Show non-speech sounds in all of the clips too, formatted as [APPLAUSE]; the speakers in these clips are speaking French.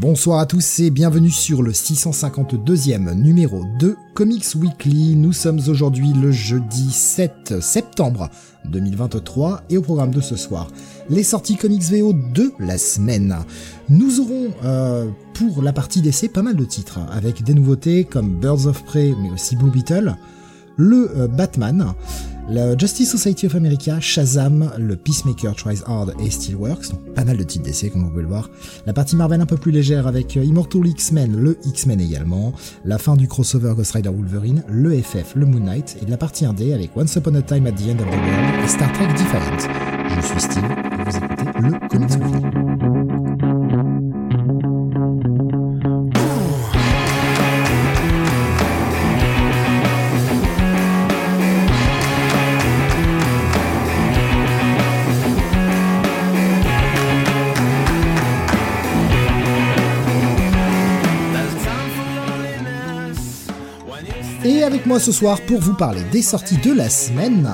Bonsoir à tous et bienvenue sur le 652e numéro de Comics Weekly. Nous sommes aujourd'hui le jeudi 7 septembre 2023 et au programme de ce soir, les sorties Comics VO de la semaine. Nous aurons euh, pour la partie d'essai pas mal de titres avec des nouveautés comme Birds of Prey mais aussi Blue Beetle, le euh, Batman, le Justice Society of America, Shazam, le Peacemaker Tries Hard et Steelworks, donc pas mal de titres d'essai comme vous pouvez le voir. La partie Marvel un peu plus légère avec euh, Immortal X-Men, le X-Men également, la fin du crossover Ghost Rider Wolverine, le FF, le Moon Knight, et la partie 1D avec Once Upon a Time at the End of the World et Star Trek Defiant. Je suis Steve et vous écoutez le Comics Weekly. Moi ce soir pour vous parler des sorties de la semaine,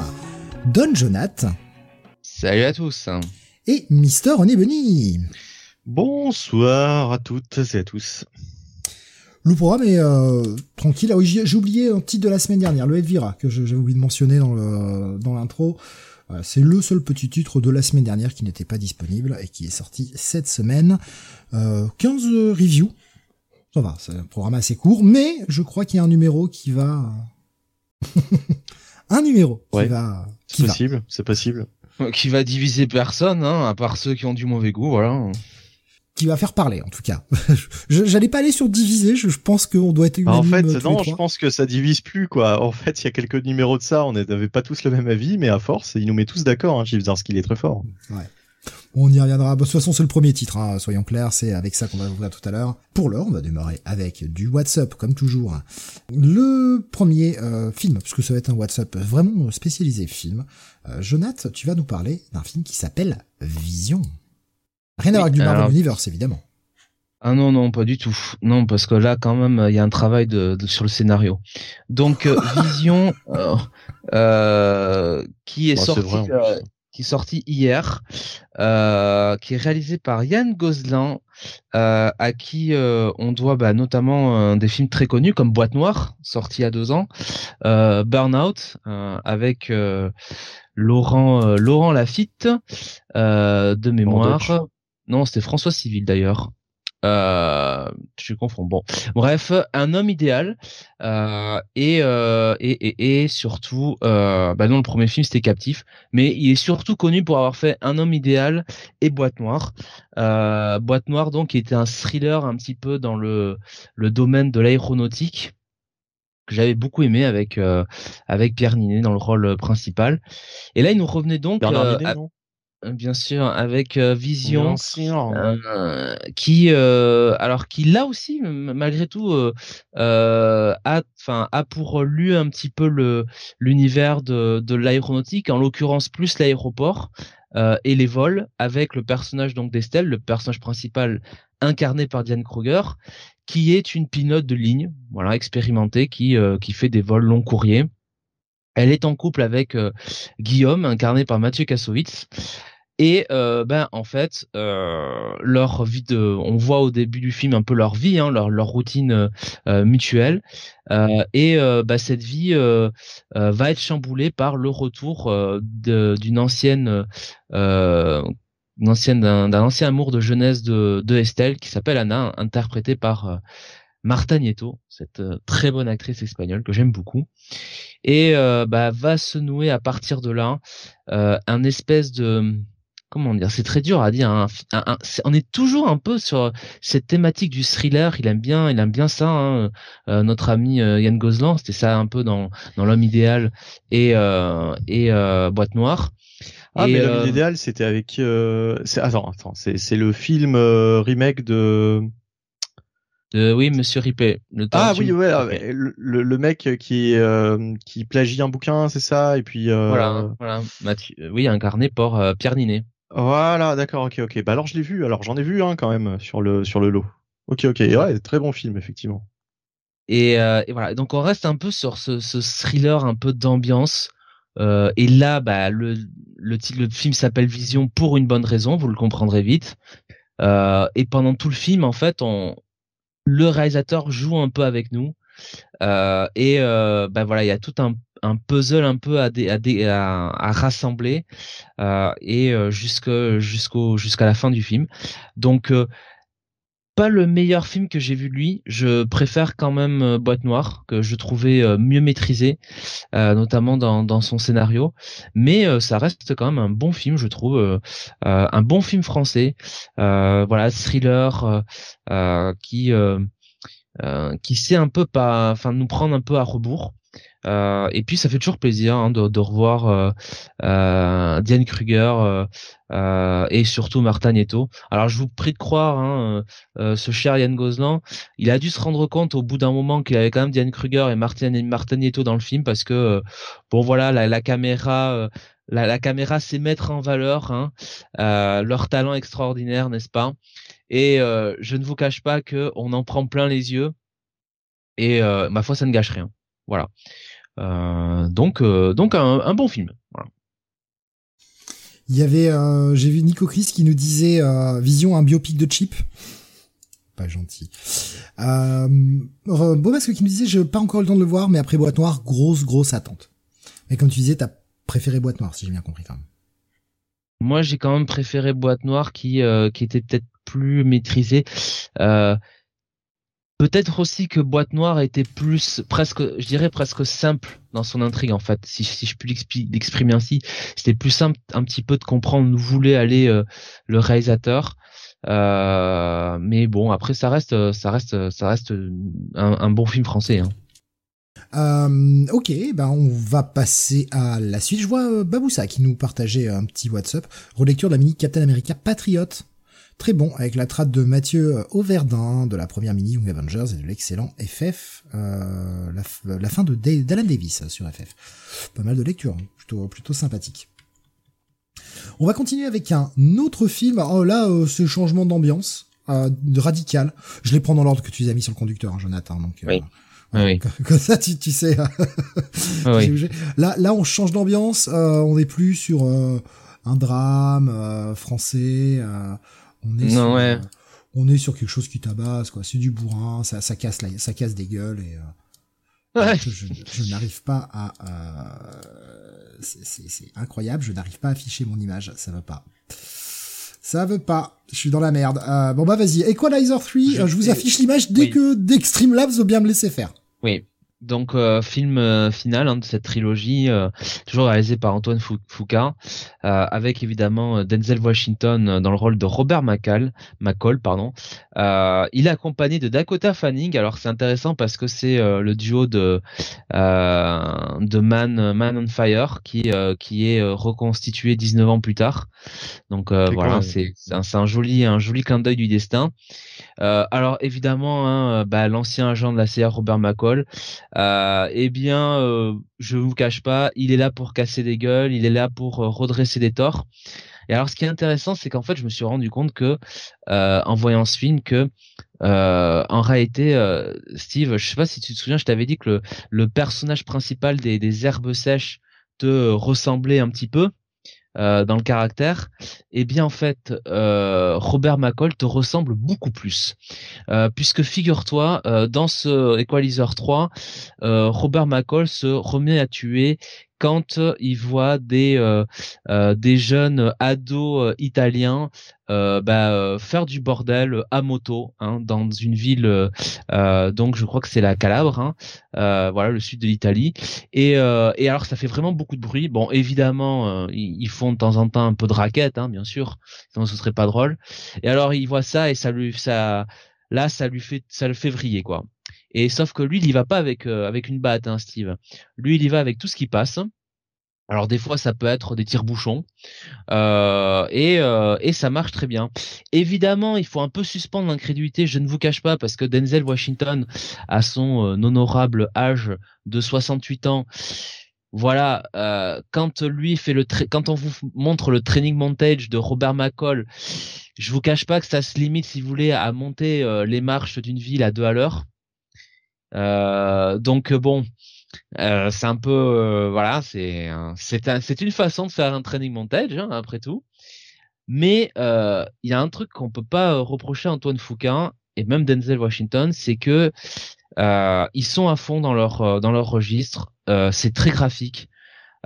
Don Jonath Salut à tous. et Mister René Benny. Bonsoir à toutes et à tous. Le programme est euh, tranquille. Ah oui, j'ai j'ai oublié un titre de la semaine dernière, le Elvira, que j'avais oublié de mentionner dans le dans l'intro. Voilà, c'est le seul petit titre de la semaine dernière qui n'était pas disponible et qui est sorti cette semaine. Euh, 15 reviews. Ça va, c'est un programme assez court, mais je crois qu'il y a un numéro qui va... un numéro qui va... C'est possible, c'est possible. Qui va diviser personne, hein, à part ceux qui ont du mauvais goût, voilà. Qui va faire parler, en tout cas. [LAUGHS] J'allais pas aller sur diviser, je, je pense qu'on doit être Bah, en unanime fait, tous les non, je pense que ça divise plus, quoi. En fait, il y a quelques numéros de ça, on n'avait pas tous le même avis, mais à force, il nous met tous d'accord, hein, Chief qu'il est très fort. On y reviendra. Bon, de toute façon, c'est le premier titre, hein, soyons clairs, c'est avec ça qu'on va ouvrir tout à l'heure. Pour l'heure, on va démarrer avec du WhatsApp, comme toujours. Le premier euh, film, puisque ça va être un WhatsApp vraiment spécialisé film. Euh, Jonath, tu vas nous parler d'un film qui s'appelle Vision. Rien à voir avec du Marvel alors- Universe, évidemment. Ah non, non, pas du tout. Non, parce que là, quand même, il y a un travail de, de- sur le scénario. Donc, euh, [LAUGHS] Vision, euh, euh, qui est Bon, c'est sorti, vrai, euh, qui est sorti hier, euh, qui est réalisé par Yann Gozlan, euh, à qui euh, on doit bah, notamment euh, des films très connus comme Boîte Noire, sorti il y a deux ans, euh, Burnout, euh, avec euh, Laurent Laurent Lafitte, euh, de mémoire. Non, c'était François Civil d'ailleurs. Euh, je confonds. Bon, bref, un homme idéal euh, et, euh, et, et et surtout, euh, bah non, le premier film c'était Captif, mais il est surtout connu pour avoir fait Un homme idéal et Boîte noire. Euh, Boîte noire donc qui était un thriller un petit peu dans le le domaine de l'aéronautique que j'avais beaucoup aimé avec euh, avec Pierre Ninet dans le rôle principal. Et là, il nous revenait donc Bernard euh, Minet, à- non? Bien sûr avec euh, Vision euh, qui euh, alors qui là aussi malgré tout euh, euh, a enfin a pour lui un petit peu le l'univers de de l'aéronautique en l'occurrence plus l'aéroport euh, et les vols avec le personnage donc d'Estelle le personnage principal incarné par Diane Kruger qui est une pilote de ligne voilà expérimentée qui euh, qui fait des vols long courriers. Elle est en couple avec euh, Guillaume incarné par Mathieu Kassovitz et euh, ben en fait euh, leur vie de on voit au début du film un peu leur vie hein, leur leur routine euh, euh, mutuelle. Euh, et euh, bah, cette vie va être chamboulée par le retour d'une ancienne une ancienne d'un ancien amour de jeunesse de, de Estelle qui s'appelle Anna interprétée par Marta Nieto cette très bonne actrice espagnole que j'aime beaucoup. Et bah, va se nouer à partir de là un espèce de comment dire c'est très dur à dire hein, un- un- c'est- on est toujours un peu sur cette thématique du thriller il aime bien il aime bien ça hein. Euh, notre ami euh, Yann Gozlan c'était ça un peu dans dans l'homme idéal et euh, et euh, boîte noire Ah, mais l'homme idéal, c'était avec. Euh... Attends, attends, c'est le film remake de. De, oui, Monsieur Ripley. ah oui, ouais, le, le, mec qui qui plagie un bouquin, c'est ça, et puis. Voilà, voilà. Mathieu, oui, incarné par Pierre Ninet. Voilà, d'accord, ok, ok. Bah alors je l'ai vu. Alors j'en ai vu un quand même sur le sur le lot. Ok, ok. Ouais, très bon film effectivement. Et, euh, et, voilà. Donc on reste un peu sur ce, thriller un peu d'ambiance. Euh, et là, bah le le, le film s'appelle Vision pour une bonne raison. Vous le comprendrez vite. Euh, et pendant tout le film, en fait, on le réalisateur joue un peu avec nous. Et bah voilà, il y a tout un un puzzle un peu à, rassembler euh, et euh, jusqu'à la fin du film. Donc euh, pas le meilleur film que j'ai vu de lui. Je préfère quand même Boîte Noire que je trouvais mieux maîtrisé, notamment dans, dans son scénario. Mais ça reste quand même un bon film, je trouve, un bon film français. voilà, thriller qui qui sait un peu pas, enfin nous prendre un peu à rebours. Euh, et puis ça fait toujours plaisir hein, de, de, revoir euh, euh, Diane Kruger euh, et surtout Martin Nieto. Alors je vous prie de croire, hein, ce cher Yann Gozlan, il a dû se rendre compte au bout d'un moment qu'il avait quand même Diane Kruger et Martin, Nieto dans le film parce que bon voilà la, la caméra. La, la, caméra sait mettre en valeur hein, leur talent extraordinaire, n'est-ce pas? Et je ne vous cache pas que on en prend plein les yeux. Et ma foi, ça ne gâche rien. Voilà. Euh, donc, euh, donc un, bon film. Il y avait, euh, j'ai vu Nico Chris qui nous disait Vision un biopic de Chip. Pas gentil. Euh, Bobasque qui nous disait j'ai pas encore le temps de le voir, mais après Boîte Noire, grosse grosse attente. Mais comme tu disais, t'as préféré Boîte Noire, si j'ai bien compris quand même. Moi, j'ai quand même préféré Boîte Noire qui qui était peut-être plus maîtrisée. Euh, Peut-être aussi que Boîte Noire était plus, presque, je dirais presque simple dans son intrigue en fait, si, je puis l'exprimer ainsi. C'était plus simple un petit peu de comprendre où voulait aller euh, le réalisateur. Euh, mais bon, après ça reste, ça reste, ça reste un, bon film français. Hein. Euh, ok, ben on va passer à la suite. Je vois Baboussa qui nous partageait un petit WhatsApp. Relecture de la mini Captain America Patriot Très bon, avec la trade de Mathieu Auverdin, de la première mini Young Avengers et de l'excellent FF, euh, la, fin de d'Alan Davis sur FF. Pas mal de lecture, hein. plutôt, plutôt sympathique. On va continuer avec un autre film. Oh là, euh, ce changement d'ambiance, euh, radical. Je les prends dans l'ordre que tu as mis sur le conducteur, hein, Jonathan. Donc, euh, oui. [LAUGHS] Comme ça, tu, tu sais. oui. Là, là, on change d'ambiance. Euh, on n'est plus sur un drame français. On est, sur, euh, on est sur quelque chose qui tabasse, quoi. C'est du bourrin, ça, ça casse ça casse des gueules et euh, je, n'arrive pas à. Euh, c'est incroyable, je n'arrive pas à afficher mon image, ça va pas. Ça veut pas. Je suis dans la merde. bon bah vas-y. Equalizer 3, je, vous affiche l'image dès que d'Extreme Labs veut bien me laisser faire. Oui. Donc euh, film euh, final hein, de cette trilogie, euh, toujours réalisé par Antoine Foucault, avec évidemment Denzel Washington dans le rôle de Robert McCall, McCall pardon. il est accompagné de Dakota Fanning. Alors c'est intéressant parce que c'est le duo de de Man Man on Fire qui qui est reconstitué 19 ans plus tard. Donc voilà, c'est c'est un, un, joli un joli clin d'œil du destin. alors évidemment, hein, bah, l'ancien agent de la CIA Robert McCall euh, eh bien, euh, je vous cache pas, il est là pour casser des gueules, il est là pour euh, redresser des torts. Et alors, ce qui est intéressant, c'est qu'en fait, je me suis rendu compte que, euh, en voyant ce film, que en réalité, Steve, je sais pas si tu te souviens, je t'avais dit que le, le personnage principal des, des herbes sèches te ressemblait un petit peu. Euh, dans le caractère, eh bien en fait, euh, Robert McCall te ressemble beaucoup plus, euh, puisque figure-toi, dans ce Equalizer 3, Robert McCall se remet à tuer quand il voit des des jeunes ados italiens euh, bah, euh, faire du bordel à moto hein, dans une ville euh, donc je crois que c'est la Calabre hein, voilà le sud de l'Italie. Et, et alors ça fait vraiment beaucoup de bruit. Bon évidemment ils, font de temps en temps un peu de raquette hein, bien sûr sinon ce serait pas drôle. Et alors il voit ça et ça lui ça là ça lui fait ça le fait vriller quoi et sauf que lui il y va pas avec avec une batte hein, Steve lui il y va avec tout ce qui passe Alors des fois ça peut être des tire-bouchons euh, et, euh, et ça marche très bien. Évidemment, il faut un peu suspendre l'incrédulité. Je ne vous cache pas parce que Denzel Washington, à son euh, honorable âge de 68 ans, voilà, euh, quand lui fait le quand on vous montre le training montage de Robert McCall, je vous cache pas que ça se limite, si vous voulez, à monter euh, les marches d'une ville à deux à l'heure. Euh, donc bon, euh, c'est un peu euh, voilà, c'est c'est c'est une façon de faire un training montage hein, après tout. Mais euh, il y a un truc qu'on peut pas reprocher à Antoine Foucault et même Denzel Washington, c'est que ils sont à fond dans leur dans leur registre. c'est très graphique,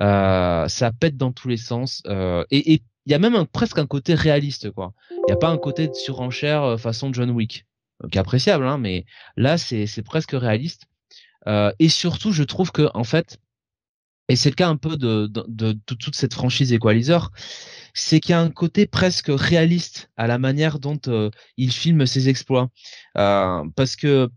ça pète dans tous les sens et il y a même un, presque un côté réaliste quoi. Il n'y a pas un côté de surenchère façon John Wick qui est appréciable, hein, mais là c'est presque réaliste. Euh, et surtout, je trouve que en fait, et c'est le cas un peu de, de, de, toute cette franchise Equalizer, c'est qu'il y a un côté presque réaliste à la manière dont euh, il filme ses exploits, euh, parce que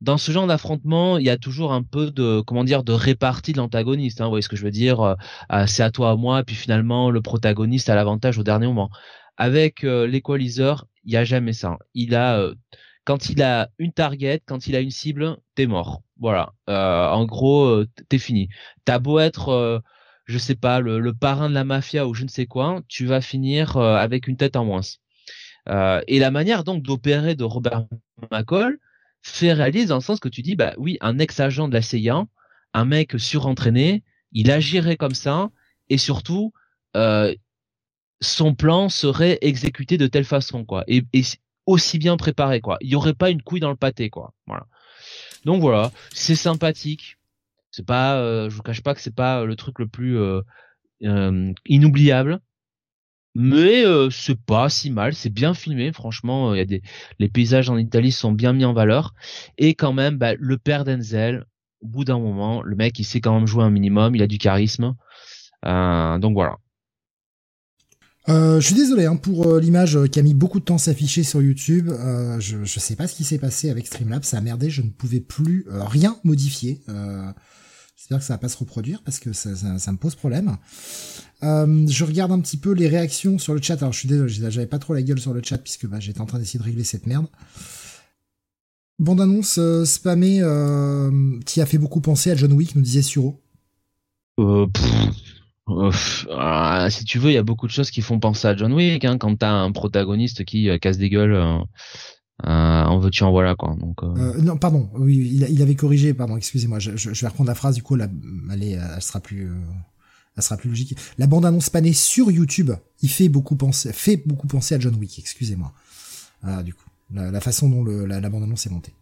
dans ce genre d'affrontement, il y a toujours un peu de comment dire de répartie de l'antagoniste. Hein, vous voyez ce que je veux dire euh, C'est à toi à moi, puis finalement le protagoniste a l'avantage au dernier moment. Avec euh, l'Equalizer, il y a jamais ça. Il a quand il a une target, quand il a une cible, t'es mort. Voilà. Euh, en gros, euh, t'es fini. T'as beau être, euh, je sais pas, le, parrain de la mafia ou je ne sais quoi, tu vas finir avec une tête en moins. et la manière donc d'opérer de Robert McCall fait réaliser dans le sens que tu dis, bah oui, un ex-agent de la un mec surentraîné, il agirait comme ça, et surtout, son plan serait exécuté de telle façon, quoi. Et aussi bien préparé, quoi. Il y aurait pas une couille dans le pâté, quoi. Voilà. Donc voilà, c'est sympathique. C'est pas, euh, je vous cache pas que c'est pas le truc le plus euh, euh, inoubliable, mais c'est pas si mal. C'est bien filmé, franchement. Les paysages en Italie sont bien mis en valeur, et quand même, bah, le père d'Enzel, au bout d'un moment, le mec, il sait quand même jouer un minimum, il a du charisme. donc voilà. Euh, je suis désolé hein, pour euh, l'image qui a mis beaucoup de temps à s'afficher sur YouTube. Euh, je, je sais pas ce qui s'est passé avec Streamlabs, ça a merdé, je ne pouvais plus rien modifier. J'espère que ça va pas se reproduire parce que ça, ça, me pose problème. je regarde un petit peu les réactions sur le chat. Alors je suis désolé, j'avais pas trop la gueule sur le chat puisque bah, j'étais en train d'essayer de régler cette merde. Bande annonce spammée qui a fait beaucoup penser à John Wick, nous disait Suro. Euh, ah, si tu veux, il y a beaucoup de choses qui font penser à John Wick. Hein, quand t'as un protagoniste qui euh, casse des gueules, euh, euh, en veux-tu en voilà quoi. Donc, non, pardon. Oui, il, avait corrigé. Pardon, excusez-moi. Je, vais reprendre la phrase. Du coup, elle, elle sera plus, elle sera plus logique. La bande annonce panée sur YouTube, il fait beaucoup penser, fait beaucoup penser à John Wick. Excusez-moi. Voilà, du coup, la, façon dont le, la, bande annonce est montée.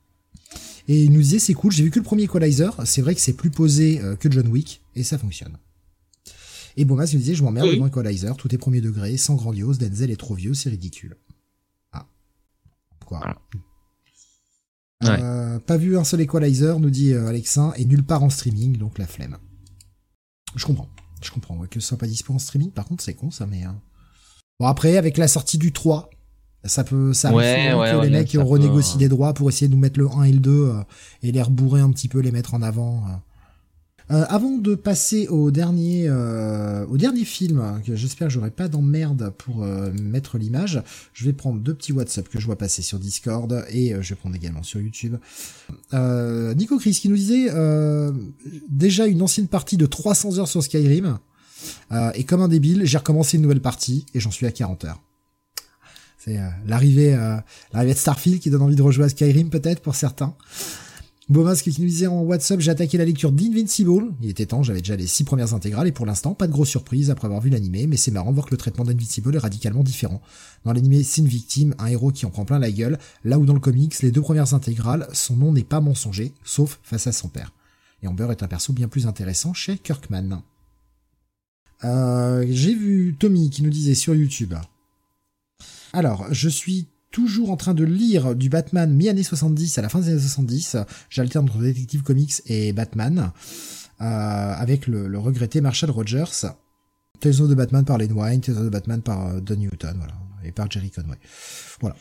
Et il nous disait c'est cool. J'ai vu que le premier Equalizer. C'est vrai que c'est plus posé que John Wick et ça fonctionne. Et Bomas me disait, je m'emmerde, oui. Equalizer, tout est premier degré, sans grandiose, Denzel est trop vieux, c'est ridicule. Ah. Quoi euh, Pas vu un seul Equalizer, nous dit euh, Alexin, et nulle part en streaming, donc la flemme. Je comprends. Je comprends, que ce soit pas dispo en streaming, par contre, c'est con, ça, mais... Hein. Bon, après, avec la sortie du 3, ça peut, ça arrive que les mecs renégocient des droits pour essayer de nous mettre le 1 et le 2, euh, et les rebourrer un petit peu, les mettre en avant. Euh, avant de passer au dernier, euh, au dernier film, que j'espère que j'aurai pas d'emmerde pour euh, mettre l'image, je vais prendre deux petits WhatsApp que je vois passer sur Discord et je vais prendre également sur YouTube. Nico Chris qui nous disait déjà une ancienne partie de 300 heures sur Skyrim et comme un débile, j'ai recommencé une nouvelle partie et j'en suis à 40 heures. C'est l'arrivée, l'arrivée de Starfield qui donne envie de rejouer à Skyrim peut-être pour certains. Bomas qui nous disait en WhatsApp, j'ai attaqué la lecture d'Invincible. Il était temps, j'avais déjà les six premières intégrales et pour l'instant, pas de grosse surprise après avoir vu l'animé, mais c'est marrant de voir que le traitement d'Invincible est radicalement différent. Dans l'animé, c'est une victime, un héros qui en prend plein la gueule, là où dans le comics, les deux premières intégrales, son nom n'est pas mensonger, sauf face à son père. Et Amber est un perso bien plus intéressant chez Kirkman. Euh, j'ai vu Tommy qui nous disait sur YouTube. Alors, je suis toujours en train de lire du Batman mi-année 70 à la fin des années 70. J'alterne entre Detective Comics et Batman, euh, avec le, regretté Marshall Rogers. Tales de Batman par Len Wein, Tales de Batman par euh, Don Newton, voilà, et par Jerry Conway. Voilà.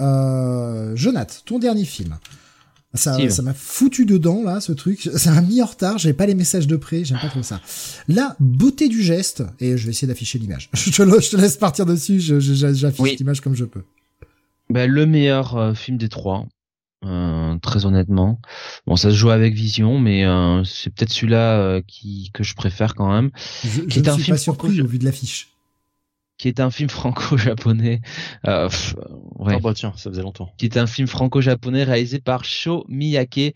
Euh, Jonath, ton dernier film. Ça, ça m'a foutu dedans là, ce truc. Ça m'a mis en retard. J'ai pas les messages de près. J'aime pas trop ça. La beauté du geste. Et je vais essayer d'afficher l'image. [LAUGHS] je, te, laisse partir dessus. J'affiche l'image comme je peux. Ben, le meilleur euh, film des trois. Euh, très honnêtement. Bon, ça se joue avec Vision, mais euh, c'est peut-être celui-là euh, qui que je préfère quand même. Je, qui est un suis film pas surpris au vu de l'affiche qui est un film franco-japonais. Euh, ouais. Oh bah tiens, ça faisait longtemps. Qui est un film franco-japonais réalisé par Sho Miyake,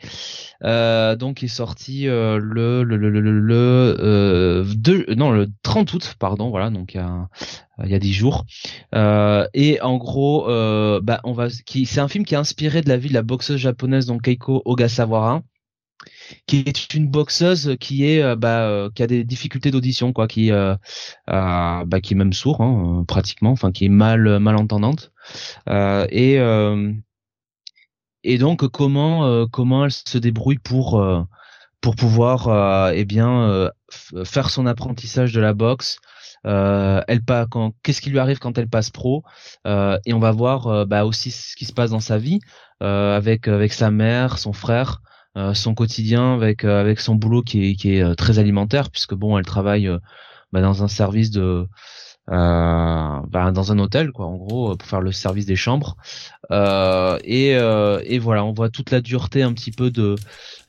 euh, donc qui est sorti euh, le le le le, le deux, non le 30 août, pardon, voilà, donc il y a il y a 10 jours. Et en gros, bah on va, qui c'est un film qui est inspiré de la vie de la boxeuse japonaise donc Keiko Ogasawara qui est une boxeuse qui est euh, bah, euh, qui a des difficultés d'audition quoi qui euh, bah, qui est même sourd hein, pratiquement enfin qui est mal malentendante. Et et donc comment comment elle se débrouille pour pour pouvoir eh bien faire son apprentissage de la boxe elle pas quand qu'est-ce qui lui arrive quand elle passe pro et on va voir bah aussi ce qui se passe dans sa vie avec avec sa mère son frère euh, son quotidien avec euh, avec son boulot qui est qui est euh, très alimentaire puisque bon elle travaille bah, dans un service de bah, dans un hôtel quoi en gros pour faire le service des chambres. Et et voilà on voit toute la dureté un petit peu de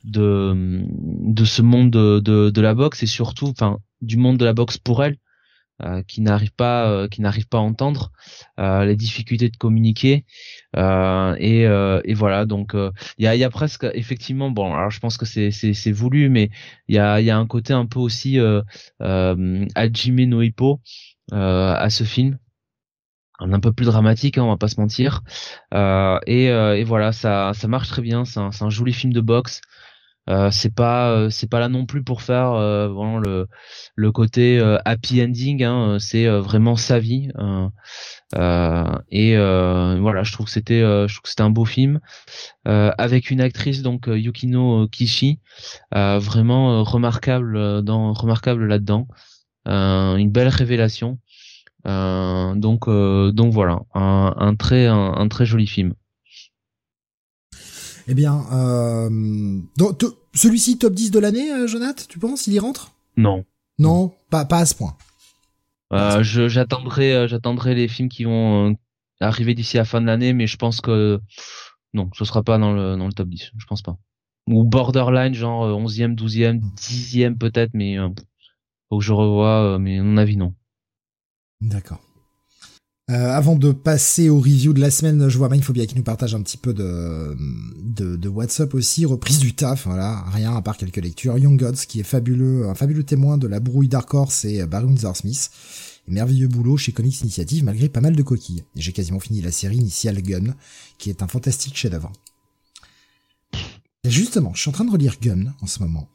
de de ce monde de de, de la boxe et surtout enfin du monde de la boxe pour elle euh, qui n'arrive pas euh, qui n'arrive pas à entendre euh, les difficultés de communiquer et, et voilà donc il y a, y a presque effectivement bon alors je pense que c'est c'est c'est voulu mais il y a il y a un côté un peu aussi euh, Hajime no Hippo à ce film un peu plus dramatique, hein, on va pas se mentir. Euh, et, et, voilà, ça, ça marche très bien. C'est un, un, joli film de boxe. Euh, c'est pas euh, c'est pas là non plus pour faire euh, vraiment le le côté happy ending hein, c'est vraiment sa vie et voilà je trouve que c'était je trouve que c'était un beau film avec une actrice donc Yukino Kishi vraiment remarquable dans remarquable là-dedans une belle révélation donc donc voilà un, un très un très joli film eh bien, euh, celui-ci top 10 de l'année, euh, Jonathan, tu penses, il y rentre? Non. Non, pas, pas à ce point. Euh, j'attendrai, euh, j'attendrai les films qui vont euh, arriver d'ici la fin de l'année, mais je pense que non, ce sera pas dans le dans le top 10, je pense pas. Ou borderline, genre 11e, 12e, 10e peut-être, mais faut que je revoie, mais à mon avis non. D'accord. Euh, avant de passer au review de la semaine, je vois Mindphobia qui nous partage un petit peu de, de, de WhatsApp aussi, reprise du taf, voilà, rien à part quelques lectures. Young Gods, qui est fabuleux, un fabuleux témoin de la brouille Dark Horse et Barry Windsor Smith. merveilleux boulot chez Comics Initiative malgré pas mal de coquilles. Et j'ai quasiment fini la série initiale Gun, qui est un fantastique chef-d'œuvre. Justement, je suis en train de relire Gun en ce moment.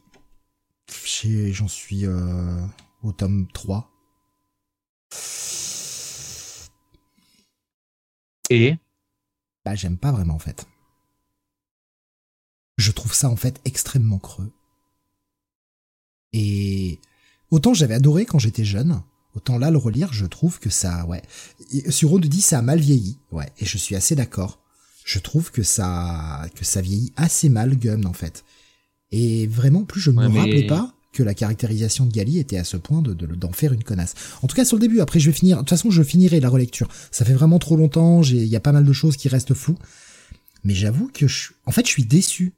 J'en suis euh, au tome 3. Et Bah j'aime pas vraiment en fait. Je trouve ça en fait extrêmement creux. Et autant j'avais adoré quand j'étais jeune, autant là le relire, je trouve que ça, ouais. Sur de dit ça a mal vieilli, ouais. Et je suis assez d'accord. Je trouve que ça, que ça vieillit assez mal Gun en fait. Et vraiment, plus je me rappelais pas, que la caractérisation de Gali était à ce point de d'en faire une connasse. En tout cas sur le début, après je vais finir, de toute façon je finirai la relecture. Ça fait vraiment trop longtemps, il y a pas mal de choses qui restent floues. Mais j'avoue que je, en fait je suis déçu.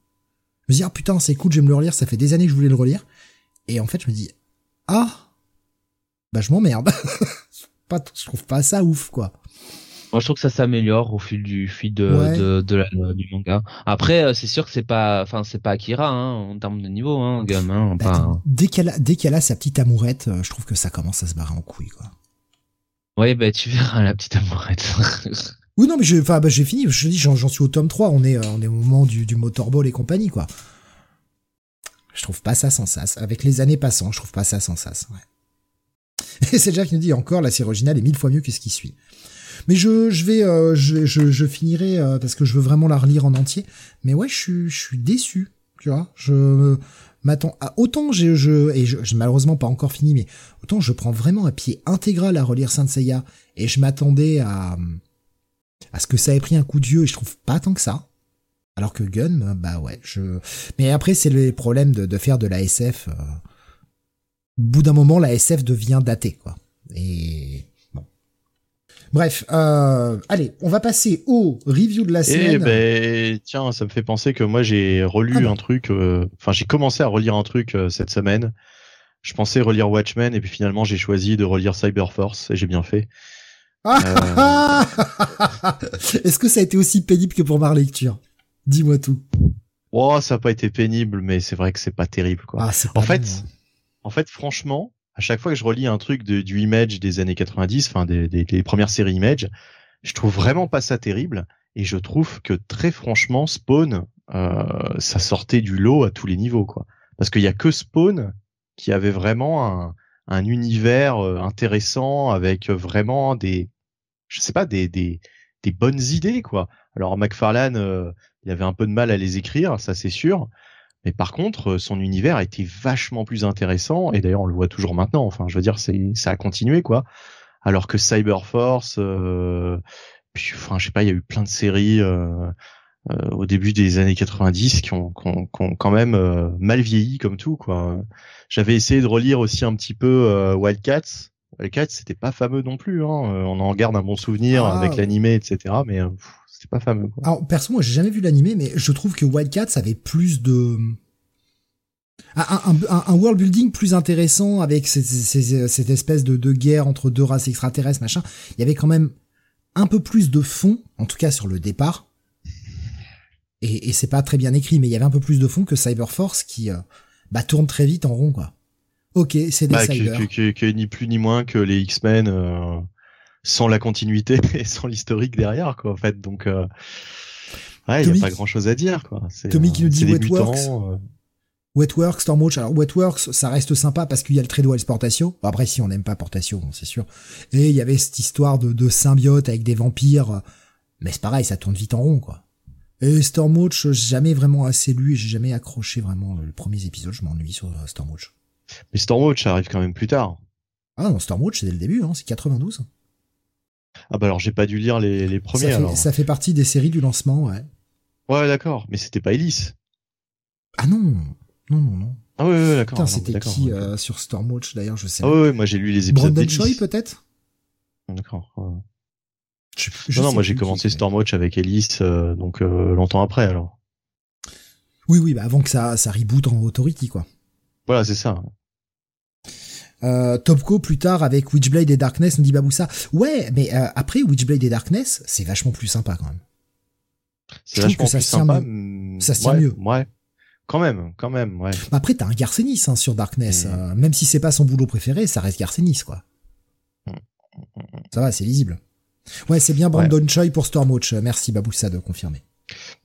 Je me dis, ah putain c'est cool, je vais me le relire, ça fait des années que je voulais le relire. Et en fait je me dis, ah, bah je m'emmerde. [LAUGHS] je trouve pas ça ouf quoi. Moi, je trouve que ça s'améliore au fil du fil de, de, la, du manga. Après, euh, c'est sûr que c'est pas, enfin, c'est pas Akira hein, en termes de niveau, hein, gamin. Bah, dès qu'elle a, dès qu'elle a sa petite amourette, euh, je trouve que ça commence à se barrer en couille, quoi. Ouais, bah tu [LAUGHS] verras la petite amourette. [LAUGHS] oui, non, mais j'ai, bah, j'ai fini. Je dis, j'en, suis au tome 3. On est, euh, on est au moment du, du motorball et compagnie, quoi. Je trouve pas ça sans sas. Avec les années passant, je trouve pas ça sans sas. Ouais. [LAUGHS] Et c'est déjà qui nous dit encore, la série originale est mille fois mieux que ce qui suit. Mais je, je vais, euh, je, je, je, finirai euh, parce que je veux vraiment la relire en entier. Mais ouais, je suis, je suis déçu. Tu vois, je m'attends à autant je, je et j'ai malheureusement pas encore fini, mais autant je prends vraiment un pied intégral à relire Saint Seiya et je m'attendais à à ce que ça ait pris un coup de et je trouve pas tant que ça. Alors que Gun, bah ouais, je. Mais après, c'est le problème de, de faire de la SF. Euh... Au bout d'un moment, la SF devient datée, quoi. Et. Bref, euh... allez, on va passer au review de la semaine. Eh ben, tiens, ça me fait penser que moi j'ai relu Ah un truc. euh, Enfin, j'ai commencé à relire un truc euh, cette semaine. Je pensais relire Watchmen et puis finalement j'ai choisi de relire Cyberforce et j'ai bien fait. Ah [LAUGHS] Est-ce que ça a été aussi pénible que pour ma lecture Dis-moi tout. Oh, ça a pas été pénible, mais c'est vrai que c'est pas terrible, quoi. Ah, en fait, hein. en fait, franchement, à chaque fois que je relis un truc de, du Image des années 90, enfin des, des, des premières séries Image, je trouve vraiment pas ça terrible. Et je trouve que très franchement, Spawn, euh, ça sortait du lot à tous les niveaux, quoi. Parce qu'il y a que Spawn qui avait vraiment un, un univers euh, intéressant avec vraiment des, je sais pas, des, des, des bonnes idées, quoi. Alors McFarlane, euh, il avait un peu de mal à les écrire, ça c'est sûr. Mais par contre, euh, son univers a été vachement plus intéressant, et d'ailleurs on le voit toujours maintenant. Enfin, je veux dire, c'est ça a continué quoi. Alors que Cyberforce, euh, puis, enfin, je sais pas, il y a eu plein de séries euh, euh, au début des années 90 qui ont, qui ont, qui ont quand même euh, mal vieilli comme tout quoi. J'avais essayé de relire aussi un petit peu euh, Wildcats. Wildcats, c'était pas fameux non plus. Hein. Euh, On en garde un bon souvenir Ah. avec l'animé, etc. Mais pff, c'était pas fameux. Quoi. Alors, perso, moi, j'ai jamais vu l'animé, mais je trouve que Wildcats avait plus de... Un, un, world building plus intéressant avec ces- ces- cette espèce de, de guerre entre deux races extraterrestres, machin. Il y avait quand même un peu plus de fond, en tout cas sur le départ. Et, et c'est pas très bien écrit, mais il y avait un peu plus de fond que Cyberforce qui euh, bah, tourne très vite en rond, quoi. Ok, c'est des Bah, est ni plus ni moins que les X-Men euh, sans la continuité [LAUGHS] et sans l'historique derrière quoi en fait donc euh, ouais il y Tommy a pas grand chose à dire quoi c'est Tommy qui nous dit c'est Wetworks. euh, Wetworks, Stormwatch. Alors Wetworks, ça reste sympa parce qu'il y a le Treadwell Portatio. Bon, après, si on n'aime pas Portatio, bon, c'est sûr. Et il y avait cette histoire de, de symbiote avec des vampires. Mais c'est pareil, ça tourne vite en rond, quoi. Et Stormwatch, j'ai jamais vraiment assez lu et j'ai jamais accroché vraiment le premier épisode. Je m'ennuie sur euh, Stormwatch. mais Stormwatch ça arrive quand même plus tard Ah non, Stormwatch, c'est dès le début, hein, c'est 92. Ah bah alors j'ai pas dû lire les, les premiers ça, fait, alors ça fait partie des séries du lancement, ouais. ouais d'accord mais c'était pas Ellis Ah non, non, non, non. ah ouais, ouais d'accord Putain, c'était qui euh, sur Stormwatch d'ailleurs, je sais ah pas. ouais, ouais, moi j'ai lu les épisodes Brandon. Choi peut-être d'accord ouais. Je- je non non moi j'ai commencé Stormwatch avec Ellis euh, donc euh, longtemps après alors Oui, oui, bah avant que ça, ça reboot en Authority, quoi. voilà c'est ça Euh, Topco plus tard avec Witchblade et Darkness nous dit Baboussa. Ouais, mais euh, après Witchblade et Darkness, c'est vachement plus sympa quand même. c'est Je trouve vachement que ça plus se tient sympa mieux. mm, Ça se tient ouais, mieux. ouais quand même quand même ouais Bah après t'as un Garcenis hein, sur Darkness, Mm. euh, même si c'est pas son boulot préféré, ça reste Garcenis quoi. Ça va, c'est lisible. Ouais, c'est bien Brandon Choi pour Stormwatch. Merci Baboussa de confirmer.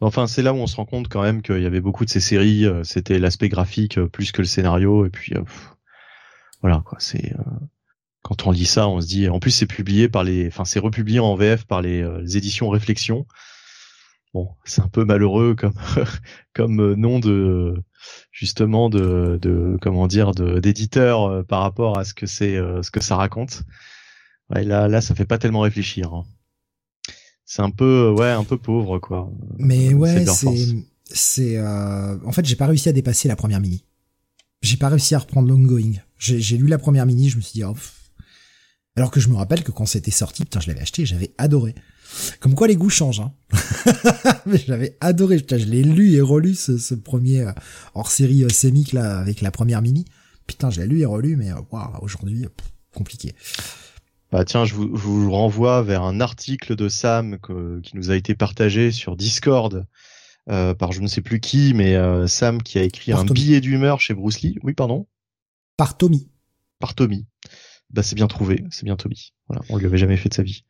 Enfin, c'est là où on se rend compte quand même qu'il y avait beaucoup de ces séries, c'était l'aspect graphique plus que le scénario, et puis pff, voilà quoi. C'est euh, quand on lit ça, on se dit. En plus, c'est publié par les, enfin, c'est republié en VF par les, euh, les éditions Réflexion. Bon, c'est un peu malheureux comme [LAUGHS] comme euh, nom de justement de, de comment dire d'éditeur par rapport à ce que c'est euh, ce que ça raconte. Ouais, là là, ça fait pas tellement réfléchir. hein. C'est un peu ouais un peu pauvre quoi. Mais ouais, c'est c'est euh... en fait j'ai pas réussi à dépasser la première mini. J'ai pas réussi à reprendre l'ongoing. J'ai j'ai lu la première mini, je me suis dit oh, alors que je me rappelle que quand c'était sorti, putain, je l'avais acheté, j'avais adoré. Comme quoi les goûts changent. Hein. [LAUGHS] Mais j'avais adoré, putain, je l'ai lu et relu ce, ce premier euh, hors série euh, sémique là avec la première mini. Putain, je l'ai lu et relu, mais euh, waouh, aujourd'hui compliqué. Bah tiens, je vous, je vous renvoie vers un article de Sam que- qui nous a été partagé sur Discord euh, par je ne sais plus qui, mais euh, Sam qui a écrit Par un Tommy. billet d'humeur chez Bruce Lee. Oui, pardon, Par Tommy. par Tommy. Bah c'est bien trouvé, c'est bien Tommy. Voilà, on lui avait jamais fait de sa vie.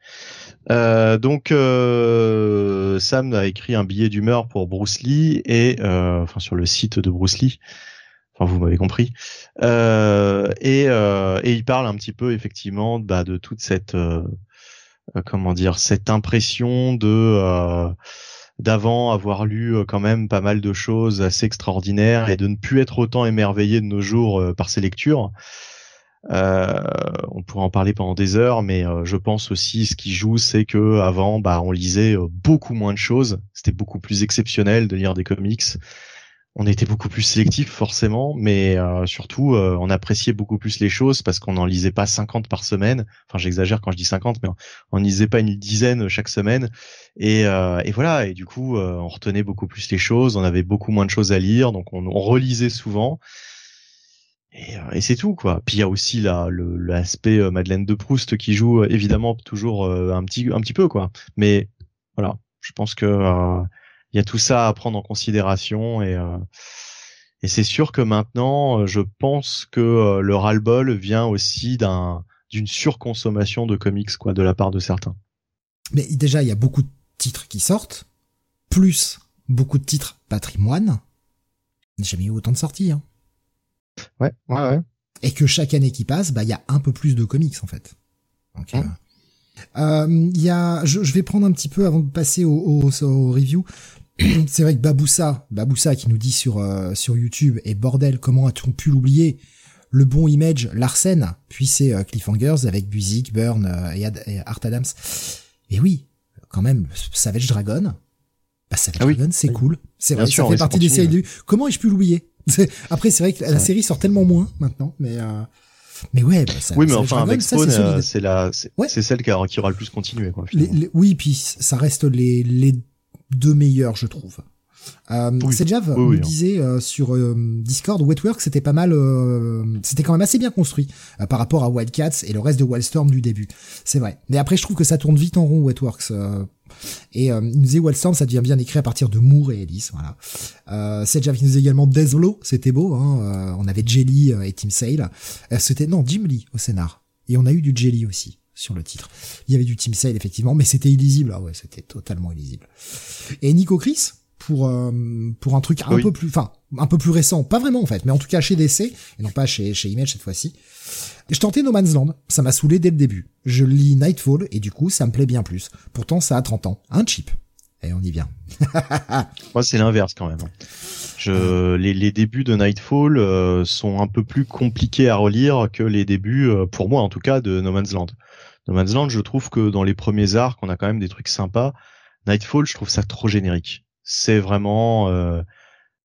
Euh, donc euh, Sam a écrit un billet d'humeur pour Bruce Lee et euh, enfin sur le site de Bruce Lee. Enfin, vous m'avez compris. Euh, et, euh, et il parle un petit peu effectivement bah, de toute cette comment dire cette impression de euh, d'avant avoir lu euh, quand même pas mal de choses assez extraordinaires et de ne plus être autant émerveillé de nos jours euh, par ses lectures. Euh, on pourrait en parler pendant des heures, mais je pense aussi ce qui joue, c'est que avant, bah, on lisait beaucoup moins de choses. C'était beaucoup plus exceptionnel de lire des comics. On était beaucoup plus sélectif forcément, mais surtout on appréciait beaucoup plus les choses parce qu'on n'en lisait pas 50 par semaine. Enfin, j'exagère quand je dis 50, mais on n'en lisait pas une dizaine chaque semaine. Et, et voilà. Et du coup, on retenait beaucoup plus les choses. On avait beaucoup moins de choses à lire, donc on, relisait souvent. Et, euh, et c'est tout quoi. Puis il y a aussi l'aspect euh, Madeleine de Proust qui joue euh, évidemment toujours un petit un petit peu quoi. Mais voilà, je pense que il y a tout ça à prendre en considération et et c'est sûr que maintenant, je pense que le ras-le-bol vient aussi d'un d'une surconsommation de comics quoi de la part de certains. Mais déjà, il y a beaucoup de titres qui sortent, plus beaucoup de titres patrimoine. J'ai jamais eu autant de sorties. Hein. Ouais, ouais, ouais. Et que chaque année qui passe, bah il y a un peu plus de comics en fait. Donc, euh, euh, y a, je, vais prendre un petit peu avant de passer au, au, review. [CLEARS THROAT] C'est vrai que Baboussa, Baboussa qui nous dit sur euh, sur YouTube et bordel comment a-t-on pu l'oublier? Le bon image Larsen puis c'est Cliffhangers avec Buzik, Burn et, Art Adams. Et oui, quand même Savage Dragon. Bah Savage ah Dragon c'est cool. C'est vrai, ça fait partie des séries. Comment ai-je pu l'oublier? [LAUGHS] Après, c'est vrai que la série sort tellement moins maintenant, mais euh... mais ouais. Bah, ça, oui, mais enfin avec Spawn, euh, c'est la, c'est celle qui, qui, aura le plus continué. Quoi, les, oui, puis ça reste les les deux meilleurs, je trouve. Euh, oui. Sejav nous hein. disait euh, sur euh, Discord, Wetworks c'était pas mal, euh, c'était quand même assez bien construit par rapport à Wildcats et le reste de Wildstorm du début. C'est vrai. Mais après, je trouve que ça tourne vite en rond Wetworks. Et euh, il nous disait Wildstorm, ça devient bien écrit à partir de Moore et Ellis, voilà. Euh, Sedge nous disait également Deathblow, c'était beau, hein. Euh, on avait Jelly euh, et Tim Sale. c'était, non, Jim Lee au scénar. Et on a eu du Jelly aussi sur le titre. Il y avait du Tim Sale effectivement, mais c'était illisible. Ah ouais, c'était totalement illisible. Et Nico Chris pour pour un truc un peu plus, enfin un peu plus récent, pas vraiment en fait, mais en tout cas chez DC et non pas chez chez Image cette fois-ci. Je tentais No Man's Land, ça m'a saoulé dès le début. Je lis Nightfall et du coup ça me plaît bien plus. Pourtant ça a 30 ans. Un cheap. Et on y vient. [LAUGHS] Moi c'est l'inverse quand même. Je, les, les débuts de Nightfall euh, sont un peu plus compliqués à relire que les débuts, euh, pour moi en tout cas, de No Man's Land. No Man's Land, je trouve que dans les premiers arcs, on a quand même des trucs sympas. Nightfall, je trouve ça trop générique. C'est vraiment euh,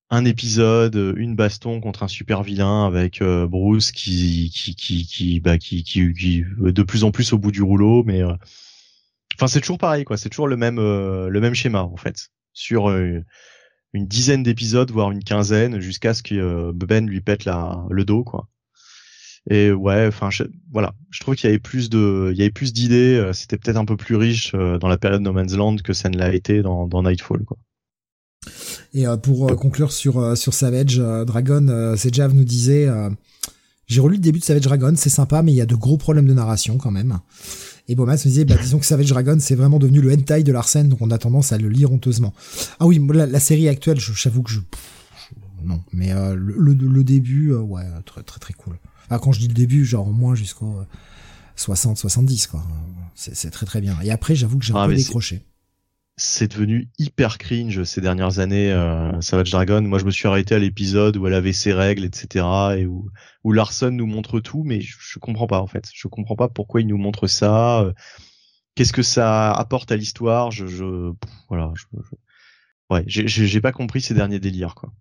un épisode, une baston contre un super vilain avec euh, Bruce qui qui qui bah, qui qui de plus en plus au bout du rouleau, mais euh, enfin c'est toujours pareil quoi, c'est toujours le même le même schéma en fait sur une dizaine d'épisodes voire une quinzaine jusqu'à ce que Ben lui pète la le dos quoi. Et ouais, enfin voilà, je trouve qu'il y avait plus de il y avait plus d'idées, c'était peut-être un peu plus riche dans la période No Man's Land que ça ne l'a été dans dans Nightfall quoi. Et euh, pour euh, conclure sur euh, sur Savage Dragon, Sejav nous disait j'ai relu le début de Savage Dragon, c'est sympa, mais il y a de gros problèmes de narration quand même. Et Bomas me disait, bah, disons que Savage Dragon, c'est vraiment devenu le hentai de Larsen, donc on a tendance à le lire honteusement. Ah oui, la, série actuelle, j'avoue que je, non, mais le, le, début, ouais, très très très cool. Ah, quand je dis le début, genre au moins jusqu'au 60, 70, quoi. C'est très très bien. Et après, j'avoue que j'ai un ah, peu décroché c'est devenu hyper cringe ces dernières années. Euh, Savage Dragon, moi je me suis arrêté à l'épisode où elle avait ses règles, etc. et où, Larson nous montre tout, mais je, comprends pas en fait. Je comprends pas pourquoi il nous montre ça. Euh, qu'est-ce que ça apporte à l'histoire Je, je voilà, je, ouais, j'ai pas compris ces derniers délires quoi.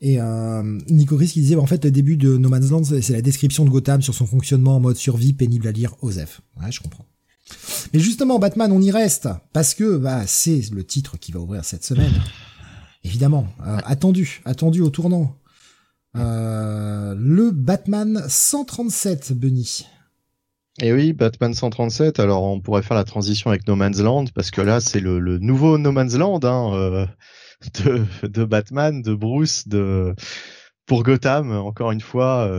Et euh, Nico Chris qui disait, en fait, le début de No Man's Land, c'est la description de Gotham sur son fonctionnement en mode survie pénible à lire, Osef. Ouais, je comprends. Mais justement, Batman, on y reste parce que bah, c'est le titre qui va ouvrir cette semaine. Évidemment, euh, attendu, attendu au tournant. Euh, le Batman 137, Benny. Et eh oui, Batman 137. Alors, on pourrait faire la transition avec No Man's Land parce que là, c'est le, nouveau No Man's Land hein, euh, de, Batman, de Bruce, de pour Gotham. Encore une fois,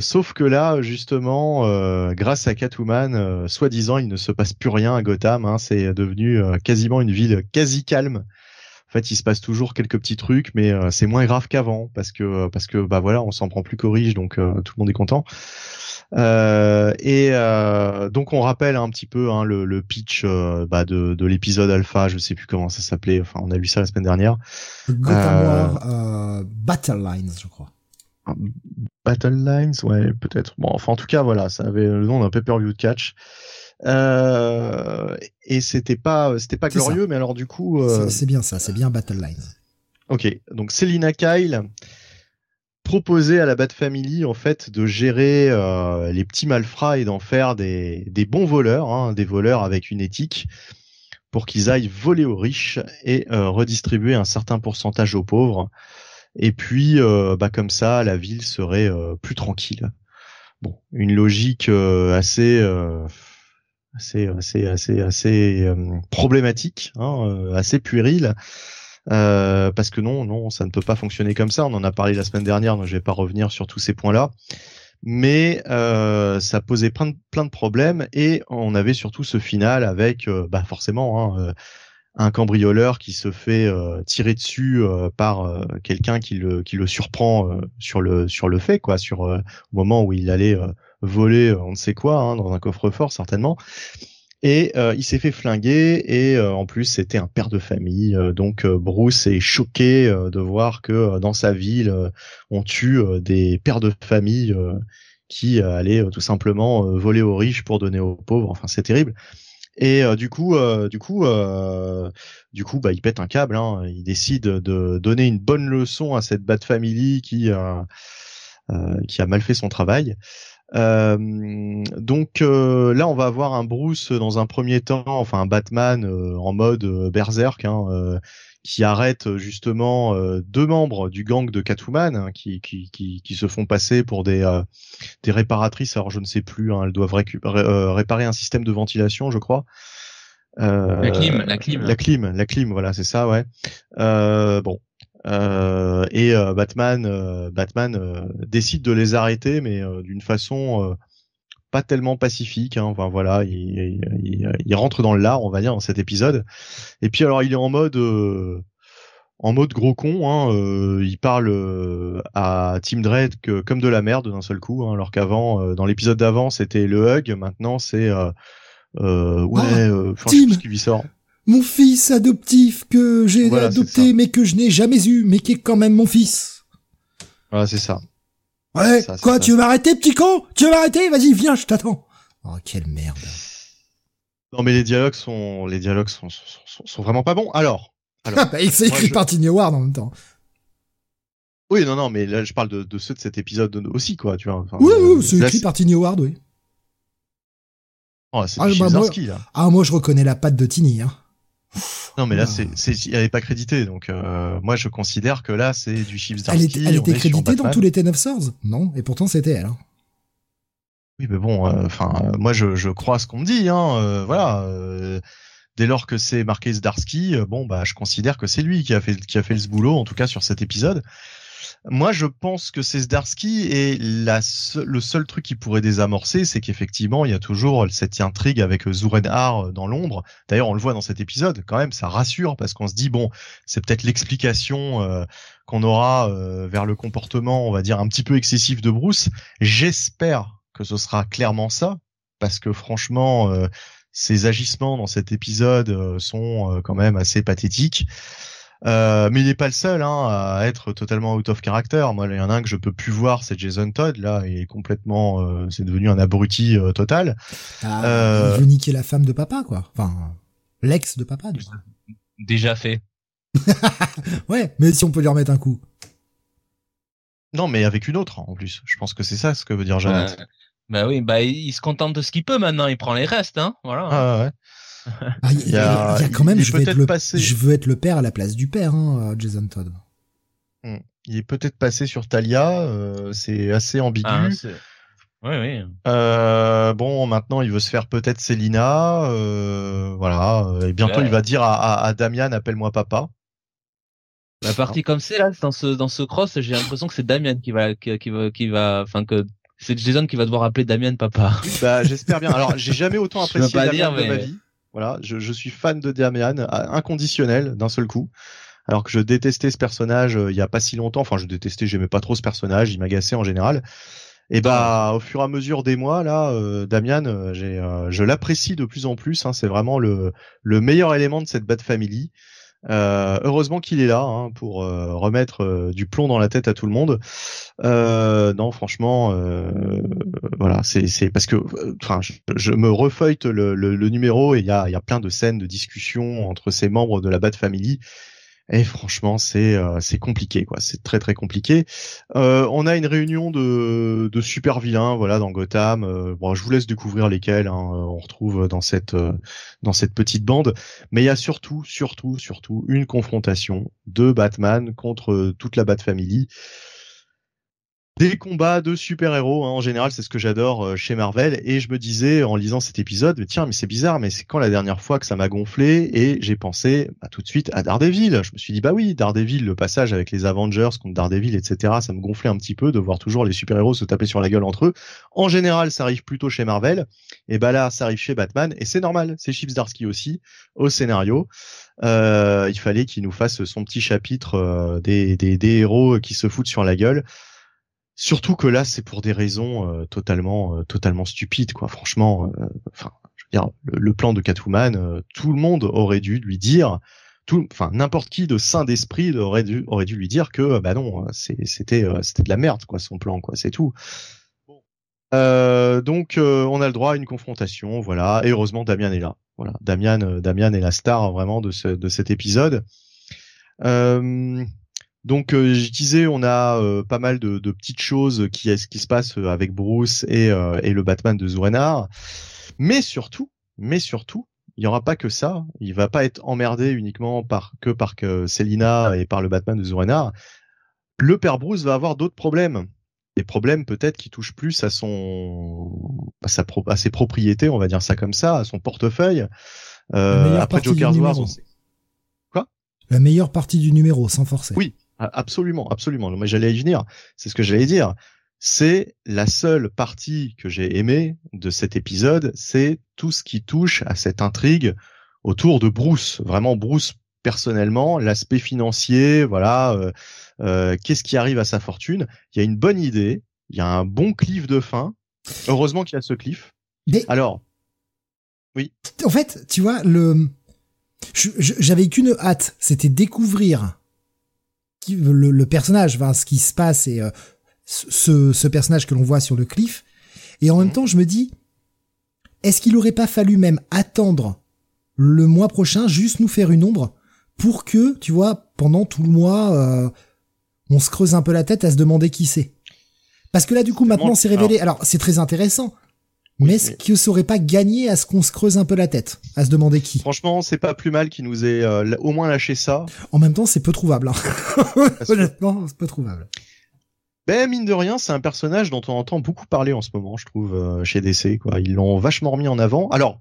sauf que là, justement, euh, grâce à Catwoman, euh, soi-disant, il ne se passe plus rien à Gotham. Hein, c'est devenu quasiment une ville quasi calme. En fait, il se passe toujours quelques petits trucs, mais c'est moins grave qu'avant parce que parce que bah voilà, on s'en prend plus qu'aux riches, donc tout le monde est content. et donc on rappelle un petit peu hein, le, pitch bah, de, de l'épisode alpha, je sais plus comment ça s'appelait. Enfin, on a lu ça la semaine dernière. Gotham War Battle Lines, je crois. Battle Lines, ouais, peut-être. Bon, enfin, en tout cas, voilà, ça avait le nom d'un pay-per-view de catch. Euh, et c'était pas, c'était pas glorieux, mais alors du coup. Euh... C'est bien ça, c'est bien Battle Lines. Ok, donc Selina Kyle proposait à la Bat Family en fait de gérer euh, les petits malfrats et d'en faire des, des bons voleurs, hein, des voleurs avec une éthique pour qu'ils aillent voler aux riches et redistribuer un certain pourcentage aux pauvres. Et puis, euh, bah comme ça, la ville serait euh, plus tranquille. Bon, une logique assez, assez, assez, assez, assez problématique, hein, assez puérile. parce que non, non, ça ne peut pas fonctionner comme ça. On en a parlé la semaine dernière, donc je vais pas revenir sur tous ces points-là mais euh, ça posait plein de, plein de problèmes et on avait surtout ce final avec euh, bah forcément hein, euh, un cambrioleur qui se fait euh, tirer dessus par quelqu'un qui le qui le surprend sur le sur le fait quoi sur au moment où il allait voler on ne sait quoi hein, dans un coffre-fort certainement. Et il s'est fait flinguer et en plus c'était un père de famille donc Bruce est choqué de voir que dans sa ville on tue des pères de famille qui allaient tout simplement voler aux riches pour donner aux pauvres. Enfin c'est terrible et du coup, du coup, du coup, bah, il pète un câble. Hein. Il décide de donner une bonne leçon à cette bad family qui qui a mal fait son travail. Euh, donc euh, là, on va avoir un Bruce dans un premier temps, enfin un Batman euh, en mode berserk, hein, qui arrête justement deux membres du gang de Catwoman, hein, qui, qui, qui, qui, se font passer pour des, des réparatrices. Alors je ne sais plus, hein, elles doivent réparer un système de ventilation, je crois. la clim, la clim, la clim, la clim, voilà, c'est ça, ouais. bon, euh, et euh, Batman, euh, Batman décide de les arrêter, mais d'une façon pas tellement pacifique. Hein. Enfin voilà, il, il, il, rentre dans le lard, on va dire, dans cet épisode. Et puis alors il est en mode en mode gros con. Hein, il parle à Team Dread que, comme de la merde d'un seul coup, hein, alors qu'avant, dans l'épisode d'avant, c'était le hug. Maintenant, c'est ouais, oh, ce qui lui sort mon fils adoptif que j'ai adopté mais que je n'ai jamais eu, mais qui est quand même mon fils. Voilà, c'est ça. Ouais, quoi, tu veux m'arrêter, petit con? Tu veux m'arrêter? Vas-y, viens, je t'attends. Oh, quelle merde. Non, mais les dialogues sont, les dialogues sont, sont, sont, vraiment pas bons. Alors. alors [LAUGHS] bah, c'est écrit par Tiny Ward en même temps. Oui, non, non, mais là, je parle de, de ceux de cet épisode aussi, quoi, tu vois. oui, oui, c'est écrit par Tiny Ward, oui. Oh, c'est ah, bah, moi, là. Ah, moi, je reconnais la patte de Tiny, hein. Non, mais là, c'est, c'est, il n'est pas crédité, donc euh, moi je considère que là c'est du Chief Elle, elle était créditée dans tous les Ten of Swords, non Et pourtant c'était elle. Hein. Oui, mais bon, euh, enfin, euh, moi je, je crois ce qu'on me dit, hein. voilà. dès lors que c'est marqué Zdarsky, bon bah je considère que c'est lui qui a fait qui a fait ce boulot, en tout cas sur cet épisode. Moi, je pense que c'est Zdarsky et la le seul truc qui pourrait désamorcer, c'est qu'effectivement, il y a toujours cette intrigue avec Zurenhar dans l'ombre. D'ailleurs, on le voit dans cet épisode, quand même, ça rassure parce qu'on se dit bon, c'est peut-être l'explication euh, qu'on aura euh, vers le comportement, on va dire un petit peu excessif de Bruce. J'espère que ce sera clairement ça parce que franchement, euh, ses agissements dans cet épisode sont quand même assez pathétiques. Euh, mais il n'est pas le seul hein, à être totalement out of character. Moi, il y en a un que je peux plus voir, c'est Jason Todd. Là, il est complètement, euh, c'est devenu un abruti euh, total. Ah, il veut niquer la femme de papa, quoi. Enfin, l'ex de papa, du coup. Déjà fait. [LAUGHS] ouais, mais si on peut lui remettre un coup. Non, mais avec une autre en plus. Je pense que c'est ça ce que veut dire Janet. bah oui, bah il se contente de ce qu'il peut maintenant. Il prend les restes, hein. Voilà. Ah ouais. Ah, il, y a, quand même, je veux, être le, je veux être le père à la place du père, hein, Jason Todd. Hmm. Il est peut-être passé sur Talia, euh, c'est assez ambigu. Ah, oui, oui. Euh, bon, maintenant, il veut se faire peut-être Célina, euh, voilà. Et bientôt, il va dire à, à, Damian, appelle-moi papa. La partie comme c'est là, dans ce dans ce cross, j'ai l'impression que c'est Damian qui va qui, qui va qui va, enfin que c'est Jason qui va devoir appeler Damian papa. bah, j'espère bien. Alors, j'ai jamais autant [LAUGHS] apprécié Damian de ma vie. Voilà, je, je suis fan de Damian, inconditionnel d'un seul coup. Alors que je détestais ce personnage euh, il y a pas si longtemps. Enfin, je détestais, j'aimais pas trop ce personnage, il m'agaçait en général. Et bah, au fur et à mesure des mois, là, euh, Damian, euh, j'ai, je l'apprécie de plus en plus. Hein, c'est vraiment le, le meilleur élément de cette Bad Family. Euh, heureusement qu'il est là hein, pour euh, remettre euh, du plomb dans la tête à tout le monde. non, franchement, voilà, c'est parce que, enfin, je, me refeuille le, numéro et il y a, y a plein de scènes de discussion entre ces membres de la Bat Family et franchement, c'est euh, c'est compliqué, quoi. C'est très très compliqué. Euh, on a une réunion de, de super vilains, voilà, dans Gotham. Euh, bon, je vous laisse découvrir lesquels. Hein, on retrouve dans cette dans cette petite bande. Mais il y a surtout, surtout, surtout une confrontation de Batman contre toute la Bat Family des combats de super-héros. Hein. En général, c'est ce que j'adore euh, chez Marvel. Et je me disais en lisant cet épisode, tiens, mais c'est bizarre, mais c'est quand la dernière fois que ça m'a gonflé Et j'ai pensé bah, tout de suite à Daredevil. Je me suis dit, bah oui, Daredevil, le passage avec les Avengers contre Daredevil, etc., ça me gonflait un petit peu de voir toujours les super-héros se taper sur la gueule entre eux. En général, ça arrive plutôt chez Marvel. Et bah là, ça arrive chez Batman. Et c'est normal, c'est Chips Darsky aussi, au scénario. Euh, il fallait qu'il nous fasse son petit chapitre euh, des héros qui se foutent sur la gueule. Surtout que là, c'est pour des raisons euh, totalement, euh, totalement stupides, quoi. Franchement, euh, enfin, le, plan de Catwoman, tout le monde aurait dû lui dire, tout, enfin, n'importe qui de saint d'esprit aurait dû, aurait dû lui dire que, bah non, c'était, c'était de la merde, quoi, son plan, quoi, c'est tout. donc, on a le droit à une confrontation, voilà. Et heureusement, Damien est là. Voilà, Damien, Damien est la star vraiment de, ce, de cet épisode. Euh, donc euh, je disais, on a euh, pas mal de, petites choses qui, qui se passent euh, avec Bruce et, le Batman de Zurenar, mais surtout, mais surtout, il y aura pas que ça. Il va pas être emmerdé uniquement par que par que Selina et par le Batman de Zurenar. Le père Bruce va avoir d'autres problèmes. Des problèmes peut-être qui touchent plus à son à, sa à ses propriétés, on va dire ça comme ça, à son portefeuille. après Joker's Wars, Quoi? La meilleure partie du numéro, sans forcer. Oui, Absolument, absolument. Moi, j'allais y venir. C'est ce que j'allais dire. C'est la seule partie que j'ai aimée de cet épisode, c'est tout ce qui touche à cette intrigue autour de Bruce. Vraiment Bruce personnellement, l'aspect financier, voilà, euh, euh, qu'est-ce qui arrive à sa fortune? Il y a une bonne idée, il y a un bon cliff de fin. Heureusement qu'il y a ce cliff. Mais alors, oui. En fait, tu vois, le, j'avais qu'une hâte, c'était découvrir le, personnage, enfin, ce qui se passe et euh, ce, ce personnage que l'on voit sur le cliff. Et en même mhm. temps, je me dis, est-ce qu'il aurait pas fallu même attendre le mois prochain, juste nous faire une ombre pour que, tu vois, pendant tout le mois, euh, on se creuse un peu la tête à se demander qui c'est? Parce que là, du coup, maintenant, c'est révélé. Alors, c'est très intéressant. Mais est-ce que ça aurait pas gagné à ce qu'on se creuse un peu la tête, à se demander qui Franchement, c'est pas plus mal qu'il nous ait euh, au moins lâché ça. En même temps, c'est peu trouvable. Hein. Honnêtement, c'est peu trouvable. Ben mine de rien, c'est un personnage dont on entend beaucoup parler en ce moment, je trouve, euh, chez DC. Quoi, ils l'ont vachement remis en avant. Alors,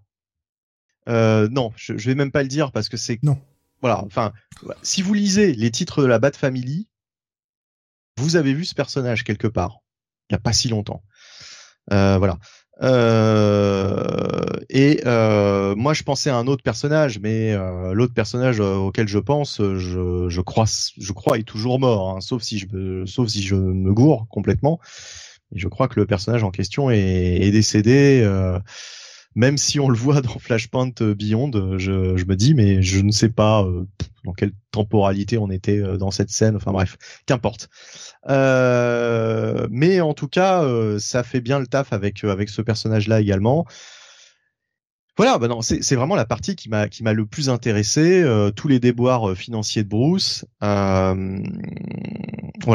euh, non, je, je vais même pas le dire parce que c'est non. Voilà, enfin, si vous lisez les titres de la Bat Family, vous avez vu ce personnage quelque part, il y a pas si longtemps. Euh, voilà. Euh, et euh, moi, je pensais à un autre personnage, mais euh, l'autre personnage auquel je pense, je, je crois, je crois est toujours mort, hein, sauf si je me, sauf si je me gourre complètement. je crois que le personnage en question est, est décédé même si on le voit dans Flashpoint Beyond, je, je me dis, mais je ne sais pas euh, dans quelle temporalité on était euh, dans cette scène. Enfin bref, qu'importe. Euh, mais en tout cas, ça fait bien le taf avec avec ce personnage-là également. Voilà, bah non, c'est vraiment la partie qui m'a qui m'a le plus intéressé. tous les déboires financiers de Bruce, voilà,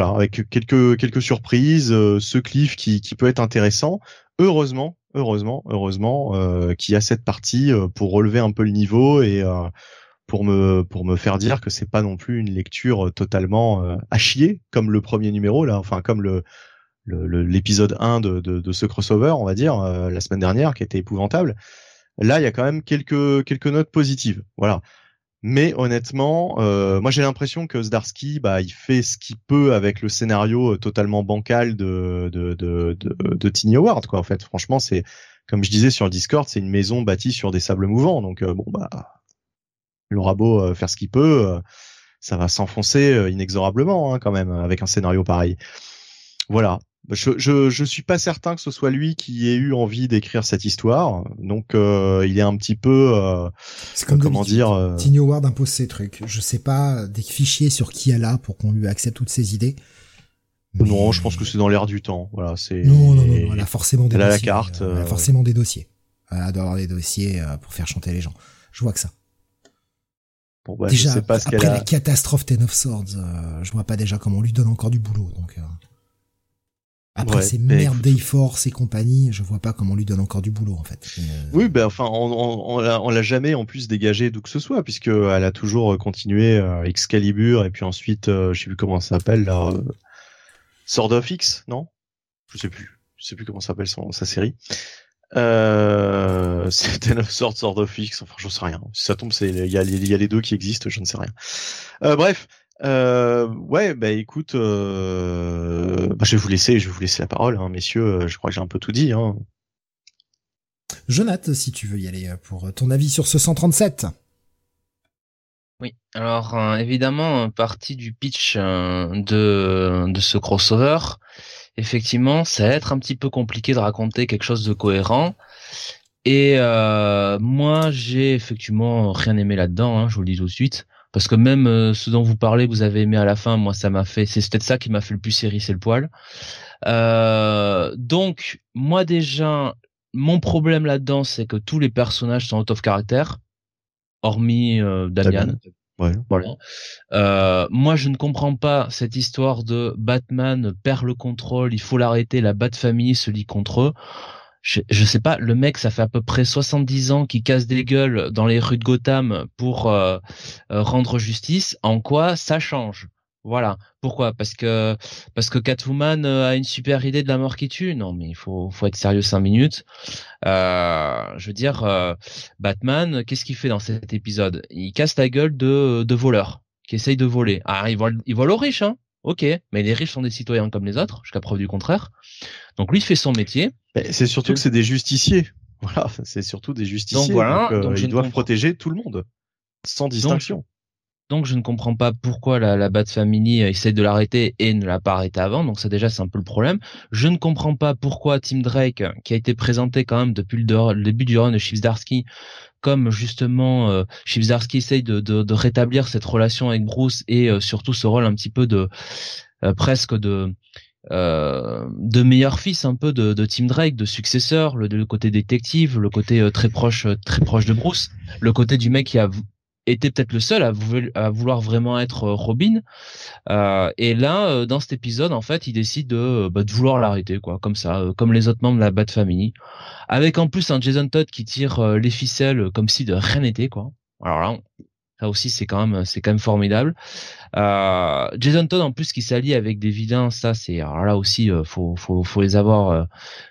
avec quelques quelques surprises, ce cliff qui qui peut être intéressant. Heureusement, heureusement, heureusement, euh, qu'il y a cette partie euh, pour relever un peu le niveau et euh, pour me pour me faire dire que c'est pas non plus une lecture totalement à chier comme le premier numéro là, enfin comme le l'épisode 1 de, de, de, ce crossover, on va dire, la semaine dernière, qui était épouvantable. Là, il y a quand même quelques quelques notes positives. Voilà. Mais honnêtement, euh, moi j'ai l'impression que Zdarsky, bah, il fait ce qu'il peut avec le scénario euh, totalement bancal de de de, de, de Tiny Howard, quoi. En fait, franchement, c'est comme je disais sur le Discord, c'est une maison bâtie sur des sables mouvants. Donc euh, bon bah, il aura beau faire ce qu'il peut, ça va s'enfoncer inexorablement hein, quand même avec un scénario pareil. Voilà. Je, je, je suis pas certain que ce soit lui qui ait eu envie d'écrire cette histoire, donc euh, il est un petit peu. Euh, c'est comme comment dire. Euh... Tiny Howard impose ses trucs. Je sais pas des fichiers sur qui elle a pour qu'on lui accepte toutes ses idées. Non, je pense que c'est dans l'air du temps. Voilà, c'est. Non, non, non, elle a forcément des elle dossiers. A la carte. Elle a euh. forcément des dossiers. Elle a d'avoir des dossiers euh, pour faire chanter les gens. Je vois que ça. Bon, bah, déjà, je sais pas ce après a... la catastrophe Ten of Swords, euh, je vois pas déjà comment on lui donne encore du boulot. Donc, euh... après ouais, ces merdes Dayforce et compagnie, je vois pas comment on lui donne encore du boulot en fait. Euh... Oui, ben enfin, on, on, on l'a jamais en plus dégagé d'où que ce soit, puisque elle a toujours continué euh, Excalibur et puis ensuite, euh, je sais plus comment ça s'appelle là, euh, Sword of X, non? Je sais plus, je sais plus comment s'appelle sa série. Euh, Ten of Swords, Sword of X, enfin j'en sais rien. Si ça tombe, c'est il y a, y a les deux qui existent, je ne sais rien. Euh, bref, euh, ouais, bah écoute, euh, bah, je vais vous laisser, je vais vous laisser la parole, hein, messieurs. Je crois que j'ai un peu tout dit. Hein. Jonathan, si tu veux y aller pour ton avis sur ce 137. Oui, alors euh, évidemment, partie du pitch euh, de de ce crossover effectivement, ça va être un petit peu compliqué de raconter quelque chose de cohérent. Et euh, moi, j'ai effectivement rien aimé là-dedans, hein, je vous le dis tout de suite. Parce que même euh, ce dont vous parlez, vous avez aimé à la fin, moi ça m'a fait, c'est peut-être ça qui m'a fait le plus hérisser le poil. Euh, donc moi déjà, mon problème là-dedans, c'est que tous les personnages sont out of character, hormis euh, Damian. Ouais. Voilà. Euh, moi, je ne comprends pas cette histoire de Batman perd le contrôle, il faut l'arrêter, la Bat Family se lie contre eux. Je, je sais pas, le mec, ça fait à peu près 70 ans qu'il casse des gueules dans les rues de Gotham pour euh, rendre justice. En quoi ça change? Voilà. Pourquoi? Parce que parce que Catwoman a une super idée de la mort qui tue? Non, mais il faut faut être sérieux cinq minutes. Euh, je veux dire, euh, Batman, qu'est-ce qu'il fait dans cet épisode? Il casse la gueule de de voleurs qui essayent de voler. Ah, il vole il vole aux riches, hein Ok, mais les riches sont des citoyens comme les autres, jusqu'à preuve du contraire. Donc lui il fait son métier. C'est surtout que c'est des justiciers. [LAUGHS] Voilà, c'est surtout des justiciers. Donc voilà, donc, euh, donc ils doivent protéger tout le monde, sans distinction. Donc, donc je ne comprends pas pourquoi la, la Bat Family essaie de l'arrêter et ne l'a pas arrêté avant. Donc ça déjà c'est un peu le problème. Je ne comprends pas pourquoi Tim Drake, qui a été présenté quand même depuis le, le début du run de Chief Darsky, comme justement euh, Chief Darsky essaye de, rétablir cette relation avec Bruce et euh, surtout ce rôle un petit peu de euh, presque de euh, de meilleur fils un peu de, de Tim Drake, de successeur, le, le côté détective, le côté très proche très proche de Bruce, le côté du mec qui a était peut-être le seul à, à, vouloir vraiment être Robin. Euh, et là, euh, dans cet épisode, en fait, il décide de, bah, de vouloir l'arrêter, quoi, comme ça, euh, comme les autres membres de la Bat Family, avec en plus un Jason Todd qui tire euh, les ficelles comme si de rien n'était, quoi. Alors là, ça aussi, c'est quand même, c'est quand même formidable. Euh, Jason Todd, en plus, qui s'allie avec des vilains, ça, c'est, alors là aussi, faut, faut, faut les avoir,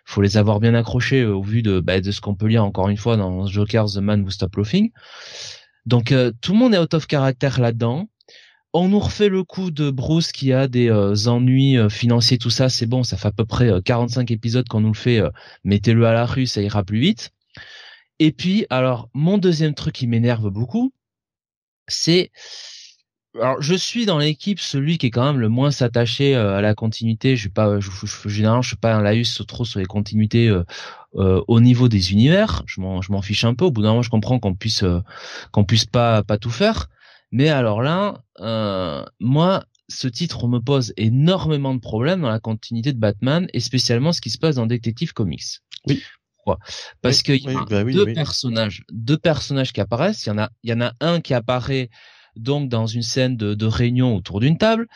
faut les avoir bien accrochés au vu de, bah, de ce qu'on peut lire encore une fois dans Joker's The Man Who Stop Laughing. Donc euh, tout le monde est out of character là-dedans. On nous refait le coup de Bruce qui a des euh, ennuis euh, financiers, tout ça, c'est bon, ça fait à peu près 45 épisodes qu'on nous le fait, mettez-le à la rue, ça ira plus vite. Et puis, alors, mon deuxième truc qui m'énerve beaucoup, c'est... Alors, je suis dans l'équipe celui qui est quand même le moins attaché à la continuité. Je suis pas, je, je, je, généralement, je suis pas un laïus trop sur les continuités euh, au niveau des univers, je m'en je m'en fiche un peu. Au bout d'un moment, je comprends qu'on puisse euh, qu'on puisse pas pas tout faire, mais alors là, euh, moi, ce titre me pose énormément de problèmes dans la continuité de Batman et spécialement ce qui se passe dans Detective Comics. Oui. Pourquoi? Parce oui, qu'il y a oui, bah oui, deux personnages, deux personnages qui apparaissent. Il y en a, il y en a un qui apparaît donc dans une scène de, de réunion autour d'une table.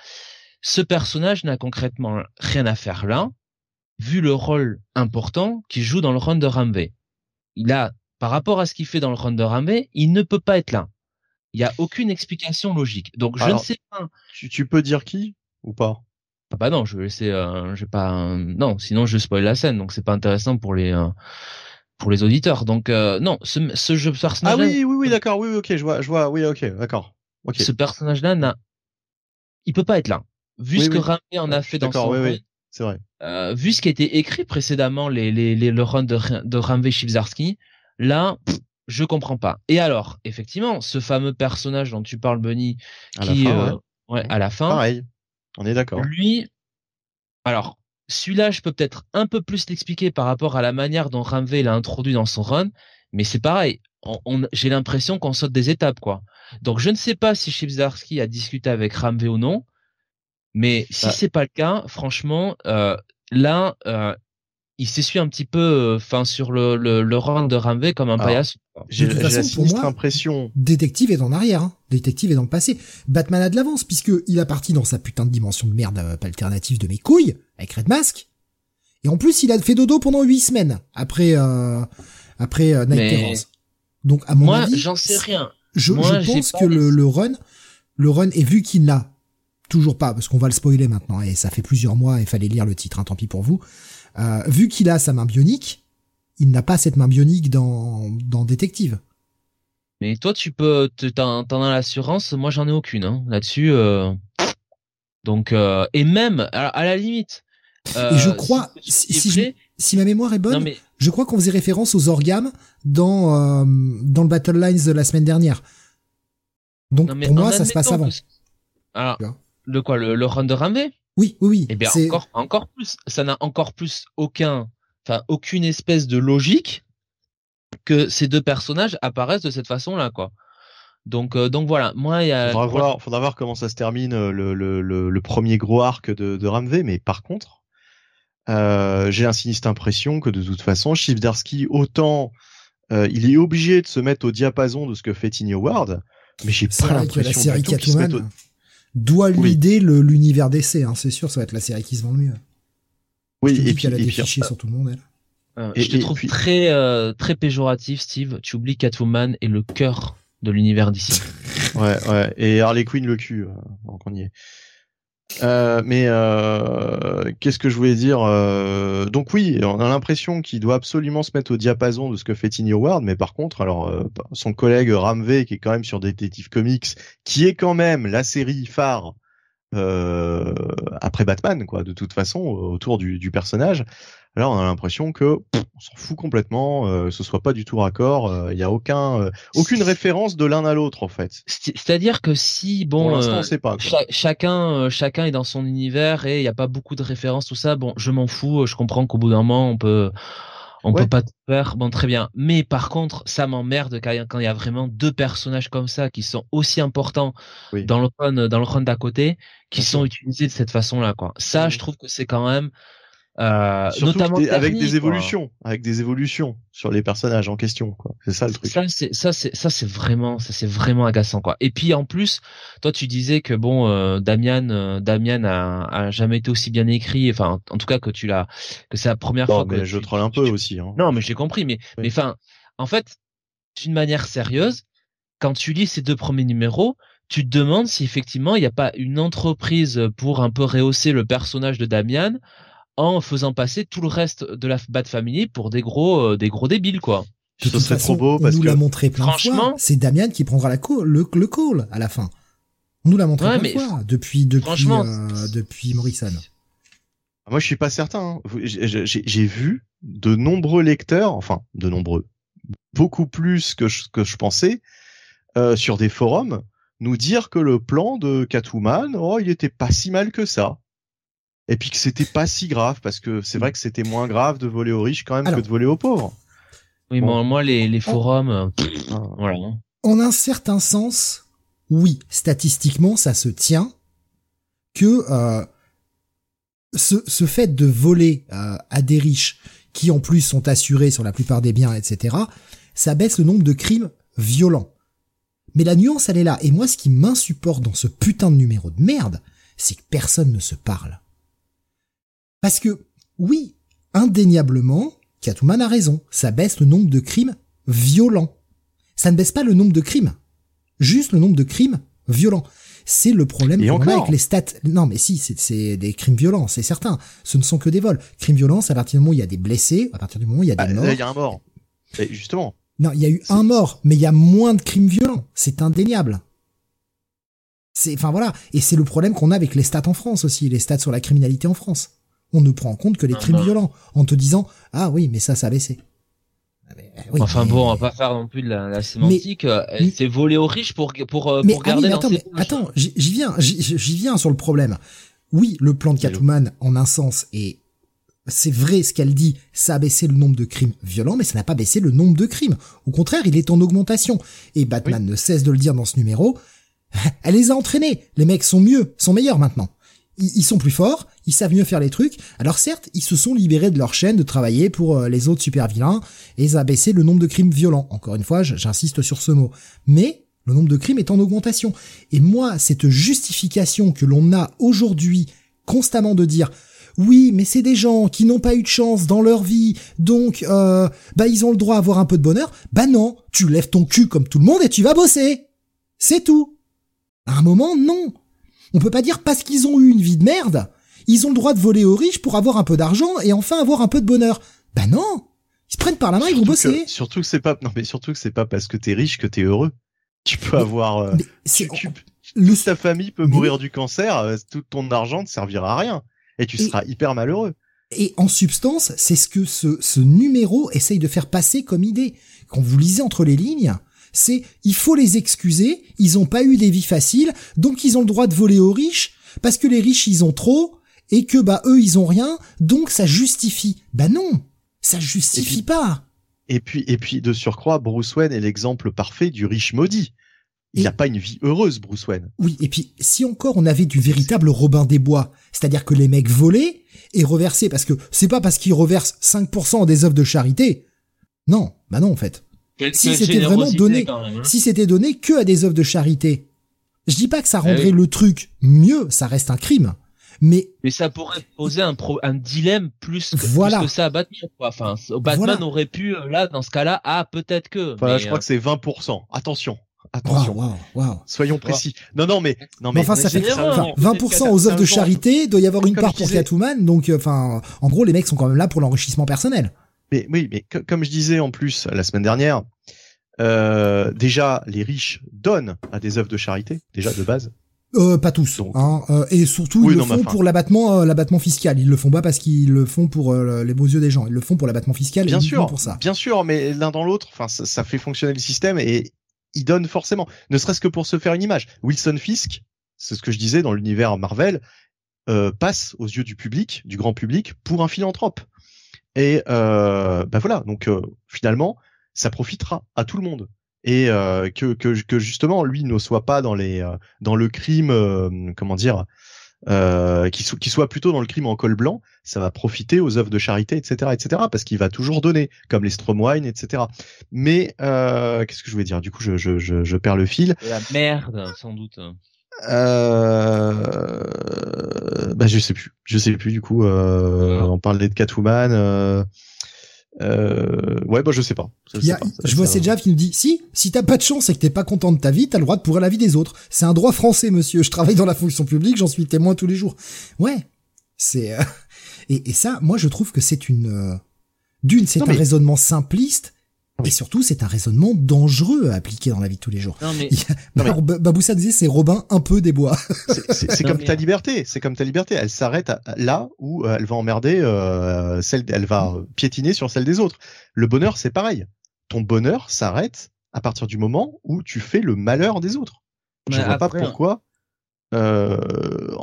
Ce personnage n'a concrètement rien à faire là vu le rôle important qu'il joue dans le run de Ramvé. Il a, par rapport à ce qu'il fait dans le run de Ramvé, il ne peut pas être là. Il n'y a aucune explication logique. Donc je ne sais pas. Tu, tu peux dire qui ou pas? Ah bah non, je vais laisser, euh, je vais pas, euh, non, sinon je spoil la scène, donc c'est pas intéressant pour les, euh, pour les auditeurs. Donc non, ce, ce jeu personnage. Ah oui, oui, oui, d'accord, oui, oui, ok, je vois, je vois, oui, ok, d'accord, Ce personnage-là n'a, il peut pas être là. Vu Oui, ce que oui. En a Ouais, je fait dans son oui, c'est vrai. Euh, vu ce qui a été écrit précédemment, les, les, les, le run de, de Ramvé Shivzarski, là, pff, je comprends pas. Et alors, effectivement, ce fameux personnage dont tu parles, Bunny, À la qui, fin, euh, ouais. ouais, à la fin, Pareil, on est d'accord. lui, alors, celui-là, je peux peut-être un peu plus l'expliquer par rapport à la manière dont Ramvé l'a introduit dans son run, mais c'est pareil. On, j'ai l'impression qu'on saute des étapes, quoi. Donc, je ne sais pas si Chibzarski a discuté avec Ramvé ou non, mais si bah. c'est pas le cas, franchement, euh, là, euh, il s'essuie un petit peu, euh, enfin, sur le, le, le rang de Ramvé comme un paillasson. J'ai la sinistre impression. Détective est en arrière, hein. Détective est dans le passé. Batman a de l'avance puisque il a parti dans sa putain de dimension de merde euh, alternative de mes couilles avec Red Mask. Et en plus, il a fait dodo pendant huit semaines après euh, après euh, Night Terrors. Donc à mon Moi, j'en sais rien. Je, je pense que le, le run, le run est vu qu'il n'a toujours pas, parce qu'on va le spoiler maintenant, et ça fait plusieurs mois, il fallait lire le titre, hein, tant pis pour vous. Euh, vu qu'il a sa main bionique, il n'a pas cette main bionique dans, dans Détective. Mais toi, tu peux, t'en, as l'assurance. Moi, j'en ai aucune hein, là-dessus. Euh... Donc, euh... et même à, la limite. et je crois, si, si, si, ma mémoire est bonne, je crois qu'on faisait référence aux orgames dans euh, dans le Battle Lines de la semaine dernière. Donc pour moi, ça se passe avant. Alors, le quoi, le, le run de Ramvé Oui, oui, oui. Eh bien, encore, encore plus. Ça n'a encore plus aucun enfin aucune espèce de logique que ces deux personnages apparaissent de cette façon-là, quoi. Donc, euh, donc voilà. Moi, il y a. Faudra voir, faudra voir comment ça se termine euh, le, le, le, premier gros arc de, de Ramvé, mais par contre, euh, j'ai un sinistre impression que de toute façon, Darsky, autant euh, il est obligé de se mettre au diapason de ce que fait Tiny Howard, mais j'ai pas l'impression que la série Catwoman doit l'idée l'univers d'essai. Hein, c'est sûr, ça va être la série qui se vend le mieux. Oui, et puis, elle a des fichiers sur tout le monde, elle. Euh, je te trouve très euh, très péjoratif, Steve. Tu oublies Catwoman est le cœur de l'univers d'ici. [LAUGHS] ouais, ouais. Et Harley Quinn le cul. Euh, donc on y est. Euh, mais euh, qu'est-ce que je voulais dire Donc oui, on a l'impression qu'il doit absolument se mettre au diapason de ce que fait Tiny Howard, mais par contre, alors son collègue Ramvé, qui est quand même sur Detective Comics, qui est quand même la série phare euh, après Batman, quoi, de toute façon, autour du, du personnage. Alors on a l'impression que on s'en fout complètement, euh, ce soit pas du tout raccord, il euh, y a aucun, euh, aucune référence de l'un à l'autre en fait. C'est-à-dire que si bon, on sait pas, chacun, chacun est dans son univers et il n'y a pas beaucoup de références tout ça. Bon, je m'en fous, je comprends qu'au bout d'un moment on peut on peut pas tout faire, bon très bien. Mais par contre, ça m'emmerde quand il y a vraiment deux personnages comme ça qui sont aussi importants dans le run, dans le run d'à côté, qui sont utilisés de cette façon-là, quoi. Ça, je trouve que c'est quand même euh, notamment avec des évolutions, avec des évolutions sur les personnages en question, quoi. C'est ça le truc. Ça c'est ça c'est ça c'est vraiment ça c'est vraiment agaçant quoi. Et puis en plus, toi tu disais que bon euh, Damian euh, Damian a, a jamais été aussi bien écrit, enfin en tout cas que tu l'as que c'est la première fois mais que je troll un peu aussi. Hein. Non mais j'ai compris, mais mais enfin en fait d'une manière sérieuse, quand tu lis ces deux premiers numéros, tu te demandes si effectivement il n'y a pas une entreprise pour un peu rehausser le personnage de Damian en faisant passer tout le reste de la Bat Family pour des gros, euh, des gros débiles, quoi. De toute façon, trop beau on nous l'a montré plein de fois. C'est Damian qui prendra la call, le, le call à la fin. On nous l'a montré plein de fois depuis, depuis, euh, depuis Morrison. Ah, moi, je suis pas certain. Hein. J'ai vu de nombreux lecteurs, enfin, de nombreux, beaucoup plus que je, que je pensais, euh, sur des forums, nous dire que le plan de Catwoman, oh, il était pas si mal que ça et puis que c'était pas si grave parce que c'est vrai que c'était moins grave de voler aux riches quand même que de voler aux pauvres. Oui, mais moi les, les forums, euh, ah. voilà. En un certain sens, oui, statistiquement ça se tient que euh, ce, ce fait de voler euh, à des riches qui en plus sont assurés sur la plupart des biens, etc., ça baisse le nombre de crimes violents. Mais la nuance, elle est là. Et moi, ce qui m'insupporte dans ce putain de numéro de merde, c'est que personne ne se parle. Parce que, oui, indéniablement, Catwoman a raison, ça baisse le nombre de crimes violents. Ça ne baisse pas le nombre de crimes, juste le nombre de crimes violents. C'est le problème qu'on a avec les stats. Non, mais si, c'est des crimes violents, c'est certain. Ce ne sont que des vols. Crimes violents, c'est à partir du moment où il y a des blessés, à partir du moment où il y a des bah, morts. il y a un mort. justement. Non, il y a eu un mort, mais il y a moins de crimes violents. C'est indéniable. C'est, enfin voilà. Et c'est le problème qu'on a avec les stats en France aussi, les stats sur la criminalité en France on ne prend en compte que les crimes violents, en te disant ah oui, mais ça, ça a baissé. Ah, eh enfin bon, on va pas faire non plus de la, sémantique. Euh, c'est voler aux riches pour pour euh, pour garder attends, attends, j'y viens, j'y viens sur le problème. Oui, le plan de Catwoman, en un sens, est c'est vrai ce qu'elle dit, ça a baissé le nombre de crimes violents, mais ça n'a pas baissé le nombre de crimes. Au contraire, il est en augmentation. Et Batman ne cesse de le dire dans ce numéro. [LAUGHS] Elle les a entraînés. Les mecs sont mieux, sont meilleurs maintenant. Ils, sont plus forts, ils savent mieux faire les trucs. Alors certes, ils se sont libérés de leur chaîne de travailler pour euh, les autres super vilains et ça a baissé le nombre de crimes violents. Encore une fois, j'insiste sur ce mot. Mais le nombre de crimes est en augmentation. Et moi, cette justification que l'on a aujourd'hui constamment de dire oui, mais c'est des gens qui n'ont pas eu de chance dans leur vie, donc euh, bah ils ont le droit à avoir un peu de bonheur. Bah non, tu lèves ton cul comme tout le monde et tu vas bosser. C'est tout. À un moment, non. On peut pas dire parce qu'ils ont eu une vie de merde, ils ont le droit de voler aux riches pour avoir un peu d'argent et enfin avoir un peu de bonheur. Bah non. Ils se prennent par la main, ils vont bosser. surtout que c'est pas, non mais surtout que c'est pas parce que t'es riche que t'es heureux. Tu peux avoir, euh, le... ta famille peut mourir du cancer, euh, tout ton argent ne servira à rien et tu seras hyper malheureux. Et en substance, c'est ce que ce, ce numéro essaye de faire passer comme idée. Quand vous lisez entre les lignes, c'est il faut les excuser, ils ont pas eu des vies faciles, donc ils ont le droit de voler aux riches, parce que les riches ils ont trop, et que bah eux ils ont rien, donc ça justifie. Bah non, ça justifie pas. Et puis et puis de surcroît, Bruce Wayne est l'exemple parfait du riche maudit. Il n'a pas une vie heureuse, Bruce Wayne. Oui, et puis si encore on avait du véritable Robin des Bois, c'est-à-dire que les mecs volaient et reversaient, parce que c'est pas parce qu'ils reversent 5% des œuvres de charité. Non, bah non en fait. si c'était vraiment donné, hein. si c'était donné que à des œuvres de charité, je dis pas que ça eh rendrait le truc mieux, ça reste un crime. Mais, mais ça pourrait poser un, pro, un dilemme plus que, voilà. plus que ça à Batman. Quoi. Enfin, Batman aurait pu, euh, là, dans ce cas-là, ah, peut-être que. Voilà, je crois euh, que c'est 20%. Attention. Attention. Soyons précis. Non, non, mais, non, mais. enfin, ça fait, 20% aux œuvres de charité, doit y avoir une part pour Catwoman, donc, euh, enfin, en gros, les mecs sont quand même là pour l'enrichissement personnel. Mais, oui, mais comme je disais en plus la semaine dernière, euh, déjà, les riches donnent à des œuvres de charité, déjà de base. Euh, pas tous, hein, euh, et surtout ils le font pour l'abattement, euh, l'abattement fiscal. Ils le font pas parce qu'ils le font pour les beaux yeux des gens. Ils le font pour l'abattement fiscal. Bien sûr, pour ça. Bien sûr, mais l'un dans l'autre, enfin, ça, ça, fait fonctionner le système et il donne forcément, ne serait-ce que pour se faire une image. Wilson Fisk, c'est ce que je disais dans l'univers Marvel, euh, passe aux yeux du public, du grand public, pour un philanthrope. Et euh, bah voilà, donc euh, finalement, ça profitera à tout le monde. Et euh, que, que, que justement, lui ne soit pas dans les euh, dans le crime, comment dire, euh, qui, qui, soit plutôt dans le crime en col blanc, ça va profiter aux œuvres de charité, etc., etc., parce qu'il va toujours donner, comme les Stromwine, etc. Mais euh, qu'est-ce que je voulais dire? Du coup, je, je, je, je, perds le fil. La merde, sans doute. Euh... Bah, je sais plus. Je sais plus. Du coup, euh, on parlait de Catwoman. Euh... Ouais, bah je sais pas. Je, a, je vois Sejav qui nous dit si, si t'as pas de chance et que t'es pas content de ta vie, t'as le droit de pourrir la vie des autres. C'est un droit français, monsieur. Je travaille dans la fonction publique, j'en suis témoin tous les jours. Ouais, c'est euh, [LAUGHS] et, et, ça, moi je trouve que c'est une euh, d'une, c'est un raisonnement simpliste et surtout, c'est un raisonnement dangereux à appliquer dans la vie de tous les jours. Non, mais... Baboussa disait, c'est Robin un peu des bois. C'est comme ta liberté. C'est comme ta liberté. Elle s'arrête là où euh, elle va emmerder euh, celle, elle va piétiner sur celle des autres. Le bonheur, c'est pareil. Ton bonheur s'arrête à partir du moment où tu fais le malheur des autres. Je vois pas pourquoi euh,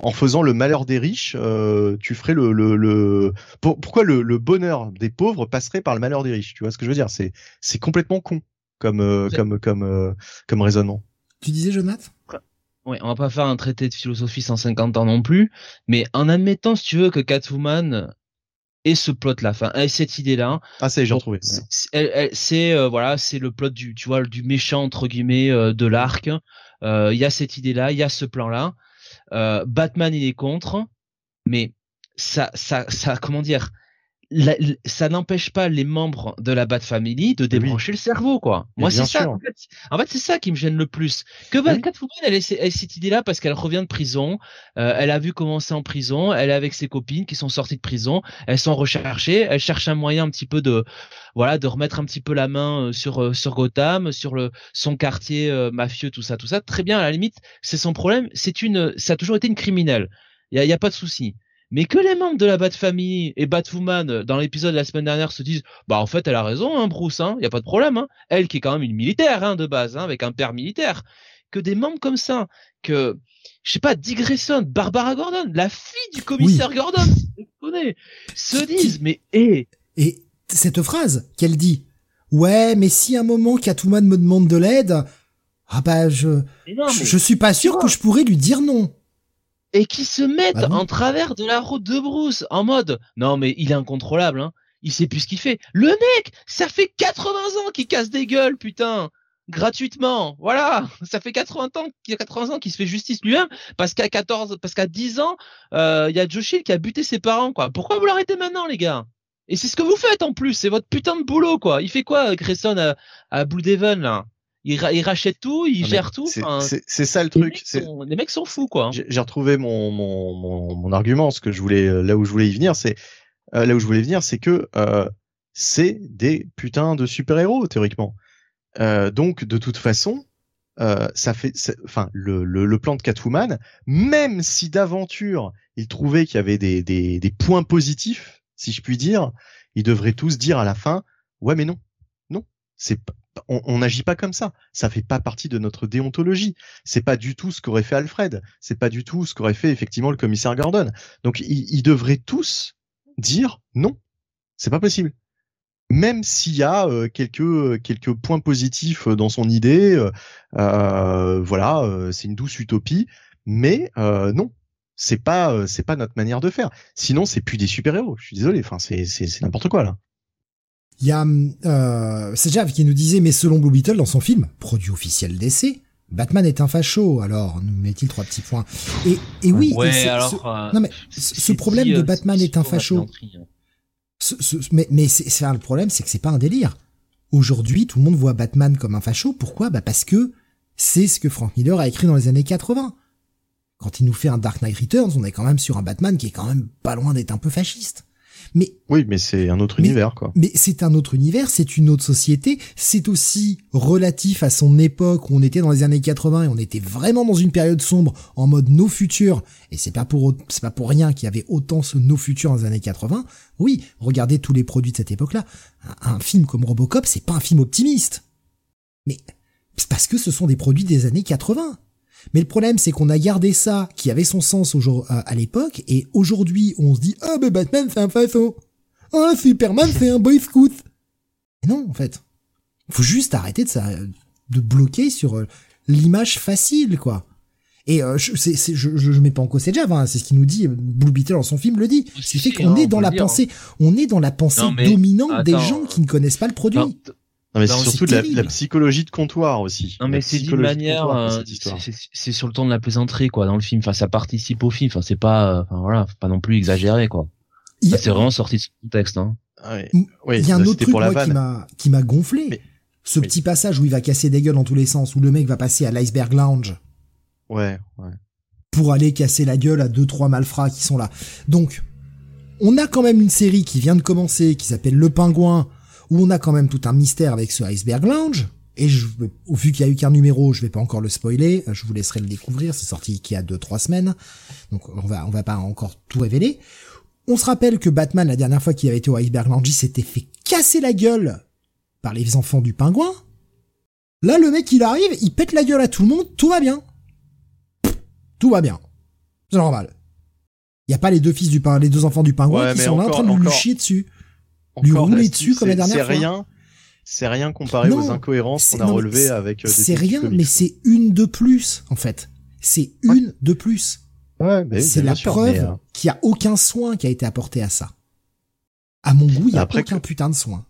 en faisant le malheur des riches, euh, tu ferais le, le, le... pourquoi le, le, bonheur des pauvres passerait par le malheur des riches? Tu vois ce que je veux dire? C'est c'est complètement con comme euh, comme comme euh, comme raisonnement. Tu disais Jonathan Oui, on va pas faire un traité de philosophie 150 ans non plus, mais en admettant, si tu veux, que Catwoman ait ce plot là, enfin, cette idée là. Ah, c'est j'ai retrouvé. C'est voilà, c'est le plot du, tu vois, du méchant entre guillemets de l'arc. Euh, il y a cette idée-là, il y a ce plan-là. Euh, Batman il est contre, mais ça, ça, ça, comment dire, ça n'empêche pas les membres de la Bat Family de débrancher le cerveau, quoi. Moi, c'est ça. En fait, c'est ça qui me gêne le plus. Que Bat Catwoman, elle a cette idée-là parce qu'elle revient de prison. Euh, elle a vu comment c'est en prison. Elle est avec ses copines qui sont sorties de prison. Elles sont recherchées. Elle cherche un moyen un petit peu de, voilà, de remettre un petit peu la main euh, sur euh, sur Gotham, sur le son quartier mafieux, tout ça, tout ça. Très bien. À la limite, c'est son problème. C'est une, ça a toujours été une criminelle. Il y a, y a pas de souci mais que les membres de la Bat Family et Batwoman euh, dans l'épisode de la semaine dernière se disent bah en fait elle a raison hein, Bruce hein, y a pas de problème hein. elle qui est quand même une militaire hein, de base hein, avec un père militaire que des membres comme ça, que je sais pas, Dick Grayson, Barbara Gordon, la fille du commissaire Gordon, se disent, mais hé. Et cette phrase qu'elle dit, ouais, mais si un moment Catwoman me demande de l'aide, ah bah je, je, suis pas sûr que je pourrais lui dire non. Et qui se mettent bah en travers de la route de Bruce en mode, non mais il est incontrôlable, hein. Il sait plus ce qu'il fait. Le mec, ça fait 80 ans qu'il casse des gueules, putain gratuitement. Voilà, [LAUGHS] ça fait 80 ans qu'il a 80 ans qu'il se fait justice lui-même parce qu'à 14 parce qu'à 10 ans, euh, il y a Joe Chill qui a buté ses parents quoi. Pourquoi vous l'arrêtez maintenant les gars? Et c'est ce que vous faites en plus, c'est votre putain de boulot quoi. Il fait quoi Grayson à, à Blue Devon là? Il, il, rachète tout, il gère tout. C'est ça le truc. Les mecs, sont, fous, quoi. J'ai retrouvé mon, mon, mon, mon, argument, ce que je voulais, là où je voulais y venir, c'est euh, là où je voulais venir, c'est que euh, c'est des putains de super héros théoriquement. Euh, donc de toute façon, euh, ça fait, enfin le, le, le, plan de Catwoman, même si d'aventure il trouvait qu'il y avait des, des, des, points positifs, si je puis dire, ils devraient tous dire à la fin, ouais mais non, non, c'est on n'agit pas comme ça. Ça fait pas partie de notre déontologie. C'est pas du tout ce qu'aurait fait Alfred. C'est pas du tout ce qu'aurait fait effectivement le commissaire Gordon. Donc ils, devraient tous dire non. C'est pas possible même s'il y a euh, quelques euh, quelques points positifs euh, dans son idée, voilà, c'est une douce utopie, mais non, c'est pas pas notre manière de faire. Sinon, c'est plus des super héros. Je suis désolé, enfin c'est c'est n'importe quoi là. Il y a euh, Jav qui nous disait, mais selon Blue Beetle dans son film, produit officiel d'essai, Batman est un facho, alors nous met-il trois petits points? Et, et oui, non mais ce problème de Batman est un facho. Hein mais mais c'est le problème, c'est que c'est pas un délire. Aujourd'hui, tout le monde voit Batman comme un facho. Pourquoi? Bah parce que c'est ce que Frank Miller a écrit dans les années 80. Quand il nous fait un Dark Knight Returns, on est quand même sur un Batman qui est quand même pas loin d'être un peu fasciste. Mais oui, mais c'est un autre univers, quoi. Mais c'est un autre univers, c'est une autre société. C'est aussi relatif à son époque où on était dans les années 80 et on était vraiment dans une période sombre, en mode nos futurs. Et c'est pas pour c'est pas pour rien qu'il y avait autant ce nos futurs dans les années 80. Oui, regardez tous les produits de cette époque-là. Un, un film comme Robocop, c'est pas un film optimiste. Mais c'est parce que ce sont des produits des années 80. Mais le problème, c'est qu'on a gardé ça, qui avait son sens à, l'époque, et aujourd'hui, on se dit, ah, mais Batman, c'est un façon. Ah, Superman, c'est un boy scout. Et non, en fait. Faut juste arrêter de ça, de bloquer sur euh, l'image facile, quoi. Et euh, je, c'est, je, je, mets pas en cause Java, hein, c'est ce qu'il nous dit, Blue Beetle dans son film le dit. Ce qui fait qu'on est dans la pensée, on est dans la pensée dominante des gens qui ne connaissent pas le produit. Non mais c'est surtout de la, psychologie de comptoir aussi. Non mais c'est d'une manière, euh, c'est sur le ton de la plaisanterie quoi dans le film. Enfin ça participe au film. Enfin c'est pas, enfin voilà, pas non plus exagéré quoi. C'est vraiment sorti de ce contexte. Hein. Ah oui. il y a un autre truc moi, qui m'a qui m'a gonflé. ce petit passage où il va casser des gueules dans tous les sens, où le mec va passer à l'iceberg lounge. Ouais, ouais. Pour aller casser la gueule à deux trois malfrats qui sont là. Donc on a quand même une série qui vient de commencer qui s'appelle Le Pingouin où on a quand même tout un mystère avec ce Iceberg Lounge. Et je, au vu qu'il y a eu qu'un numéro, je vais pas encore le spoiler, je vous laisserai le découvrir, c'est sorti qu'il y a deux, trois semaines. Donc on va, on va pas encore tout révéler. On se rappelle que Batman, la dernière fois qu'il avait été au Iceberg Lounge, il s'était fait casser la gueule par les enfants du pingouin. Là, le mec, il arrive, il pète la gueule à tout le monde, tout va bien. tout va bien. C'est normal. Il y a pas les deux fils du pingouin, les deux enfants du pingouin qui sont là en train de lui chier dessus lui rouler dessus comme la dernière fois. C'est rien. C'est rien comparé aux incohérences qu'on a relevées avec. Euh, c'est rien, mais c'est une de plus en fait. C'est une de plus. Ouais, c'est la preuve euh, qu'il y a aucun soin qui a été apporté à ça. À mon goût, il y a aucun putain de soin.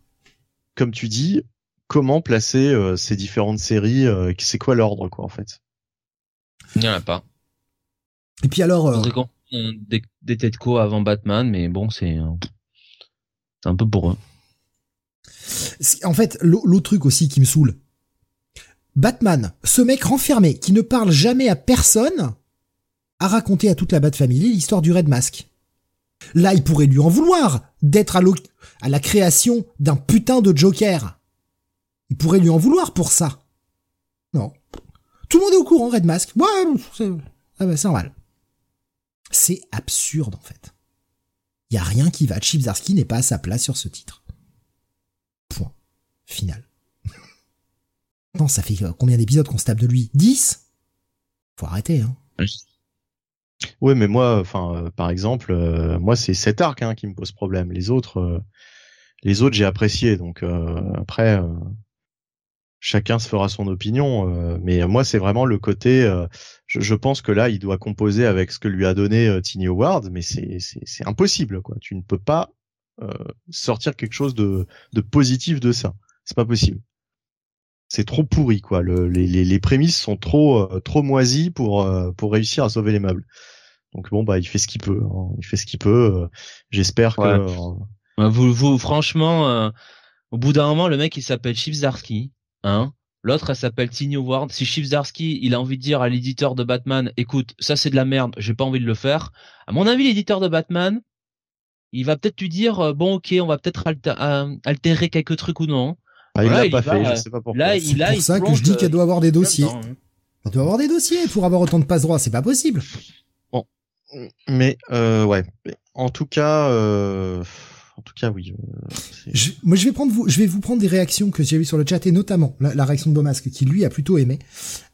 Comme tu dis, comment placer euh, ces différentes séries C'est quoi l'ordre, quoi, en fait? Il n'y en a pas. Et puis alors. Des, des têtes co avant Batman, mais bon, c'est. C'est un peu pour eux. En fait, l'autre truc aussi qui me saoule. Batman, ce mec renfermé qui ne parle jamais à personne, a raconté à toute la Bat Family l'histoire du Red Mask. Là, il pourrait lui en vouloir d'être à, la création d'un putain de Joker. Il pourrait lui en vouloir pour ça. Non. Tout le monde est au courant, Red Mask. Ouais, c'est ah bah, normal. C'est absurde, en fait. Il a rien qui va. Chip Zarsky n'est pas à sa place sur ce titre. Point. Final. [LAUGHS] non, ça fait euh, combien d'épisodes qu'on se tape de lui? 10 Faut arrêter, hein. Oui, mais moi, euh, par exemple, euh, moi, c'est cet arc hein, qui me pose problème. Les autres, les autres, j'ai apprécié. Donc après, chacun se fera son opinion. mais moi, c'est vraiment le côté. Je, je, pense que là, il doit composer avec ce que lui a donné Tiny Howard, mais c'est impossible, quoi. Tu ne peux pas sortir quelque chose de de positif de ça. C'est pas possible c'est trop pourri quoi. Le, les, les, les, prémices sont trop euh, trop moisies pour euh, pour réussir à sauver les meubles. Donc bon bah il fait ce qu'il peut. Hein. Il fait ce qu'il peut. Euh, j'espère que. Vous vous franchement, au bout d'un moment le mec il s'appelle Chipsarski, hein. L'autre elle s'appelle Tiny Ward. Si Chipsarski il a envie de dire à l'éditeur de Batman, écoute ça c'est de la merde, j'ai pas envie de le faire. À mon avis l'éditeur de Batman, il va peut-être lui dire bon ok on va peut-être altérer quelques trucs ou non ah, il l'a pas fait, je sais pas pourquoi. Là, c'est pour ça que je dis qu'elle doit avoir des dossiers. Hein. Elle doit avoir des dossiers pour avoir autant de passe droit, c'est pas possible. Bon, mais euh, ouais. En tout cas, euh, en tout cas, oui. Euh, moi, je vais prendre vous, je vais vous prendre des réactions que j'ai vues sur le chat et notamment la, réaction de Beaumasque qui lui a plutôt aimé,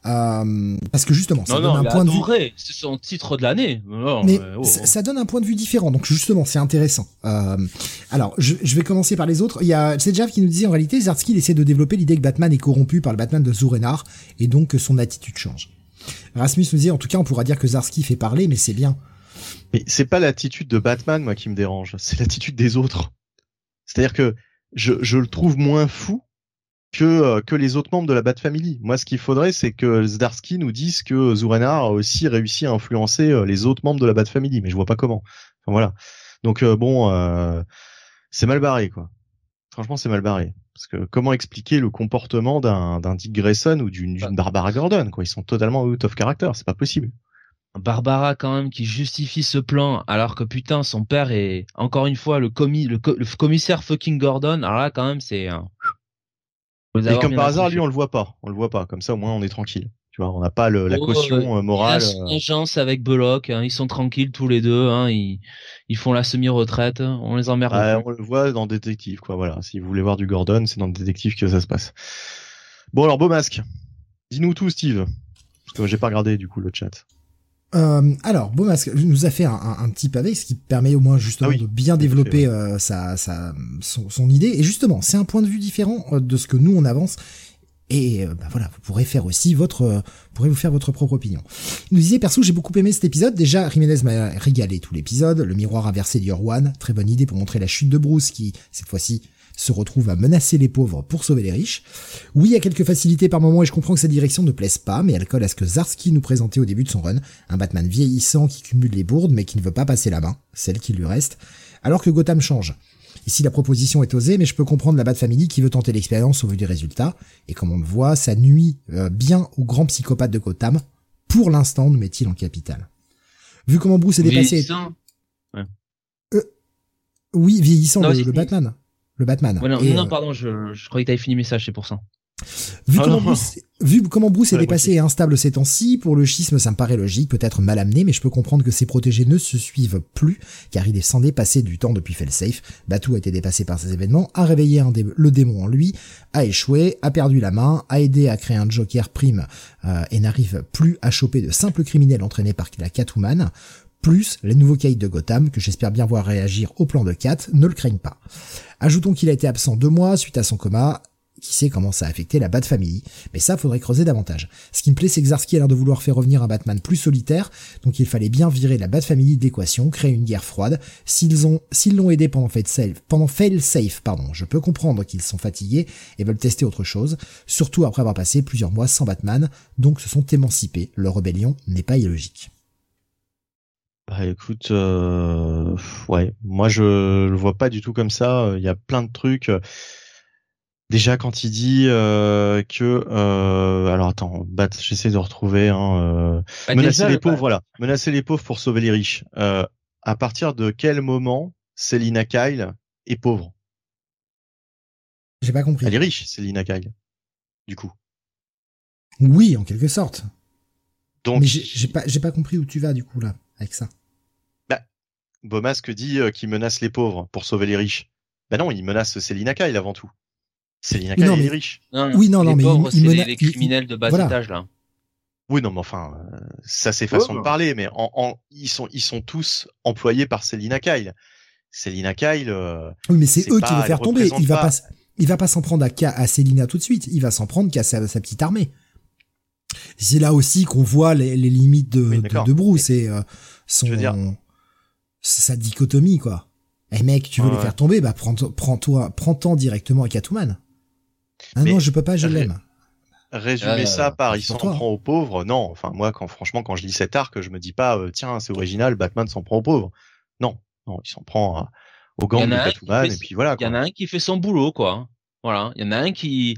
euh, parce que justement, ça donne un point de vue. C'est son titre de l'année. Mais oh, oh. Ça, donne un point de vue différent, donc justement, c'est intéressant. Euh, alors, je, je, vais commencer par les autres. Il y a Jav qui nous disait en réalité, Zartsky essaie de développer l'idée que Batman est corrompu par le Batman de Zurenar et donc que son attitude change. Rasmus nous disait, en tout cas, on pourra dire que Zarsky fait parler, mais c'est bien. Mais c'est pas l'attitude de Batman, moi, qui me dérange. C'est l'attitude des autres. C'est-à-dire que je, je, le trouve moins fou que, euh, que les autres membres de la Bat Family. Moi, ce qu'il faudrait, c'est que Zdarsky nous dise que Zurenar a aussi réussi à influencer euh, les autres membres de la Bat Family, mais je vois pas comment. Enfin, voilà. Donc euh, bon, c'est mal barré, quoi. Franchement, c'est mal barré. Parce que comment expliquer le comportement d'un Dick Grayson ou d'une Barbara Gordon, quoi? Ils sont totalement out of character, c'est pas possible. Barbara quand même qui justifie ce plan alors que putain son père est encore une fois le, commis, le, commissaire fucking Gordon. Alors là quand même c'est un... et comme par hasard lui on le voit pas. On le voit pas. Comme ça au moins on est tranquille. Tu vois on n'a pas le, la oh, caution euh, morale il a agence avec Belloc hein, ils sont tranquilles tous les deux hein, ils, ils font la semi-retraite on les emmerde on le voit dans Détective quoi voilà. Si vous voulez voir du Gordon c'est dans Détective que ça se passe. Bon alors beau masque. Dis-nous tout Steve. Parce que j'ai pas regardé du coup le chat euh, alors, Beaumasque nous a fait un, un, petit pavé, ce qui permet au moins justement ah de bien développer euh, sa, sa, son, son, idée. Et justement, c'est un point de vue différent euh, de ce que nous on avance. Et euh, bah voilà, vous pourrez faire aussi votre, vous pourrez vous faire votre propre opinion. Il nous disait perso, j'ai beaucoup aimé cet épisode. Déjà, Jiménez m'a régalé tout l'épisode. Le miroir inversé de One, très bonne idée pour montrer la chute de Bruce, qui cette fois-ci se retrouve à menacer les pauvres pour sauver les riches. Oui, il y a quelques facilités par moment et je comprends que cette direction ne plaise pas, mais elle colle à ce que Zarski nous présentait au début de son run, un Batman vieillissant qui cumule les bourdes mais qui ne veut pas passer la main, celle qui lui reste, alors que Gotham change. Ici, la proposition est osée, mais je peux comprendre la Bat Family qui veut tenter l'expérience au vu des résultats, et comme on le voit, ça nuit euh, bien au grand psychopathe de Gotham. Pour l'instant, nous met-il en capital. Vu comment Bruce est dépassé... Vieillissant. Euh, oui, vieillissant, le Batman le Batman. non, non, euh, pardon, je, je croyais que t'avais fini le message, c'est pour ça. Vu, ah comment Bruce, vu comment Bruce est dépassé et instable ces temps-ci, pour le schisme ça me paraît logique, peut-être mal amené, mais je peux comprendre que ses protégés ne se suivent plus, car il est sans dépasser du temps depuis Failsafe. Batou a été dépassé par ces événements, a réveillé un le démon en lui, a échoué, a perdu la main, a aidé à créer un Joker prime euh, et n'arrive plus à choper de simples criminels entraînés par la Catwoman plus les nouveaux caïds de Gotham, que j'espère bien voir réagir au plan de Cat, ne le craignent pas. Ajoutons qu'il a été absent deux mois suite à son coma, qui sait comment ça a affecté la Bat Family, mais ça faudrait creuser davantage. Ce qui me plaît, c'est que Zarski a l'air de vouloir faire revenir un Batman plus solitaire, donc il fallait bien virer la Bat Family d'équation, créer une guerre froide. S'ils ont, s'ils l'ont aidé pendant Fail Safe, pendant Fail Safe, pardon, je peux comprendre qu'ils sont fatigués et veulent tester autre chose, surtout après avoir passé plusieurs mois sans Batman, donc se sont émancipés. Leur rébellion n'est pas illogique. Bah écoute, euh, ouais, moi je le vois pas du tout comme ça. Il y a plein de trucs. Déjà quand il dit euh, que, euh, alors attends, bat, j'essaie de retrouver. Hein, bah, menacer les pauvres, voilà, menacer les pauvres pour sauver les riches. à partir de quel moment Selina Kyle est pauvre? J'ai pas compris. Elle est riche, Selina Kyle. Du coup. Oui, en quelque sorte. Donc, mais j'ai pas, j'ai pas compris où tu vas du coup là avec ça. Beaumasque dit euh, qu'il menace les pauvres pour sauver les riches. Ben non, il menace Selina Kyle avant tout. Selina Kyle est riche. oui, non, non, mais pauvres, il, les, criminels de bas étage là. Oui, non, mais enfin, euh, ça c'est façon de parler, mais en, en, ils sont ils sont tous employés par Selina Kyle. Kyle. Euh, oui, mais c'est eux qui vont faire tomber. Il va pas, il va pas s'en prendre à, à tout de suite. Il va s'en prendre qu'à sa, sa, petite armée. C'est là aussi qu'on voit les, les, limites de, de, de, Bruce et euh, son, dire... sa dichotomie quoi. Eh mec, tu veux les faire tomber, bah prends, prends toi, prends-toi directement à Catwoman. Ah non, je peux pas, je l'aime. Résumer ça par il s'en prend aux pauvres, non. Enfin moi, quand franchement, quand je lis cet arc, je me dis pas euh, tiens c'est original, Batman s'en prend aux pauvres. Non, non, il s'en prend au gang de Catwoman et puis voilà. Il y en a un qui fait son boulot quoi. Voilà, il y en a un qui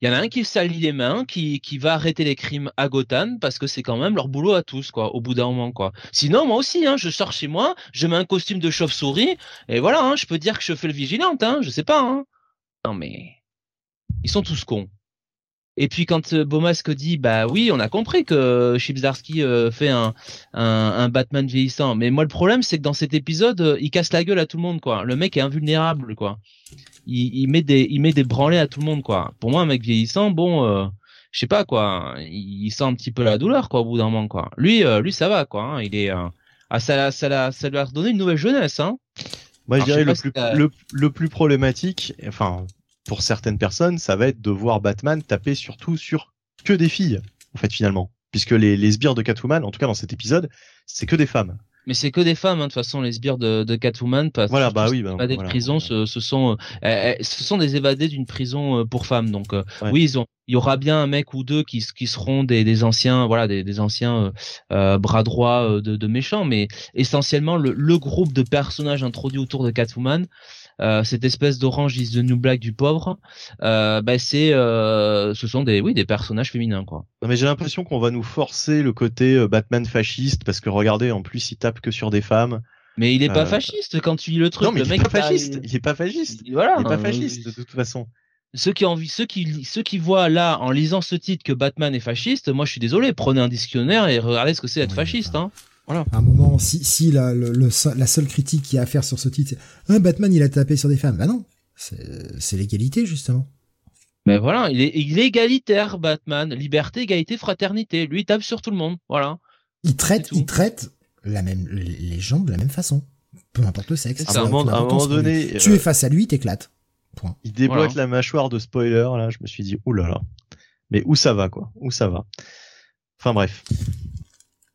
il y en a un qui salit les mains, qui, qui va arrêter les crimes à Gotham parce que c'est quand même leur boulot à tous, quoi, au bout d'un moment, quoi. Sinon, moi aussi, hein, je sors chez moi, je mets un costume de chauve-souris, et voilà, hein, je peux dire que je fais le vigilante, hein, je sais pas, hein. Non mais, ils sont tous cons. Et puis quand euh, Beaumasque dit bah oui, on a compris que Chipsdarsky euh, fait un, un, un, Batman vieillissant, mais moi le problème c'est que dans cet épisode, euh, il casse la gueule à tout le monde quoi. Le mec est invulnérable quoi. Il, il met des il met des branlées à tout le monde quoi. Pour moi un mec vieillissant, bon euh, je sais pas quoi, il sent un petit peu la douleur quoi au bout d'un moment quoi. Lui lui ça va quoi, hein. il est ah ça ça ça lui a redonné une nouvelle jeunesse hein. Moi je dirais le plus le, le plus problématique enfin pour certaines personnes, ça va être de voir Batman taper surtout sur que des filles, en fait, finalement. Puisque les, les sbires de Catwoman, en tout cas dans cet épisode, c'est que des femmes. Mais c'est que des femmes, hein, de toute façon, les sbires de, de Catwoman. Parce voilà, bah oui, bah, évadés de prison, ce, ce sont, euh, ce sont des évadés d'une prison euh, pour femmes. Donc, euh, oui, ils ont, il y aura bien un mec ou deux qui, qui seront des, des anciens, voilà, des, des anciens euh, bras droits de, de méchants, mais essentiellement le, le groupe de personnages introduits autour de Catwoman, euh, cette espèce d'orange is the new black du pauvre, euh, bah c'est, euh, ce sont des, oui, des personnages féminins quoi. Non mais j'ai l'impression qu'on va nous forcer le côté Batman fasciste parce que regardez, en plus il tape que sur des femmes. Mais il est pas fasciste quand tu lis le truc. Non mais le il mec est pas fasciste. Il est pas fasciste. Voilà. Il est pas fasciste de toute façon ceux qui envie, ceux qui, ceux qui voient là, en lisant ce titre, que Batman est fasciste, moi je suis désolé, prenez un dictionnaire et regardez ce que c'est être fasciste, hein. Voilà. À un moment, si, si la, le, la seule critique qu'il y a à faire sur ce titre, c'est ah, Batman, il a tapé sur des femmes. Bah non, c'est l'égalité, justement. Mais voilà, il est, il est égalitaire, Batman. Liberté, égalité, fraternité. Lui, il tape sur tout le monde. Voilà. Il traite, il traite la même, les gens de la même façon. Peu importe le sexe. À un moment, donné. Tu es face à lui, t'éclates. Point. Il déboîte la mâchoire de spoiler, là. Je me suis dit, oulala. Là là. Mais où ça va, quoi? Où ça va? Enfin bref.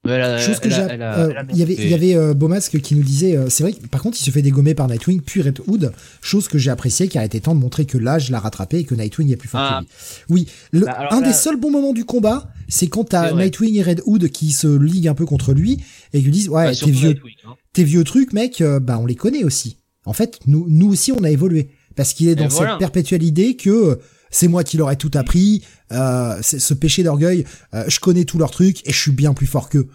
Chose que j'ai, euh, il y avait, il y avait euh, Beaumasque qui nous disait, euh, c'est vrai que par contre il se fait dégommer par Nightwing puis Red Hood, chose que j'ai apprécié car il était temps de montrer que l'âge l'a rattrapé et que Nightwing est plus fort que ah. lui. Oui, le, bah, un des seuls bons moments du combat, c'est quand t'as Nightwing et Red Hood qui se liguent un peu contre lui et qui lui disent ouais bah, tes vieux, hein. tes vieux trucs mec, bah on les connaît aussi. En fait nous, nous aussi on a évolué parce qu'il est dans cette perpétuelle idée que c'est moi qui leur ai tout appris, euh, ce péché d'orgueil, euh, je connais tous leurs trucs et je suis bien plus fort qu'eux.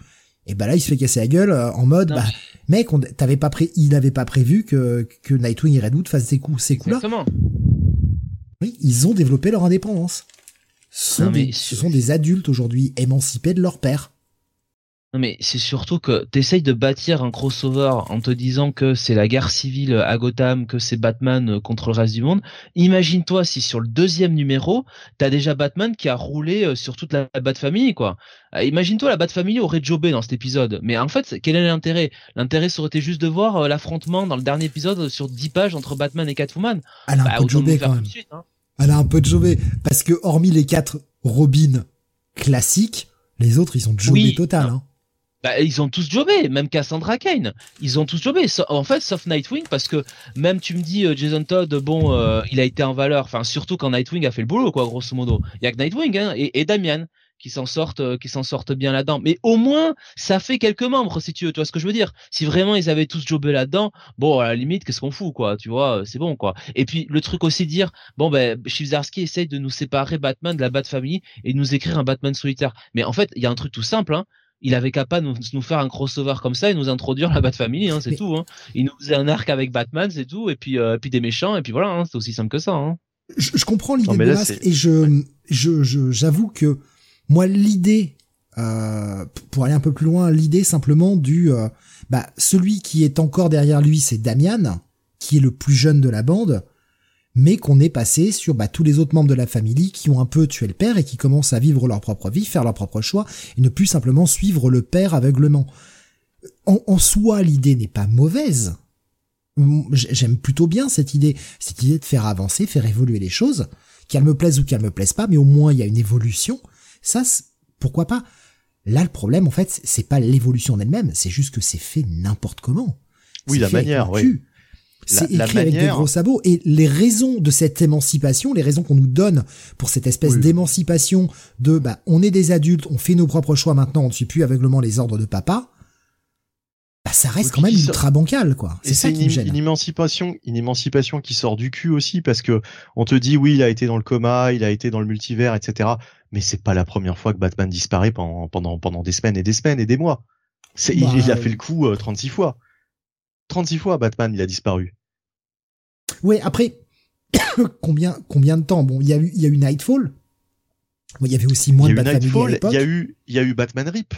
Et bah là, il se fait casser la gueule euh, en mode, bah, mec, t'avais pas pré il n'avait pas prévu que, que Nightwing et Redwood fassent ces coups, ces coups-là. Oui, ils ont développé leur indépendance. Ce sont, des, ce sont des adultes aujourd'hui émancipés de leur père. Non mais c'est surtout que t'essayes de bâtir un crossover en te disant que c'est la guerre civile à Gotham, que c'est Batman euh, contre le reste du monde. Imagine-toi si sur le deuxième numéro, t'as déjà Batman qui a roulé euh, sur toute la Bat-Famille, quoi. Euh, imagine-toi la Bat-Famille aurait jobé dans cet épisode. Mais en fait, quel est l'intérêt? L'intérêt ça aurait été juste de voir l'affrontement dans le dernier épisode sur 10 pages entre Batman et Catwoman. Elle a un bah, peu jobé quand même. Hein. Elle a un peu de jobé parce que hormis les quatre Robin classiques, les autres ils sont jobés total. Hein. Bah, ils ont tous jobé, même Cassandra Kane. Ils ont tous jobé. en fait, sauf Nightwing, parce que même tu me dis euh, Jason Todd, bon, euh, il a été en valeur. Enfin, surtout quand Nightwing a fait le boulot, quoi, grosso modo. Il y a que Nightwing hein, et, Damian qui s'en sortent, euh, qui s'en sortent bien là-dedans. Mais au moins, ça fait quelques membres, si tu veux. Tu vois ce que je veux dire? Si vraiment ils avaient tous jobé là-dedans, bon, à la limite, qu'est-ce qu'on fout, quoi Tu vois, c'est bon, quoi. Et puis le truc aussi dire, bon, ben, essaye de nous séparer Batman de la Bat Family et de nous écrire un Batman solitaire. Mais en fait, il y a un truc tout simple, hein il avait qu'à pas nous, nous, faire un crossover comme ça et nous introduire la Bat Family, hein, c'est tout. Hein. Il nous faisait un arc avec Batman, c'est tout, et puis, euh, puis des méchants, et puis voilà, hein, c'est aussi simple que ça. Hein. Je, je, comprends l'idée de masque et je, je, j'avoue que moi l'idée, euh, pour aller un peu plus loin, l'idée simplement du, euh, bah celui qui est encore derrière lui, c'est Damian, qui est le plus jeune de la bande. Mais qu'on est passé sur bah, tous les autres membres de la famille qui ont un peu tué le père et qui commencent à vivre leur propre vie, faire leur propre choix, et ne plus simplement suivre le père aveuglement. En, en soi, l'idée n'est pas mauvaise. J'aime plutôt bien cette idée, cette idée de faire avancer, faire évoluer les choses, qu'elles me plaisent ou qu'elles me plaisent pas, mais au moins il y a une évolution. Ça, pourquoi pas? Là, le problème, en fait, c'est pas l'évolution en elle-même, c'est juste que c'est fait n'importe comment. Oui, la manière, oui. C'est écrit avec des gros sabots. Et les raisons de cette émancipation, les raisons qu'on nous donne pour cette espèce d'émancipation de, bah, on est des adultes, on fait nos propres choix maintenant, on ne suit plus aveuglement les ordres de papa. Bah, ça reste quand même ultra bancal, quoi. C'est ça qui une, me gêne. Une émancipation, une émancipation qui sort du cul aussi, parce que on te dit oui, il a été dans le coma, il a été dans le multivers, etc. Mais c'est pas la première fois que Batman disparaît pendant pendant pendant des semaines et des semaines et des mois. C'est, il, a bah, fait le coup 36 euh, fois. 36 fois Batman, il a disparu. Ouais, après, [COUGHS] combien, combien de temps? Bon, il y a eu, il y a eu Nightfall. Bon, il y avait aussi moins de Batman Nightfall, Il y a eu, il y a eu Batman Rip.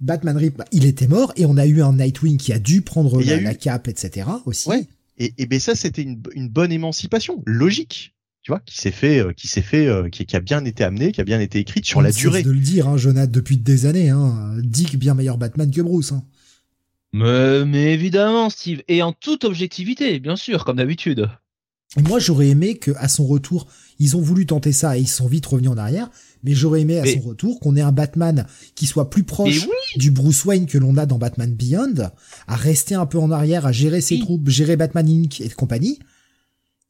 Batman Rip, bah, il était mort et on a eu un Nightwing qui a dû prendre la, cape, etc. aussi. Ouais. Et, et ben ça, c'était une, une bonne émancipation, logique tu vois, qui s'est fait, euh, qui s'est fait, euh, qui, qui, a bien été amené, qui a bien été écrite sur la durée. de le dire, hein, Jonathan, depuis des années, hein, Dick bien meilleur Batman que Bruce. Hein. Mais, mais évidemment, Steve, et en toute objectivité, bien sûr, comme d'habitude. Moi, j'aurais aimé que, à son retour, ils ont voulu tenter ça et ils sont vite revenus en arrière. Mais j'aurais aimé à son retour qu'on ait un Batman qui soit plus proche du Bruce Wayne que l'on a dans Batman Beyond, à rester un peu en arrière, à gérer ses troupes, gérer Batman Inc. et compagnie,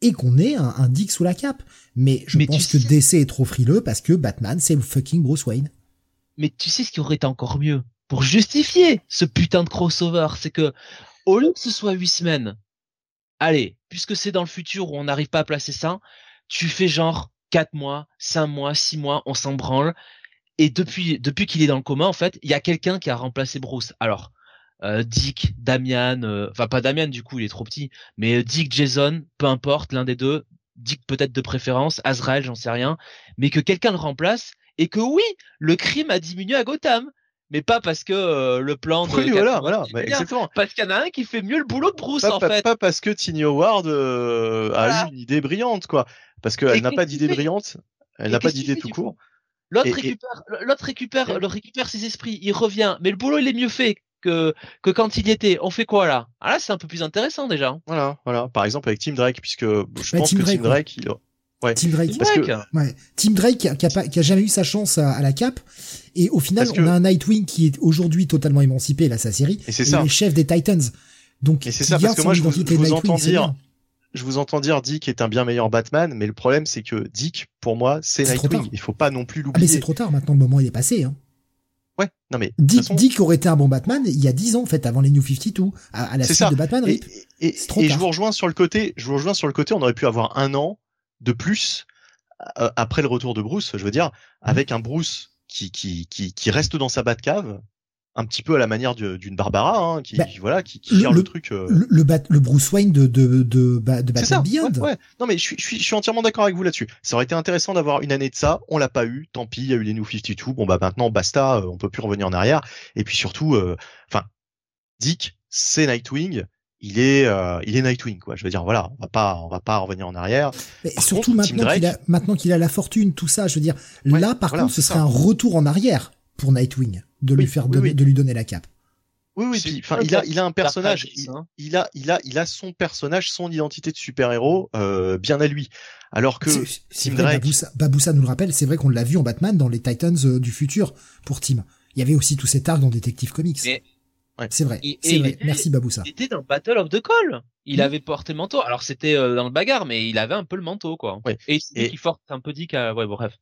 et qu'on ait un, un, Dick sous la cape. Mais je pense que DC est trop frileux parce que Batman, c'est le fucking Bruce Wayne. Mais tu sais ce qui aurait été encore mieux? Pour justifier ce putain de crossover, c'est que au lieu que ce soit huit semaines, allez, puisque c'est dans le futur où on n'arrive pas à placer ça, tu fais genre quatre mois, cinq mois, six mois, on s'en branle. Et depuis, depuis qu'il est dans le coma, en fait, il y a quelqu'un qui a remplacé Bruce. Alors, euh, Dick, Damian, euh, enfin pas Damian du coup, il est trop petit, mais euh, Dick, Jason, peu importe, l'un des deux, Dick peut-être de préférence, Azrael, j'en sais rien, mais que quelqu'un le remplace et que oui, le crime a diminué à Gotham mais pas parce que euh, le plan de oui, voilà, voilà, bah, exactement. Parce qu'il y en a un qui fait mieux le boulot de Bruce pas, en fait. Pas parce que Tiny Howard euh, a eu une idée brillante quoi, parce qu'elle n'a pas d'idée brillante, elle n'a pas d'idée tout court. L'autre récupère, l'autre récupère, le récupère ses esprits, il revient, mais le boulot il est mieux fait que que quand il y était. On fait quoi là? Ah là c'est un peu plus intéressant déjà. Voilà, voilà. Par exemple avec Tim Drake, puisque je bah, pense que Tim Drake, il, Ouais. Tim Drake. Parce que... ouais. Tim Drake qui a, qui a, jamais eu sa chance à, la cape. Et au final, on a un Nightwing qui est aujourd'hui totalement émancipé, là, sa série. Et c'est ça. Il est chef des Titans. Donc, et c'est ça, parce que moi, je vous, je vous entends dire, je vous entends dire Dick est un bien meilleur Batman, mais le problème, c'est que Dick, pour moi, c'est Nightwing. Il faut pas non plus l'oublier. Ah, mais c'est trop tard, maintenant, le moment, il est passé, hein. Ouais, non mais Dick, façon... Dick aurait été un bon Batman il y a 10 ans en fait avant les New 52 à, à la suite de Batman Et, et, et je vous rejoins sur le côté, je vous rejoins sur le côté, on aurait pu avoir un an de plus euh, après le retour de Bruce, je veux dire, mmh. avec un Bruce qui, qui, qui, qui reste dans sa Batcave, un petit peu à la manière d'une Barbara, hein, qui, bah, voilà, qui, qui gère le, truc. Euh... Le, le, le, Bruce Wayne de de de, de Batman Beyond. Ouais, Non mais je suis je suis, je suis entièrement d'accord avec vous là-dessus. Ça aurait été intéressant d'avoir une année de ça. On l'a pas eu. Tant pis, il y a eu les New 52. Bon bah maintenant basta, euh, on peut plus revenir en arrière. Et puis surtout, euh, enfin, Dick, c'est Nightwing il est euh, il est Nightwing quoi. Je veux dire voilà, on va pas on va pas revenir en arrière. Mais surtout maintenant qu'il a maintenant qu'il a la fortune tout ça, je veux dire là par contre ce serait un retour en arrière pour Nightwing de lui faire donner, de lui donner la cape. Oui oui, enfin il a il a un personnage, hein. il, a il a il a son personnage, son identité de super-héros euh, bien à lui. Alors que Tim Drake Baboussa, nous le rappelle, c'est vrai qu'on l'a vu en Batman dans les Titans euh, du futur pour Tim. Il y avait aussi tous cet arc dans Detective Comics. C'est vrai. c'est vrai. Merci Baboussa. Il était dans Battle of the Call. Il avait porté le manteau. Alors c'était euh, dans le bagarre, mais il avait un peu le manteau, quoi. Et c'est qui force un peu dit qu'à, ouais, bref.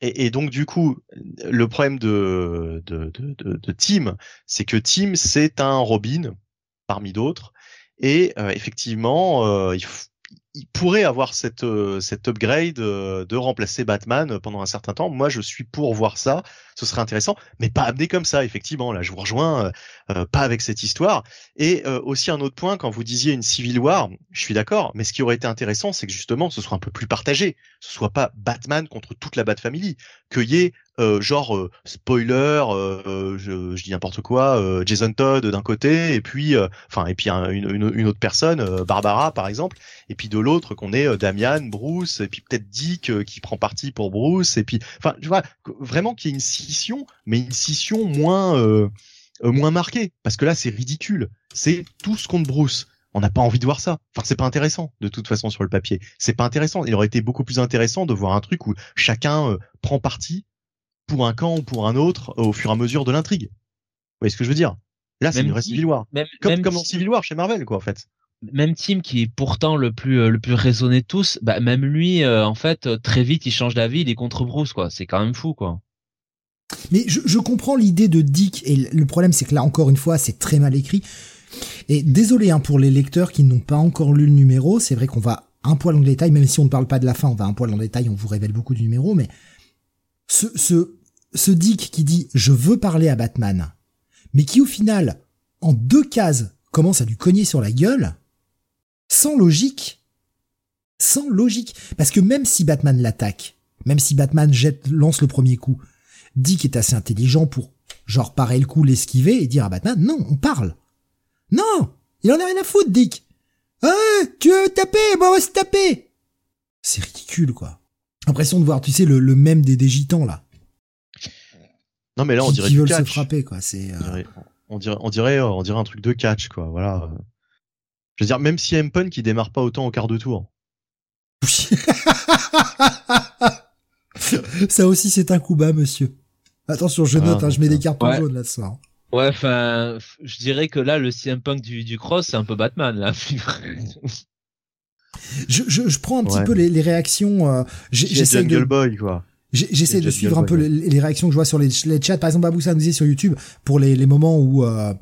Et, et, donc du coup, le problème de de de, de, de Tim, c'est que Tim c'est un Robin parmi d'autres. Et euh, effectivement, euh, il, il pourrait avoir cette euh, cette upgrade euh, de remplacer Batman pendant un certain temps. Moi, je suis pour voir ça. Ce serait intéressant, mais pas amené comme ça. Effectivement, là, je vous rejoins. Euh, pas avec cette histoire. Et aussi un autre point, quand vous disiez une Civil War, je suis d'accord. Mais ce qui aurait été intéressant, c'est que justement, ce soit un peu plus partagé. Ce soit pas Batman contre toute la Bat Family. Qu'il y ait euh, genre euh, spoiler, euh, je, je, dis n'importe quoi, Jason Todd d'un côté et puis enfin et puis une, une, autre personne, Barbara par exemple, et puis de l'autre qu'on est Damian, Bruce et puis peut-être Dick qui prend parti pour Bruce et puis enfin tu vois vraiment qu'il y ait une scission, mais une scission moins moins marquée parce que là c'est ridicule, c'est tout ce contre Bruce on n'a pas envie de voir ça. Enfin, c'est pas intéressant de toute façon sur le papier. C'est pas intéressant. Il aurait été beaucoup plus intéressant de voir un truc où chacun prend parti pour un camp ou pour un autre au fur et à mesure de l'intrigue. Vous voyez ce que je veux dire? Là, c'est une vraie Civil War. Même, comme, comme dans Civil War chez Marvel, quoi, en fait. Même Tim qui est pourtant le plus euh, le plus raisonné de tous, bah même lui, euh, en fait, euh, très vite, il change d'avis, il est contre Bruce, quoi. C'est quand même fou, quoi. Mais je, je comprends l'idée de Dick, et le problème, c'est que là, encore une fois, c'est très mal écrit. Et désolé hein, pour les lecteurs qui n'ont pas encore lu le numéro, c'est vrai qu'on va un poil en détail, même si on ne parle pas de la fin, on va un poil en détail, on vous révèle beaucoup du numéro, mais ce, ce, ce Dick qui dit je veux parler à Batman, mais qui au final, en deux cases, commence à lui cogner sur la gueule, sans logique, sans logique, parce que même si Batman l'attaque, même si Batman jette, lance le premier coup, Dick est assez intelligent pour genre parer le coup, l'esquiver et dire à Batman non, on parle. Non, il en a rien à foutre, Dick. Ah, tu veux taper, bon, on va se taper. C'est ridicule, quoi. Impression de voir, tu sais, le, même des, des là. Non, mais là, on dirait qui du veulent catch. se frapper, quoi. C'est. euh, On dirait, on dirait, on dirait un truc de catch, quoi. Voilà. Je veux dire, même si M Punk qui démarre pas autant au quart de tour. [LAUGHS] Ça aussi, c'est un coup bas, monsieur. Attention, je note, Ah, hein, je mets des cartons Ouais. jaunes là ce soir. Ouais, enfin, je dirais que là, le CM Punk du, du cross, c'est un peu Batman, là. Je, je, je prends un petit Ouais. peu les, les réactions. euh, J'essaie Jungle de, Boy, quoi. J'essaie de suivre un peu les, les réactions que je vois sur les, les chats. Par exemple, Baboussa nous disait sur YouTube pour les, les moments où euh,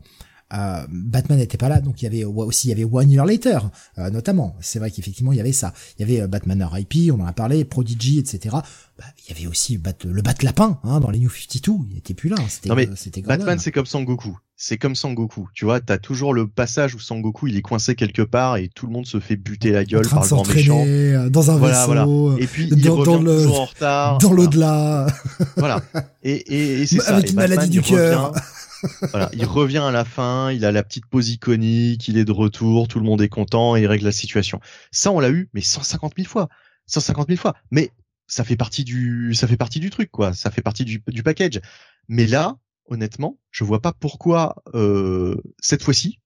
euh, Batman n'était pas là, donc il y avait aussi il y avait One Year Later, euh, notamment. C'est vrai qu'effectivement il y avait ça. Il y avait euh, Batman R.I.P. On en a parlé, Prodigy, etc. Bah, il y avait aussi Bat, le Bat Lapin hein, dans les New 52. Il était plus là. hein, C'était Non, mais. Batman, c'est comme Sangoku. C'est comme Sangoku. Tu vois, t'as toujours le passage où Sangoku, il est coincé quelque part et tout le monde se fait buter la en gueule train par de le grand méchant. euh, dans un Voilà, vaisseau, euh, Et puis, il Dans- le- en retard. dans Voilà. l'au-delà. Voilà. Et, et, et c'est ça. Avec Et une Batman, maladie du cœur. voilà, il revient à la fin, il a la petite pose iconique, il est de retour, tout le monde est content et il règle la situation. Ça, on l'a eu, mais 150 000 fois. 150 000 fois. Mais ça fait partie du, ça fait partie du truc, quoi. Ça fait partie du, du package. Mais là, honnêtement, je vois pas pourquoi, euh, cette fois-ci,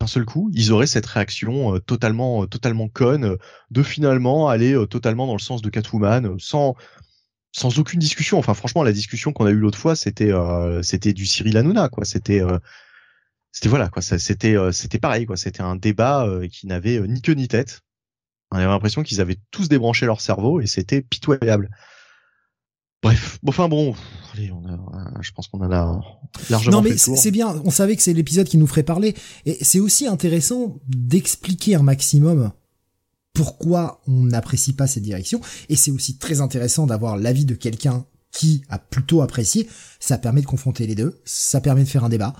d'un seul coup, ils auraient cette réaction euh, totalement, euh, totalement conne euh, de finalement aller euh, totalement dans le sens de Catwoman, euh, sans, sans aucune discussion. Enfin, franchement, la discussion qu'on a eue l'autre fois, c'était, c'était du Cyril Hanouna, quoi. C'était, c'était voilà, quoi. C'était, c'était pareil, quoi. C'était un débat qui n'avait ni queue ni tête. On avait l'impression qu'ils avaient tous débranché leur cerveau et c'était pitoyable. Bref, enfin bon, allez, on a, je pense qu'on a largement Non mais c'est bien, on savait que c'est l'épisode qui nous ferait parler et c'est aussi intéressant d'expliquer un maximum pourquoi on n'apprécie pas cette direction et c'est aussi très intéressant d'avoir l'avis de quelqu'un qui a plutôt apprécié, ça permet de confronter les deux, ça permet de faire un débat.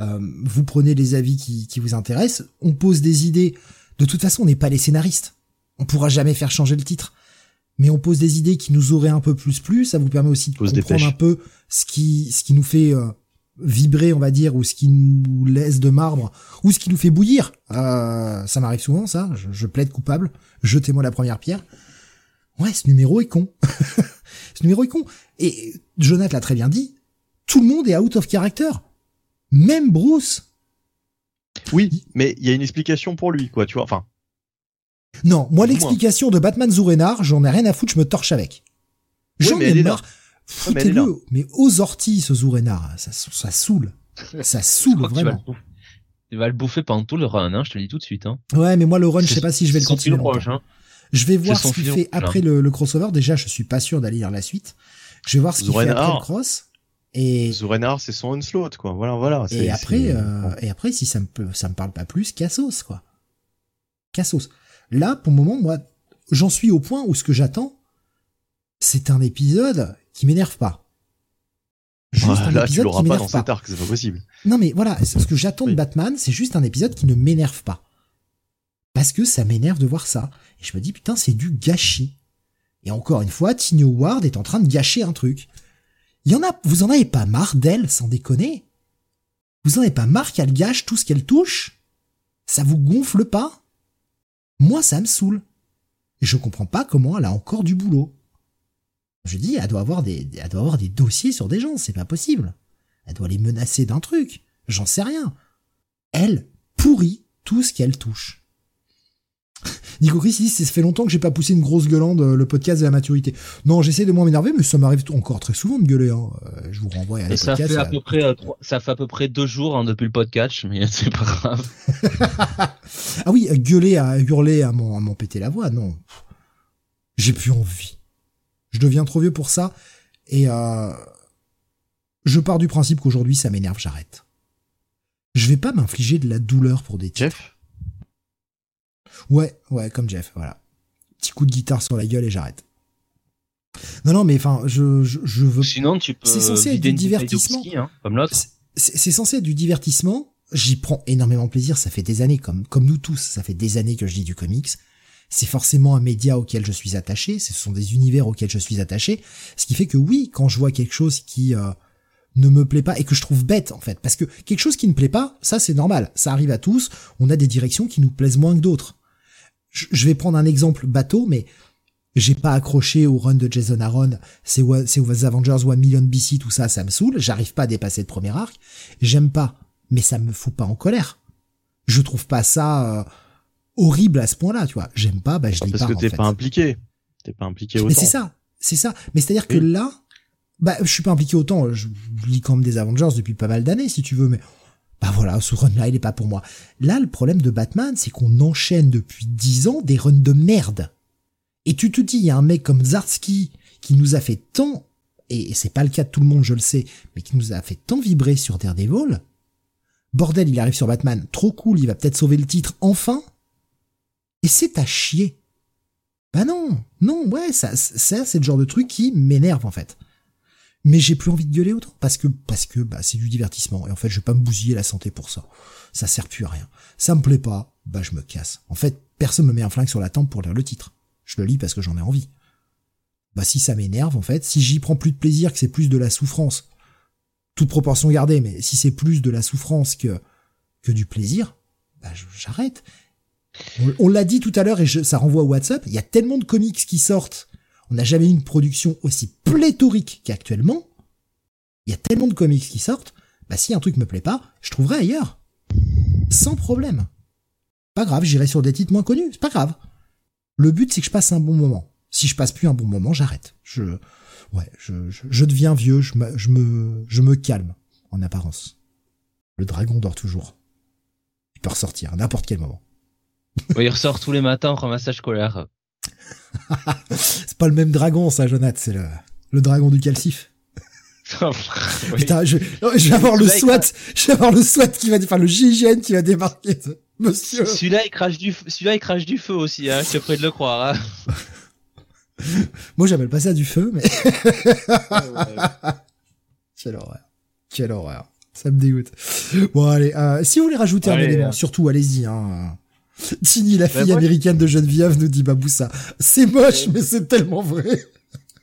Euh, vous prenez les avis qui, qui vous intéressent, on pose des idées. De toute façon, on n'est pas les scénaristes. On pourra jamais faire changer le titre. Mais on pose des idées qui nous auraient un peu plus plu, ça vous permet aussi de On se comprendre un peu ce qui, ce qui nous fait euh, vibrer, on va dire, ou ce qui nous laisse de marbre, ou ce qui nous fait bouillir. Euh, ça m'arrive souvent, ça. Je, je plaide coupable. Jetez-moi la première pierre. Ouais, ce numéro est con. [LAUGHS] ce numéro est con. Et Jonathan l'a très bien dit. Tout le monde est out of character. Même Bruce. Oui, mais il y a une explication pour lui, quoi. Tu vois, enfin, Non, moi l'explication de Batman Zourenar, j'en ai rien à foutre, je me torche avec. J'en mais ai marre. mais. Foutez-le. Mais aux orties, ce Zourenar, ça, ça saoule. [LAUGHS] Ça saoule tu vas, vraiment. tu vas le bouffer pendant tout le run, hein, je te le dis tout de suite. Hein. Ouais, mais moi le run, je sais pas si je vais le continuer. hein. Je vais voir ce qu'il fait après le, le crossover. Déjà, je suis pas sûr d'aller lire la suite. Je vais voir ce qu'il fait après le cross. Et, Zorenar, c'est son onslaught, quoi. Voilà, voilà. et après, euh, et après, si ça me ça me parle pas plus, Cassos, quoi. Cassos. Là, pour le moment, moi, j'en suis au point où ce que j'attends, c'est un épisode qui m'énerve pas. Juste Ouais, un là, tu épisode l'auras qui pas m'énerve dans pas. cet arc, c'est pas possible. Non mais voilà, ce que j'attends de. Batman, c'est juste un épisode qui ne m'énerve pas. Parce que ça m'énerve de voir ça. Et je me dis, putain, c'est du gâchis. Et encore une fois, Tiny Howard est en train de gâcher un truc. y en a, vous en avez pas marre d'elle, sans déconner? Vous en avez pas marre qu'elle gâche tout ce qu'elle touche? Ça vous gonfle pas? Moi, ça me saoule. Et je comprends pas comment elle a encore du boulot. Je dis, elle doit avoir des, elle doit avoir des dossiers sur des gens, c'est pas possible. Elle doit les menacer d'un truc. J'en sais rien. Elle pourrit tout ce qu'elle touche. Nico Chris dit ça fait longtemps que j'ai pas poussé une grosse gueulande le podcast de la maturité. Non, j'essaie de moins m'énerver, mais ça m'arrive encore très souvent de gueuler. Hein. Euh, je vous renvoie à la ça fait à peu près euh, ça fait à peu près deux jours hein, depuis le podcast, mais [LAUGHS] c'est pas grave. [LAUGHS] ah oui, gueuler, à hurler, à m'en péter la voix, non. J'ai plus envie. Je deviens trop vieux pour ça et euh, je pars du principe qu'aujourd'hui ça m'énerve, j'arrête. Je vais pas m'infliger de la douleur pour des Jeff Ouais, ouais, comme Jeff, voilà. Petit coup de guitare sur la gueule et j'arrête. Non, non, mais enfin, je, je, veux. Sinon, tu peux. C'est censé être du divertissement. Hein, comme l'autre. C'est censé être du divertissement. J'y prends énormément plaisir. Ça fait des années, comme, comme nous tous, ça fait des années que je lis du comics. C'est forcément un média auquel je suis attaché. Ce sont des univers auxquels je suis attaché. Ce qui fait que oui, quand je vois quelque chose qui euh, ne me plaît pas et que je trouve bête en fait, parce que quelque chose qui ne plaît pas, ça c'est normal. Ça arrive à tous. On a des directions qui nous plaisent moins que d'autres je vais prendre un exemple bateau, mais j'ai pas accroché au run de Jason Aaron, c'est aux Avengers One Million BC, tout ça, ça me saoule, j'arrive pas à dépasser le premier arc, j'aime pas, mais ça me fout pas en colère. Je trouve pas ça euh, horrible à ce point-là, tu vois. J'aime pas, bah je lis pas. Parce que t'es pas impliqué. T'es pas impliqué autant. Mais c'est ça, c'est ça. Mais c'est-à-dire que là, bah je suis pas impliqué autant. Je lis quand même des Avengers depuis pas mal d'années, si tu veux, mais bah voilà, ce run-là, il est pas pour moi. Là, le problème de Batman, c'est qu'on enchaîne depuis dix ans des runs de merde. Et tu te dis, il y a un mec comme Zarski qui nous a fait tant, et c'est pas le cas de tout le monde, je le sais, mais qui nous a fait tant vibrer sur Daredevil. Bordel, il arrive sur Batman, trop cool, il va peut-être sauver le titre, enfin. Et c'est à chier. Bah non, non, ouais, ça, ça c'est le genre de truc qui m'énerve en fait mais j'ai plus envie de gueuler autant parce que parce que bah c'est du divertissement et en fait je vais pas me bousiller la santé pour ça. Ça sert plus à rien. Ça me plaît pas, bah je me casse. En fait, personne me met un flingue sur la tempe pour lire le titre. Je le lis parce que j'en ai envie. Bah si ça m'énerve en fait, si j'y prends plus de plaisir que c'est plus de la souffrance. Toute proportion gardée, mais si c'est plus de la souffrance que que du plaisir, bah j'arrête. On, l'a dit tout à l'heure et je, ça renvoie au WhatsApp, il y a tellement de comics qui sortent on n'a jamais eu une production aussi pléthorique qu'actuellement. Il y a tellement de comics qui sortent. Bah si un truc me plaît pas, je trouverai ailleurs. Sans problème. Pas grave, j'irai sur des titres moins connus, c'est pas grave. Le but c'est que je passe un bon moment. Si je passe plus un bon moment, j'arrête. Je, ouais, je, deviens vieux, je me calme, en apparence. Le dragon dort toujours. Il peut ressortir à n'importe quel moment. [LAUGHS] il ressort tous les matins en ramassage scolaire. [LAUGHS] c'est pas le même dragon, ça, Jonathan. C'est le, le dragon du calcif. [LAUGHS] Putain, je, je, vais avoir le SWAT, je vais avoir le SWAT qui va, enfin le GIGN qui va débarquer, monsieur. Celui-là, il crache du, celui-là, il crache du feu aussi, hein, je suis près de le croire, hein. [LAUGHS] Moi, j'appelle pas ça du feu, mais. Quelle horreur. Quelle horreur. Ça me dégoûte. Bon, allez, euh, si vous voulez rajouter un élément, hein. surtout, allez-y, hein. Tini, la fille américaine de Geneviève, nous dit Baboussa. C'est moche, mais c'est tellement vrai.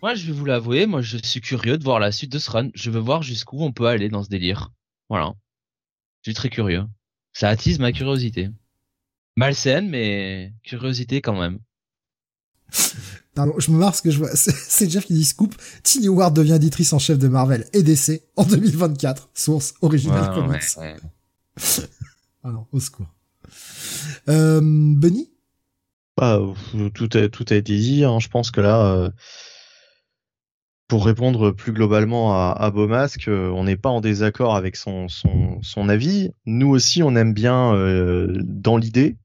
Moi, je vais vous l'avouer, moi, je suis curieux de voir la suite de ce run. Je veux voir jusqu'où on peut aller dans ce délire. Voilà. Je suis très curieux. Ça attise ma curiosité. Malsaine, mais curiosité quand même. Pardon, je me marre parce que je vois, [LAUGHS] c'est Jeff qui dit scoop. Tiny Ward devient éditrice en chef de Marvel et DC en 2024. Source originale comics. ah [LAUGHS] non, au secours. Euh, Benny? Bah, tout a tout a été dit. Hein. Je pense que là, euh, pour répondre plus globalement à, à Beaumasque, euh, on n'est pas en désaccord avec son, son, son avis. Nous aussi, on aime bien euh, dans l'idée,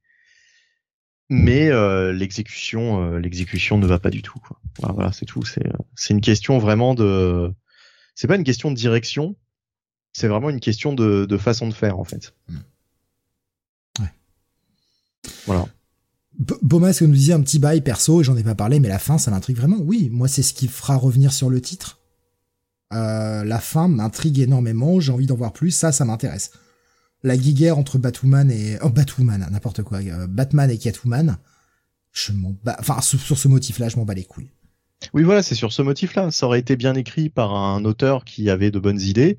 mais l'exécution l'exécution ne va pas du tout. Quoi. Voilà, c'est tout. C'est c'est une question vraiment de. C'est pas une question de direction. C'est vraiment une question de, de façon de faire en fait. Hmm. Voilà. Bomas nous disait un petit bail perso, et j'en ai pas parlé, mais la fin, ça m'intrigue vraiment. Oui, moi, c'est ce qui fera revenir sur le titre. Euh, la fin m'intrigue énormément, j'ai envie d'en voir plus, ça, ça m'intéresse. La guiguerre entre Batwoman et... Oh, Batwoman, n'importe quoi. Euh, Batman et Catwoman, je m'en bats... Enfin, sur, ce motif-là, je m'en bats les couilles. Oui, voilà, c'est sur ce motif-là. Ça aurait été bien écrit par un auteur qui avait de bonnes idées.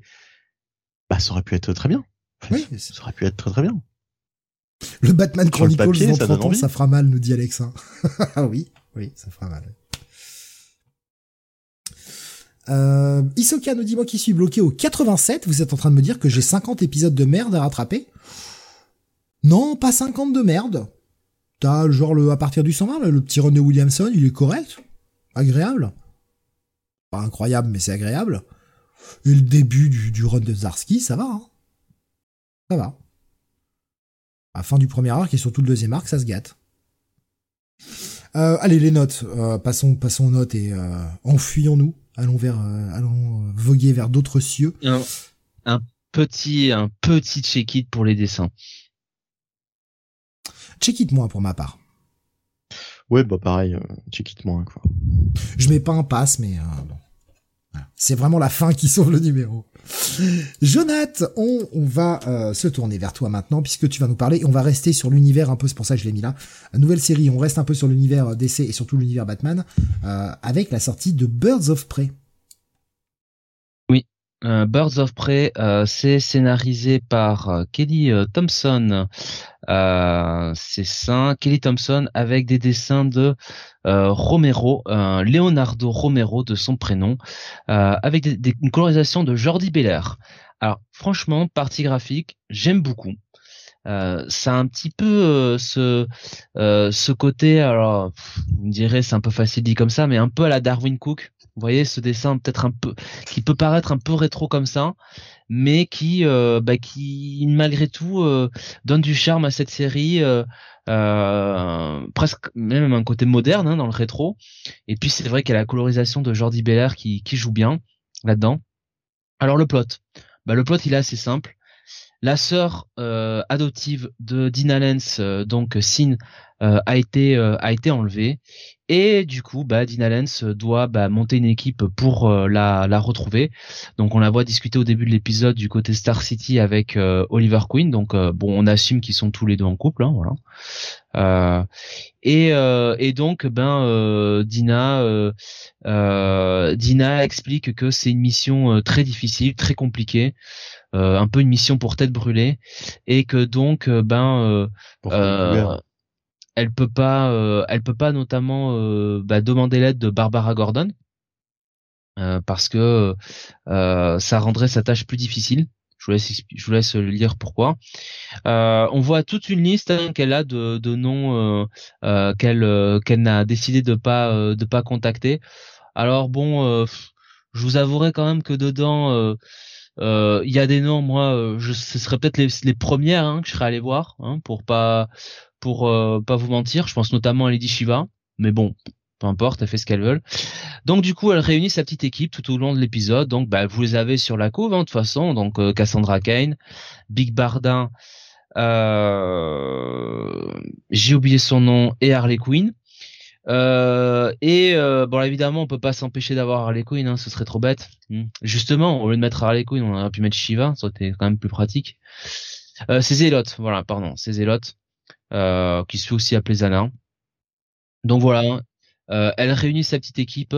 Bah, ça aurait pu être très bien. Oui, ça aurait pu être très très bien. Le Batman le Chronicles papier, dans ça 30 donne ans, ça fera mal, nous dit Alexa. [LAUGHS] Ah oui, oui, ça fera mal. Euh, Isoka nous dit moi qui suis bloqué au 87, vous êtes en train de me dire que j'ai 50 épisodes de merde à rattraper? Non, pas 50 de merde. T'as genre le à partir du 120, là, le petit de Williamson, il est correct, agréable. Pas incroyable, mais c'est agréable. Et le début du, du run de Zarski, ça va. Hein ça va. À la fin du premier arc et surtout le deuxième arc, ça se gâte. Euh, allez, les notes. Euh, passons, passons aux notes et euh, enfuyons-nous. Allons vers, euh, allons voguer vers d'autres cieux. Un, un petit, un petit check-it pour les dessins. Check it moi pour ma part. Ouais, bah pareil, euh, check it moins quoi. Je mets pas un pass, mais euh, bon. Voilà. C'est vraiment la fin qui sauve le numéro. Jonath, on, va euh, se tourner vers toi maintenant puisque tu vas nous parler on va rester sur l'univers un peu, c'est pour ça que je l'ai mis là. Nouvelle série, on reste un peu sur l'univers DC et surtout l'univers Batman euh, avec la sortie de Birds of Prey. Euh, Birds of Prey, euh, c'est scénarisé par euh, Kelly euh, Thompson. C'est ça, Kelly Thompson avec des dessins de Romero, Leonardo Romero de son prénom, avec des, des- une colorisation de Jordi Belair. Alors franchement, partie graphique, j'aime beaucoup. Euh, un petit peu euh, ce euh, ce côté, alors vous me direz c'est un peu facile dit comme ça, mais un peu à la Darwin Cook. Vous voyez ce dessin peut-être un peu qui peut paraître un peu rétro comme ça, mais qui, euh, bah, qui malgré tout euh, donne du charme à cette série, euh, euh, presque même un côté moderne hein, dans le rétro. Et puis c'est vrai qu'il y a la colorisation de Jordi Belair qui, joue bien là-dedans. Alors le plot, bah, le plot il est assez simple. La sœur adoptive de Dina Lenz, donc Sin, a été a été enlevée et du coup bah Dina Lenz doit bah, monter une équipe pour euh, la la retrouver. Donc on la voit discuter au début de l'épisode du côté Star City avec euh, Oliver Queen. Donc euh, bon on assume qu'ils sont tous les deux en couple, hein, voilà. Euh, et euh, et donc ben euh, Dina euh, euh, Dina explique que c'est une mission euh, très difficile, très compliquée, euh, un peu une mission pour tête brûlée, et que donc ben euh, Pour euh, elle peut pas, euh, elle peut pas notamment euh, bah, demander l'aide de Barbara Gordon euh, parce que ça rendrait sa tâche plus difficile. Je vous laisse, je vous laisse lire pourquoi. On voit toute une liste hein, qu'elle a de, noms qu'elle qu'elle n'a décidé de pas de pas contacter. Alors bon, je vous avouerai quand même que dedans il y a des noms. Moi, je, ce serait peut-être les, les premières hein, que je serais allé voir hein, pour pas pour euh, pas vous mentir. Je pense notamment à Lady Shiva, mais bon, peu importe, elle fait ce qu'elle veut. Donc du coup, elle réunit sa petite équipe tout au long de l'épisode. Donc bah, vous les avez sur la couve hein, de toute façon. Donc euh, Cassandra Kane, Big Bardin, euh, j'ai oublié son nom et Harley Quinn. Euh, et bon évidemment on peut pas s'empêcher d'avoir Harley Quinn, hein, ce serait trop bête. Hmm. Justement, au lieu de mettre Harley Quinn, on aurait pu mettre Shiva, ça aurait été quand même plus pratique. Euh, c'est voilà, pardon, c'est Zélote, euh, qui se fait aussi appeler Zana. Donc voilà, euh, elle réunit sa petite équipe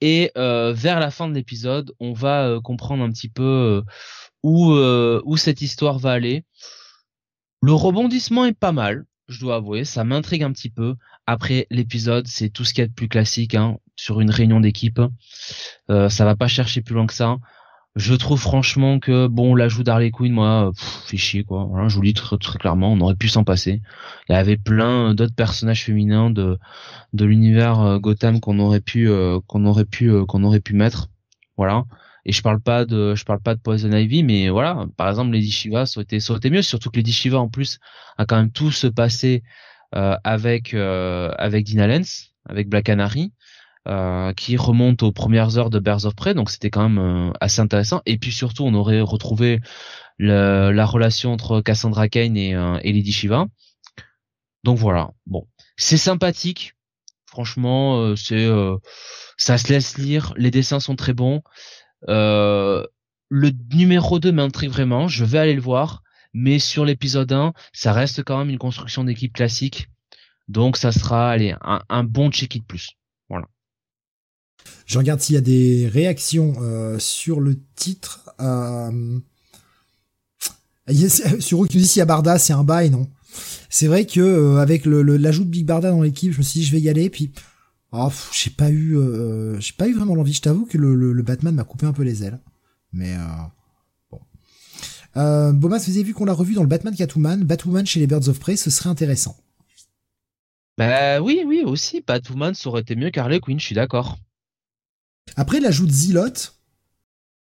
et euh, vers la fin de l'épisode, on va comprendre un petit peu où cette histoire va aller. Le rebondissement est pas mal, je dois avouer, ça m'intrigue un petit peu. Après l'épisode, c'est tout ce qu'il y a de plus classique hein, sur une réunion d'équipe. Ça va pas chercher plus loin que ça. Je trouve franchement que bon l'ajout d'Harley Quinn, moi, pff, fait chier quoi. Voilà, je vous dis très, très clairement, on aurait pu s'en passer. Il y avait plein d'autres personnages féminins de de l'univers euh, Gotham qu'on aurait pu euh, qu'on aurait pu euh, qu'on aurait pu mettre. Voilà. Et je parle pas de je parle pas de Poison Ivy, mais voilà, par exemple Lady Shiva, ça aurait été ça été mieux, surtout que Lady Shiva en plus a quand même tout se passé euh, avec euh, avec Dina Lenz, avec Black Canary euh, qui remonte aux premières heures de Birds of Prey, donc c'était quand même euh, assez intéressant. Et puis surtout, on aurait retrouvé le- la relation entre Cassandra Cain et, euh, et Lady Shiva. Donc voilà, bon, c'est sympathique. Franchement, euh, c'est euh, ça se laisse lire. Les dessins sont très bons. Le numéro 2 m'intrigue vraiment. Je vais aller le voir. Mais sur l'épisode 1, ça reste quand même une construction d'équipe classique. Donc ça sera allez, un, un bon check-it plus. Je regarde s'il y a des réactions euh, sur le titre. Euh... Sur qui nous dit s'il y a Barda, c'est un bail, non? C'est vrai que euh, avec l'ajout de Big Barda dans l'équipe, je me suis dit je vais y aller, puis oh, j'ai pas eu, euh, j'ai pas eu vraiment l'envie. Je t'avoue que le, Batman m'a coupé un peu les ailes, mais bon. Euh, Bomas, vous avez vu qu'on l'a revu dans le Batman Catwoman, Batwoman chez les Birds of Prey, ce serait intéressant. Bah oui, oui, aussi, Batwoman, ça aurait été mieux qu'Harley Quinn, je suis d'accord. Après l'ajout de Zilot.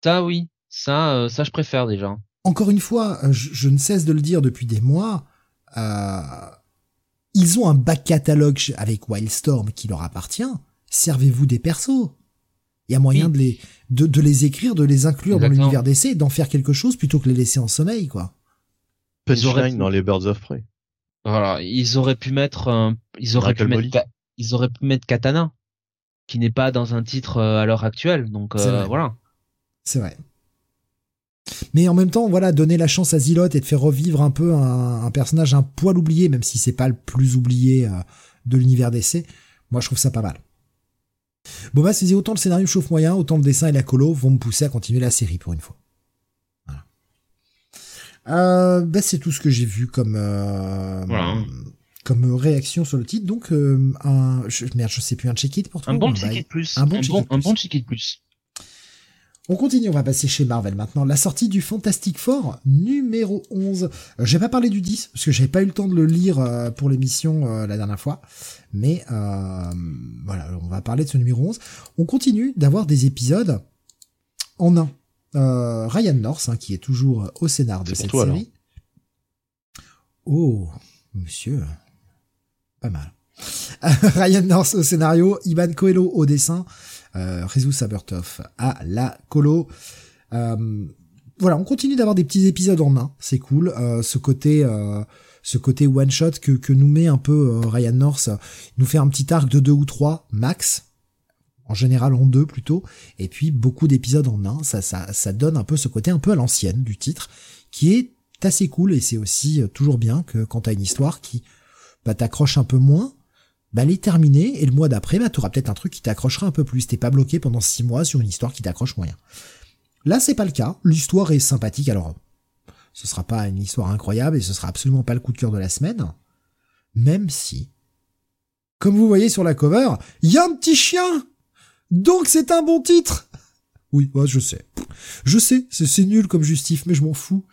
Ça oui, ça, euh, ça je préfère déjà. Encore une fois, euh, je, ne cesse de le dire depuis des mois. Euh, ils ont un back catalogue avec Wildstorm qui leur appartient. Servez-vous des persos. Il y a moyen de les de, les écrire, de les inclure dans l'univers d'essai, d'en faire quelque chose plutôt que les laisser en sommeil, quoi. Punchline dans les Birds of Prey. Voilà, ils auraient pu mettre, ils auraient pu mettre, ils auraient pu mettre Katana, qui n'est pas dans un titre euh, à l'heure actuelle, donc euh, voilà. C'est vrai. Mais en même temps, voilà, donner la chance à Zilot et de faire revivre un peu un, personnage un poil oublié, même si c'est pas le plus oublié euh, de l'univers d'essai, moi je trouve ça pas mal. Bon bah c'est autant le scénario chauffe moyen, autant le dessin et la colo vont me pousser à continuer la série pour une fois. Voilà. Euh, bah c'est tout ce que j'ai vu comme euh, comme réaction sur le titre. Donc un je, merde, je sais plus un check it pour toi. Un bon check it plus. Un bon, un bon check it plus. On continue, on va passer chez Marvel maintenant. La sortie du Fantastic Four numéro 11. Euh, j'ai pas parlé du 10 parce que j'avais pas eu le temps de le lire euh, pour l'émission euh, la dernière fois. Mais voilà, on va parler de ce numéro 11. On continue d'avoir des épisodes en un. Ryan North, hein, qui est toujours au scénar de cette série. Oh, monsieur. Pas mal. [LAUGHS] Ryan North au scénario, Ivan Coelho au dessin euh, Rezu à la colo. Euh, voilà, on continue d'avoir des petits épisodes en main, c'est cool. Euh, ce côté, euh, ce côté one shot que, que nous met un peu Ryan North, nous fait un petit arc de deux ou trois max, en général en deux plutôt, et puis beaucoup d'épisodes en un. Ça, ça, ça donne un peu ce côté un peu à l'ancienne du titre, qui est assez cool et c'est aussi toujours bien que quand t'as une histoire qui bah, t'accroche un peu moins, bah, elle est terminée, et le mois d'après, bah, auras peut-être un truc qui t'accrochera un peu plus. T'es pas bloqué pendant six mois sur une histoire qui t'accroche moyen. Là, c'est pas le cas. L'histoire est sympathique, alors, ce sera pas une histoire incroyable, et ce sera absolument pas le coup de cœur de la semaine. Même si, comme vous voyez sur la cover, y a un petit chien! Donc c'est un bon titre! Oui, je sais. Je sais, c'est nul comme justif, mais je m'en fous.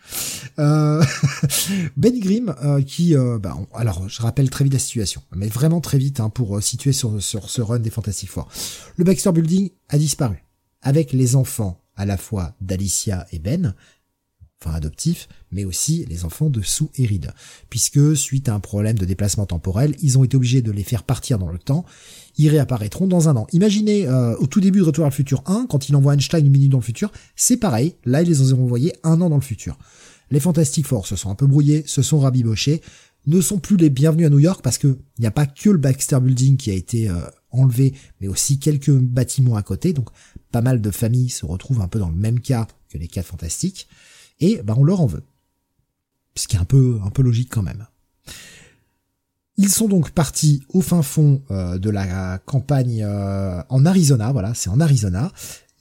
Euh, [LAUGHS] ben Grimm, euh, qui, euh, bah, alors je rappelle très vite la situation, mais vraiment très vite hein, pour situer sur, sur ce run des Fantastic Four. Le Baxter Building a disparu, avec les enfants à la fois d'Alicia et Ben, enfin adoptifs, mais aussi les enfants de Sue et Reed, puisque suite à un problème de déplacement temporel, ils ont été obligés de les faire partir dans le temps ils réapparaîtront dans un an. Imaginez euh, au tout début de Retour à le futur 1, quand il envoie Einstein une minute dans le futur, c'est pareil, là ils les ont envoyés un an dans le futur. Les Fantastic Four se sont un peu brouillés, se sont rabibochés, ne sont plus les bienvenus à New York parce que il n'y a pas que le Baxter Building qui a été euh, enlevé, mais aussi quelques bâtiments à côté, donc pas mal de familles se retrouvent un peu dans le même cas que les quatre fantastiques, et bah on leur en veut. Ce qui est un peu, un peu logique quand même. Ils sont donc partis au fin fond euh, de la campagne euh, en Arizona, voilà, c'est en Arizona,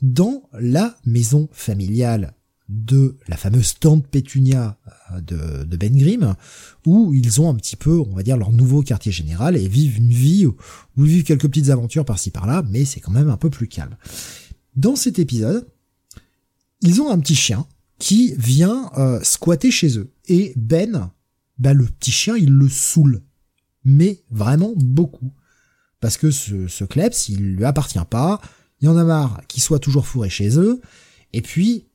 dans la maison familiale de la fameuse tante Pétunia euh, de, de, Ben Grimm, où ils ont un petit peu, on va dire, leur nouveau quartier général et vivent une vie où, ils vivent quelques petites aventures par-ci par-là, mais c'est quand même un peu plus calme. Dans cet épisode, ils ont un petit chien qui vient squatter chez eux. Et Ben, bah, le petit chien, il le saoule mais vraiment beaucoup. Parce que ce, ce Kleps, il lui appartient pas, il y en a marre qu'il soit toujours fourré chez eux, et puis,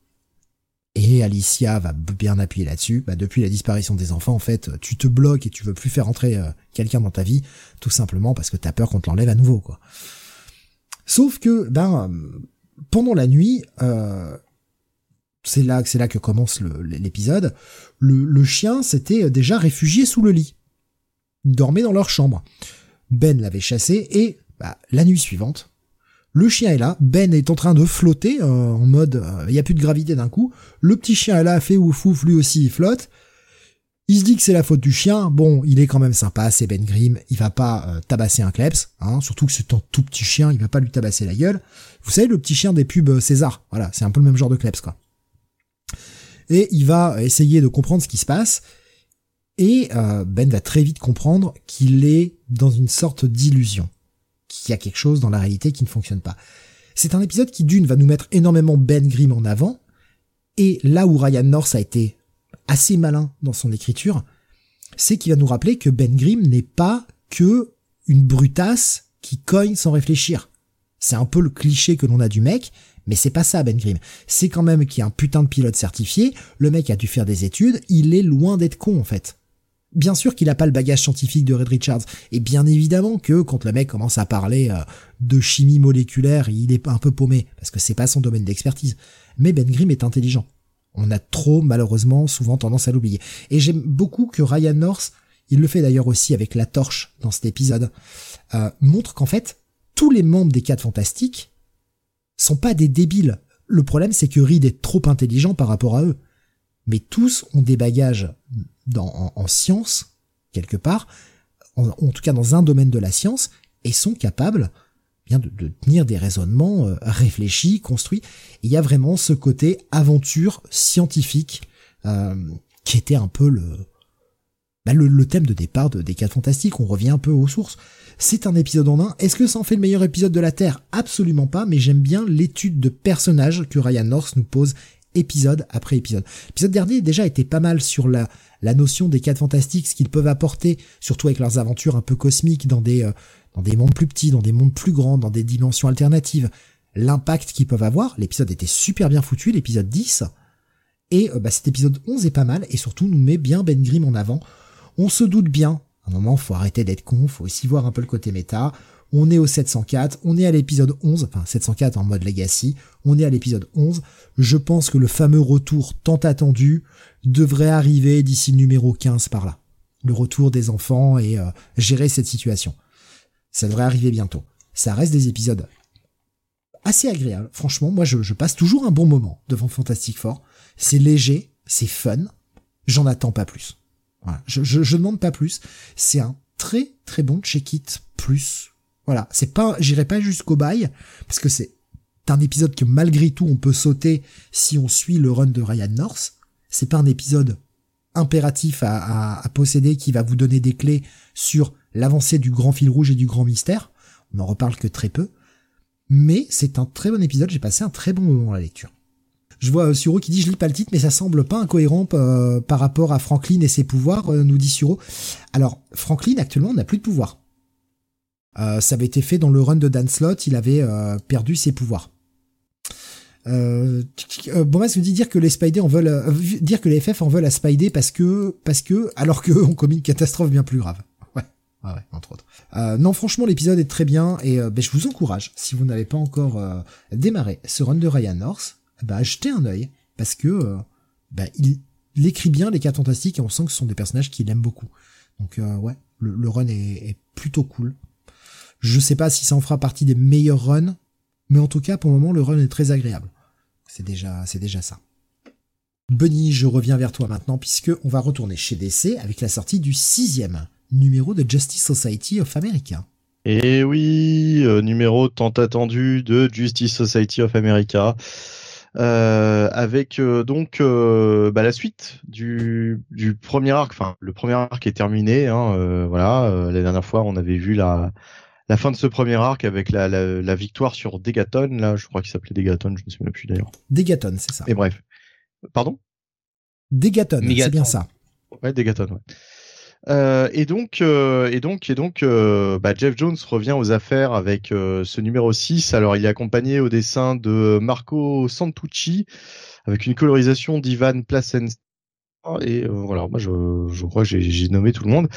et Alicia va bien appuyer là-dessus, bah depuis la disparition des enfants, en fait, tu te bloques et tu veux plus faire entrer euh, quelqu'un dans ta vie, tout simplement parce que t'as peur qu'on te l'enlève à nouveau, quoi. Sauf que, ben, pendant la nuit, euh, c'est là, c'est là que commence l'épisode. Le, le, chien s'était déjà réfugié sous le lit dormaient dans leur chambre. Ben l'avait chassé et bah, la nuit suivante, le chien est là, Ben est en train de flotter euh, en mode il euh, y a plus de gravité d'un coup, le petit chien est là, fait ouf ouf, lui aussi il flotte. Il se dit que c'est la faute du chien. Bon, il est quand même sympa, c'est Ben Grimm. Il va pas euh, tabasser un kleps, hein, surtout que c'est un tout petit chien, il va pas lui tabasser la gueule. Vous savez, le petit chien des pubs César. Voilà, c'est un peu le même genre de kleps, quoi. Et il va essayer de comprendre ce qui se passe. Et euh, Ben va très vite comprendre qu'il est dans une sorte d'illusion. Qu'il y a quelque chose dans la réalité qui ne fonctionne pas. C'est un épisode qui, d'une, va nous mettre énormément Ben Grimm en avant. Et là où Ryan North a été assez malin dans son écriture, c'est qu'il va nous rappeler que Ben Grimm n'est pas que une brutasse qui cogne sans réfléchir. C'est un peu le cliché que l'on a du mec, mais c'est pas ça Ben Grimm. C'est quand même qu'il y a un putain de pilote certifié, le mec a dû faire des études, il est loin d'être con en fait. Bien sûr qu'il a pas le bagage scientifique de Red Richards, et bien évidemment que quand le mec commence à parler euh, de chimie moléculaire, il est un peu paumé, parce que c'est pas son domaine d'expertise. Mais Ben Grimm est intelligent. On a trop, malheureusement, souvent tendance à l'oublier. Et j'aime beaucoup que Ryan North, il le fait d'ailleurs aussi avec la torche dans cet épisode, euh, montre qu'en fait, tous les membres des 4 fantastiques sont pas des débiles. Le problème, c'est que Reed est trop intelligent par rapport à eux. Mais tous ont des bagages en, science, quelque part, en, tout cas dans un domaine de la science, et sont capables bien de, tenir des raisonnements euh, réfléchis, construits. il y a vraiment ce côté aventure scientifique euh, qui était un peu bah, le, le, thème de départ de, des 4 fantastiques. On revient un peu aux sources. C'est un épisode en un. Est-ce que ça en fait le meilleur épisode de la Terre? Absolument pas, mais j'aime bien l'étude de personnages que Ryan North nous pose épisode après épisode. L'épisode dernier déjà était pas mal sur la, la notion des 4 fantastiques, ce qu'ils peuvent apporter, surtout avec leurs aventures un peu cosmiques dans des, euh, dans des mondes plus petits, dans des mondes plus grands, dans des dimensions alternatives, l'impact qu'ils peuvent avoir. L'épisode était super bien foutu, l'épisode 10. Et euh, bah, cet épisode 11 est pas mal, et surtout nous met bien Ben Grimm en avant. On se doute bien, à un moment faut arrêter d'être con, faut aussi voir un peu le côté méta. On est au 704, on est à l'épisode 11, enfin 704 en mode legacy, on est à l'épisode 11. Je pense que le fameux retour tant attendu devrait arriver d'ici le numéro 15 par là. Le retour des enfants et euh, gérer cette situation. Ça devrait arriver bientôt. Ça reste des épisodes assez agréables. Franchement, moi, je, passe toujours un bon moment devant Fantastic Four. C'est léger, c'est fun. J'en attends pas plus. Je, je, demande pas plus. C'est un très très bon check-it plus. Voilà. C'est pas, j'irai pas jusqu'au bail parce que c'est un épisode que malgré tout on peut sauter si on suit le run de Ryan North. C'est pas un épisode impératif à, à posséder qui va vous donner des clés sur l'avancée du grand fil rouge et du grand mystère. On n'en reparle que très peu. Mais c'est un très bon épisode, j'ai passé un très bon moment à la lecture. Je vois euh, Suro qui dit je lis pas le titre mais ça semble pas incohérent euh, par rapport à Franklin et ses pouvoirs, euh, nous dit Suro. Alors Franklin actuellement n'a plus de pouvoir. Ça avait été fait dans le run de Dan Slott, il avait perdu ses pouvoirs. Euh, bon, nous dit dire que les Spidey en veulent, dire que les FF en veulent à Spidey parce que, parce que, alors que [LAUGHS] on commet une catastrophe bien plus grave. Ah ouais, entre autres. Euh, non, franchement, l'épisode est très bien et euh, ben, je vous encourage, si vous n'avez pas encore euh, démarré ce run de Ryan North, bah, jetez un œil parce que bah, il, écrit bien les cas fantastiques et on sent que ce sont des personnages qu'il aime beaucoup. Donc ouais, le, run est, plutôt cool. Je sais pas si ça en fera partie des meilleurs runs, mais en tout cas, pour le moment, le run est très agréable. C'est déjà, ça. Bunny, je reviens vers toi maintenant puisque on va retourner chez DC avec la sortie du sixième numéro de Justice Society of America. Et oui, euh, numéro tant attendu de Justice Society of America. Euh, avec euh, donc bah, la suite du, du premier arc, enfin le premier arc est terminé. Hein, voilà, la dernière fois on avait vu la, la fin de ce premier arc avec la, la, la victoire sur Degaton. Là, je crois qu'il s'appelait Degaton, je ne sais même plus d'ailleurs. Degaton, c'est ça. Et bref, pardon? Degaton, c'est bien ça. Ouais, Degaton. Ouais. Euh, et donc, euh, et donc, et donc, euh, bah, Jeff Jones revient aux affaires avec ce numéro 6. Alors, il est accompagné au dessin de Marco Santucci avec une colorisation d'Ivan Placens. Et voilà, moi, je, crois que j'ai nommé tout le monde.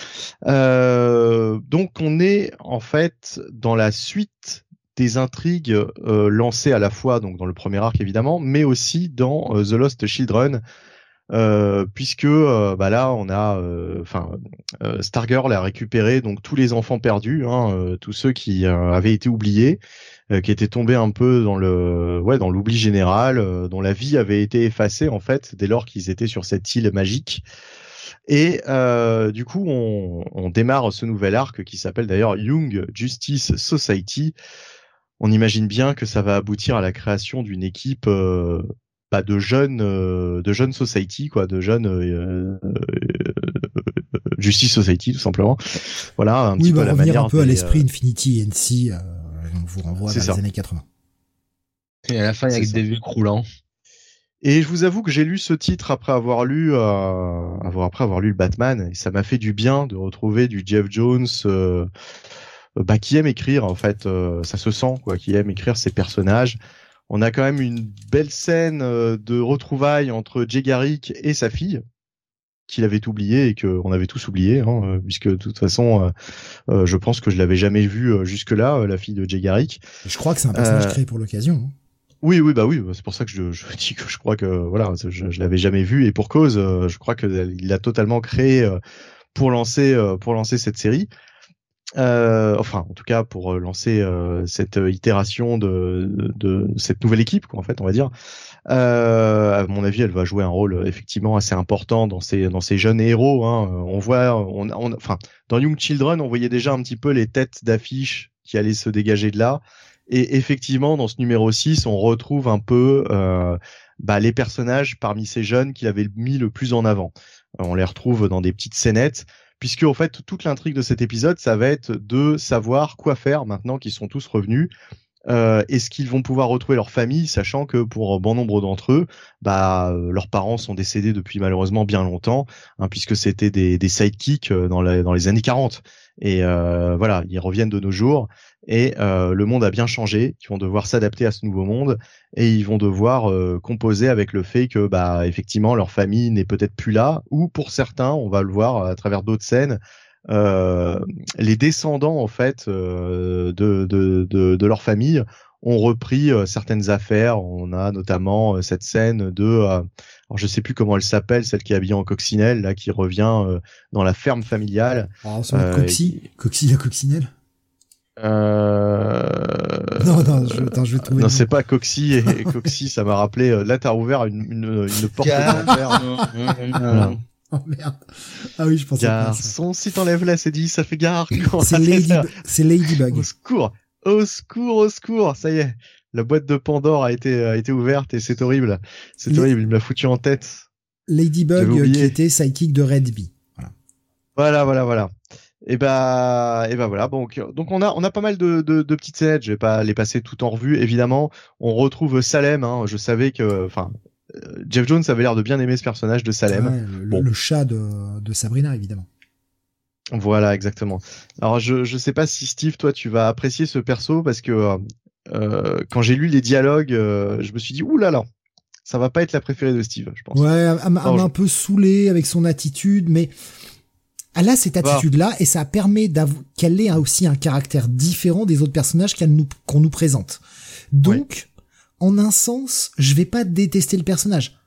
donc, on est en fait dans la suite des intrigues lancées à la fois donc dans le premier arc évidemment, mais aussi dans The Lost Children euh, puisque euh, bah là on a euh, enfin Stargirl a récupéré donc tous les enfants perdus hein, tous ceux qui avaient été oubliés qui étaient tombés un peu dans le ouais dans l'oubli général dont la vie avait été effacée en fait dès lors qu'ils étaient sur cette île magique Et euh, du coup, on, on, démarre ce nouvel arc qui s'appelle d'ailleurs Young Justice Society. On imagine bien que ça va aboutir à la création d'une équipe euh, bah, de jeunes, euh, de jeunes society, quoi, de jeunes euh, Justice Society, tout simplement. Voilà, un oui, petit peu à la revenir manière un peu à l'esprit Infinity NC. On vous renvoie vers ça. les années 80. Et à la fin, il y a que des vieux croulants. Et je vous avoue que j'ai lu ce titre après avoir lu, euh, après avoir lu le Batman, et ça m'a fait du bien de retrouver du Jeff Jones, euh, bah, qui aime écrire en fait, euh, ça se sent quoi, qui aime écrire ses personnages. On a quand même une belle scène de retrouvailles entre Jay Garrick et sa fille, qu'il avait oublié et que on avait tous oublié, hein, euh, puisque de toute façon, euh, euh, je pense que je l'avais jamais euh, jusque-là, la fille de Jay Garrick. Je crois que c'est un personnage créé pour l'occasion. hein. Oui, oui, bah oui, c'est pour ça que je, je [LAUGHS] dis que je crois que voilà, je, je l'avais jamais vu et pour cause, je crois que il l'a totalement créé pour lancer pour lancer cette série. Euh, enfin, en tout cas, pour lancer cette itération de, de, de cette nouvelle équipe, quoi, en fait, on va dire. Euh, à mon avis, elle va jouer un rôle euh, effectivement assez important dans ces dans ces jeunes héros. Hein. On voit, on, on, enfin, dans Young Children, on voyait déjà un petit peu les têtes d'affiches qui allaient se dégager de là. Et effectivement, dans ce numéro 6, on retrouve un peu euh, bah, les personnages parmi ces jeunes qu'il avait mis le plus en avant. Euh, On les retrouve dans des petites scénettes, puisque en fait toute l'intrigue de cet épisode, ça va être de savoir quoi faire maintenant qu'ils sont tous revenus. Euh, Est-ce qu'ils vont pouvoir retrouver leur famille, sachant que pour bon nombre d'entre eux, bah, euh, leurs parents sont décédés depuis malheureusement bien longtemps, hein, puisque c'était des, des sidekicks euh, dans, les années 40. Et voilà, ils reviennent de nos jours et le monde a bien changé. Ils vont devoir s'adapter à ce nouveau monde et ils vont devoir composer avec le fait que, bah, effectivement, leur famille n'est peut-être plus là, ou pour certains, on va le voir à travers d'autres scènes, les descendants en fait euh, de, de, de, de leur famille ont repris euh, certaines affaires. On a notamment euh, cette scène de, euh, alors je sais plus comment elle s'appelle, celle qui est habillée en coccinelle, là, qui revient euh, dans la ferme familiale. Le Euh, Coxy, Coxy la coccinelle. Euh... Non, non, je, attends, je vais trouver. Non, c'est pas Coxy et Coxy, ça m'a rappelé. euh, Là, t'as ouvert une, une, une porte. [LAUGHS] [LAUGHS] Oh merde. Ah oui, je pensais. Garçon, si t'enlèves là, c'est dit, ça fait gare. C'est Lady, Ladybug. Au secours, au secours, au secours. Ça y est, la boîte de Pandore a été a été ouverte et c'est horrible. C'est Les- horrible. Il me l'a foutu en tête. Ladybug qui était sidekick de Red Bee. Voilà, voilà, voilà. Et bah, et bah voilà. Donc, donc on a, on a pas mal de, de, de petites scènes. Je vais pas les passer tout en revue. Évidemment, on retrouve Salem. Hein. Je savais que, enfin, Jeff Jones avait l'air de bien aimer ce personnage de Salem. Ouais, le, Bon. le chat de, de Sabrina, évidemment. Voilà, exactement. Alors, je, je sais pas si Steve, toi, tu vas apprécier ce perso parce que euh, euh, quand j'ai lu les dialogues, euh, je me suis dit, ouh là là, ça va pas être la préférée de Steve, je pense. Ouais, elle m'a je- un peu saoulé avec son attitude, mais elle a cette Va. attitude-là et ça permet qu'elle ait aussi un caractère différent des autres personnages nous, qu'on nous présente. Donc, en un sens, je vais pas détester le personnage.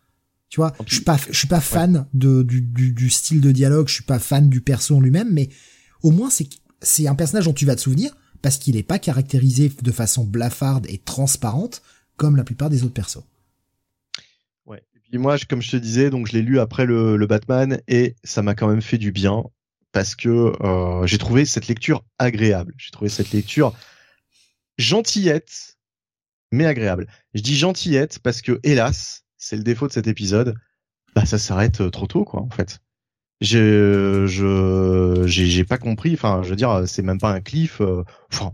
Tu vois, je suis pas, je suis pas fan de, du, du, du style de dialogue, je suis pas fan du perso en lui-même, mais au moins c'est, c'est un personnage dont tu vas te souvenir parce qu'il est pas caractérisé de façon blafarde et transparente comme la plupart des autres persos. Ouais. Et puis moi, comme je te disais, donc je l'ai lu après le, le Batman et ça m'a quand même fait du bien parce que euh, j'ai trouvé cette lecture agréable. J'ai trouvé cette lecture gentillette, mais agréable. Je dis gentillette parce que, hélas, c'est le défaut de cet épisode, bah ça s'arrête euh, trop tôt, quoi, en fait. Je, je, j'ai, pas compris. Enfin, je veux dire, c'est même pas un cliff. euh, Enfin,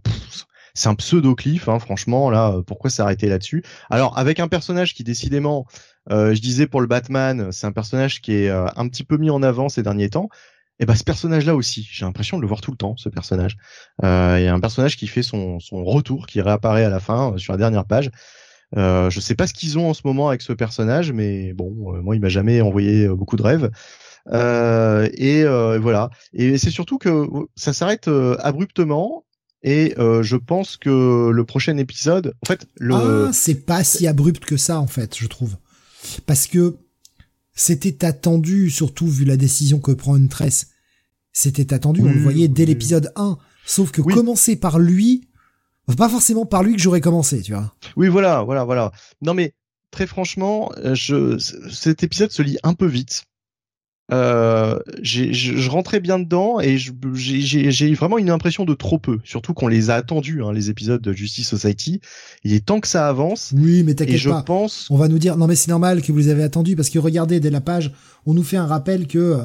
c'est un pseudo cliff, hein, franchement. Là, euh, pourquoi s'arrêter là-dessus? Alors, avec un personnage qui décidément, euh, je disais pour le Batman, c'est un personnage qui est euh, un petit peu mis en avant ces derniers temps. Et ben ce personnage-là aussi, j'ai l'impression de le voir tout le temps, ce personnage. Euh, Il y a un personnage qui fait son, son retour, qui réapparaît à la fin euh, sur la dernière page. Euh, je sais pas ce qu'ils ont en ce moment avec ce personnage, mais bon, euh, moi il m'a jamais envoyé euh, beaucoup de rêves. Euh, et voilà. Et c'est surtout que ça s'arrête abruptement. Et je pense que le prochain épisode, en fait, le Ah, c'est pas si abrupt que ça, en fait, je trouve. Parce que c'était attendu, surtout vu la décision que prend une tresse. C'était attendu, on le voyait dès l'épisode 1. Sauf que Oui. commencer par lui, pas forcément par lui que j'aurais commencé, tu vois. Oui, voilà, voilà, voilà. Non, mais très franchement, euh, je, cet épisode se lit un peu vite. Euh, je, je rentrais bien dedans et j'ai vraiment une impression de trop peu, surtout qu'on les a attendus, hein, les épisodes de Justice Society. Il est temps que ça avance. Oui, mais t'inquiète pas. Je pense. On va nous dire non mais c'est normal que vous les avez attendus parce que regardez dès la page, on nous fait un rappel que euh,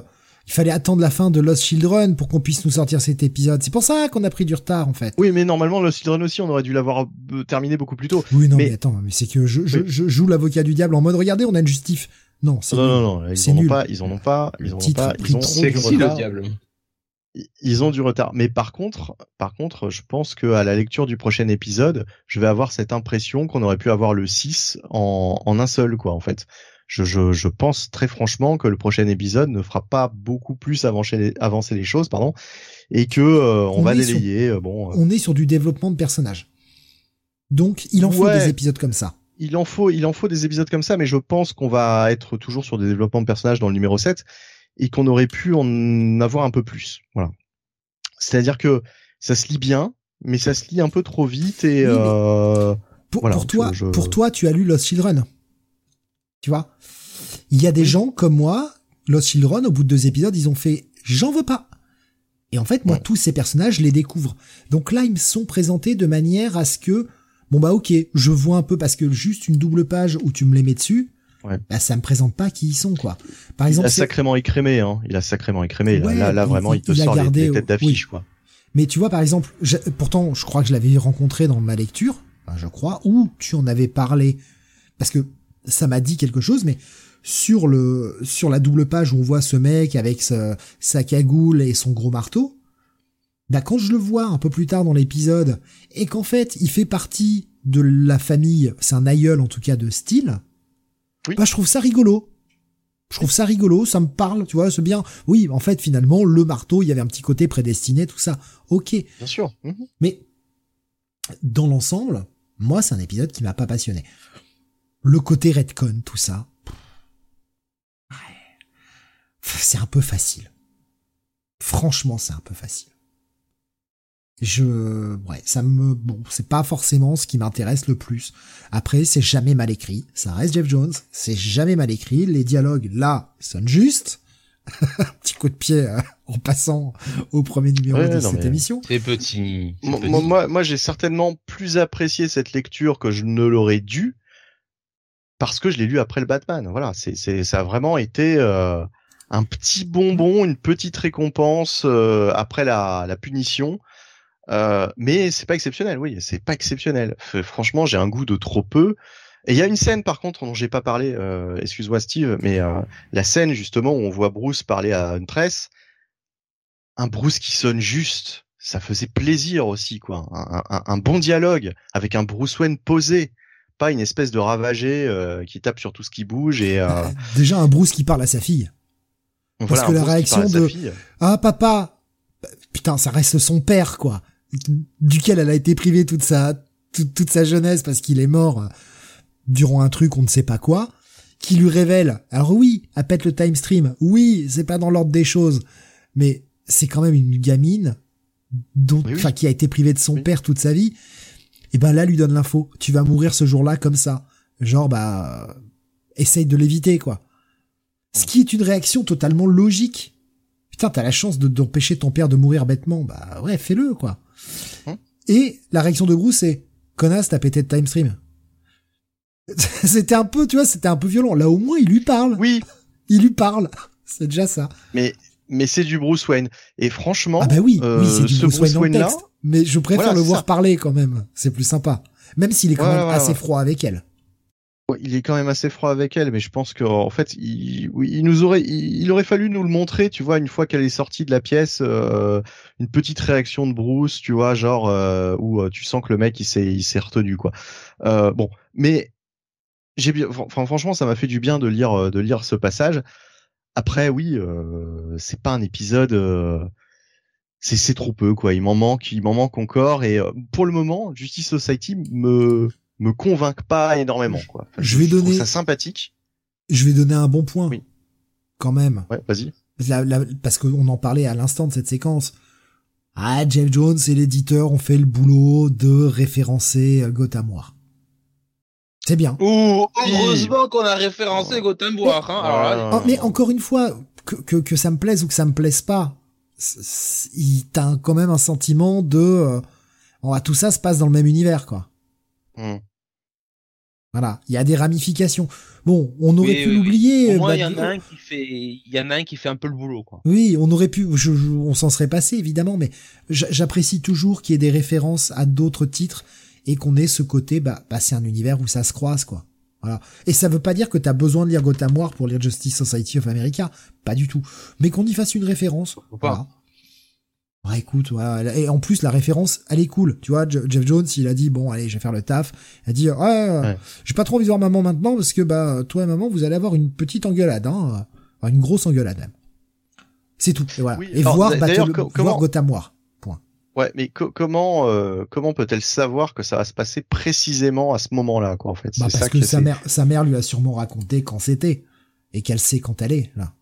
il fallait attendre la fin de Lost Children pour qu'on puisse nous sortir cet épisode. C'est pour ça qu'on a pris du retard en fait. Oui, mais normalement Lost Children aussi, on aurait dû l'avoir euh, terminé beaucoup plus tôt. Oui, non, mais, attends, mais c'est que je, je, je joue l'avocat du diable en mode regardez, on a une justif. Non, c'est non, non, non, ils en ont pas, ils en ont pas, ils en ont pas, ils ont du retard. Ils ont du retard, mais par contre, par contre, je pense que à la lecture du prochain épisode, je vais avoir cette impression qu'on aurait pu avoir le 6 en, en un seul, quoi, en fait. Je, je, je, pense très franchement que le prochain épisode ne fera pas beaucoup plus avancer les, avancer les choses, pardon, et que euh, on, va délayer. Euh, bon, euh. on est sur du développement de personnages, donc il en faut des épisodes comme ça il en faut, il en faut des épisodes comme ça, mais je pense qu'on va être toujours sur des développements de personnages dans le numéro 7 et qu'on aurait pu en avoir un peu plus. Voilà. C'est-à-dire que ça se lit bien, mais ça se lit un peu trop vite et euh, pour, toi, pour toi, tu as lu Lost Children. Tu vois, il y a des gens comme moi, Lost Children, au bout de deux épisodes, ils ont fait, j'en veux pas. Et en fait, moi, tous ces personnages, je les découvre. Donc là, ils me sont présentés de manière à ce que Bon bah ok, je vois un peu parce que juste une double page où tu me les mets dessus, ouais. bah ça me présente pas qui ils sont quoi. Par exemple, il a sacrément écrémé, hein. Il a sacrément écrémé. là, là, vraiment, il, te sort les, têtes d'affiche quoi. Mais tu vois par exemple, pourtant je crois que je l'avais rencontré dans ma lecture, je crois, ou tu en avais parlé parce que ça m'a dit quelque chose, mais sur le sur la double page où on voit ce mec avec sa cagoule et son gros marteau, bah quand je le vois un peu plus tard dans l'épisode, et qu'en fait il fait partie de la famille, c'est un aïeul en tout cas de style, oui. bah je trouve ça rigolo. Je trouve ça rigolo, ça me parle, tu vois, c'est bien. Oui, en fait, finalement, le marteau, il y avait un petit côté prédestiné, tout ça. Ok. Bien sûr. Mhm. Mais dans l'ensemble, moi, c'est un épisode qui m'a pas passionné. Le côté redcon, tout ça, c'est un peu facile. Franchement, c'est un peu facile je ouais ça me bon c'est pas forcément ce qui m'intéresse le plus. Après c'est jamais mal écrit. Ça reste Jeff Jones. C'est jamais mal écrit. Les dialogues là sonnent juste. [LAUGHS] Petit coup de pied euh, en passant au premier numéro de cette émission. c'est petit, moi moi, j'ai certainement plus apprécié cette lecture que je ne l'aurais dû parce que je l'ai lu après le Batman. Voilà c'est c'est ça a vraiment été euh, un petit bonbon une petite récompense euh, après la la punition euh, mais c'est pas exceptionnel, oui, c'est pas exceptionnel. franchement, j'ai un goût de trop peu. Et il y a une scène par contre dont j'ai pas parlé, euh, excuse-moi Steve, mais euh, la scène justement où on voit Bruce parler à une presse, un Bruce qui sonne juste, ça faisait plaisir aussi quoi, un, bon dialogue avec un Bruce Wayne posé, pas une espèce de ravagé qui tape sur tout ce qui bouge et [LAUGHS] déjà un Bruce qui parle à sa fille. Parce que la réaction de ah papa, putain ça reste son père quoi duquel elle a été privée toute sa toute, sa jeunesse parce qu'il est mort euh, durant un truc on ne sait pas quoi, qui lui révèle. Alors oui, elle pète le time stream. Oui, c'est pas dans l'ordre des choses, mais c'est quand même une gamine dont, enfin, qui a été privée de son père toute sa vie. Et ben là, lui donne l'info. Tu vas mourir ce jour-là comme ça. Genre, bah, essaye de l'éviter, quoi. Ce qui est une réaction totalement logique. Putain, t'as la chance de d'empêcher ton père de mourir bêtement. Bah ouais, fais-le, quoi. Et la réaction de Bruce c'est connasse, t'as pété de time stream. [LAUGHS] c'était un peu, tu vois, c'était un peu violent. Là, au moins, il lui parle. Oui. Il lui parle. [LAUGHS] C'est déjà ça. Mais, mais c'est du Bruce Wayne. Et franchement. Ah bah oui, oui, c'est du euh, Bruce, Wayne, dans le texte. mais je préfère le voir parler quand même. C'est plus sympa. Même s'il est quand même assez froid avec elle il est quand même assez froid avec elle, mais je pense qu'en fait, il, il nous aurait, il, aurait fallu nous le montrer, tu vois, une fois qu'elle est sortie de la pièce, euh, une petite réaction de Bruce, tu vois, genre euh, où euh, tu sens que le mec il s'est, il s'est retenu, quoi. bon, mais j'ai bien, franchement, ça m'a fait du bien de lire, de lire ce passage. Après, oui, c'est pas un épisode. c'est trop peu, quoi. Il m'en manque, il m'en manque encore. Et pour le moment, Justice Society me me convainc pas énormément quoi. je vais donner ça sympathique. Je vais donner un bon point. Oui. Quand même. Ouais, vas-y. parce qu'on en parlait à l'instant de cette séquence. Ah, Jeff Jones et l'éditeur ont fait le boulot de référencer Gotham War. C'est bien. Ouh, heureusement qu'on a référencé Gotham War. Hein. mais encore une fois, que, que, que ça me plaise ou que ça me plaise pas, il t'as quand même un sentiment de euh, tout ça se passe dans le même univers quoi. Hmm. Voilà, il y a des ramifications. Bon, on aurait pu l'oublier. Au il y en a un qui fait, il y en a un qui fait un peu le boulot, quoi. Oui, on aurait pu, je, on s'en serait passé évidemment, mais j'apprécie toujours qu'il y ait des références à d'autres titres et qu'on ait ce côté, bah, bah c'est un univers où ça se croise, quoi. Voilà. Et ça veut pas dire que t'as besoin de lire Gotham War pour lire Justice Society of America, pas du tout. Mais qu'on y fasse une référence. Voilà. Ouais, écoute, et en plus la référence, elle est cool. Tu vois, Jeff Jones, il a dit bon, allez, je vais faire le taf. Il a dit ouais, j'ai pas trop envie de voir maman maintenant parce que bah toi et maman, vous allez avoir une petite engueulade, hein, une grosse engueulade même. C'est tout. Et voilà. et voir, voir Gotham War. Point. Ouais, mais comment euh, comment peut-elle savoir que ça va se passer précisément à ce moment-là, quoi, en fait? Bah, Parce que, que sa mère, sa mère lui a sûrement raconté quand c'était et qu'elle sait quand elle est là.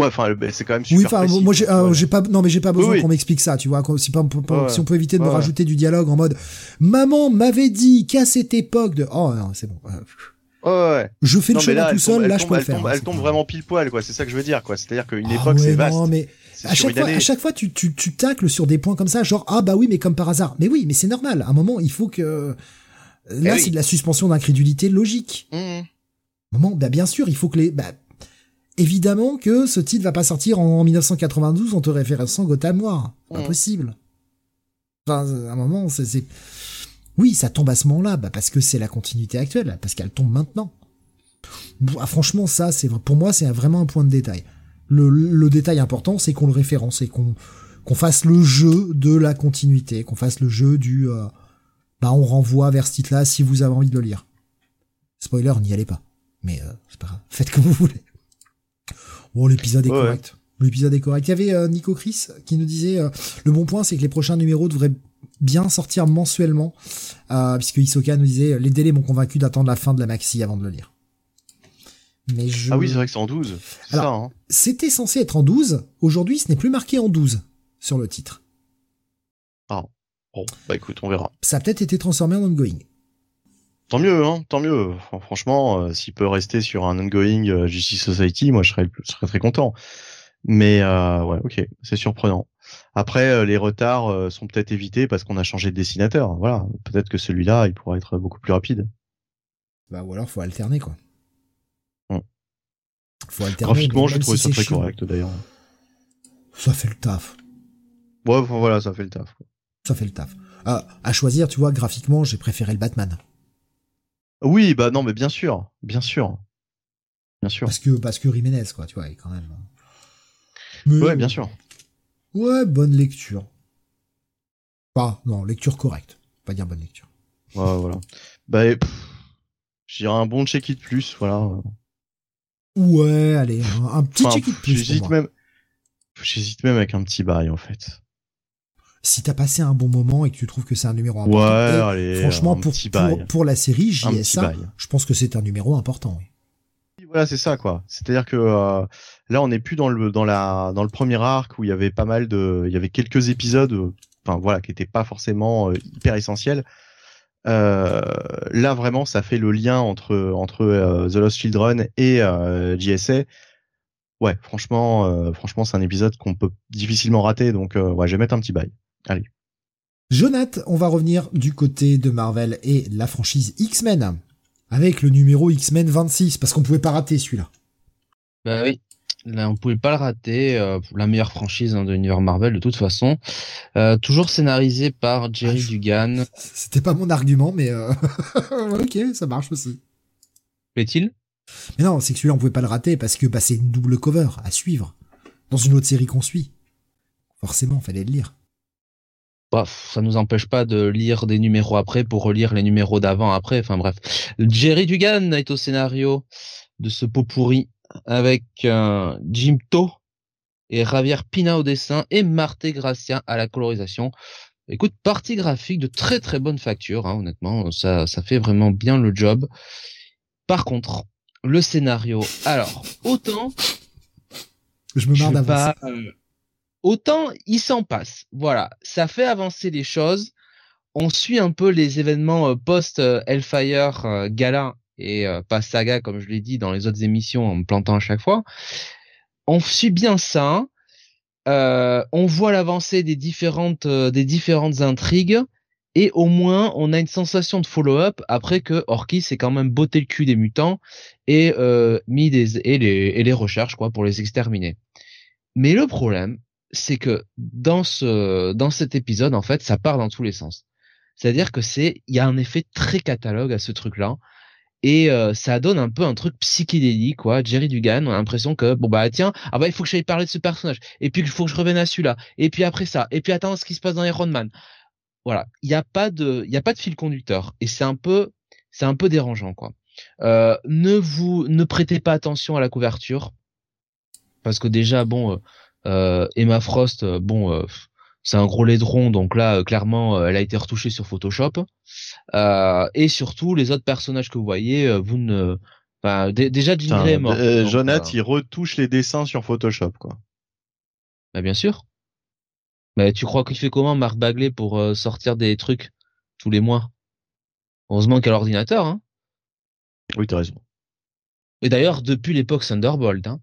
Ouais, enfin, ben, c'est quand même super. Oui, enfin, moi, euh, j'ai, pas, non, mais j'ai pas besoin qu'on m'explique ça, tu vois. Si, si on peut éviter de me rajouter du dialogue en mode, maman m'avait dit qu'à cette époque de, oh non, c'est bon. Ouais, Je fais le chemin tout seul, là, je peux le faire. elle tombe vraiment pile poil, quoi. C'est ça que je veux dire, quoi. C'est-à-dire qu'une ah époque, c'est vaste. Non, mais à chaque, fois, à chaque fois, tu, tu, tu tacles sur des points comme ça, genre, ah bah oui, mais comme par hasard. Mais oui, mais c'est normal. À un moment, il faut que, là, eh c'est de la suspension d'incrédulité logique. Mmh. moment, bah bien sûr, il faut que les, bah, évidemment que ce titre va pas sortir en 1992 en te référençant Gotham Noir. Impossible. Enfin, à un moment, c'est, oui, ça tombe à ce moment-là, bah parce que c'est la continuité actuelle, parce qu'elle tombe maintenant. Ah, franchement, ça, c'est pour moi, c'est vraiment un point de détail. Le, détail important, c'est qu'on le référence et qu'on qu'on fasse le jeu de la continuité, qu'on fasse le jeu du, euh, bah on renvoie vers ce titre-là si vous avez envie de le lire. Spoiler, n'y allez pas. Mais euh, c'est pas grave, faites comme vous voulez. Bon, l'épisode est correct. L'épisode est correct. Il y avait euh, Nico Chris qui nous disait euh, le bon point, c'est que les prochains numéros devraient bien sortir mensuellement, euh, puisque Isoka nous disait les délais m'ont convaincu d'attendre la fin de la maxi avant de le lire. Mais je... Ah oui, c'est vrai que c'est en 12. Alors, hein. c'était censé être en 12. Aujourd'hui, ce n'est plus marqué en 12 sur le titre. Ah. Bon, bah écoute, on verra. Ça a peut-être été transformé en ongoing. Tant mieux, hein, tant mieux. Franchement, euh, s'il peut rester sur un ongoing euh, Justice Society, moi je serais, je serais très content. Mais euh, ouais, ok, c'est surprenant. Après, euh, les retards sont peut-être évités parce qu'on a changé de dessinateur. Voilà, peut-être que celui-là, il pourra être beaucoup plus rapide. Bah ou alors faut alterner quoi. Hum. Faut alterner. Graphiquement, je trouve ça très correct d'ailleurs. Ça fait le taf. Ouais, voilà, ça fait le taf. Ça fait le taf. à choisir, tu vois, graphiquement, j'ai préféré le Batman. Oui, bah non, mais bien sûr, bien sûr, bien sûr. Parce que parce que Jiménez, quoi, tu vois, quand même. ouais, bien sûr. Ouais, bonne lecture. Pas, non, lecture correcte. Pas dire bonne lecture. Ouais, voilà. Bah, j'irai un bon check-it plus, voilà. Ouais, allez, un, petit check-it plus. J'hésite même, j'hésite même avec un petit bail, en fait si t'as passé un bon moment et que tu trouves que c'est un numéro important. franchement, pour, pour, la série JSA, je pense que c'est un numéro important. Voilà, c'est ça quoi. C'est-à-dire que euh, là, on n'est plus dans le dans la dans le premier arc où il y avait pas mal de, il y avait quelques épisodes, euh, enfin voilà, qui étaient pas forcément euh, hyper essentiels. là, vraiment, ça fait le lien entre entre The Lost Children et JSA ouais, franchement, franchement, c'est un épisode qu'on peut difficilement rater, donc ouais, je vais mettre un petit bail. Allez. Jonathan, on va revenir du côté de Marvel et la franchise X-Men. Avec le numéro X-Men 26, parce qu'on pouvait pas rater celui-là. Bah oui. Là, on pouvait pas le rater. Euh, la meilleure franchise hein, de l'univers Marvel, de toute façon. Euh, toujours scénarisé par Jerry ah, Dugan. [LAUGHS] C'était pas mon argument, mais euh... [LAUGHS] ok, ça marche aussi. Plaît-il? Mais non, c'est que celui-là, on pouvait pas le rater parce que bah, c'est une double cover à suivre dans une autre série qu'on suit. Forcément, fallait le lire bah, ça nous empêche pas de lire des numéros après pour relire les numéros d'avant après. Enfin bref, Jerry Dugan est au scénario de ce pot pourri avec euh, Jim To et Javier Pina au dessin et Marté Gracia à la colorisation. Écoute, partie graphique de très très bonne facture, hein, honnêtement, ça ça fait vraiment bien le job. Par contre, le scénario, alors autant je me marre d'avancer autant il s'en passe. Voilà, ça fait avancer les choses. On suit un peu les événements euh, post euh, Hellfire euh, Gala et pas Saga comme je l'ai dit dans les autres émissions en me plantant à chaque fois. on suit bien ça. Euh, on voit l'avancée des différentes euh, des différentes intrigues et au moins on a une sensation de follow-up après que Orki s'est quand même botté le cul des mutants et euh, mis des et les et les recherches quoi pour les exterminer. Mais le problème, c'est que dans ce dans cet épisode en fait, ça part dans tous les sens. C'est-à-dire que c'est il y a un effet très catalogue à ce truc-là. Et euh, ça donne un peu un truc psychédélique quoi. Jerry Dugan on a l'impression que bon bah tiens ah bah il faut que j'aille parler de ce personnage. Et puis il faut que je revienne à celui-là. Et puis après ça. Et puis attends ce qui se passe dans Iron Man. Voilà. Il n'y a pas de il y a pas de fil conducteur. Et c'est un peu c'est un peu dérangeant quoi. Euh, ne vous ne prêtez pas attention à la couverture. Parce que déjà bon euh, Emma Frost bon euh, c'est un gros laidron, donc là, euh, clairement, euh, elle a été retouchée sur Photoshop. Euh, et surtout, les autres personnages que vous voyez, vous ne... Enfin, déjà, Jean Grey est mort. Jonathan, il retouche les dessins sur Photoshop, quoi. Bah, bien sûr. Mais tu crois qu'il fait comment, Marc Bagley, pour sortir des trucs tous les mois? Heureusement qu'il a l'ordinateur, hein. Oui, t'as raison. Et d'ailleurs, depuis l'époque Thunderbolt. Hein.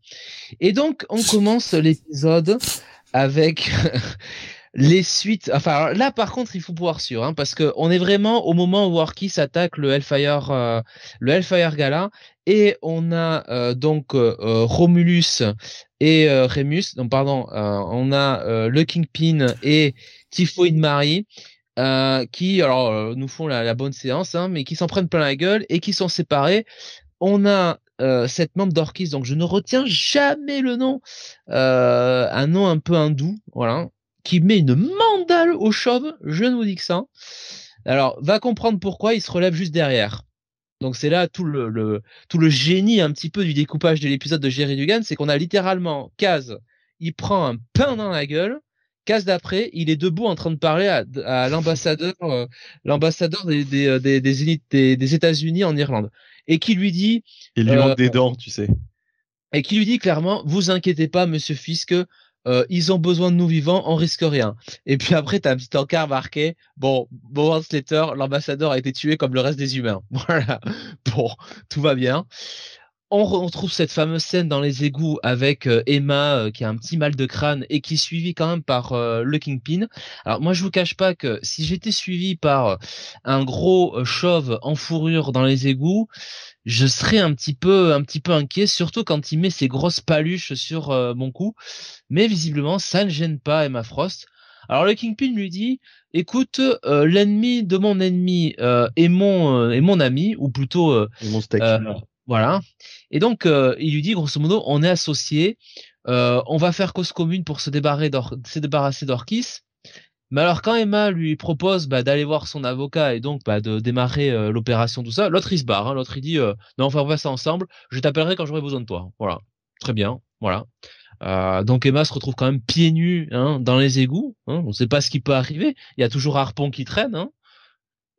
Et donc, on [LAUGHS] commence l'épisode avec [LAUGHS] les suites. Enfin, là, par contre, il faut pouvoir sûr, hein, parce que on est vraiment au moment où Arki s'attaque le Hellfire, euh, le Hellfire Gala, et on a euh, donc euh, Romulus et Remus. Donc, pardon, on a le Kingpin et Typhoid Marie. qui alors nous font la, bonne séance, hein, mais qui s'en prennent plein la gueule et qui sont séparés. On a cette membre d'Orkis, donc je ne retiens jamais le nom, un nom un peu hindou, voilà, qui met une mandale au chauve, je ne vous dis que ça. Alors, va comprendre pourquoi. Il se relève juste derrière. Donc c'est là tout le, tout le génie un petit peu du découpage de l'épisode de Jerry Dugan, c'est qu'on a littéralement Kaz, il prend un pain dans la gueule, Kaz d'après, il est debout en train de parler à, l'ambassadeur, euh, l'ambassadeur des des, euh, des, des, des États-Unis en Irlande, et qui lui dit, il lui manque des euh, dents, tu sais, et qui lui dit clairement, vous inquiétez pas, Monsieur Fisk, euh, ils ont besoin de nous vivants, on risque rien. Et puis après, t'as un petit encart marqué, bon, Bowen Slater, l'ambassadeur a été tué comme le reste des humains. [LAUGHS] Voilà. Bon, tout va bien. On retrouve cette fameuse scène dans les égouts avec euh, Emma euh, qui a un petit mal de crâne et qui est suivie quand même par le Kingpin. Alors moi je vous cache pas que si j'étais suivi par un gros chauve en fourrure dans les égouts, je serais un petit peu un petit peu inquiet, surtout quand il met ses grosses paluches sur euh, mon cou. Mais visiblement, ça ne gêne pas Emma Frost. Alors le Kingpin lui dit, écoute, euh, l'ennemi de mon ennemi euh, est mon est mon ami, ou plutôt mon steak. Voilà. Et donc il lui dit grosso modo, on est associés, on va faire cause commune pour se débarrasser d'Orkis. Mais alors quand Emma lui propose bah, d'aller voir son avocat et donc bah, de démarrer euh, l'opération tout ça, l'autre il se barre. Hein. l'autre il dit euh, non, on va faire ça ensemble. Je t'appellerai quand j'aurai besoin de toi. Voilà, très bien. Voilà. Euh, donc Emma se retrouve quand même pieds nus hein, dans les égouts. Hein. On ne sait pas ce qui peut arriver. Il y a toujours Harpon qui traîne. Hein.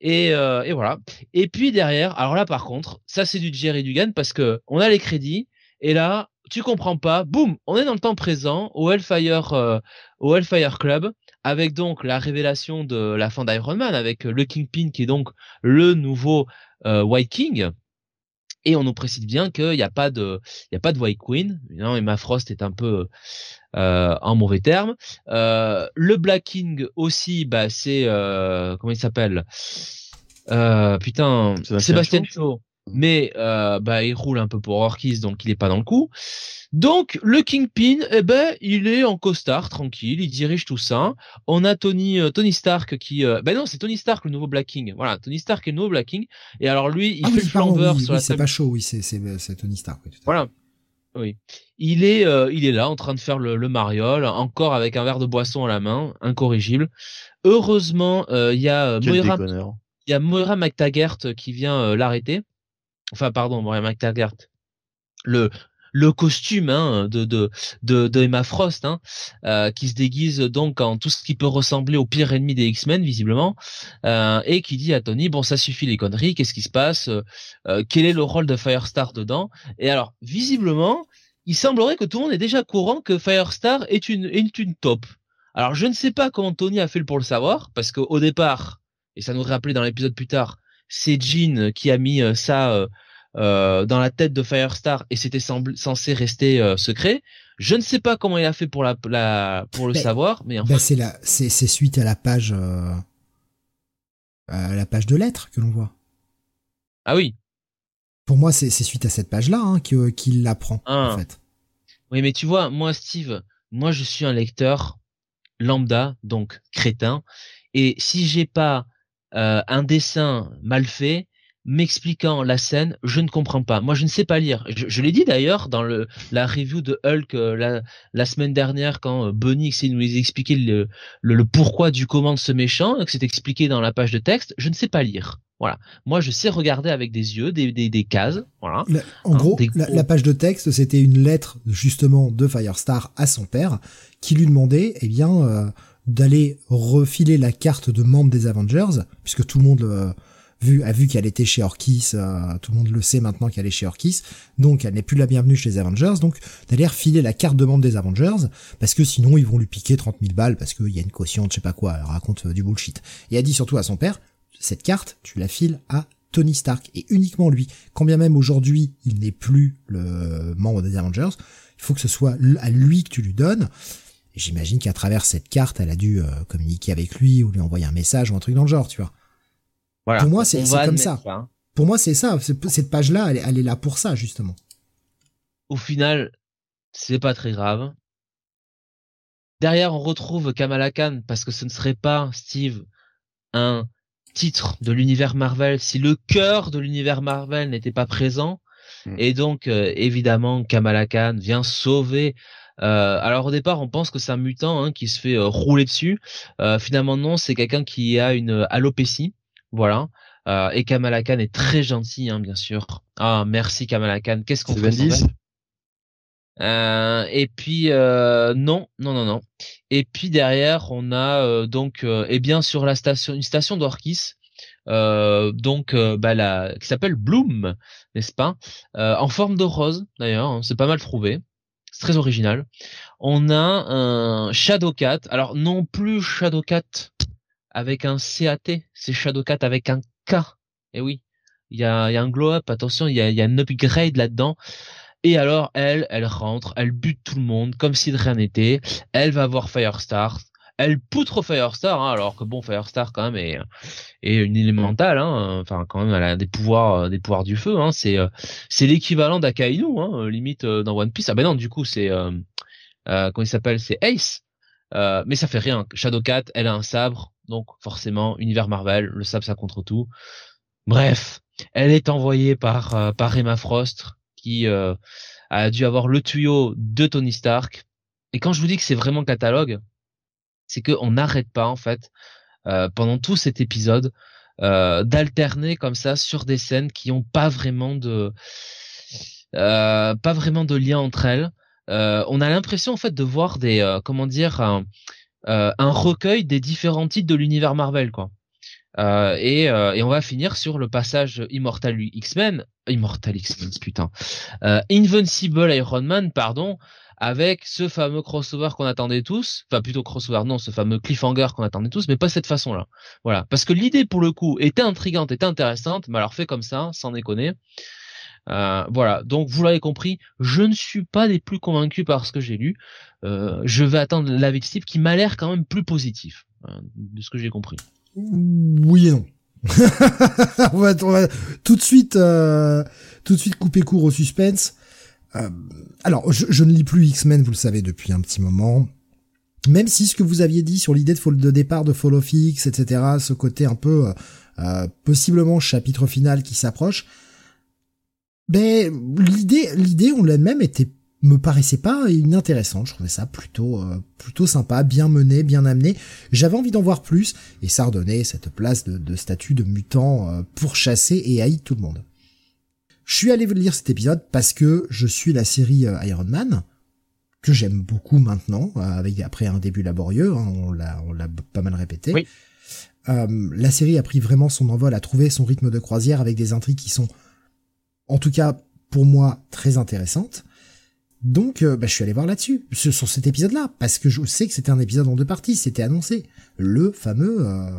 Et, et voilà. Et puis derrière, alors là par contre, ça c'est du Jerry Dugan parce que on a les crédits et là tu comprends pas. Boum, on est dans le temps présent au Hellfire au Hellfire Club avec donc la révélation de la fin d'Iron Man, avec le Kingpin qui est donc le nouveau euh, White King. Et on nous précise bien qu'il n'y a pas de, il y a pas de White Queen. Non, Emma Frost est un peu euh, en mauvais terme. Euh, le Black King aussi, bah c'est euh, comment il s'appelle? Euh, Putain, Sébastien Shaw. Mais euh, bah il roule un peu pour Orkis, donc il est pas dans le coup. Donc le Kingpin, eh ben, il est en costard, tranquille, il dirige tout ça. On a Tony, euh, Tony Stark qui, euh, ben non, c'est Tony Stark le nouveau Black King. Voilà, Tony Stark est le nouveau Black King. Et alors lui, il ah fait le flambeur sur la C'est pas chaud, oui, c'est c'est Tony Stark. Oui, voilà. Oui, il est euh, il est là en train de faire le, le mariole, encore avec un verre de boisson à la main, incorrigible. Heureusement, il y a Moira, il y a Moira McTaggart qui vient l'arrêter. Enfin, pardon, Moira McTaggart le le costume hein, de, de, de, Emma Frost, hein, euh, qui se déguise donc en tout ce qui peut ressembler au pire ennemi des X-Men, visiblement, euh, et qui dit à Tony, bon, ça suffit les conneries, qu'est-ce qui se passe euh, Quel est le rôle de Firestar dedans? Et alors, visiblement, il semblerait que tout le monde est déjà courant que Firestar est une, est une top. Alors, je ne sais pas comment Tony a fait pour le savoir, parce qu'au départ, et ça nous rappelait dans l'épisode plus tard, c'est Jean qui a mis ça euh, dans la tête de Firestar et c'était censé rester euh, secret. Je ne sais pas comment il a fait pour la, pour le savoir, mais en c'est la c'est c'est suite à la page euh, à la page de lettres que l'on voit. Ah oui. Pour moi, c'est suite à cette page-là hein, qu'il l'apprend en ah. fait. Oui, mais tu vois, moi, Steve, moi, je suis un lecteur lambda, donc crétin, et si j'ai pas euh, un dessin mal fait, m'expliquant la scène, je ne comprends pas. Moi, je ne sais pas lire. Je, l'ai dit d'ailleurs dans le, la review de Hulk euh, la, la, semaine dernière quand euh, Bonnie nous expliquait le, le, pourquoi du comment de ce méchant, que c'est expliqué dans la page de texte. Je ne sais pas lire. Voilà. Moi, je sais regarder avec des yeux, des, des, des cases. Voilà. en gros, la, page de texte, c'était une lettre justement de Firestar à son père, qui lui demandait, eh bien, euh, d'aller refiler la carte de membre des Avengers, puisque tout le monde vu, a vu qu'elle était chez Orkis, euh, tout le monde le sait maintenant qu'elle est chez Orkis, donc elle n'est plus la bienvenue chez les Avengers, donc d'aller refiler la carte de membre des Avengers, parce que sinon ils vont lui piquer 30 000 balles, parce qu'il y a une caution, je sais pas quoi, elle raconte euh, du bullshit. Et elle dit surtout à son père, cette carte, tu la files à Tony Stark, et uniquement lui. Quand bien même aujourd'hui il n'est plus le membre des Avengers, il faut que ce soit à lui que tu lui donnes. J'imagine qu'à travers cette carte, elle a dû euh, communiquer avec lui ou lui envoyer un message ou un truc dans le genre, tu vois. Pour moi, c'est comme ça. Hein. Pour moi, c'est ça. Cette page-là, elle, est là pour ça, justement. Au final, c'est pas très grave. Derrière, on retrouve Kamala Khan parce que ce ne serait pas, Steve, un titre de l'univers Marvel si le cœur de l'univers Marvel n'était pas présent. Hmm. Et donc, euh, évidemment, Kamala Khan vient sauver euh, alors au départ, on pense que c'est un mutant hein, qui se fait euh, rouler dessus. finalement, non, c'est quelqu'un qui a une alopécie voilà. Euh, et Kamala Khan est très gentil, hein, bien sûr. Ah, merci Kamala Khan. Qu'est-ce qu'on fait euh, et puis euh, non, non, non, non. Et puis derrière, on a euh, donc et eh bien sur la station, une station d'Orkis, donc bah, la, qui s'appelle Bloom, n'est-ce pas? En forme de rose, d'ailleurs. Hein, c'est pas mal trouvé. C'est très original. On a un Shadowcat. Alors non plus Shadowcat avec un CAT, c'est Shadowcat avec un K. Et eh oui, il y a, un glow-up, attention, il y a, un upgrade là-dedans. Et alors, elle, elle rentre, elle bute tout le monde comme si de rien n'était. Elle va voir Firestar. Elle poutre Firestar, hein, alors que bon, Firestar quand même est, une élémentale. Hein, enfin, quand même, elle a des pouvoirs, euh, des pouvoirs du feu. Hein, c'est, euh, c'est l'équivalent d'Akainu, hein, limite euh, dans One Piece. Ah ben non, du coup, c'est, euh, comment il s'appelle, c'est Ace. mais ça fait rien. Shadowcat, elle a un sabre. Donc forcément, univers Marvel, le sable contre tout. Bref, elle est envoyée par euh, par Emma Frost qui euh, a dû avoir le tuyau de Tony Stark. Et quand je vous dis que c'est vraiment catalogue, c'est qu'on n'arrête pas en fait euh, pendant tout cet épisode d'alterner comme ça sur des scènes qui ont pas vraiment de pas vraiment de lien entre elles. on a l'impression en fait de voir des comment dire euh, un recueil des différents titres de l'univers Marvel, quoi. Euh, et, euh, et, on va finir sur le passage Immortal X-Men, Immortal X-Men, putain, Invincible Iron Man, pardon, avec ce fameux crossover qu'on attendait tous, enfin plutôt crossover, non, ce fameux cliffhanger qu'on attendait tous, mais pas cette façon-là. Voilà, parce que l'idée pour le coup était intrigante, était intéressante, mais alors fait comme ça, sans déconner. Euh, voilà, donc vous l'avez compris, je ne suis pas des plus convaincus par ce que j'ai lu. Euh, je vais attendre l'avis de Steve qui m'a l'air quand même plus positif, hein, de ce que j'ai compris. Oui et non. [LAUGHS] on, va, tout de suite, euh, tout de suite couper court au suspense. alors, je, ne lis plus X-Men, vous le savez depuis un petit moment. Même si ce que vous aviez dit sur l'idée de, de, départ de Fall of X, etc., ce côté un peu possiblement chapitre final qui s'approche, ben l'idée l'idée on l'a même était me paraissait pas inintéressante. Je trouvais ça plutôt euh, plutôt sympa, bien mené, bien amené. J'avais envie d'en voir plus et ça redonnait cette place de, de statut de mutant euh, pour chasser et haïr tout le monde. Je suis allé lire cet épisode parce que je suis la série euh, Iron Man que j'aime beaucoup maintenant, avec après un début laborieux, hein, on l'a on l'a pas mal répété. Oui. la série a pris vraiment son envol, a trouvé son rythme de croisière avec des intrigues qui sont en tout cas pour moi très intéressante. Donc euh, bah, je suis allé voir là-dessus, sur cet épisode-là, parce que je sais que c'était un épisode en deux parties, c'était annoncé. Le fameux, euh,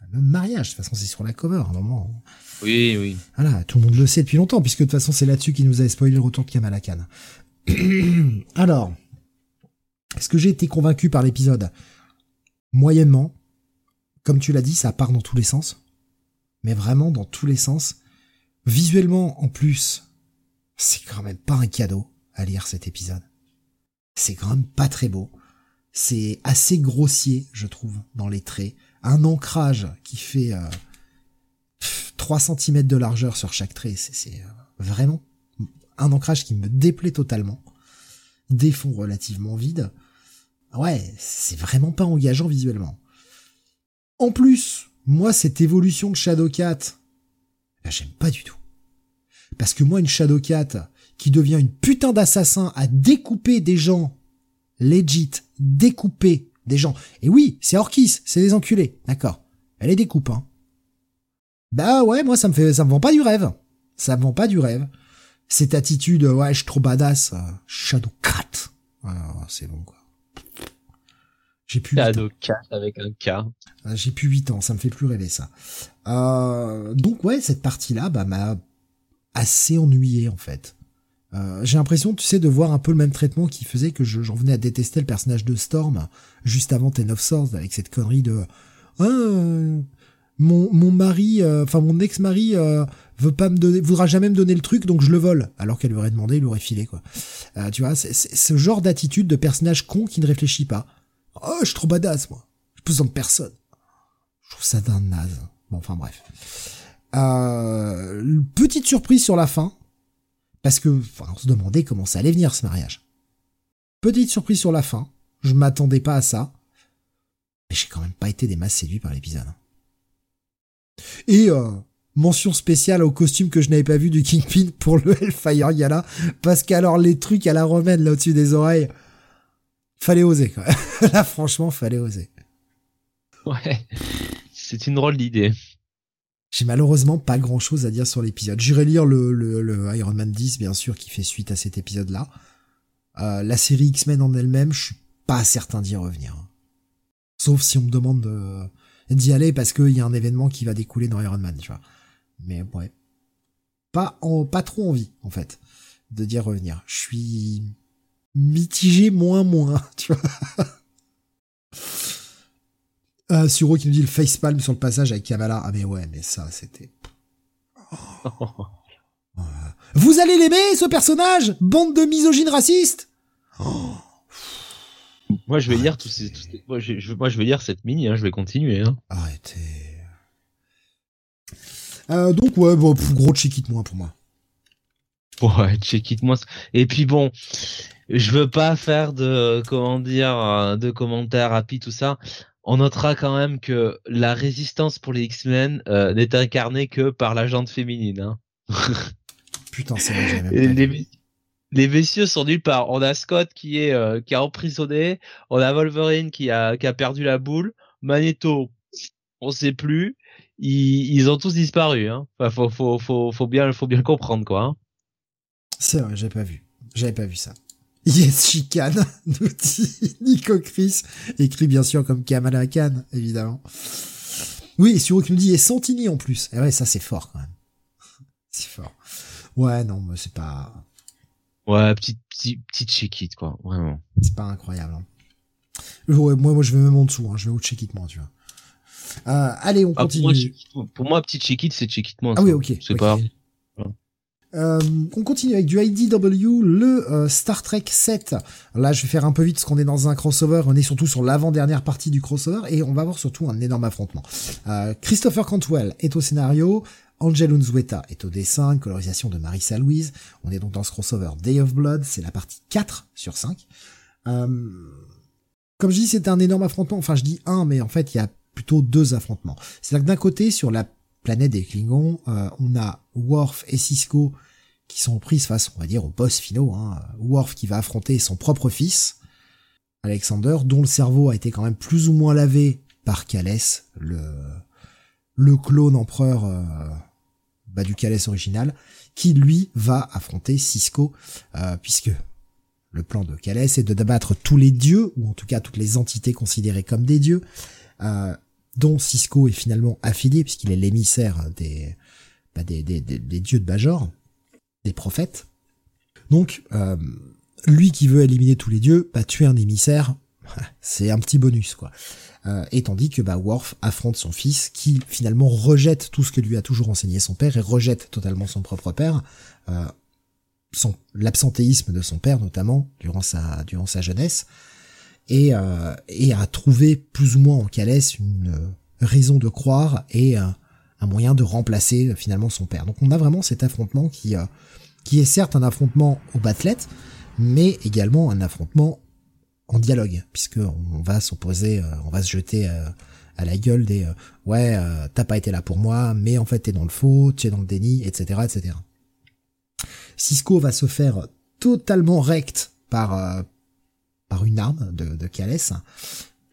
fameux mariage, de toute façon c'est sur la cover à un moment. Oui, oui. Voilà, tout le monde le sait depuis longtemps, puisque de toute façon c'est là-dessus qu'il nous a spoilé le retour de Kamala Khan. [CLEARS THROAT] Alors, est-ce que j'ai été convaincu par l'épisode Moyennement. Comme tu l'as dit, ça part dans tous les sens. Mais vraiment dans tous les sens. Visuellement, en plus, c'est quand même pas un cadeau à lire cet épisode. C'est quand même pas très beau. C'est assez grossier, je trouve, dans les traits. Un ancrage qui fait euh, 3 cm de largeur sur chaque trait. C'est euh, vraiment un ancrage qui me déplaît totalement. Des fonds relativement vides. Ouais, c'est vraiment pas engageant visuellement. En plus, moi, cette évolution de Shadowcat, ben, j'aime pas du tout. Parce que moi, une Shadowcat qui devient une putain d'assassin à découper des gens, legit, découper des gens. Et oui, c'est Orkis, c'est des enculés, d'accord. Elle les découpe, hein. Bah ouais, moi ça me fait, ça me vend pas du rêve. Ça me vend pas du rêve. Cette attitude, ouais, je suis trop badass, euh, Shadowcat. c'est bon quoi. J'ai plus Shadowcat avec un K. Ah, j'ai plus 8 ans, ça me fait plus rêver ça. Euh, donc ouais, cette partie-là, bah m'a assez ennuyé en fait. Euh, j'ai l'impression, tu sais, de voir un peu le même traitement qui faisait que j'en venais à détester le personnage de Storm juste avant Ten of Swords avec cette connerie de ah, mon, mon mari, euh, enfin mon ex-mari euh, veut pas me donner, voudra jamais me donner le truc, donc je le vole. Alors qu'elle lui aurait demandé, il aurait filé quoi. Euh, tu vois, c'est ce genre d'attitude de personnage con qui ne réfléchit pas. Oh, je suis trop badass moi. Je besoin de personne. Je trouve ça d'un naze. Bon, enfin bref. Petite surprise sur la fin, parce que, enfin, on se demandait comment ça allait venir ce mariage. Petite surprise sur la fin. Je m'attendais pas à ça. Mais j'ai quand même pas été des masses séduit par l'épisode. Et euh, mention spéciale au costume que je n'avais pas vu du Kingpin pour le Hellfire Gala, parce qu'alors les trucs à la romaine là au-dessus des oreilles, fallait oser quoi. [LAUGHS] là franchement, fallait oser. Ouais, c'est une drôle d'idée. J'ai malheureusement pas grand chose à dire sur l'épisode. J'irai lire le, le, Iron Man 10, bien sûr, qui fait suite à cet épisode-là. Euh, la série X-Men en elle-même, je suis pas certain d'y revenir. Sauf si on me demande de, d'y aller parce qu'il y a un événement qui va découler dans Iron Man, tu vois. Mais ouais. Pas, en, pas trop envie, en fait, de dire revenir. Je suis mitigé moins moins, [LAUGHS] tu vois. Euh, Suro qui nous dit le facepalm sur le passage avec Kamala. Ah mais ouais, mais ça, c'était... [LAUGHS] Vous allez l'aimer, ce personnage Bande de misogynes racistes oh. Moi, je vais lire tous ces, moi, je, moi, je vais lire cette mini. Hein, je vais continuer. Hein. Arrêtez. Euh, donc ouais, bon, gros check it moi pour moi. Ouais, check it moi. Et puis bon, je veux pas faire de comment dire euh, de commentaires rapides tout ça. On notera quand même que la résistance pour les X-Men euh, n'est incarnée que par la jante féminine. Hein. [LAUGHS] Putain, c'est vrai, les, les messieurs sont nulle part. On a Scott qui est euh, qui a emprisonné, on a Wolverine qui a qui a perdu la boule, Magneto, on sait plus. Ils, ils ont tous disparu. Hein. Enfin, faut faut faut faut bien faut bien comprendre quoi. Hein. C'est vrai, j'avais pas vu. J'avais pas vu ça. Yes, chicane, [LAUGHS] nous dit Nico Chris, écrit bien sûr comme Kamala Khan, évidemment. Oui, et Suro qui nous dit et Santini en plus. Et ouais, ça c'est fort quand même. [LAUGHS] C'est fort. Ouais, non, mais c'est pas, Ouais, petite petite petite quoi, vraiment. C'est pas incroyable. Hein. moi moi je vais même en dessous, hein. je vais au check it moi, tu vois. Euh, allez, on ah, continue. Pour moi, petit check it, c'est check it moi. Ah oui, ok. C'est pas. Euh, on continue avec du IDW, le euh, Star Trek 7. Là, je vais faire un peu vite parce qu'on est dans un crossover. On est surtout sur l'avant-dernière partie du crossover et on va voir surtout un énorme affrontement. Euh, Christopher Cantwell est au scénario, Angel Unzueta est au dessin, colorisation de Marissa Louise. On est donc dans ce crossover Day of Blood, c'est la partie 4 sur 5. Euh, comme je dis, c'est un énorme affrontement. Enfin, je dis un, mais en fait, il y a plutôt deux affrontements. C'est-à-dire que d'un côté, sur la planète des Klingons, on a Worf et Cisco qui sont prises face, on va dire, aux boss finaux. Hein. Worf qui va affronter son propre fils, Alexander, dont le cerveau a été quand même plus ou moins lavé par Calès, le, clone empereur euh, bah, du Calès original, qui lui va affronter Cisco, euh, puisque le plan de Calès est de d'abattre tous les dieux, ou en tout cas toutes les entités considérées comme des dieux, euh, dont Cisco est finalement affilié, puisqu'il est l'émissaire des, bah, des, dieux de Bajor, des prophètes. Donc, lui qui veut éliminer tous les dieux, bah tuer un émissaire, [LAUGHS] c'est un petit bonus quoi. Euh, et tandis que bah, Worf affronte son fils qui finalement rejette tout ce que lui a toujours enseigné son père et rejette totalement son propre père, euh, l'absentéisme de son père notamment durant sa durant sa jeunesse et euh, et a trouvé plus ou moins en Calès une raison de croire et moyen de remplacer finalement son père. Donc on a vraiment cet affrontement qui qui est certes un affrontement au bathlette, mais également un affrontement en dialogue, puisque on va s'opposer, euh, on va se jeter euh, à la gueule des euh, ouais t'as pas été là pour moi, mais en fait t'es dans le faux, tu es dans le déni, etc., etc. Cisco va se faire totalement rect par par une arme de, de Calès,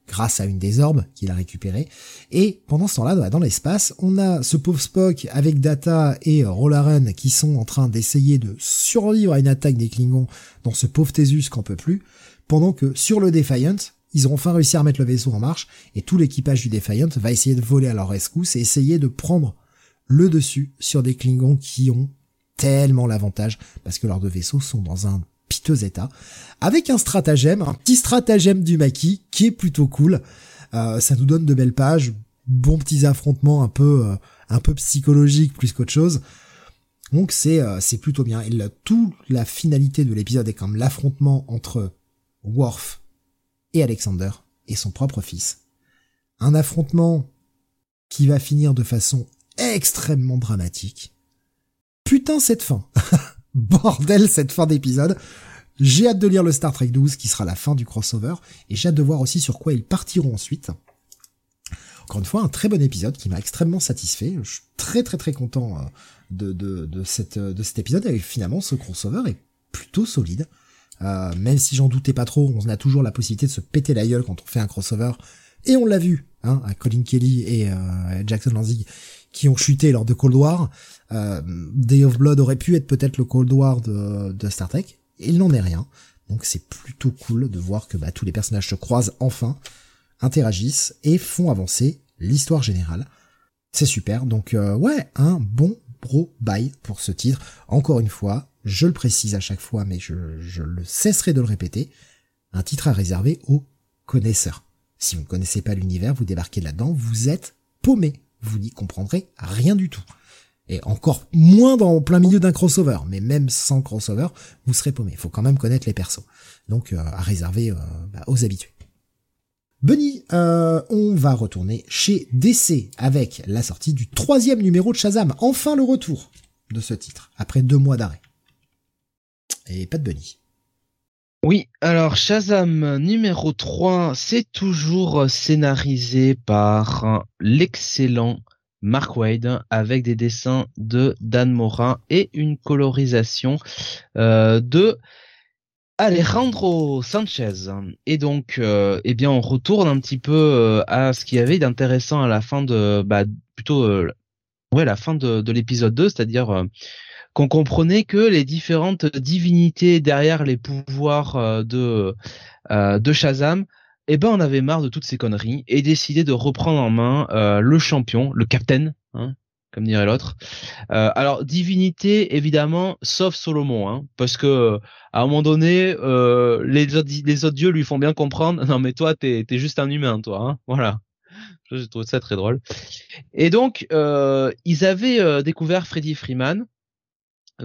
grâce à une des orbes qu'il a récupérée. Et pendant ce temps-là, dans l'espace, on a ce pauvre Spock avec Data et Rollaren qui sont en train d'essayer de survivre à une attaque des Klingons dans ce pauvre Thésus qu'on peut plus pendant que sur le Defiant, ils ont enfin réussi à remettre le vaisseau en marche, et tout l'équipage du Defiant va essayer de voler à leur rescousse et essayer de prendre le dessus sur des Klingons qui ont tellement l'avantage, parce que leurs deux vaisseaux sont dans un état, avec un stratagème, un petit stratagème du maquis, qui est plutôt cool. Euh, ça nous donne de belles pages, bons petits affrontements un peu, euh, un peu psychologiques plus qu'autre chose. Donc c'est, euh, c'est plutôt bien. Et là, toute la finalité de l'épisode est comme l'affrontement entre Worf et Alexander et son propre fils. Un affrontement qui va finir de façon extrêmement dramatique. Putain cette fin [LAUGHS] Bordel cette fin d'épisode J'ai hâte de lire le Star Trek 12 qui sera la fin du crossover et j'ai hâte de voir aussi sur quoi ils partiront ensuite. Encore une fois, un très bon épisode qui m'a extrêmement satisfait. Je suis très très très content euh, de, de, cette, de cet épisode et finalement ce crossover est plutôt solide. Euh, même si j'en doutais pas trop, on a toujours la possibilité de se péter la gueule quand on fait un crossover. Et on l'a vu, hein, à Colin Kelly et euh, Jackson Lanzig, qui ont chuté lors de Cold War. Euh, Day of Blood aurait pu être peut-être le Cold War de, Star Trek. Il n'en est rien. Donc c'est plutôt cool de voir que bah, tous les personnages se croisent enfin, interagissent et font avancer l'histoire générale. C'est super. Donc ouais, un bon bro bye pour ce titre. Encore une fois, je le précise à chaque fois, mais je, le cesserai de le répéter, un titre à réserver aux connaisseurs. Si vous ne connaissez pas l'univers, vous débarquez là-dedans, vous êtes paumé. Vous n'y comprendrez rien du tout. Et encore moins dans plein milieu d'un crossover. Mais même sans crossover, vous serez paumé. Il faut quand même connaître les persos. Donc euh, à réserver euh, bah, aux habitués. Bunny, euh, on va retourner chez DC avec la sortie du troisième numéro de Shazam. Enfin le retour de ce titre, après deux mois d'arrêt et pas de Bunny. Oui, alors Shazam numéro 3, c'est toujours scénarisé par l'excellent Mark Wade avec des dessins de Dan Morin et une colorisation euh, de Alejandro Sanchez. Et donc, euh, eh bien, on retourne un petit peu euh, à ce qu'il y avait d'intéressant à la fin de, bah, plutôt, ouais, la fin de, de l'épisode 2, c'est-à-dire qu'on comprenait que les différentes divinités derrière les pouvoirs de de Shazam, eh ben on avait marre de toutes ces conneries et décidé de reprendre en main euh, le champion, le capitaine, hein, comme dirait l'autre. alors divinité évidemment, sauf Solomon, hein, parce que à un moment donné, les autres les autres dieux lui font bien comprendre, non mais toi t'es es juste un humain, toi, hein, voilà. Je trouve ça très drôle. Et donc, ils avaient découvert Freddy Freeman,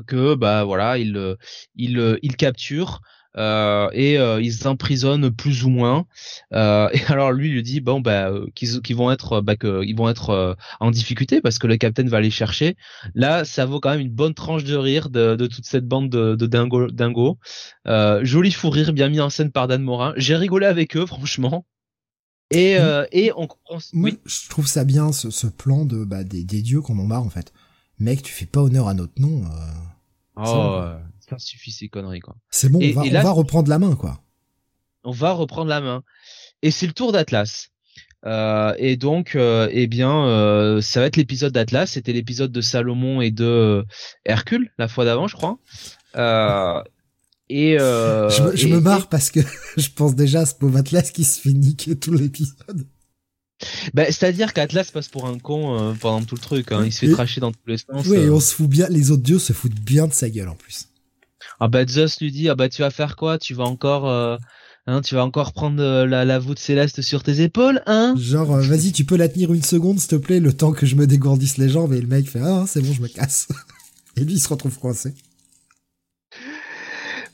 que bah voilà ils euh, ils euh, ils capturent euh, et euh, ils emprisonnent plus ou moins. Euh, et [LAUGHS] alors lui lui dit bon bah qu'ils vont être bah que ils vont être en difficulté parce que le capitaine va les chercher. Là ça vaut quand même une bonne tranche de rire de, de toute cette bande de, de dingo dingo. joli fou rire bien mis en scène par Dan Morin. J'ai rigolé avec eux [LAUGHS] franchement. Et et on oui. je trouve ça bien ce, ce plan de bah, des, des dieux qu'on en marre en fait mec, tu fais pas honneur à notre nom. Oh, ça suffit ces conneries, quoi. C'est bon, on, va, on va reprendre la main, quoi. On va reprendre la main. Et c'est le tour d'Atlas. Euh, et donc, euh, eh bien, euh, ça va être l'épisode d'Atlas. C'était l'épisode de Salomon et de Hercule la fois d'avant, je crois. Et je, [LAUGHS] je me marre parce que [LAUGHS] je pense déjà à ce pauvre Atlas qui se fait niquer tout l'épisode. Bah, c'est-à-dire qu'Atlas passe pour un con pendant tout le truc. Hein. Il se fait tracher dans tous les sens. Oui, on se fout bien. Les autres dieux se foutent bien de sa gueule en plus. Ah bah Zeus lui dit ah bah tu vas faire quoi? Tu vas encore euh, hein, tu vas encore prendre euh, la, voûte céleste sur tes épaules, hein? Genre euh, vas-y, tu peux la tenir une seconde s'il te plaît, le temps que je me dégourdisse les jambes et le mec fait ah c'est bon, je me casse. [LAUGHS] et lui il se retrouve coincé.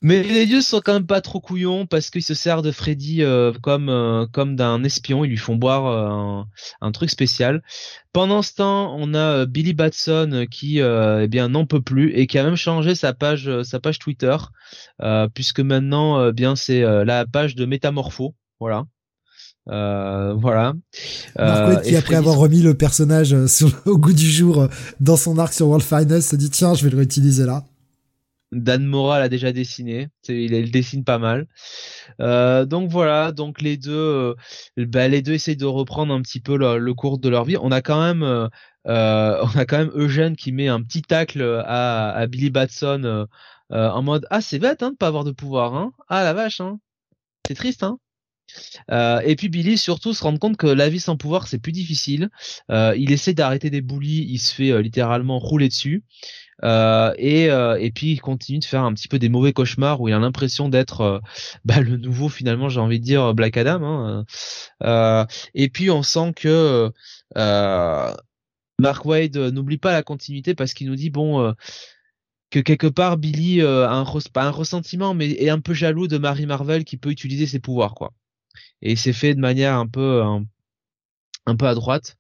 Mais les dieux sont quand même pas trop couillons parce qu'ils se servent de Freddy euh, comme euh, comme d'un espion. Ils lui font boire euh, un, truc spécial. Pendant ce temps, on a Billy Batson qui eh bien n'en peut plus et qui a même changé sa page sa page Twitter puisque maintenant bien c'est la page de Métamorpho. Voilà. voilà. Euh, qui après avoir remis le personnage [LAUGHS] au goût du jour dans son arc sur World Finest se dit tiens je vais le réutiliser là. Dan Mora l'a déjà dessiné, il, dessine pas mal. Euh, donc voilà, donc les deux, euh, bah, les deux essayent de reprendre un petit peu le, cours de leur vie. On a quand même, euh, [LAUGHS] on a quand même Eugène qui met un petit tacle à, Billy Batson en mode ah c'est bête hein, de pas avoir de pouvoir, hein. ah la vache, hein. c'est triste. Hein. et puis Billy surtout se rend compte que la vie sans pouvoir c'est plus difficile. il essaie d'arrêter des bullies, il se fait littéralement rouler dessus. Euh, et, euh, et puis il continue de faire un petit peu des mauvais cauchemars où il a l'impression d'être euh, [LAUGHS] bah, le nouveau finalement j'ai envie de dire Black Adam. Hein. et puis on sent que Mark Wade n'oublie pas la continuité parce qu'il nous dit bon que quelque part Billy a un, un ressentiment mais est un peu jaloux de Mary Marvel qui peut utiliser ses pouvoirs quoi. Et c'est fait de manière un peu un peu à droite.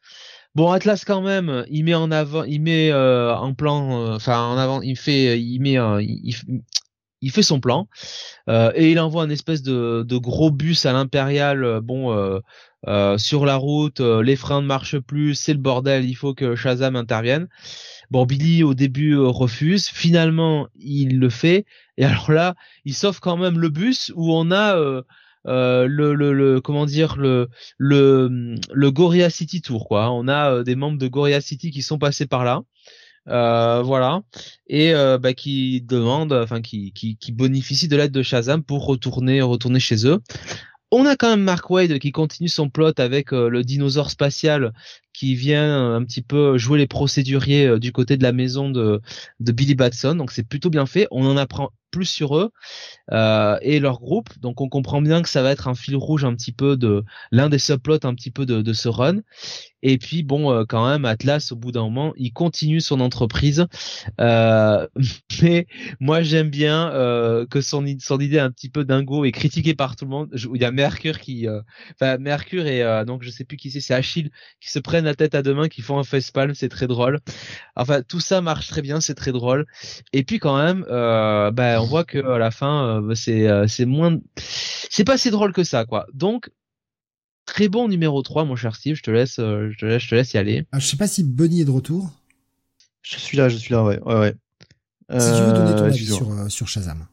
Bon, Atlas quand même, il met en avant, il met euh, en plan, euh, enfin en avant, il fait, il met, il, il, fait son plan euh, et il envoie un espèce de, de gros bus à l'impérial. Bon, sur la route, les freins ne marchent plus, c'est le bordel. Il faut que Shazam intervienne. Bon, Billy au début refuse, finalement il le fait et alors là, il sauve quand même le bus où on a euh, le, le, le, comment dire le le le Gorilla City Tour quoi. On a euh, des membres de Gorilla City qui sont passés par là. Euh, voilà et bah, qui demandent enfin qui, qui qui bénéficient de l'aide de Shazam pour retourner retourner chez eux on a quand même Mark Wade qui continue son plot avec le dinosaure spatial qui vient un petit peu jouer les procéduriers du côté de la maison de, de Billy Batson. Donc c'est plutôt bien fait. On en apprend plus sur eux euh, et leur groupe. Donc on comprend bien que ça va être un fil rouge un petit peu de l'un des subplots un petit peu de, ce run. Et puis bon, euh, quand même, Atlas au bout d'un moment, il continue son entreprise. Euh, [LAUGHS] mais moi j'aime bien euh, que son, idée un petit peu dingo est critiquée par tout le monde. Il y a Mercure qui, euh, enfin Mercure et donc je sais plus qui c'est, c'est Achille qui se prennent la tête à deux mains, qui font un facepalm, c'est très drôle. Enfin tout ça marche très bien, c'est très drôle. Et puis quand même, euh, bah, on voit que à la fin euh, c'est euh, c'est moins c'est pas si drôle que ça quoi. Donc très bon numéro 3 mon cher Steve, je te laisse euh, je te laisse je te laisse y aller. Ah, je sais pas si Bunny est de retour. Je suis là, je suis là ouais ouais ouais. Si tu veux donner ton avis sur sur Shazam.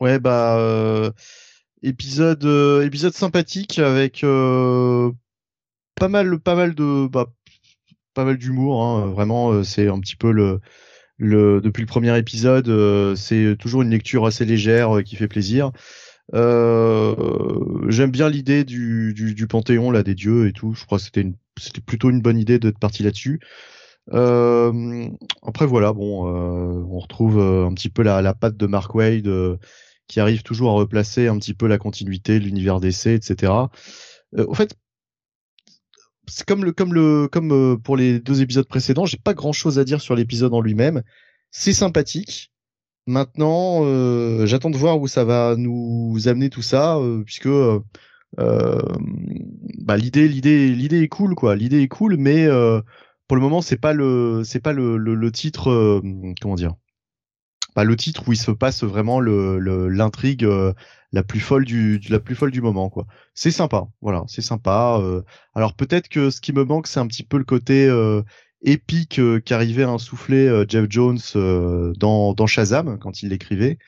Ouais bah épisode épisode sympathique avec pas mal pas mal de bah, pas mal d'humour hein, vraiment c'est un petit peu le depuis le premier épisode, euh, c'est toujours une lecture assez légère euh, qui fait plaisir. Euh, J'aime bien l'idée du, du, panthéon là des dieux et tout. Je crois que c'était c'était plutôt une bonne idée d'être parti là-dessus. Euh, après voilà, bon, euh, on retrouve un petit peu la, la patte de Mark Wade qui arrive toujours à replacer un petit peu la continuité, l'univers d'essai, etc. fait, comme le comme le comme euh, pour les deux épisodes précédents, j'ai pas grand chose à dire sur l'épisode en lui-même. C'est sympathique. Maintenant, euh, j'attends de voir où ça va nous amener tout ça, euh, puisque euh, bah, l'idée l'idée l'idée est cool quoi. L'idée est cool, mais pour le moment c'est pas le c'est pas le, le, le titre comment dire le titre où il se passe vraiment l'intrigue la plus folle du, la plus folle du moment quoi. C'est sympa, voilà, c'est sympa. Euh. alors peut-être que ce qui me manque c'est un petit peu le côté euh, épique euh, qu'arrivait à insouffler Jeff Jones dans, dans Shazam quand il l'écrivait.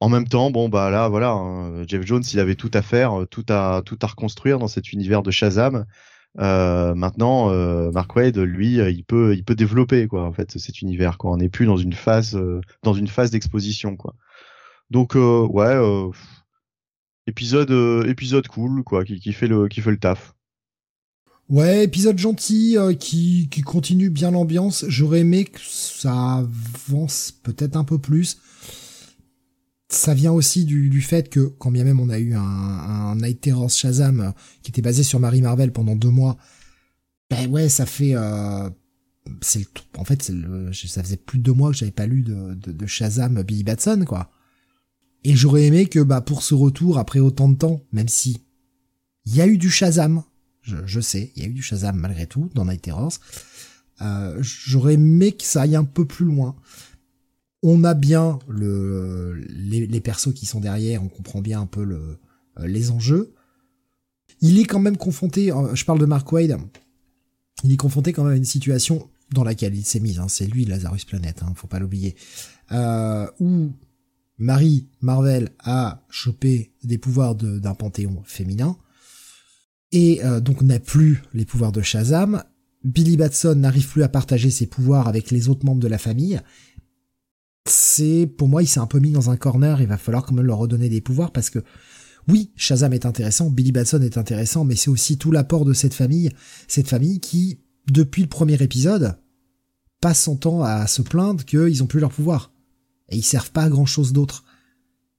En même temps, bon bah là voilà, hein, Jeff Jones il avait tout à faire, tout à tout à reconstruire dans cet univers de Shazam. Maintenant, Mark Wade, lui, il peut, il peut développer quoi. En fait, cet univers quoi. On n'est plus dans une phase, dans une phase d'exposition quoi. Donc euh, ouais, euh, épisode euh, épisode cool quoi, qui, qui fait le qui fait le taf. Ouais, épisode gentil qui, qui continue bien l'ambiance. J'aurais aimé que ça avance peut-être un peu plus. Ça vient aussi du, du, fait que, quand bien même on a eu un, un Night Terror Shazam qui était basé sur Marie Marvel pendant deux mois, ben ouais, ça fait... Euh, c'est le, en fait, le, ça faisait plus de deux mois que j'avais pas lu de, de, de, Shazam Billy Batson, quoi. Et j'aurais aimé que, bah, pour ce retour, après autant de temps, même si il y a eu du Shazam, je, je sais, il y a eu du Shazam malgré tout dans Night Terrors, euh, j'aurais aimé que ça aille un peu plus loin on a bien le, les, les, persos qui sont derrière, on comprend bien un peu euh, les enjeux. Il est quand même confronté, euh, je parle de Mark Wade, il est confronté quand même à une situation dans laquelle il s'est mis, hein, c'est lui Lazarus Planet, hein, faut pas l'oublier, euh, où Marie Marvel a chopé des pouvoirs d'un panthéon féminin, et euh, donc n'a plus les pouvoirs de Shazam, Billy Batson n'arrive plus à partager ses pouvoirs avec les autres membres de la famille, c'est pour moi il s'est un peu mis dans un corner, il va falloir quand même leur redonner des pouvoirs parce que oui, Shazam est intéressant, Billy Batson est intéressant, mais c'est aussi tout l'apport de cette famille, cette famille qui, depuis le premier épisode, passe son temps à se plaindre qu'ils ont plus leur pouvoir. Et ils servent pas à grand chose d'autre.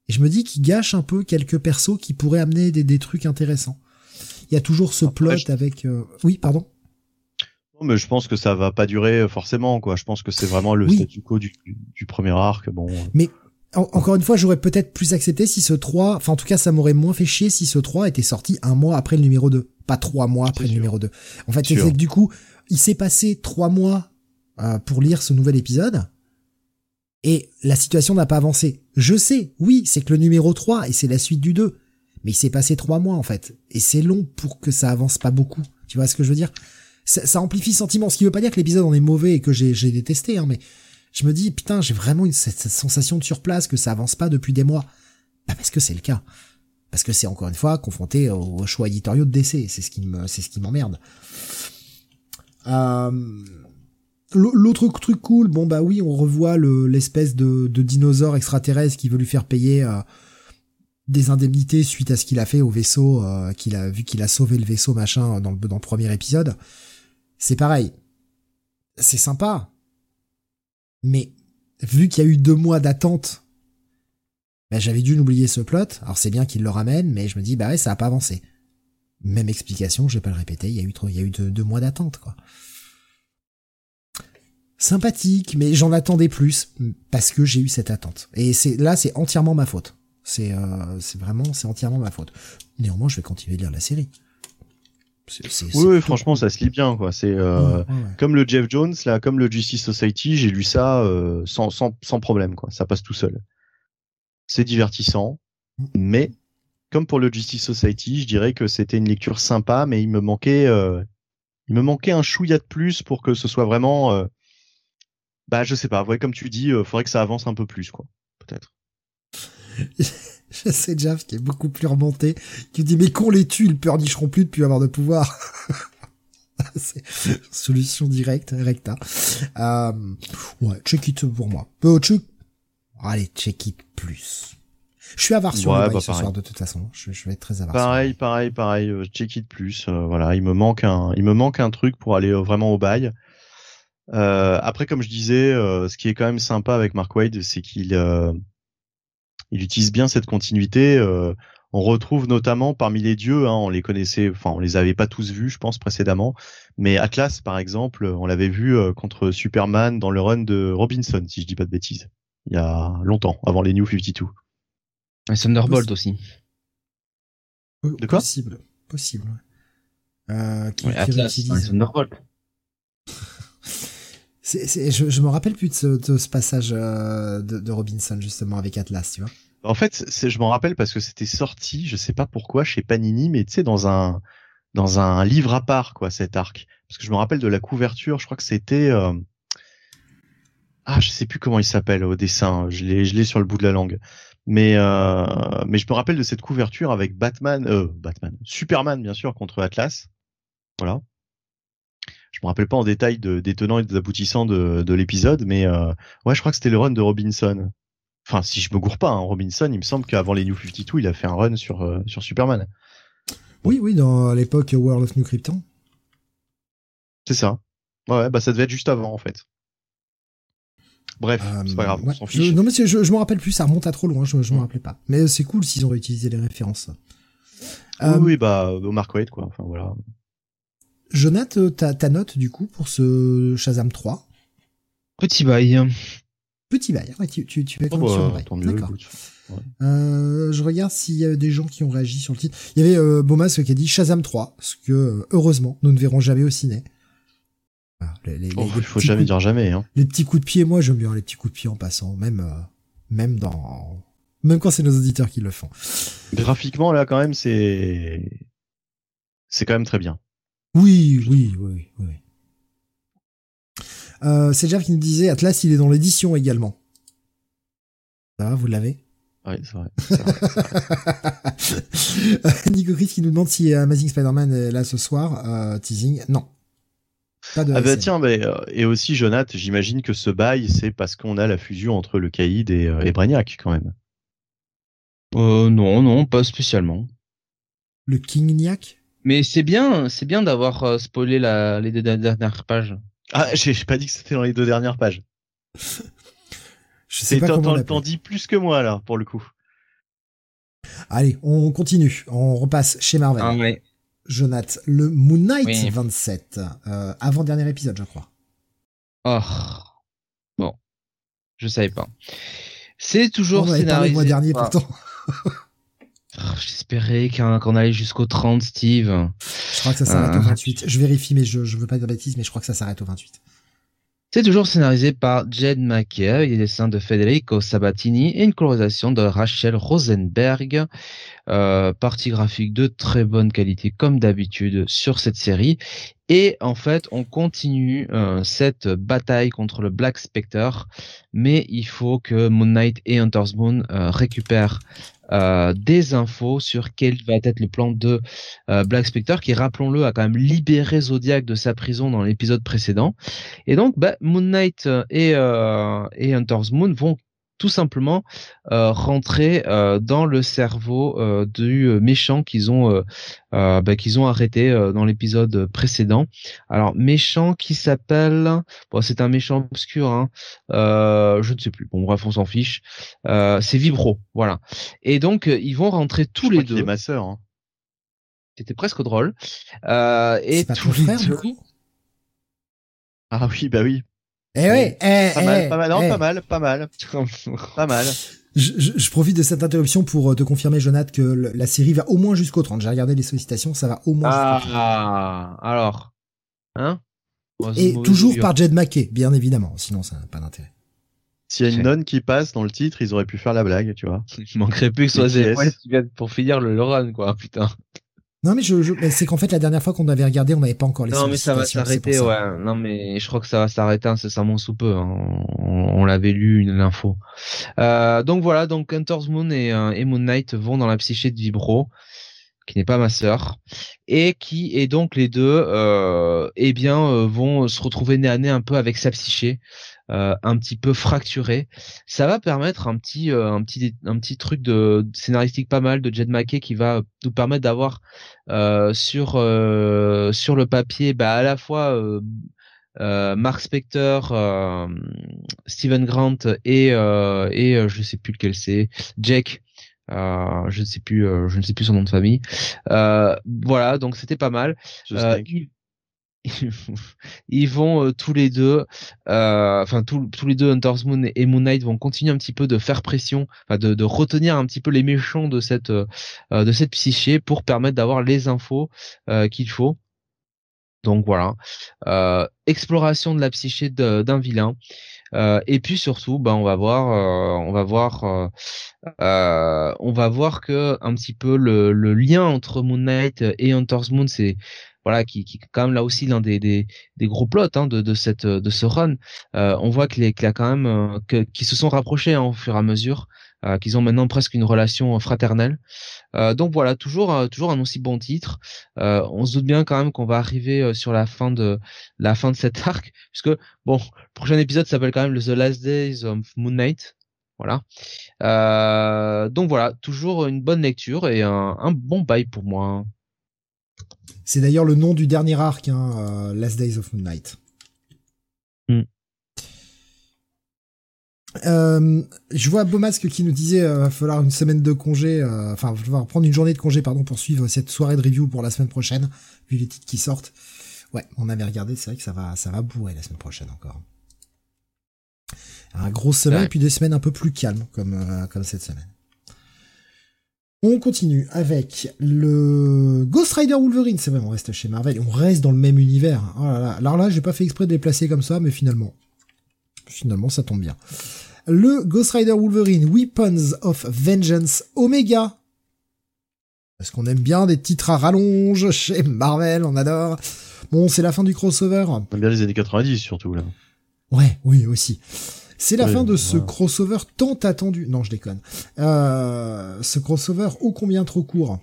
Et je me dis qu'ils gâchent un peu quelques persos qui pourraient amener des, trucs intéressants. Il y a toujours ce plot avec... Euh, oui, pardon mais je pense que ça va pas durer euh, forcément, quoi. Je pense que c'est vraiment le statu quo du, du, premier arc. Bon. Mais encore une fois, j'aurais peut-être plus accepté si ce 3, enfin en tout cas, ça m'aurait moins fait chier si ce 3 était sorti un mois après le numéro 2, pas trois mois après le numéro 2. En fait, c'est que du coup, il s'est passé trois mois euh, pour lire ce nouvel épisode et la situation n'a pas avancé. Je sais, oui, c'est que le numéro 3 et c'est la suite du 2. Mais il s'est passé trois mois en fait. Et c'est long pour que ça avance pas beaucoup. Tu vois ce que je veux dire? Ça, amplifie le sentiment. Ce qui veut pas dire que l'épisode en est mauvais et que j'ai détesté, hein, mais je me dis, putain, j'ai vraiment une, cette, sensation de surplace que ça avance pas depuis des mois. Bah parce que c'est le cas. Parce que c'est encore une fois confronté aux, choix éditoriaux de DC. C'est ce qui me, c'est ce qui m'emmerde. Euh, L'autre truc cool, bon bah oui, on revoit l'espèce de, de, dinosaure extraterrestre qui veut lui faire payer euh, des indemnités suite à ce qu'il a fait au vaisseau, euh, qu'il a vu qu'il a sauvé le vaisseau machin dans le, dans le premier épisode c'est pareil. C'est sympa. Mais vu qu'il y a eu deux mois d'attente, ben j'avais dû n'oublier ce plot. Alors c'est bien qu'il le ramène, mais je me dis bah ouais ça a pas avancé. Même explication, je vais pas le répéter. Il y a eu deux, mois d'attente quoi. Sympathique, mais j'en attendais plus parce que j'ai eu cette attente. Et c'est là c'est entièrement ma faute. C'est euh, vraiment c'est entièrement ma faute. Néanmoins je vais continuer de lire la série oui, franchement, ça se lit bien, quoi. C'est euh, comme le Jeff Jones, là, comme le Justice Society, j'ai lu ça euh, sans, sans, sans problème, quoi. Ça passe tout seul. C'est divertissant, mais comme pour le Justice Society, je dirais que c'était une lecture sympa, mais il me manquait, euh, il me manquait un chouïa de plus pour que ce soit vraiment, euh, bah, je sais pas. Ouais, comme tu dis, faudrait que ça avance un peu plus, quoi. Peut-être. [LAUGHS] Je sais Jeff qui est beaucoup plus remonté, qui dit mais qu'on les tue, ils pleurnicheront plus de plus avoir de pouvoir. [LAUGHS] c'est solution directe, recta. Euh, ouais, check it pour moi. Euh, check... Allez, check it plus. Je suis avare sur le bah, ce soir de toute façon. Je, vais être très avare. Pareil, pareil, pareil. Euh, check it plus. Euh, voilà, il me manque un, il me manque un truc pour aller vraiment au bail. Après, comme je disais, ce qui est quand même sympa avec Mark Wade, c'est qu'il il utilise bien cette continuité. Euh, on retrouve notamment parmi les dieux, hein, on les connaissait, enfin on les avait pas tous vus, je pense précédemment, mais Atlas par exemple, on l'avait vu euh, contre Superman dans le run de Robinson, si je dis pas de bêtises, il y a longtemps, avant les New 52. Et Thunderbolt aussi. De quoi? Possible, possible. Euh, qui, Atlas, Thunderbolt. Je, je me rappelle plus de ce, passage euh, de, Robinson justement avec Atlas, tu vois. En fait, je m'en rappelle parce que c'était sorti, je sais pas pourquoi, chez Panini, mais tu sais dans un dans un livre à part quoi, cet arc. Parce que je me rappelle de la couverture, je crois que c'était euh... ah je sais plus comment il s'appelle au dessin, je l'ai je l'ai sur le bout de la langue. Mais euh... mais je me rappelle de cette couverture avec Batman, Batman, Superman bien sûr contre Atlas, voilà je me rappelle pas en détail de, des tenants et des aboutissants de, de l'épisode, mais euh, ouais, je crois que c'était le run de Robinson. Enfin, si je me gourre pas, hein, Robinson, il me semble qu'avant les New 52, il a fait un run sur euh, sur Superman. Oui, oui, dans l'époque World of New Krypton. C'est ça. Ouais, bah ça devait être juste avant en fait. Bref, c'est pas grave, on s'en fiche. Je, non mais je, je m'en rappelle plus, ça remonte à trop loin, je, je m'en rappelais pas. Mais c'est cool s'ils ont réutilisé les références. Oui, oui bah Omar Quaid quoi. Enfin voilà. Jonathan, ta, ta note du coup pour ce Shazam 3 Petit bail. Petit bail, ouais, tu, tu, tu oh, bah, D'accord. Ouais. Euh, je regarde s'il y a des gens qui ont réagi sur le titre. Il y avait euh, Bomas qui a dit Shazam 3, ce que euh, heureusement nous ne verrons jamais au ciné. Voilà, les, les, oh, les, il faut jamais dire jamais. Hein. Les petits coups de pied, moi j'aime bien les petits coups de pied en passant, même euh, même dans même quand c'est nos auditeurs qui le font. Graphiquement là quand même c'est c'est quand même très bien. Oui, oui, oui, oui. Euh, c'est Jeff qui nous disait Atlas, il est dans l'édition également. Ça va, vous l'avez? Oui, c'est vrai. vrai. [LAUGHS] Nico Chris qui nous demande si Amazing Spider-Man est là ce soir. Euh, teasing, non. Pas de ah bah tiens, mais, euh, et aussi Jonath, j'imagine que ce bail, c'est parce qu'on a la fusion entre le Caïd et, euh, et Brainiac quand même. Euh, non, non, pas spécialement. Le Kingniac? Mais c'est bien, c'est bien d'avoir euh, spoilé la, les deux dernières pages. Ah, j'ai pas dit que c'était dans les deux dernières pages. [LAUGHS] Je sais pas comment T'en dis plus que moi là, pour le coup. Allez, on continue. On repasse chez Marvel. Ah, ouais. Jonath, le Moon Knight oui. 27, euh, avant dernier épisode, je crois. Oh, bon, je savais pas. C'est toujours on scénarisé. le mois dernier pourtant. [LAUGHS] oh, J'espérais qu'on allait jusqu'au 30, Steve. Je crois que ça s'arrête euh... au 28. Je vérifie, mais je, je veux pas dire de bêtises, mais je crois que ça s'arrête au 28. C'est toujours scénarisé par Jed McKay avec des dessins de Federico Sabatini et une colorisation de Rachel Rosenberg. Euh, partie graphique de très bonne qualité comme d'habitude sur cette série. Et en fait, on continue euh, cette bataille contre le Black Spectre, mais il faut que Moon Knight et Hunter's Moon euh, récupèrent euh, des infos sur quel va être le plan de euh, Black Spectre, qui, rappelons-le, a quand même libéré Zodiac de sa prison dans l'épisode précédent. Et donc, bah, Moon Knight et, euh, et Hunter's Moon vont tout simplement euh, rentrer euh, dans le cerveau euh, du méchant qu'ils ont bah, qu'ils ont arrêté dans l'épisode précédent. Alors méchant qui s'appelle bon c'est un méchant obscur hein, je ne sais plus. Bon bref on s'en fiche. c'est Vibro voilà. Et donc ils vont rentrer tous je les deux. C'est ma sœur. Hein. C'était presque drôle. et tous les deux. Ah oui bah oui. Eh oui, eh, pas, mal, eh, pas mal, non, eh. pas mal, pas mal, pas mal. Je, je, je, profite de cette interruption pour te confirmer, Jonathan, que le, la série va au moins jusqu'au 30. J'ai regardé les sollicitations, ça va au moins ah, jusqu'au 30. Ah, alors, hein? Et toujours par Jed McKay, bien évidemment, sinon ça n'a pas d'intérêt. S'il y a une nonne qui passe dans le titre, ils auraient pu faire la blague, tu vois. Il manquerait plus que ce soit vienne pour finir le, le run, quoi, putain. Non, mais je, je c'est qu'en fait, la dernière fois qu'on avait regardé, on n'avait pas encore les Non, mais ça va s'arrêter, ouais. Non, mais je crois que ça va s'arrêter incessamment sous peu. hein. On, on l'avait lu, une l'info. Euh, donc voilà, donc Hunter's Moon et, euh, et Moon Knight vont dans la psyché de Vibro, qui n'est pas ma sœur, et qui, et donc les deux, euh, eh bien, vont se retrouver nez à nez un peu avec sa psyché. Euh, un petit peu fracturée. Ça va permettre un petit, euh, un petit, un petit truc de, de scénaristique pas mal de Jed McKay qui va nous permettre d'avoir euh, sur euh, sur le papier, bah à la fois euh, euh, Mark Spector, euh, Steven Grant et euh, et euh, je sais plus lequel c'est, Jake. Euh, je ne sais plus, euh, je ne sais plus son nom de famille. Euh, voilà, donc c'était pas mal. [LAUGHS] ils, vont euh, tous les deux, euh, enfin tous les deux Hunter's Moon et Moon Knight vont continuer un petit peu de faire pression, de, de retenir un petit peu les méchants de cette euh, de cette psyché pour permettre d'avoir les infos euh, qu'il faut. Donc voilà, euh, exploration de la psyché d'un vilain. Euh, et puis surtout, ben on va voir, euh, on va voir, euh, euh, on va voir que un petit peu le, le lien entre Moon Knight et Hunter's Moon, c'est voilà qui, qui est quand même là aussi l'un des, des, des gros plots hein, de, de cette de ce run. Euh, on voit qu'il qu'il y a quand même euh, que, qu'ils se sont rapprochés hein, au fur et à mesure, euh, qu'ils ont maintenant presque une relation fraternelle. Euh, donc voilà, toujours euh, toujours un aussi bon titre. Euh, on se doute bien quand même qu'on va arriver sur la fin de la fin de cet arc, [LAUGHS] puisque bon, le prochain épisode s'appelle quand même le The Last Days of Moon Knight. Voilà. Donc voilà, toujours une bonne lecture et un, un bon bail pour moi. C'est d'ailleurs le nom du dernier arc, hein, euh, Last Days of Moon Knight. Hmm. Euh, je vois Beaumasque qui nous disait euh, va falloir une semaine de congé, euh, enfin va falloir prendre une journée de congé pardon pour suivre cette soirée de review pour la semaine prochaine vu les titres qui sortent. Ouais, on avait regardé, c'est vrai que ça va ça va bourrer la semaine prochaine encore. Un gros semaine et puis des semaines un peu plus calmes comme comme cette semaine. On continue avec le Ghost Rider Wolverine. C'est vrai, on reste chez Marvel. On reste dans le même univers. Oh là là. Alors là, j'ai pas fait exprès de les placer comme ça, mais finalement, finalement, ça tombe bien. Le Ghost Rider Wolverine Weapons of Vengeance Omega. Parce qu'on aime bien des titres à rallonge chez Marvel, on adore. Bon, c'est la fin du crossover. On aime bien les années 90 surtout là. Ouais, oui aussi. C'est la fin de ce crossover tant attendu. Non, je déconne. Euh, ce crossover ô combien trop court.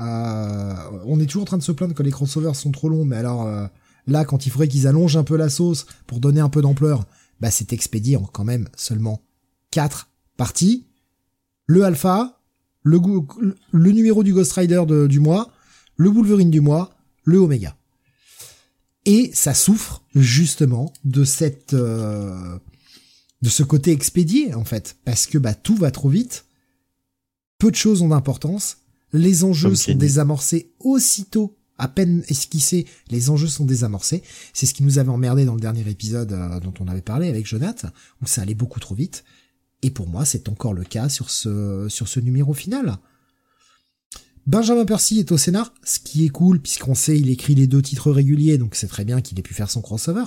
Euh, on est toujours en train de se plaindre que les crossovers sont trop longs, mais alors euh, là, quand il faudrait qu'ils allongent un peu la sauce pour donner un peu d'ampleur, bah c'est expédié en quand même seulement quatre parties. Le alpha, le, le numéro du Ghost Rider du mois, le Wolverine du mois, le Omega. Et ça souffre justement de cette euh, de ce côté expédié en fait, parce que bah tout va trop vite, peu de choses ont d'importance, les enjeux sont désamorcés aussitôt, à peine esquissés, les enjeux sont désamorcés. C'est ce qui nous avait emmerdé dans le dernier épisode euh, dont on avait parlé avec Jonathan, où ça allait beaucoup trop vite. Et pour moi, c'est encore le cas sur ce sur ce numéro final. Benjamin Percy est au scénar, ce qui est cool puisqu'on sait il écrit les deux titres réguliers, donc c'est très bien qu'il ait pu faire son crossover.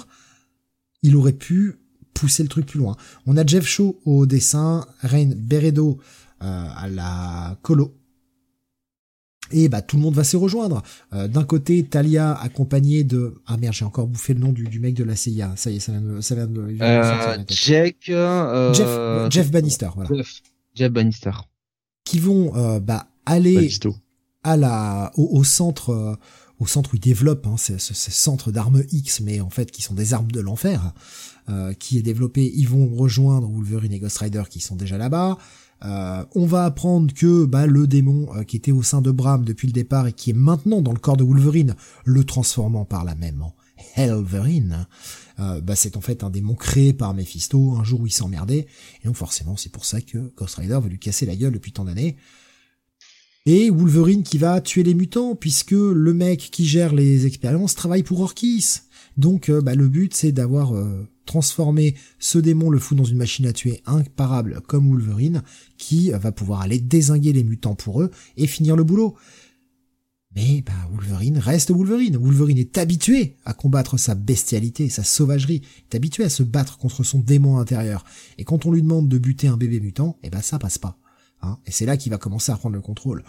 Il aurait pu pousser le truc plus loin. On a Jeff Shaw au dessin, Rain Beredo euh, à la colo. Et bah tout le monde va se rejoindre. Euh, d'un côté, Talia accompagnée de ah merde j'ai encore bouffé le nom du, mec de la CIA. Ça y est, ça vient de, ça vient de, euh, Jack, Jeff, Jeff Bannister, voilà. Jeff, Bannister. Qui vont bah aller à la au, centre au centre où ils développent hein, ces, ces centres d'armes X, mais en fait qui sont des armes de l'enfer. Euh, qui est développé, ils vont rejoindre Wolverine et Ghost Rider qui sont déjà là-bas. Euh, on va apprendre que bah, le démon euh, qui était au sein de Bram depuis le départ et qui est maintenant dans le corps de Wolverine, le transformant par la même en Helverine, bah, c'est en fait un démon créé par Mephisto un jour où il s'emmerdait. Et donc forcément, c'est pour ça que Ghost Rider veut lui casser la gueule depuis tant d'années. Et Wolverine qui va tuer les mutants, puisque le mec qui gère les expériences travaille pour Orkis. Donc bah, le but c'est d'avoir transformer ce démon le fou dans une machine à tuer imparable comme Wolverine, qui va pouvoir aller désinguer les mutants pour eux et finir le boulot. Mais bah, Wolverine reste Wolverine. Wolverine est habitué à combattre sa bestialité, sa sauvagerie, il est habitué à se battre contre son démon intérieur. Et quand on lui demande de buter un bébé mutant, eh ben ça passe pas. Hein et c'est là qu'il va commencer à prendre le contrôle.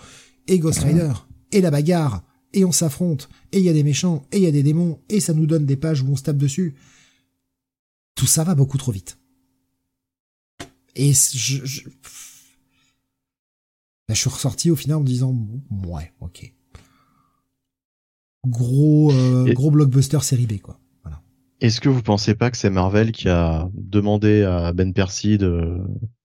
Et Ghost Rider, et la bagarre, et on s'affronte, et il y a des méchants, et il y a des démons, et ça nous donne des pages où on se tape dessus tout ça va beaucoup trop vite. Et je, je, ben, je suis ressorti au final en me disant ouais, ok. Gros euh, gros blockbuster série B quoi. Est-ce que vous pensez pas que c'est Marvel qui a demandé à Ben Percy de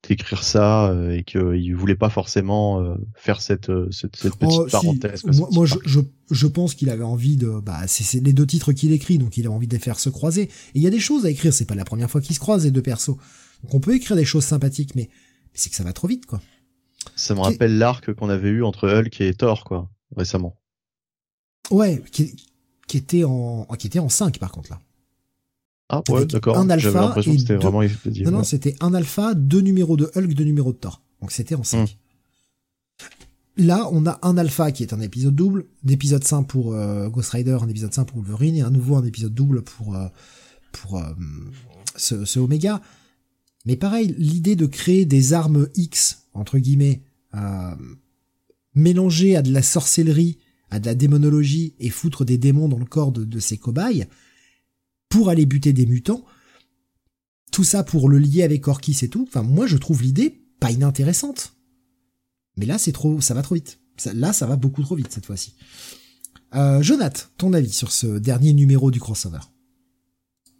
d'écrire ça euh, et qu'il voulait pas forcément euh, faire cette, euh, cette, cette petite oh, parenthèse? Moi, je, je, je, pense qu'il avait envie de bah c'est les deux titres qu'il écrit donc il a envie de les faire se croiser. Et il y a des choses à écrire, c'est pas la première fois qu'ils se croisent les deux persos. Donc on peut écrire des choses sympathiques mais, c'est que ça va trop vite quoi. Ça me rappelle l'arc qu'on avait eu entre Hulk et Thor quoi récemment. Ouais, qui, qui était en qui était en 5 par contre là. Ah ouais, d'accord. Un alpha et deux... vraiment Non, non, c'était un alpha, deux numéros de Hulk, deux numéros de Thor. Donc c'était en 5. Hmm. Là, on a un alpha qui est un épisode double, d'épisode 5 pour euh, Ghost Rider, un épisode 5 pour Wolverine, et un nouveau un épisode double pour euh, pour euh, ce, ce Omega. Mais pareil, l'idée de créer des armes X entre guillemets mélangées à de la sorcellerie, à de la démonologie et foutre des démons dans le corps de, de ces cobayes, pour aller buter des mutants. Tout ça pour le lier avec Orkis et tout. Enfin, moi, je trouve l'idée pas inintéressante. Mais là, c'est trop, ça va trop vite. Là, ça va beaucoup trop vite cette fois-ci. Euh, Jonath, ton avis sur ce dernier numéro du crossover?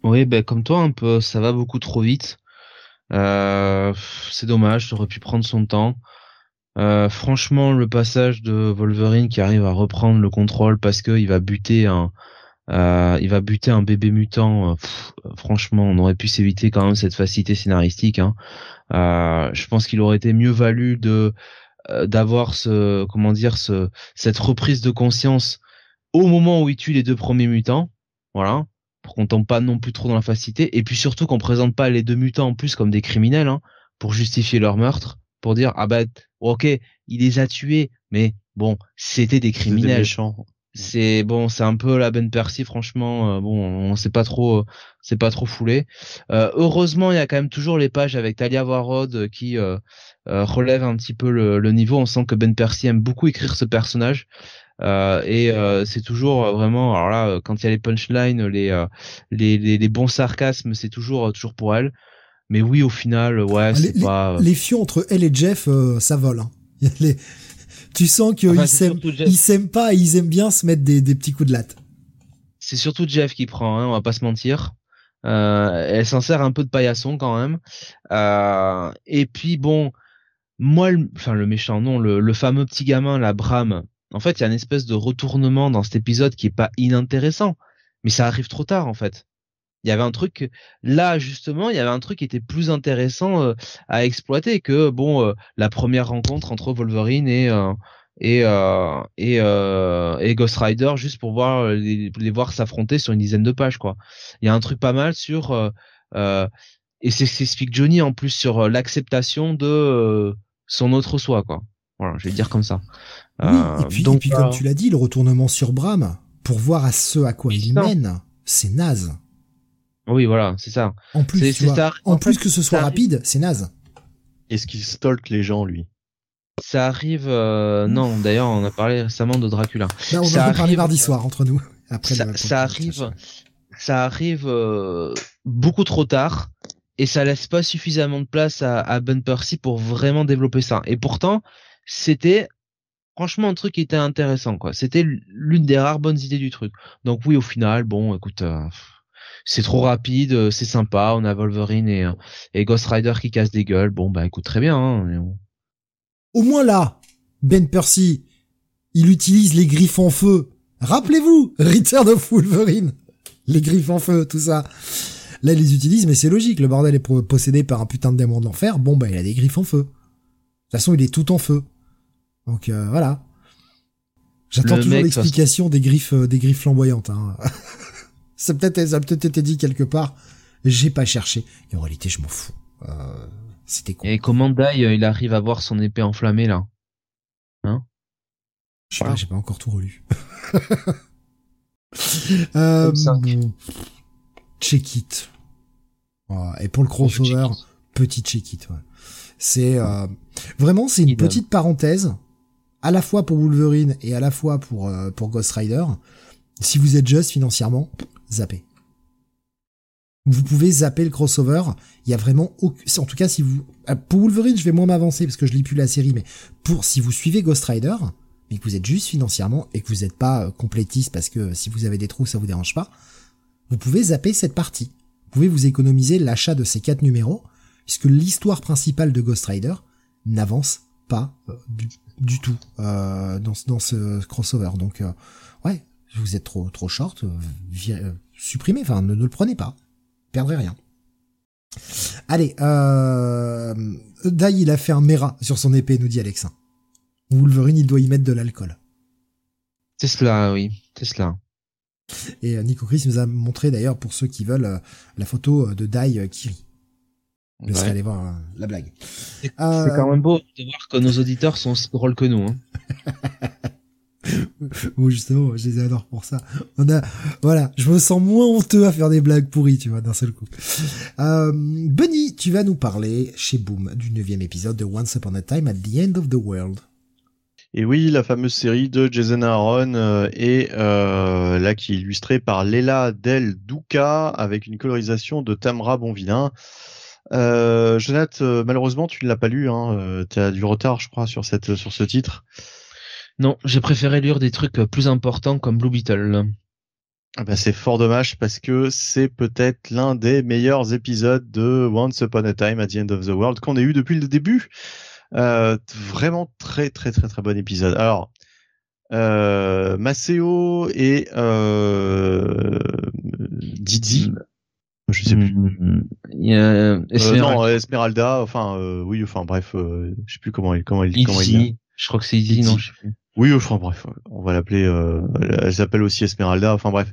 Oui, ben comme toi un peu, ça va beaucoup trop vite. Euh, c'est dommage, ça aurait pu prendre son temps. Euh, franchement, le passage de Wolverine qui arrive à reprendre le contrôle parce qu'il va buter un, Euh, il va buter un bébé mutant. franchement, on aurait pu s'éviter quand même cette facilité scénaristique. Hein. je pense qu'il aurait été mieux valu de d'avoir ce comment dire ce cette reprise de conscience au moment où il tue les deux premiers mutants. Voilà pour qu'on tombe pas non plus trop dans la facilité et puis surtout qu'on présente pas les deux mutants en plus comme des criminels hein, pour justifier leur meurtre pour dire ah bah ok il les a tués mais bon c'était des criminels c'est bon c'est un peu la Ben Percy franchement euh, bon on sait pas trop euh, c'est pas trop foulé euh, heureusement il y a quand même toujours les pages avec Talia Warrod qui relève un petit peu le, le, niveau on sent que Ben Percy aime beaucoup écrire ce personnage euh, et euh, c'est toujours euh, vraiment, alors là, quand il y a les punchlines, les, les, les, bons sarcasmes, c'est toujours toujours pour elle. Mais oui, au final, ouais, ah, c'est pas. Les, fions entre elle et Jeff, ça vole. Hein. [LAUGHS] Les... Tu sens qu'ils enfin, s'aiment, ils s'aiment pas, et ils aiment bien se mettre des, des petits coups de latte. C'est surtout Jeff qui prend, hein, on va pas se mentir. Euh, elle s'en sert un peu de paillasson quand même. Euh, et puis bon, moi, le, enfin le méchant, non, le, le fameux petit gamin, la Bram, en fait, il y a une espèce de retournement dans cet épisode qui est pas inintéressant, mais ça arrive trop tard en fait. Il y avait un truc là justement, il y avait un truc qui était plus intéressant euh, à exploiter que bon euh, la première rencontre entre Wolverine et euh, et et, et Ghost Rider juste pour voir les, les voir s'affronter sur une dizaine de pages quoi. Il y a un truc pas mal sur et c'est explique Johnny en plus sur l'acceptation de son autre soi quoi. Voilà, je vais dire comme ça. Oui, et puis, donc, comme tu l'as dit, le retournement sur Bram, pour voir à ce à quoi il mène, c'est naze. Oui, voilà, c'est ça. En plus, en, plus que ce soit rapide, c'est naze. Est-ce qu'il stalk les gens, lui? Ça arrive. Euh, non, d'ailleurs, on a parlé récemment de Dracula. on ça va parler mardi soir entre nous. [LAUGHS] Après, ça, arrive. Ça arrive euh, beaucoup trop tard et ça laisse pas suffisamment de place à, à Ben Percy pour vraiment développer ça. Et pourtant, c'était franchement un truc qui était intéressant quoi. C'était l'une des rares bonnes idées du truc. Donc oui au final bon écoute euh, c'est trop rapide, euh, c'est sympa, on a Wolverine et, euh, et Ghost Rider qui casse des gueules. Bon bah écoute très bien. Hein, Au moins là, Ben Percy, il utilise les griffes en feu. Rappelez-vous, Return of Wolverine, les griffes en feu, tout ça. Là, il les utilise, mais c'est logique. Le bordel est possédé par un putain de démon de l'enfer. Bon, bah, il a des griffes en feu. De toute façon, il est tout en feu. Donc euh, voilà. J'attends toujours l'explication des griffes, euh, des griffes flamboyantes. Hein. [LAUGHS] ça peut-être, ça peut-être été dit quelque part. J'ai pas cherché. Et en réalité, je m'en fous. Euh, c'était con. Et comment Dai, il arrive à voir son épée enflammée là? Hein? Je sais pas, j'ai pas encore tout relu. [LAUGHS] euh, check it. Et pour le crossover, petit check it. Ouais. C'est vraiment c'est une petite parenthèse à la fois pour Wolverine et à la fois pour, euh, pour Ghost Rider, si vous êtes juste financièrement, zappez. Vous pouvez zapper le crossover. Il y a vraiment en tout cas si vous, euh, pour Wolverine, je vais moins m'avancer parce que je lis plus la série, mais pour, si vous suivez Ghost Rider, mais que vous êtes juste financièrement et que vous n'êtes pas euh, complétiste parce que si vous avez des trous, ça vous dérange pas, vous pouvez zapper cette partie. Vous pouvez vous économiser l'achat de ces quatre numéros puisque l'histoire principale de Ghost Rider n'avance pas du du tout euh, dans, ce crossover. Donc euh, vous êtes trop trop short, euh, euh, supprimez, enfin ne, le prenez pas, perdrez rien. Allez, euh, Dai il a fait un Mera sur son épée, nous dit Alex. Wolverine il doit y mettre de l'alcool. C'est cela, oui, c'est cela. Et Nico Chris nous a montré d'ailleurs pour ceux qui veulent la photo de Dai qui rit. Je serais allé voir euh, la blague. C'est euh, quand même beau de voir que nos auditeurs sont aussi drôles que nous. Hein. [LAUGHS] [LAUGHS] bon, justement, je les adore pour ça. On a, voilà, je me sens moins honteux à faire des blagues pourries, tu vois, d'un seul coup. Euh, Bunny, tu vas nous parler chez Boom du neuvième épisode de Once Upon a Time at the End of the World. Et oui, la fameuse série de Jason Aaron euh, et euh, là qui est illustrée par Leila Del Duca avec une colorisation de Tamra Bonvillain. Euh, Jonathan, malheureusement, tu ne l'as pas lu. Hein. Tu as du retard, je crois, sur cette sur ce titre. Non, j'ai préféré lire des trucs plus importants comme Blue Beetle. Ah bah, c'est fort dommage parce que c'est peut-être l'un des meilleurs épisodes de Once Upon a Time at the End of the World qu'on ait eu depuis le début. Euh, vraiment très très très très bon épisode. Alors, euh, Maceo et euh, Didi? Mm. Je sais plus. Il y a Euh, Esmeralda. non, Esmeralda. Enfin, euh, oui, enfin bref, euh, je sais plus comment il comment il comment il. Je crois que c'est Izzy, Izzy. non, je sais plus. Oui, enfin bref, on va l'appeler. Euh, elle s'appelle aussi Esmeralda. Enfin bref,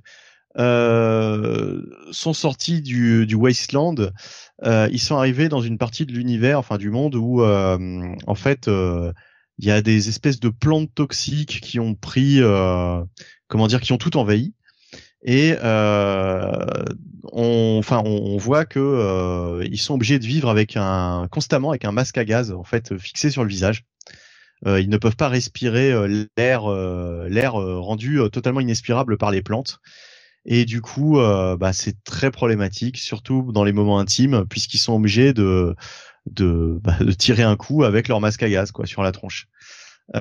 euh, sont sortis du, du Wasteland. Euh, ils sont arrivés dans une partie de l'univers, enfin du monde où, euh, en fait, euh, il y a des espèces de plantes toxiques qui ont pris, euh, comment dire, qui ont tout envahi. Et on, enfin, on, on voit que ils sont obligés de vivre avec un constamment avec un masque à gaz en fait fixé sur le visage. Euh, ils ne peuvent pas respirer euh, l'air euh, l'air rendu totalement inespirable par les plantes. Et du coup, euh, bah, c'est très problématique, surtout dans les moments intimes, puisqu'ils sont obligés de de, [LAUGHS] bah, de tirer un coup avec leur masque à gaz quoi sur la tronche.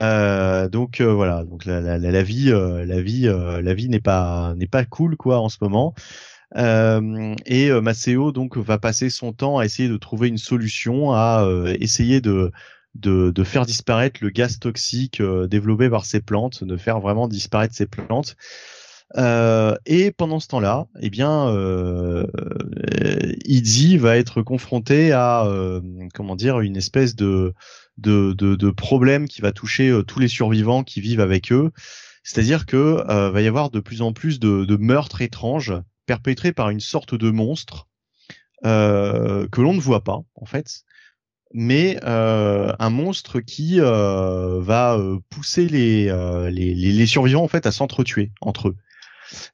Euh, donc euh, voilà, donc la, la, la, la vie, la vie, la vie n'est pas n'est pas cool quoi en ce moment. Et Maceo donc va passer son temps à essayer de trouver une solution, à essayer de de, faire disparaître le gaz toxique euh, développé par ces plantes, de faire vraiment disparaître ces plantes. Euh, et pendant ce temps-là, eh bien, euh, Izzy va être confronté à euh, comment dire une espèce de de, de, de problème qui va toucher tous les survivants qui vivent avec eux. C'est-à-dire que va y avoir de plus en plus de, meurtres étranges perpétrés par une sorte de monstre que l'on ne voit pas en fait, mais euh, un monstre qui euh, va euh, pousser les, euh, les, les, survivants en fait à s'entretuer entre eux.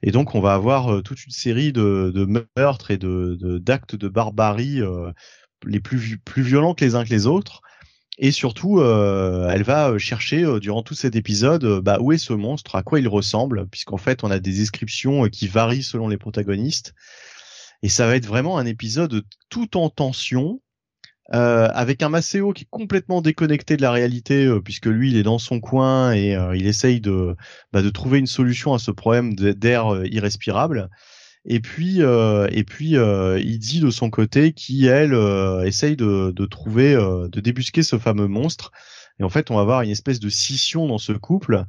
Et donc on va avoir euh, toute une série de, de meurtres et de d'actes de, barbarie euh, les plus plus violents que les uns que les autres. Et surtout, elle va chercher durant tout cet épisode bah, où est ce monstre, à quoi il ressemble, puisqu'en fait on a des descriptions qui varient selon les protagonistes. Et ça va être vraiment un épisode tout en tension, euh, avec un Maceo qui est complètement déconnecté de la réalité, euh, puisque lui il est dans son coin et euh, il essaye de, bah, de trouver une solution à ce problème d'air euh, irrespirable. Et puis, et puis, il dit de son côté qui elle essaye de, de trouver, de débusquer ce fameux monstre. Et en fait, on va avoir une espèce de scission dans ce couple.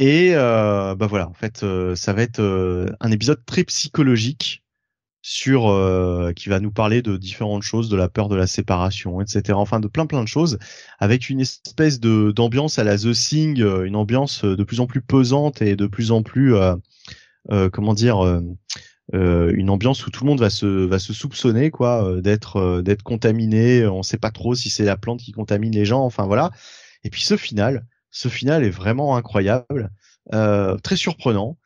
Et bah voilà, en fait, ça va être un épisode très psychologique sur euh, qui va nous parler de différentes choses, de la peur de la séparation, etc. Enfin, de plein plein de choses, avec une espèce de d'ambiance à la The Thing, euh, une ambiance de plus en plus pesante et de plus en plus euh, euh, comment dire euh, euh, une ambiance où tout le monde va se va se soupçonner quoi euh, d'être euh, d'être contaminé. On sait pas trop si c'est la plante qui contamine les gens enfin voilà. Et puis ce final ce final est vraiment incroyable euh, très surprenant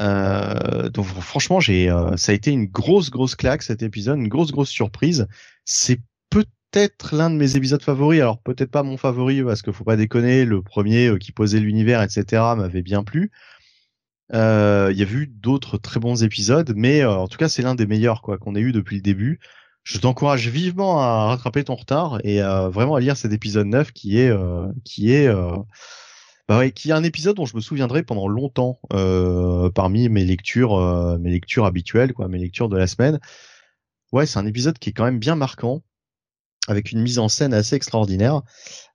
euh, donc franchement j'ai euh, ça a été une grosse grosse claque cet épisode une grosse grosse surprise. C'est peut-être l'un de mes épisodes favoris. Alors peut-être pas mon favori parce que faut pas déconner le premier euh, qui posait l'univers etc m'avait bien plu. Euh, Il y a eu d'autres très bons épisodes, mais en tout cas c'est l'un des meilleurs quoi qu'on ait eu depuis le début. Je t'encourage vivement à rattraper ton retard et vraiment à lire cet épisode 9 qui est qui est bah ouais, qui est un épisode dont je me souviendrai pendant longtemps euh, parmi mes lectures euh, mes lectures habituelles quoi, mes lectures de la semaine. Ouais, c'est un épisode qui est quand même bien marquant avec une mise en scène assez extraordinaire.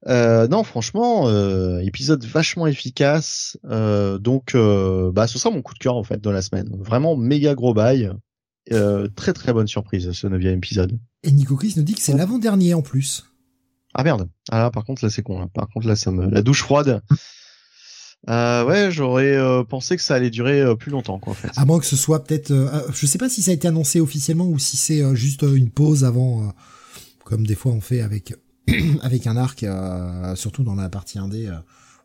Euh, non, franchement, euh, épisode vachement efficace. Euh, donc, euh, bah, ce sera mon coup de cœur en fait de la semaine. Vraiment méga gros bail. Euh, très très bonne surprise ce neuvième épisode. Et Nico Chris nous dit que c'est l'avant-dernier en plus. Ah merde. Ah là, par contre là c'est con. Là. Par contre là ça me la douche froide. [LAUGHS] Euh, ouais, j'aurais euh, pensé que ça allait durer euh, plus longtemps quoi en fait. À moins que ce soit peut-être, euh, euh, je sais pas si ça a été annoncé officiellement ou si c'est euh, juste une pause avant, euh, comme des fois on fait avec [CLEARS THROAT] avec un arc, euh, surtout dans la partie 1D, euh,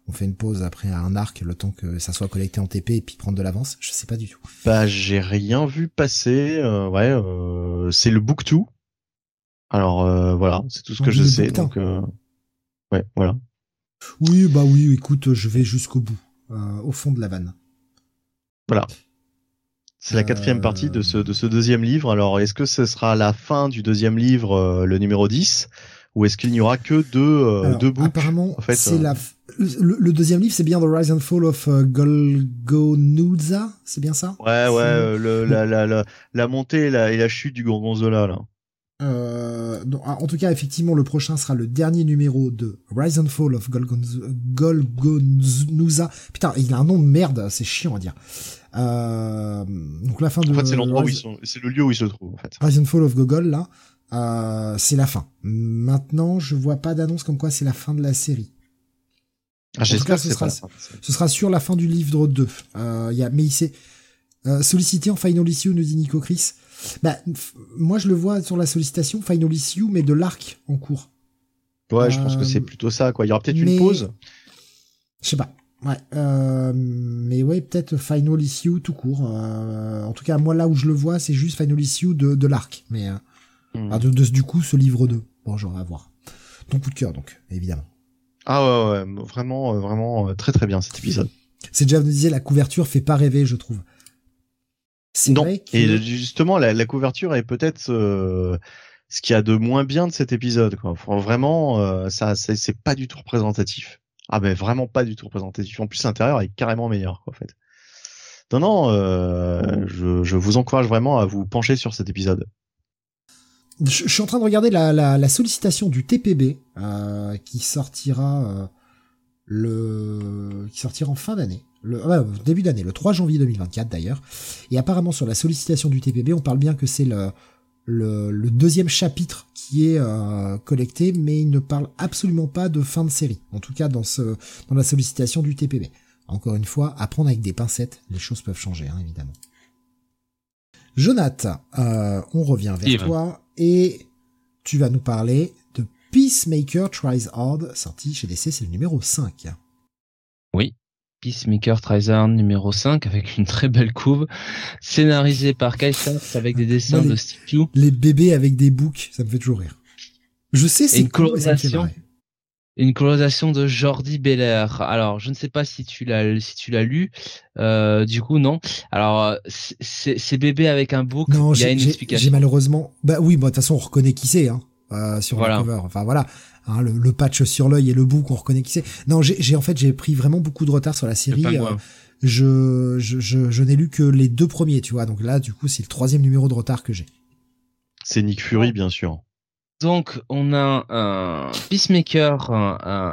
on fait une pause après un arc, le temps que ça soit collecté en TP et puis prendre de l'avance. Je sais pas du tout. Bah j'ai rien vu passer. euh, ouais, euh, c'est le book 2. Alors euh, voilà, c'est tout ce que je sais. book 2. Donc euh, ouais, voilà. Oui, bah oui, écoute, je vais jusqu'au bout, euh, au fond de la vanne. C'est la quatrième partie de ce, de ce deuxième livre. Alors, est-ce que ce sera la fin du deuxième livre, euh, le numéro 10, ou est-ce qu'il n'y aura que deux, euh, Alors, deux books apparemment, en fait, c'est euh, la f- le, le deuxième livre, c'est bien The Rise and Fall of Golgonooza, c'est bien ça? Ouais, ouais, le, la, la, la, la montée et la, et la chute du Gorgonzola, là. Euh, en tout cas, effectivement, le prochain sera le dernier numéro de Rise and Fall of Golgonouza. Putain, il a un nom de merde, c'est chiant à dire. Euh, donc la fin de. En fait, c'est l'endroit où ils sont, c'est le lieu où ils se trouvent. En fait. Rise and Fall of Gogol là, euh, c'est la fin. Maintenant, je vois pas d'annonce comme quoi c'est la fin de la série. Ah, J'espère que ce sera, ce sera sur la fin du livre 2. Euh, y a, mais il s'est euh, sollicité en Final Issue, nous dit Nico Chris. Bah, moi, je le vois sur la sollicitation Final Issue, mais de l'arc en cours. Ouais, je pense que c'est euh, plutôt ça, quoi. Il y aura peut-être une pause. Je sais pas. Ouais, euh, mais ouais, peut-être Final Issue tout court. Euh, en tout cas, moi là où je le vois, c'est juste Final Issue de, de l'arc. Mais hmm. de, du coup, ce livre 2. Bon, j'aurai à voir. Ton coup de cœur, donc, évidemment. Ah ouais, ouais vraiment, euh, vraiment très très bien cet épisode. C'est déjà vous disiez la couverture fait pas rêver, je trouve. Vrai que... Et justement, la, la couverture est peut-être ce qu'il y a de moins bien de cet épisode. Quoi. vraiment, ça, c'est pas du tout représentatif. Ah ben vraiment pas du tout représentatif. En plus l'intérieur est carrément meilleur quoi, en fait. Non non, euh, je, je, vous encourage vraiment à vous pencher sur cet épisode. Je, suis en train de regarder la, la, la sollicitation du TPB euh, qui sortira euh, le qui sortira en fin d'année, le début d'année, le 3 janvier 2024 d'ailleurs. Et apparemment sur la sollicitation du TPB, on parle bien que c'est le le, deuxième chapitre qui est euh, collecté, mais il ne parle absolument pas de fin de série. En tout cas, dans ce dans la sollicitation du TPB. Encore une fois, apprendre avec des pincettes, les choses peuvent changer, hein, évidemment. Jonathan, euh, on revient vers toi et tu vas nous parler de Peacemaker Tries Hard, sorti chez DC, c'est le numéro 5. Peacemaker Trizard numéro 5 avec une très belle couve, scénarisé par Kai avec des dessins de Steve Les bébés avec des boucs, ça me fait toujours rire. Je sais, c'est une colorisation. Une colorisation de Jordi Belair. Alors, je ne sais pas si tu l'as si tu l'as lu. Euh, du coup, non. Alors, c'est bébé avec un bouc. Non, il y a une explication. J'ai malheureusement. Bah oui, bon, de toute façon, on reconnaît qui c'est. Hein, euh, sur la cover. Enfin voilà. Hein, le, patch sur l'œil et le bout qu'on reconnaît qui c'est. Non, j'ai en fait j'ai pris vraiment beaucoup de retard sur la série. Euh, je, je, je, n'ai lu que les deux premiers, tu vois. Donc là, du coup, c'est le troisième numéro de retard que j'ai. C'est Nick Fury, bien sûr. Donc, on a un Peacemaker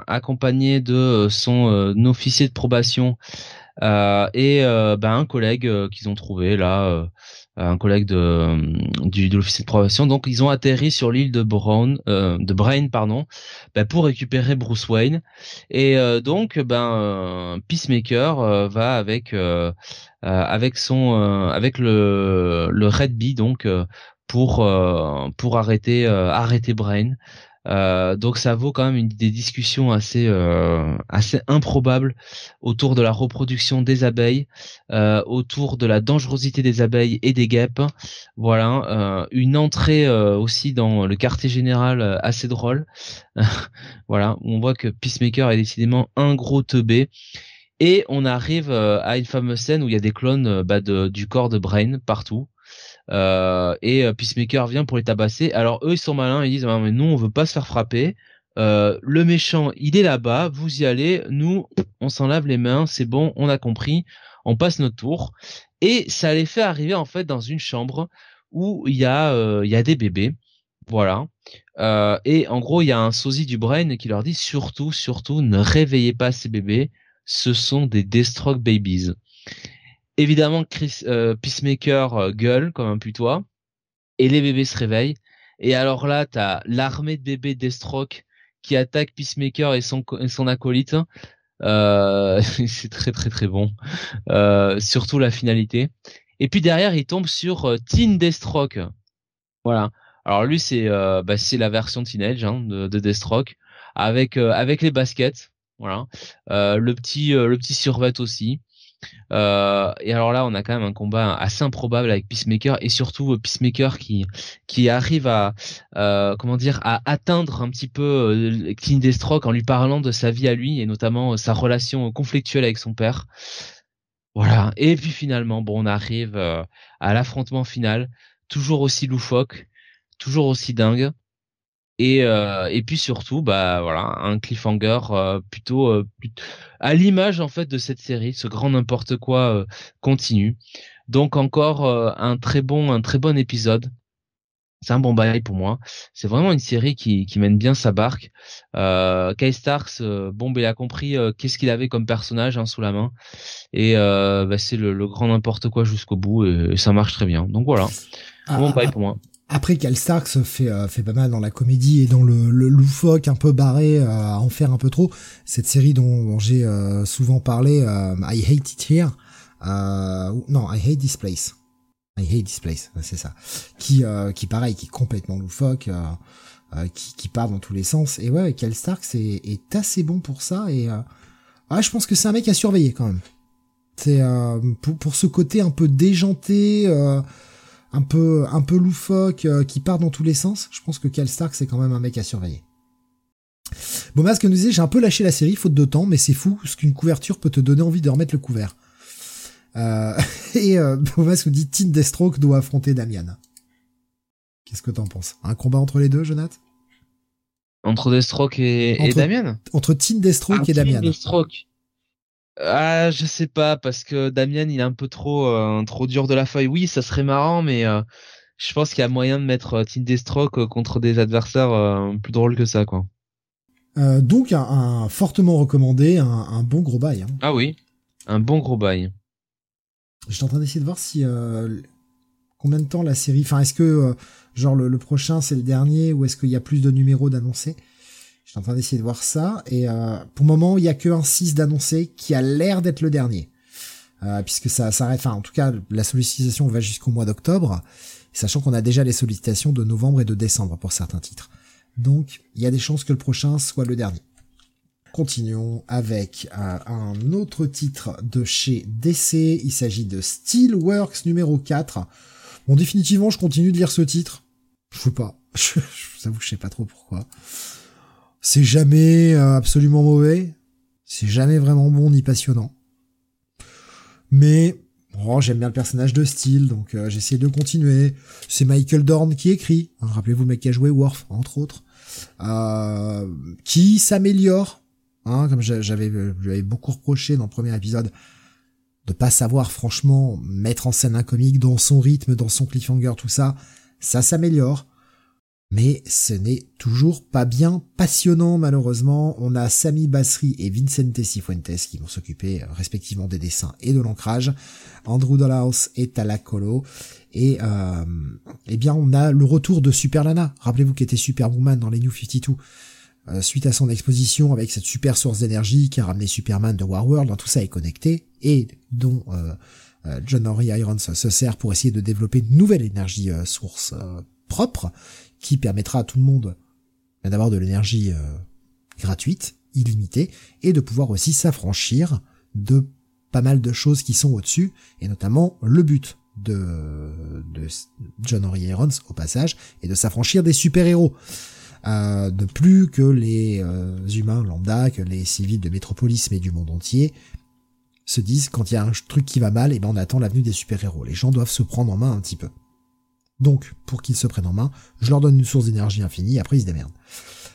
accompagné de son euh, officier de probation et ben, un collègue qu'ils ont trouvé là un collègue de, du, de l'officier de probation. Donc ils ont atterri sur l'île de Brown, euh, de Brain, pardon, ben, pour récupérer Bruce Wayne. Et euh, donc ben euh, Peacemaker va avec avec son avec le le Red Bee donc pour pour arrêter arrêter Brain. Euh, donc ça vaut quand même des discussions assez euh, assez improbables autour de la reproduction des abeilles, euh, autour de la dangerosité des abeilles et des guêpes. Voilà, une entrée aussi dans le quartier général assez drôle. [LAUGHS] voilà, on voit que Peacemaker est décidément un gros teubé. Et on arrive à une fameuse scène où il y a des clones bah, de, du corps de Brain partout. Euh, et euh, Peacemaker vient pour les tabasser. Alors eux ils sont malins, ils disent ah, mais nous on veut pas se faire frapper. Euh, le méchant il est là-bas, vous y allez, nous on s'en lave les mains, c'est bon, on a compris, on passe notre tour. Et ça les fait arriver en fait dans une chambre où il y a il y a des bébés, voilà. et en gros il y a un sosie du brain qui leur dit surtout surtout ne réveillez pas ces bébés, ce sont des Deathstroke babies. Évidemment, Chris, euh, Peacemaker euh, gueule comme un putois et les bébés se réveillent. Et alors là, t'as l'armée de bébés Deathstroke qui attaque Peacemaker et son, son acolyte. Euh, [LAUGHS] c'est très très très bon. Euh, surtout la finalité. Et puis derrière, il tombe sur euh, Teen Deathstroke. Voilà. Alors lui, c'est bah, c'est la version teenage hein, de, de Deathstroke avec avec les baskets. Voilà. le petit le petit survêt aussi. Euh, et alors là, on a quand même un combat assez improbable avec Peacemaker et surtout euh, Peacemaker qui qui arrive à euh, comment dire à atteindre un petit peu euh, King Deathstroke en lui parlant de sa vie à lui et notamment sa relation conflictuelle avec son père. Voilà. Et puis finalement, bon, on arrive à l'affrontement final, toujours aussi loufoque, toujours aussi dingue et euh, et puis surtout bah voilà un cliffhanger euh, plutôt, euh, à l'image en fait de cette série ce grand n'importe quoi euh, continue donc encore un très bon un très bon épisode c'est un bon bail pour moi. C'est vraiment une série qui, qui mène bien sa barque. Euh, Kyle Starks, euh, bon, ben, il a compris euh, qu'est-ce qu'il avait comme personnage hein, sous la main, et euh, bah, c'est le, grand n'importe quoi jusqu'au bout, et, ça marche très bien. Donc voilà, ah, bon bail ah, pour moi. Après, Kyle Starks fait fait pas mal dans la comédie et dans le, le loufoque un peu barré à en faire un peu trop. Cette série dont, j'ai souvent parlé, I Hate It Here, non, I Hate This Place I hate this place, c'est ça. Qui, euh, qui pareil, qui est complètement loufoque, euh, euh, qui, qui part dans tous les sens. Et ouais, Cal Stark est, est assez bon pour ça. Et ah, je pense que c'est un mec à surveiller quand même. C'est pour, pour ce côté un peu déjanté, un peu un peu loufoque, qui part dans tous les sens. Je pense que Cal Stark c'est quand même un mec à surveiller. Bon, que nous disait, j'ai un peu lâché la série faute de temps, mais c'est fou ce qu'une couverture peut te donner envie de remettre le couvert. Euh, [LAUGHS] et euh, Bomas nous dit Tin Deathstroke doit affronter Damian. Qu'est-ce que t'en penses? Un combat entre les deux, Jonathan? Entre Deathstroke et, et Damian? Entre Tin Deathstroke ah, et Damian. Deathstroke. Ah, je sais pas parce que Damian il est un peu trop euh, trop dur de la feuille. Oui, ça serait marrant, mais euh, je pense qu'il y a moyen de mettre euh, Tin Deathstroke contre des adversaires plus drôles que ça, quoi. donc un, fortement recommandé, un, un bon gros bail. Hein. Ah oui, un bon gros bail. J'étais en train d'essayer de voir si euh, combien de temps la série. Enfin, est-ce que genre le, prochain c'est le dernier ou est-ce qu'il y a plus de numéros d'annoncés? J'étais en train d'essayer de voir ça et euh, pour le moment il y a que un 6 d'annoncé qui a l'air d'être le dernier. puisque ça s'arrête, enfin en tout cas la sollicitation va jusqu'au mois d'octobre, sachant qu'on a déjà les sollicitations de novembre et de décembre pour certains titres. Donc il y a des chances que le prochain soit le dernier. Continuons avec euh, un autre titre de chez DC. Il s'agit de Steelworks numéro 4. Bon, définitivement, je continue de lire ce titre. Je sais pas. [LAUGHS] Je, vous avoue que je sais pas trop pourquoi. C'est jamais euh, absolument mauvais. C'est jamais vraiment bon ni passionnant. Mais oh, j'aime bien le personnage de Steel, donc euh, j'essaie de continuer. C'est Michael Dorn qui écrit. Rappelez-vous le mec qui a joué Worf, entre autres. qui s'améliore Hein, comme j'avais, lui avais beaucoup reproché dans le premier épisode, de pas savoir franchement mettre en scène un comique dans son rythme, dans son cliffhanger, tout ça, ça s'améliore. Mais ce n'est toujours pas bien passionnant malheureusement. On a Sami Basri et Vincente Cifuentes qui vont s'occuper euh, respectivement des dessins et de l'ancrage. Andrew Dollhouse et Talacolo. Et euh, eh bien on a le retour de Superlana. Rappelez-vous qu'était Superwoman dans les New 52. Euh, suite à son exposition avec cette super source d'énergie qui a ramené Superman de Warworld, dans tout ça est connecté et dont euh, John Henry Irons se sert pour essayer de développer une nouvelle énergie source propre qui permettra à tout le monde ben, d'avoir de l'énergie gratuite, illimitée, et de pouvoir aussi s'affranchir de pas mal de choses qui sont au-dessus, et notamment le but de, John Henry Irons au passage, et de s'affranchir des super-héros euh, de plus que les euh, humains lambda, que les civils de Métropolis mais du monde entier se disent quand il y a un truc qui va mal, et ben on attend l'avenue des super-héros. Les gens doivent se prendre en main un petit peu. Donc, pour qu'ils se prennent en main, je leur donne une source d'énergie infinie, après ils se démerdent.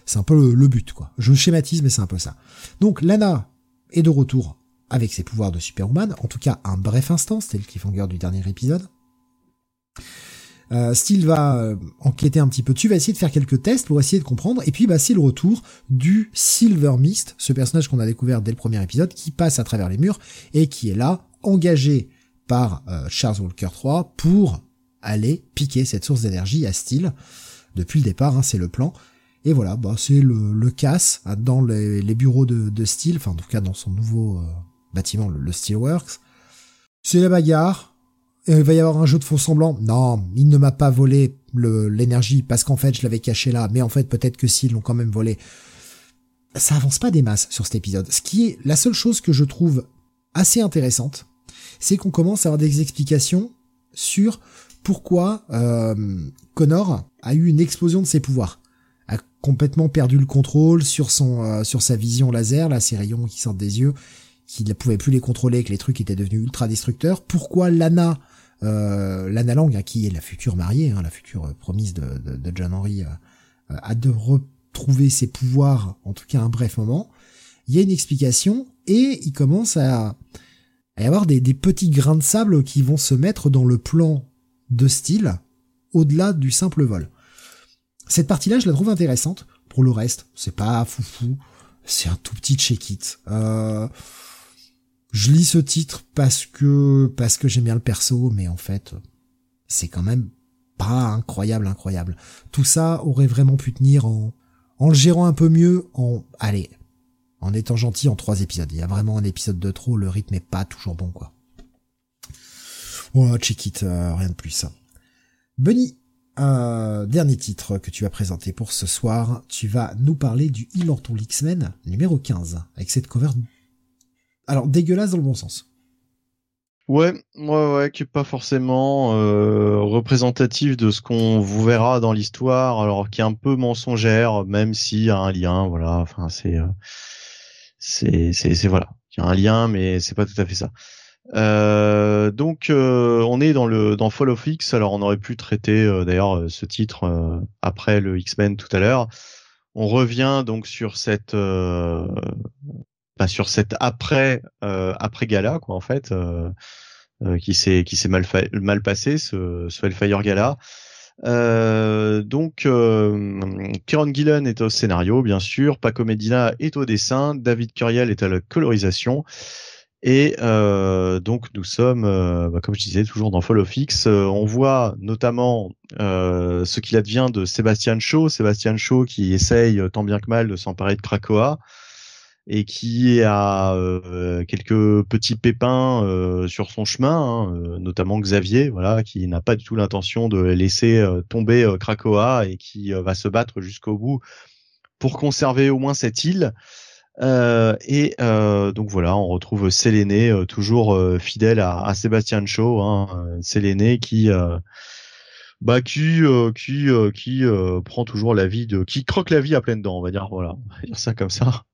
C'est un peu le, but, quoi. Je schématise, mais c'est un peu ça. Donc, Lana est de retour avec ses pouvoirs de Superwoman, en tout cas un bref instant, c'était le cliffhanger du dernier épisode. Euh, Steel va euh, enquêter un petit peu dessus, va essayer de faire quelques tests pour essayer de comprendre, et puis bah, c'est le retour du Silver Mist, ce personnage qu'on a découvert dès le premier épisode, qui passe à travers les murs, et qui est là, engagé par euh, Charles Walker 3 pour aller piquer cette source d'énergie à Steel. Depuis le départ, hein, c'est le plan. Et voilà, bah, c'est le, le casse hein, dans les, bureaux de, Steel, enfin en tout cas dans son nouveau bâtiment, le, Steelworks. C'est la bagarre, il va y avoir un jeu de faux semblant. Non, il ne m'a pas volé l'énergie parce qu'en fait je l'avais caché là, mais en fait peut-être que s'ils l'ont quand même volé. Ça avance pas des masses sur cet épisode. Ce qui est la seule chose que je trouve assez intéressante, c'est qu'on commence à avoir des explications sur pourquoi euh, Connor a eu une explosion de ses pouvoirs, a complètement perdu le contrôle sur son euh, sur sa vision laser, là ces rayons qui sortent des yeux, qu'il ne pouvait plus les contrôler, que les trucs étaient devenus ultra destructeurs. Pourquoi Lana euh, Lana Lang, hein, qui est la future mariée, hein, la future promise de, de, John Henry, a de retrouver ses pouvoirs, en tout cas un bref moment. Il y a une explication et il commence à, y avoir des, petits grains de sable qui vont se mettre dans le plan de style au-delà du simple vol. Cette partie-là, je la trouve intéressante. Pour le reste, c'est pas foufou. C'est un tout petit check-it. Euh, je lis ce titre parce que parce que j'aime bien le perso, mais en fait, c'est quand même pas incroyable, incroyable. Tout ça aurait vraiment pu tenir en en le gérant un peu mieux, en allez, en étant gentil en trois épisodes. Il y a vraiment un épisode de trop, le rythme est pas toujours bon quoi. Voilà, check it, euh, rien de plus. Bunny, euh, dernier titre que tu as présenté pour ce soir, tu vas nous parler du Immortal X-Men numéro 15, avec cette cover, alors dégueulasse dans le bon sens. Ouais, ouais, ouais, qui est pas forcément euh, représentatif de ce qu'on vous verra dans l'histoire, alors qui est un peu mensongère, même s'il y a un lien, voilà. Enfin, c'est, voilà, il y a un lien, mais c'est pas tout à fait ça. Euh, donc euh, on est dans le dans Fall of X. Alors on aurait pu traiter euh, d'ailleurs ce titre après le X-Men tout à l'heure. On revient donc sur cette bah, sur cette après après gala quoi en fait qui s'est qui s'est mal mal passé ce, ce Hellfire gala. donc Kieron Gillen est au scénario bien sûr, Paco Medina est au dessin, David Curiel est à la colorisation. Et euh, donc nous sommes, euh, bah, comme je disais, toujours dans Fall of X. Euh, on voit notamment ce qu'il advient de Sébastien Shaw, Sébastien Shaw qui essaye tant bien que mal de s'emparer de Krakoa et qui a quelques petits pépins sur son chemin, hein, notamment Xavier, voilà, qui n'a pas du tout l'intention de laisser tomber Krakoa et qui va se battre jusqu'au bout pour conserver au moins cette île. Euh, et euh, donc voilà, on retrouve Séléné euh, toujours fidèle à, à Sébastien Shaw, hein, Séléné qui bah qui qui qui prend toujours la vie de qui croque la vie à pleines dents, on va dire voilà, on va dire ça comme ça.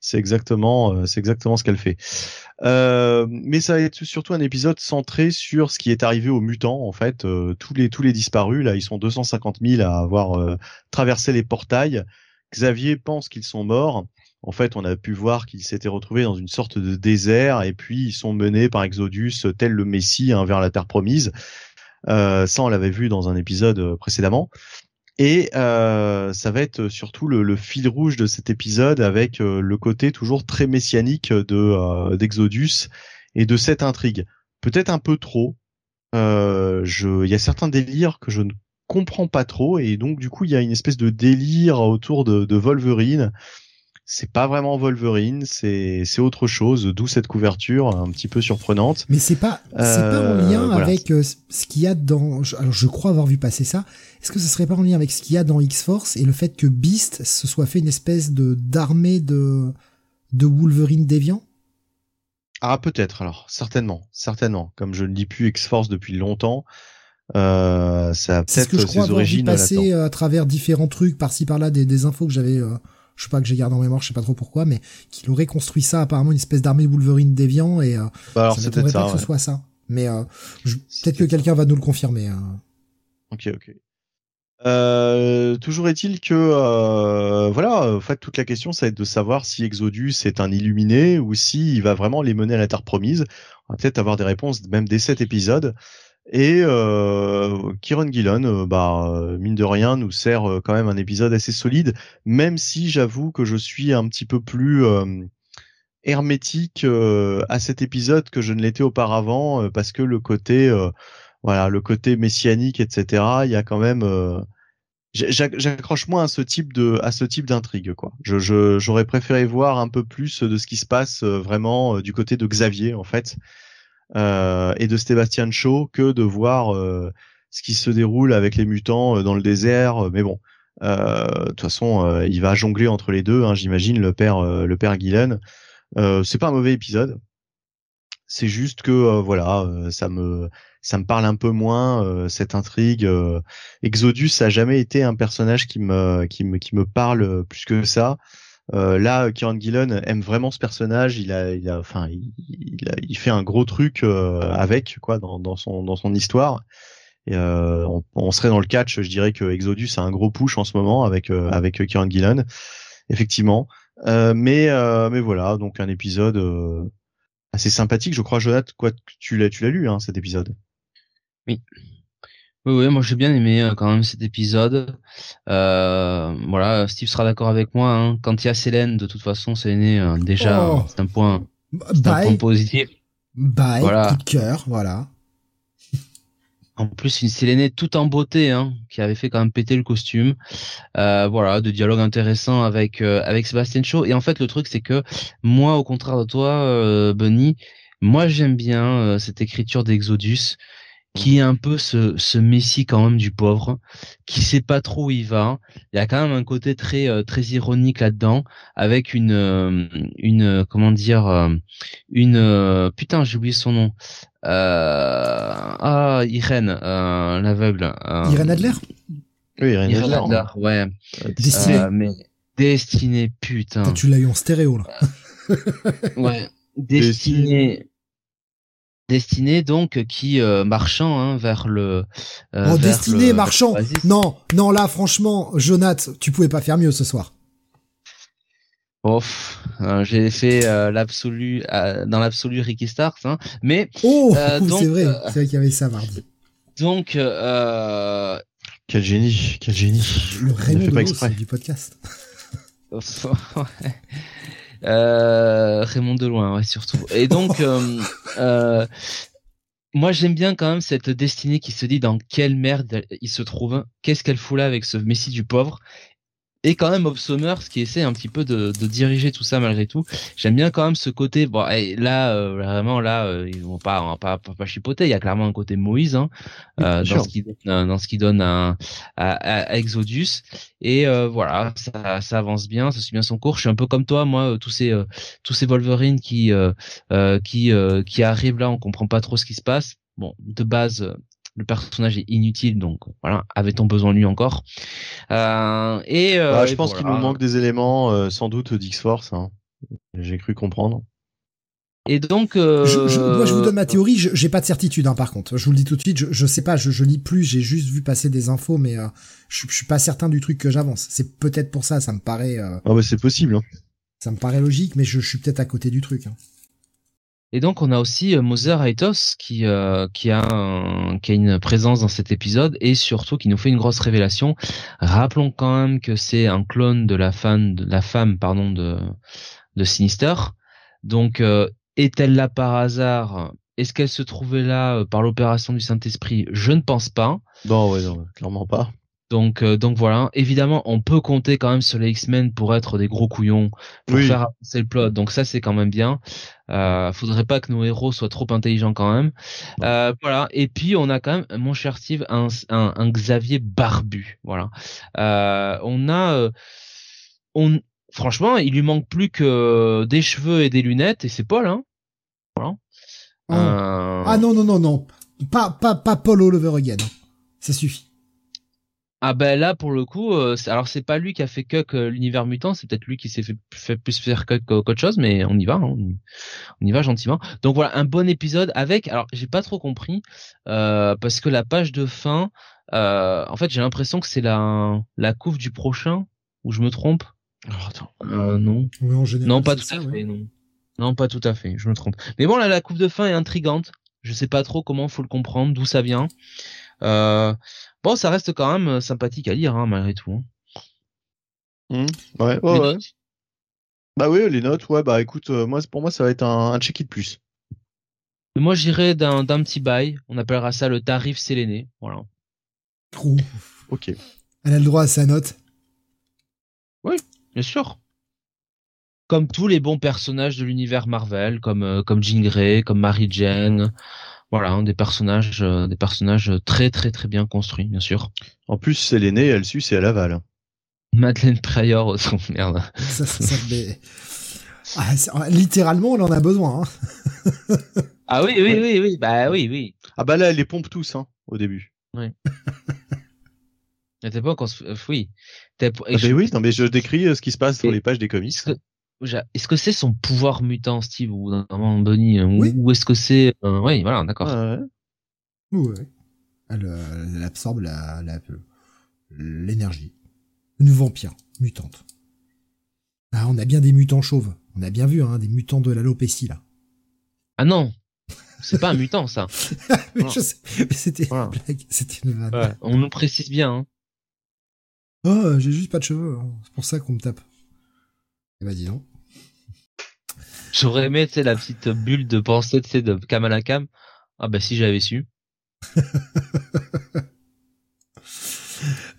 C'est exactement c'est exactement ce qu'elle fait. mais ça va être surtout un épisode centré sur ce qui est arrivé aux mutants en fait. tous les tous les disparus là, ils sont 250 000 à avoir traversé les portails. Xavier pense qu'ils sont morts en fait, on a pu voir qu'ils s'étaient retrouvés dans une sorte de désert et puis ils sont menés par Exodus, tel le Messie, hein, vers la terre promise. Euh, ça, on l'avait vu dans un épisode euh, précédemment. Et euh, ça va être surtout le, fil rouge de cet épisode avec le côté toujours très messianique de d'Exodus et de cette intrigue. Peut-être un peu trop. il y a certains délires que je ne comprends pas trop et donc du coup il y a une espèce de délire autour de Wolverine c'est pas vraiment Wolverine, c'est c'est autre chose, d'où cette couverture un petit peu surprenante. Mais c'est pas c'est pas en euh, lien avec euh, ce qu'il y a dans alors je crois avoir vu passer ça. Est-ce que ce serait pas en lien avec ce qu'il y a dans X-Force et le fait que Beast se soit fait une espèce de d'armée de de Wolverine déviant? Ah peut-être alors, certainement, certainement. Comme je ne lis plus X-Force depuis longtemps, euh, ça a peut-être ses origines passer à travers différents trucs par-ci par-là des, des infos que j'avais euh, je sais pas que j'ai gardé en mémoire, je sais pas trop pourquoi, mais qu'il aurait construit ça apparemment une espèce d'armée Wolverine déviant et euh, bah alors ça m'étonnerait pas que ce soit ça. Mais euh, peut-être que quelqu'un va nous le confirmer. Hein. Ok, ok. Euh, toujours est-il que euh, voilà, en fait toute la question ça va être de savoir si Exodus est un illuminé ou si il va vraiment les mener à la terre promise. On va peut-être avoir des réponses même dès cet épisode. Et euh, Kieron Gillen, euh, bah mine de rien, nous sert euh, quand même un épisode assez solide, même si j'avoue que je suis un petit peu plus euh, hermétique à cet épisode que je ne l'étais auparavant, parce que le côté, voilà, le côté messianique, etc. Il y a quand même j'accroche moins à ce type de à ce type d'intrigue quoi. Je j'aurais préféré voir un peu plus de ce qui se passe vraiment du côté de Xavier en fait euh, et de Sébastien Shaw que de voir euh, ce qui se déroule avec les mutants euh, dans le désert. Mais bon, de toute façon, il va jongler entre les deux, hein, j'imagine, le père, le père Gillen. c'est pas un mauvais épisode. C'est juste que voilà, ça me ça me parle un peu moins cette intrigue. Exodus a jamais été un personnage qui me qui me qui me parle plus que ça. Euh, là, Kieran Gillen aime vraiment ce personnage. Il a, il a, enfin, il, il, fait un gros truc euh, avec quoi dans, dans, son dans son histoire. Euh, on, serait dans le catch, je dirais que Exodus a un gros push en ce moment avec avec Kieran Gillen, effectivement. mais mais voilà, donc un épisode assez sympathique. Je crois, Jonathan, quoi, tu l'as tu l'as lu hein, cet épisode? Oui. Oui, oui, moi j'ai bien aimé euh, quand même cet épisode. Euh, voilà, Steve sera d'accord avec moi. Hein. Quand il y a Célène, de toute façon, Célène, euh, déjà, Oh. c'est un point, c'est un Bye, point positif. bye, Voilà. coup de cœur, voilà. En plus, une Sélénée tout en beauté, hein, qui avait fait quand même péter le costume. Euh, voilà, de dialogue intéressant avec euh, avec Sébastien Shaw. Et en fait, le truc, c'est que moi, au contraire de toi, euh, Bunny, moi j'aime bien euh, cette écriture d'Exodus, qui est un peu ce ce messie quand même du pauvre, qui sait pas trop où il va. Il y a quand même un côté très euh, très ironique là-dedans, avec une euh, une euh, comment dire une putain j'ai oublié son nom. Euh, ah Irène, euh, l'aveugle. euh, Irène Adler? Oui, Irène Irène Adler. Adler, ouais. Destinée. Euh, mais Destinée, putain. Toi, Tu l'as eu en stéréo, là. Ouais. Destinée. Destinée donc qui euh, marchant hein, vers le. euh, oh, vers Destinée, le- marchand l'oasis. Non, non, là, franchement, Jonath, tu pouvais pas faire mieux ce soir. Oh, euh, j'ai fait euh, l'absolu euh, dans l'absolu Ricky Starks, hein. Mais Oh, Euh, [LAUGHS] donc, c'est vrai, c'est vrai qu'il y avait ça mardi. donc euh, Quel génie, quel génie. Le Raymond pas exprès. du podcast. [LAUGHS] Euh, Raymond Deloin, ouais, surtout. Et donc, euh, [LAUGHS] euh, moi, j'aime bien quand même cette destinée qui se dit dans quelle merde il se trouve, qu'est-ce qu'elle fout là avec ce Messie du pauvre? Et quand même, Bob Summers qui essaie un petit peu de, de diriger tout ça malgré tout. J'aime bien quand même ce côté. Bon, et là, euh, vraiment, là, euh, ils vont pas, on va pas, pas, pas chipoter. Il y a clairement un côté Moïse hein, euh, bien dans sûr. ce qui donne, euh, dans ce qui donne à, à, à Exodus. Et voilà, ça, ça avance bien, ça suit bien son cours. Je suis un peu comme toi, moi, tous ces tous ces Wolverine qui qui qui arrivent là, on comprend pas trop ce qui se passe. Bon, de base, le personnage est inutile, donc voilà, avait-on besoin de lui encore? Euh, Et euh, Bah, je et pense qu'il nous manque des éléments, euh, sans doute d'X-Force. Hein. J'ai cru comprendre. Et donc, euh, Je, je- moi, je vous donne ma théorie. je- J'ai pas de certitude, hein, par contre. Je vous le dis tout de suite. Je, je sais pas. Je, je lis plus. J'ai juste vu passer des infos, mais euh, je, je suis pas certain du truc que j'avance. C'est peut-être pour ça. Ça me paraît, euh, Ah bah c'est possible. Hein. ça me paraît logique, mais je, je suis peut-être à côté du truc. hein. Et donc on a aussi euh, Moser Aitos qui euh, qui a une présence dans cet épisode et surtout qui nous fait une grosse révélation. Rappelons quand même que c'est un clone de la femme de la femme de Sinister. Donc euh, est-elle là par hasard? Est-ce qu'elle se trouvait là par l'opération du Saint-Esprit? Je ne pense pas. Non, ouais, clairement pas. Donc, euh, donc voilà. Évidemment, on peut compter quand même sur les X-Men pour être des gros couillons, pour Oui. faire avancer le plot. Donc ça, c'est quand même bien. Euh, faudrait pas que nos héros soient trop intelligents quand même. Euh, voilà. Et puis on a quand même, mon cher Steve, un, un, un Xavier barbu. Voilà. Euh, on a, euh, on, franchement, il lui manque plus que des cheveux et des lunettes et c'est Paul. Hein. Voilà. Oh. Euh, Ah non, non, non, non. Pas, pas, pas Paul All Over Again. Ça suffit. Ah ben là pour le coup, euh, alors c'est pas lui qui a fait cuck euh, l'univers mutant, c'est peut-être lui qui s'est fait, fait plus faire cuck qu'au- qu'autre chose, mais on y va, hein, on, y, on y va gentiment. Donc voilà un bon épisode avec, alors j'ai pas trop compris euh, parce que la page de fin, euh, en fait j'ai l'impression que c'est la la couve du prochain ou je me trompe? Oh, attends. euh, Non, Oui, en général, non pas tout ça, à ouais. fait, non, non pas tout à fait, je me trompe. Mais bon là la couve de fin est intrigante, je sais pas trop comment faut le comprendre, d'où ça vient. Euh, bon, ça reste quand même euh, sympathique à lire, hein, malgré tout. hein. Hmm. Ouais, ouais, Les ouais. notes Bah oui, les notes, ouais, bah écoute, euh, moi, pour moi, ça va être un, un check-it plus. Moi, j'irais d'un d'un petit bail. On appellera ça le tarif séléné. Voilà. Ouh. Ok. Elle a le droit à sa note. Bien sûr. Comme tous les bons personnages de l'univers Marvel, comme euh, comme Jean Grey, comme Mary Jane. Voilà, hein, des personnages, euh, des personnages très très très bien construits, bien sûr. En plus, c'est l'aîné, elle suce et elle avale. Madeleine Pryor, oh, son merde. [LAUGHS] Ça, ça, ça mais- Ah, ah, littéralement, on en a besoin. Hein. [LAUGHS] Ah oui, oui, oui, oui, bah oui, oui. Ah bah là, elle les pompe tous, hein, au début. [LAUGHS] À l'époque, on se, euh, oui. Ah je- bah oui, non mais je décris euh, ce qui se passe sur les pages des comics. Est-ce que, c'est son pouvoir mutant, Steve, ou vraiment Bonnie, ou, Oui. ou est-ce que c'est, euh, oui, voilà, d'accord. Ouais. Ouais, ouais. Elle, elle absorbe la, la- l'énergie. Une vampire mutante. Ah, on a bien des mutants chauves. On a bien vu, hein, des mutants de l'alopécie, là. Ah non. C'est pas un mutant, ça. [LAUGHS] mais je sais, mais c'était une blague, c'était une vanne. Ouais, on nous précise bien. Hein. Oh, j'ai juste pas de cheveux. Hein. C'est pour ça qu'on me tape. Eh ben, dis donc. J'aurais aimé, tu sais, la petite bulle de pensée, tu sais, de Kamala Kam. Ah bah si j'avais su. [LAUGHS]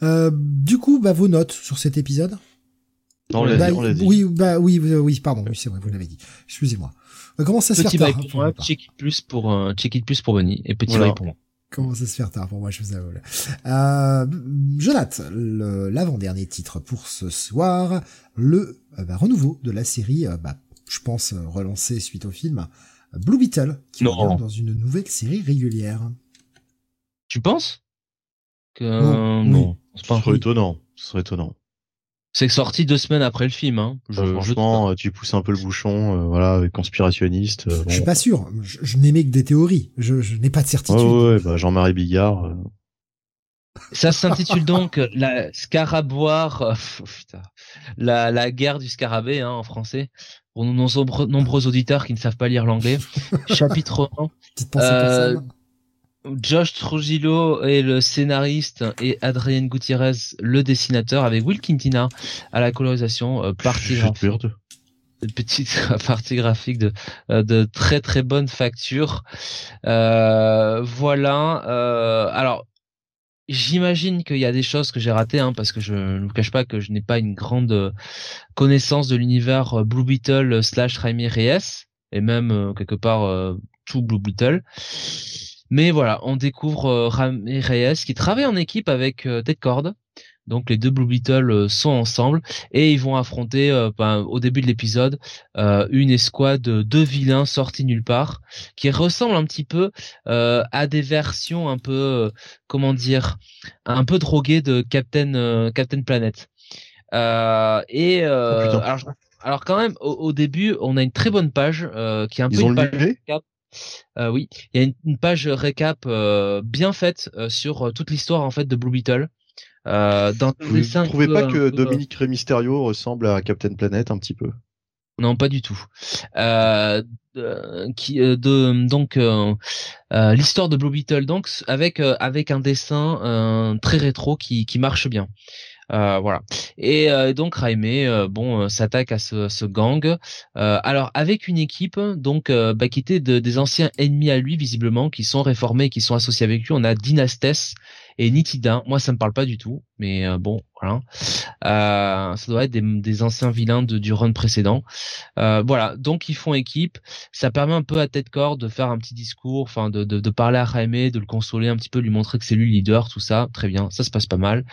euh, du coup, bah vos notes sur cet épisode. On bah, l'a dit. Oui, bah oui, oui, pardon, oui, c'est vrai, vous l'avez dit. Excusez-moi. Euh, comment ça se fait tard bail hein, pour moi, check it plus pour euh, check it plus pour Benny et petit Voilà. bail pour moi. Comment ça se fait tard pour moi, je vous avoue. Euh, Jonathan, l'avant-dernier titre pour ce soir, le euh, bah, renouveau de la série, euh, bah, je pense euh, relancé suite au film, euh, Blue Beetle, qui Non. revient dans une nouvelle série régulière. Tu penses que Non, non, c'est Ce pas serait étonnant. Ce serait étonnant. C'est sorti deux semaines après le film. Hein. Je, Bah, franchement, euh, tu pousses un peu le bouchon, euh, voilà, avec conspirationniste. euh, Je suis pas sûr, je, je n'aimais que des théories, je, je n'ai pas de certitude. Ouais, ouais, bah, Jean-Marie Bigard. euh, Ça s'intitule donc [LAUGHS] la Scaraboire, euh, [LAUGHS] putain, la, la guerre du scarabée hein, en français. Pour nos nombreux, nombreux auditeurs qui ne savent pas lire l'anglais. [LAUGHS] Chapitre 1. Petite pensée Euh. Josh Trujillo est le scénariste et Adrien Gutiérrez le dessinateur avec Will Quintina à la colorisation, euh, partie graphique, petite [LAUGHS] partie graphique de euh, de très très bonne facture. Euh, voilà. Euh, alors J'imagine qu'il y a des choses que j'ai ratées, hein, parce que je ne vous cache pas que je n'ai pas une grande euh, connaissance de l'univers euh, Blue Beetle euh, slash Jaime Reyes, et même quelque part tout Blue Beetle. Mais voilà, on découvre euh, Reyes qui travaille en équipe avec Ted Cord. Donc les deux Blue Beetle euh, sont ensemble et ils vont affronter euh, ben, au début de l'épisode euh, une escouade de deux vilains sortis nulle part qui ressemblent un petit peu euh, à des versions un peu comment dire un peu droguées de Captain euh, Captain Planet. Euh, et Oh, alors, quand même au, au début on a une très bonne page euh, qui est un peu ont une page euh, oui, il y a une, une page récap euh, bien faite euh, sur toute l'histoire en fait de Blue Beetle. Euh, dans Vous ne trouvez pas que Dominique Mysterio ressemble à Captain Planet un petit peu? Non, pas du tout. Euh, euh, qui euh, de donc euh, euh, l'histoire de Blue Beetle donc avec euh, avec un dessin euh, très rétro qui qui marche bien. Euh, voilà. Et euh, donc Raime euh, bon s'attaque à ce, ce gang. Euh, alors avec une équipe donc bah, qui était de- des anciens ennemis à lui visiblement qui sont réformés, qui sont associés avec lui. On a Dynastes et Nitida. Moi ça me parle pas du tout, mais euh, bon voilà. Euh, ça doit être des, anciens vilains de, du run précédent. Euh, voilà, donc ils font équipe. Ça permet un peu à Ted Cord de faire un petit discours, enfin de, parler à Jaime, de le consoler un petit peu, lui montrer que c'est lui le leader, tout ça. Très bien, ça se passe pas mal.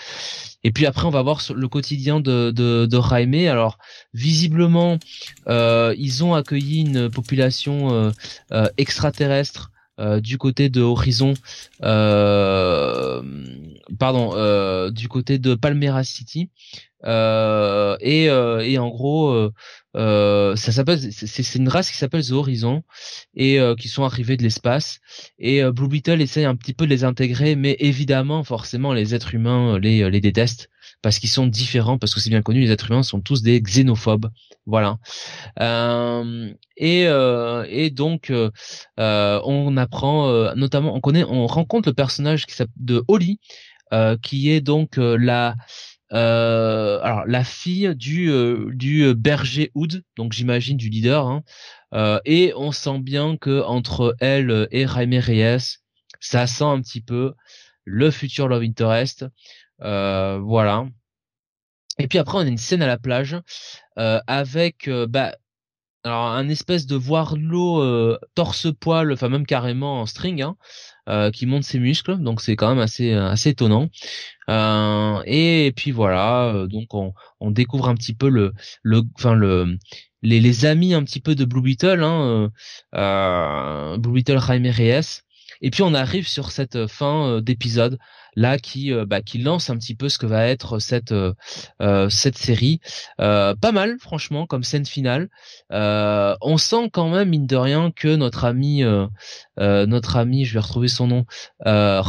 Et puis après, on va voir le quotidien de, de, de Jaime. Alors, visiblement, ils ont accueilli une population extraterrestre. Euh, du côté de Horizon, euh, pardon, euh, du côté de Palmera City, et, et en gros, ça s'appelle, c'est une race qui s'appelle The Horizon et qui sont arrivés de l'espace. Et Blue Beetle essaye un petit peu de les intégrer, mais évidemment, forcément, les êtres humains les les détestent parce qu'ils sont différents, parce que c'est bien connu, les êtres humains sont tous des xénophobes. Voilà. Euh, et euh, et donc euh, on apprend, notamment, on connaît, on rencontre le personnage de Holly, qui est donc la alors la fille du du berger Hood, donc j'imagine du leader, hein. Et on sent bien que entre elle et Jaime Reyes, ça sent un petit peu le futur love interest, voilà. Et puis après on a une scène à la plage euh, avec euh, bah alors un espèce de voir l'eau euh, torse poil, enfin même carrément en string, hein, euh, qui monte ses muscles, donc c'est quand même assez assez étonnant. Euh, et, puis voilà, euh, donc on, découvre un petit peu le le enfin le les, les amis un petit peu de Blue Beetle, hein, euh, euh, Blue Beetle Jaime Reyes. Et puis on arrive sur cette fin euh, d'épisode là qui euh, bah, qui lance un petit peu ce que va être cette euh, euh, cette série. Euh, pas mal franchement comme scène finale. Euh, on sent quand même mine de rien que notre ami euh, euh, notre ami je vais retrouver son nom euh,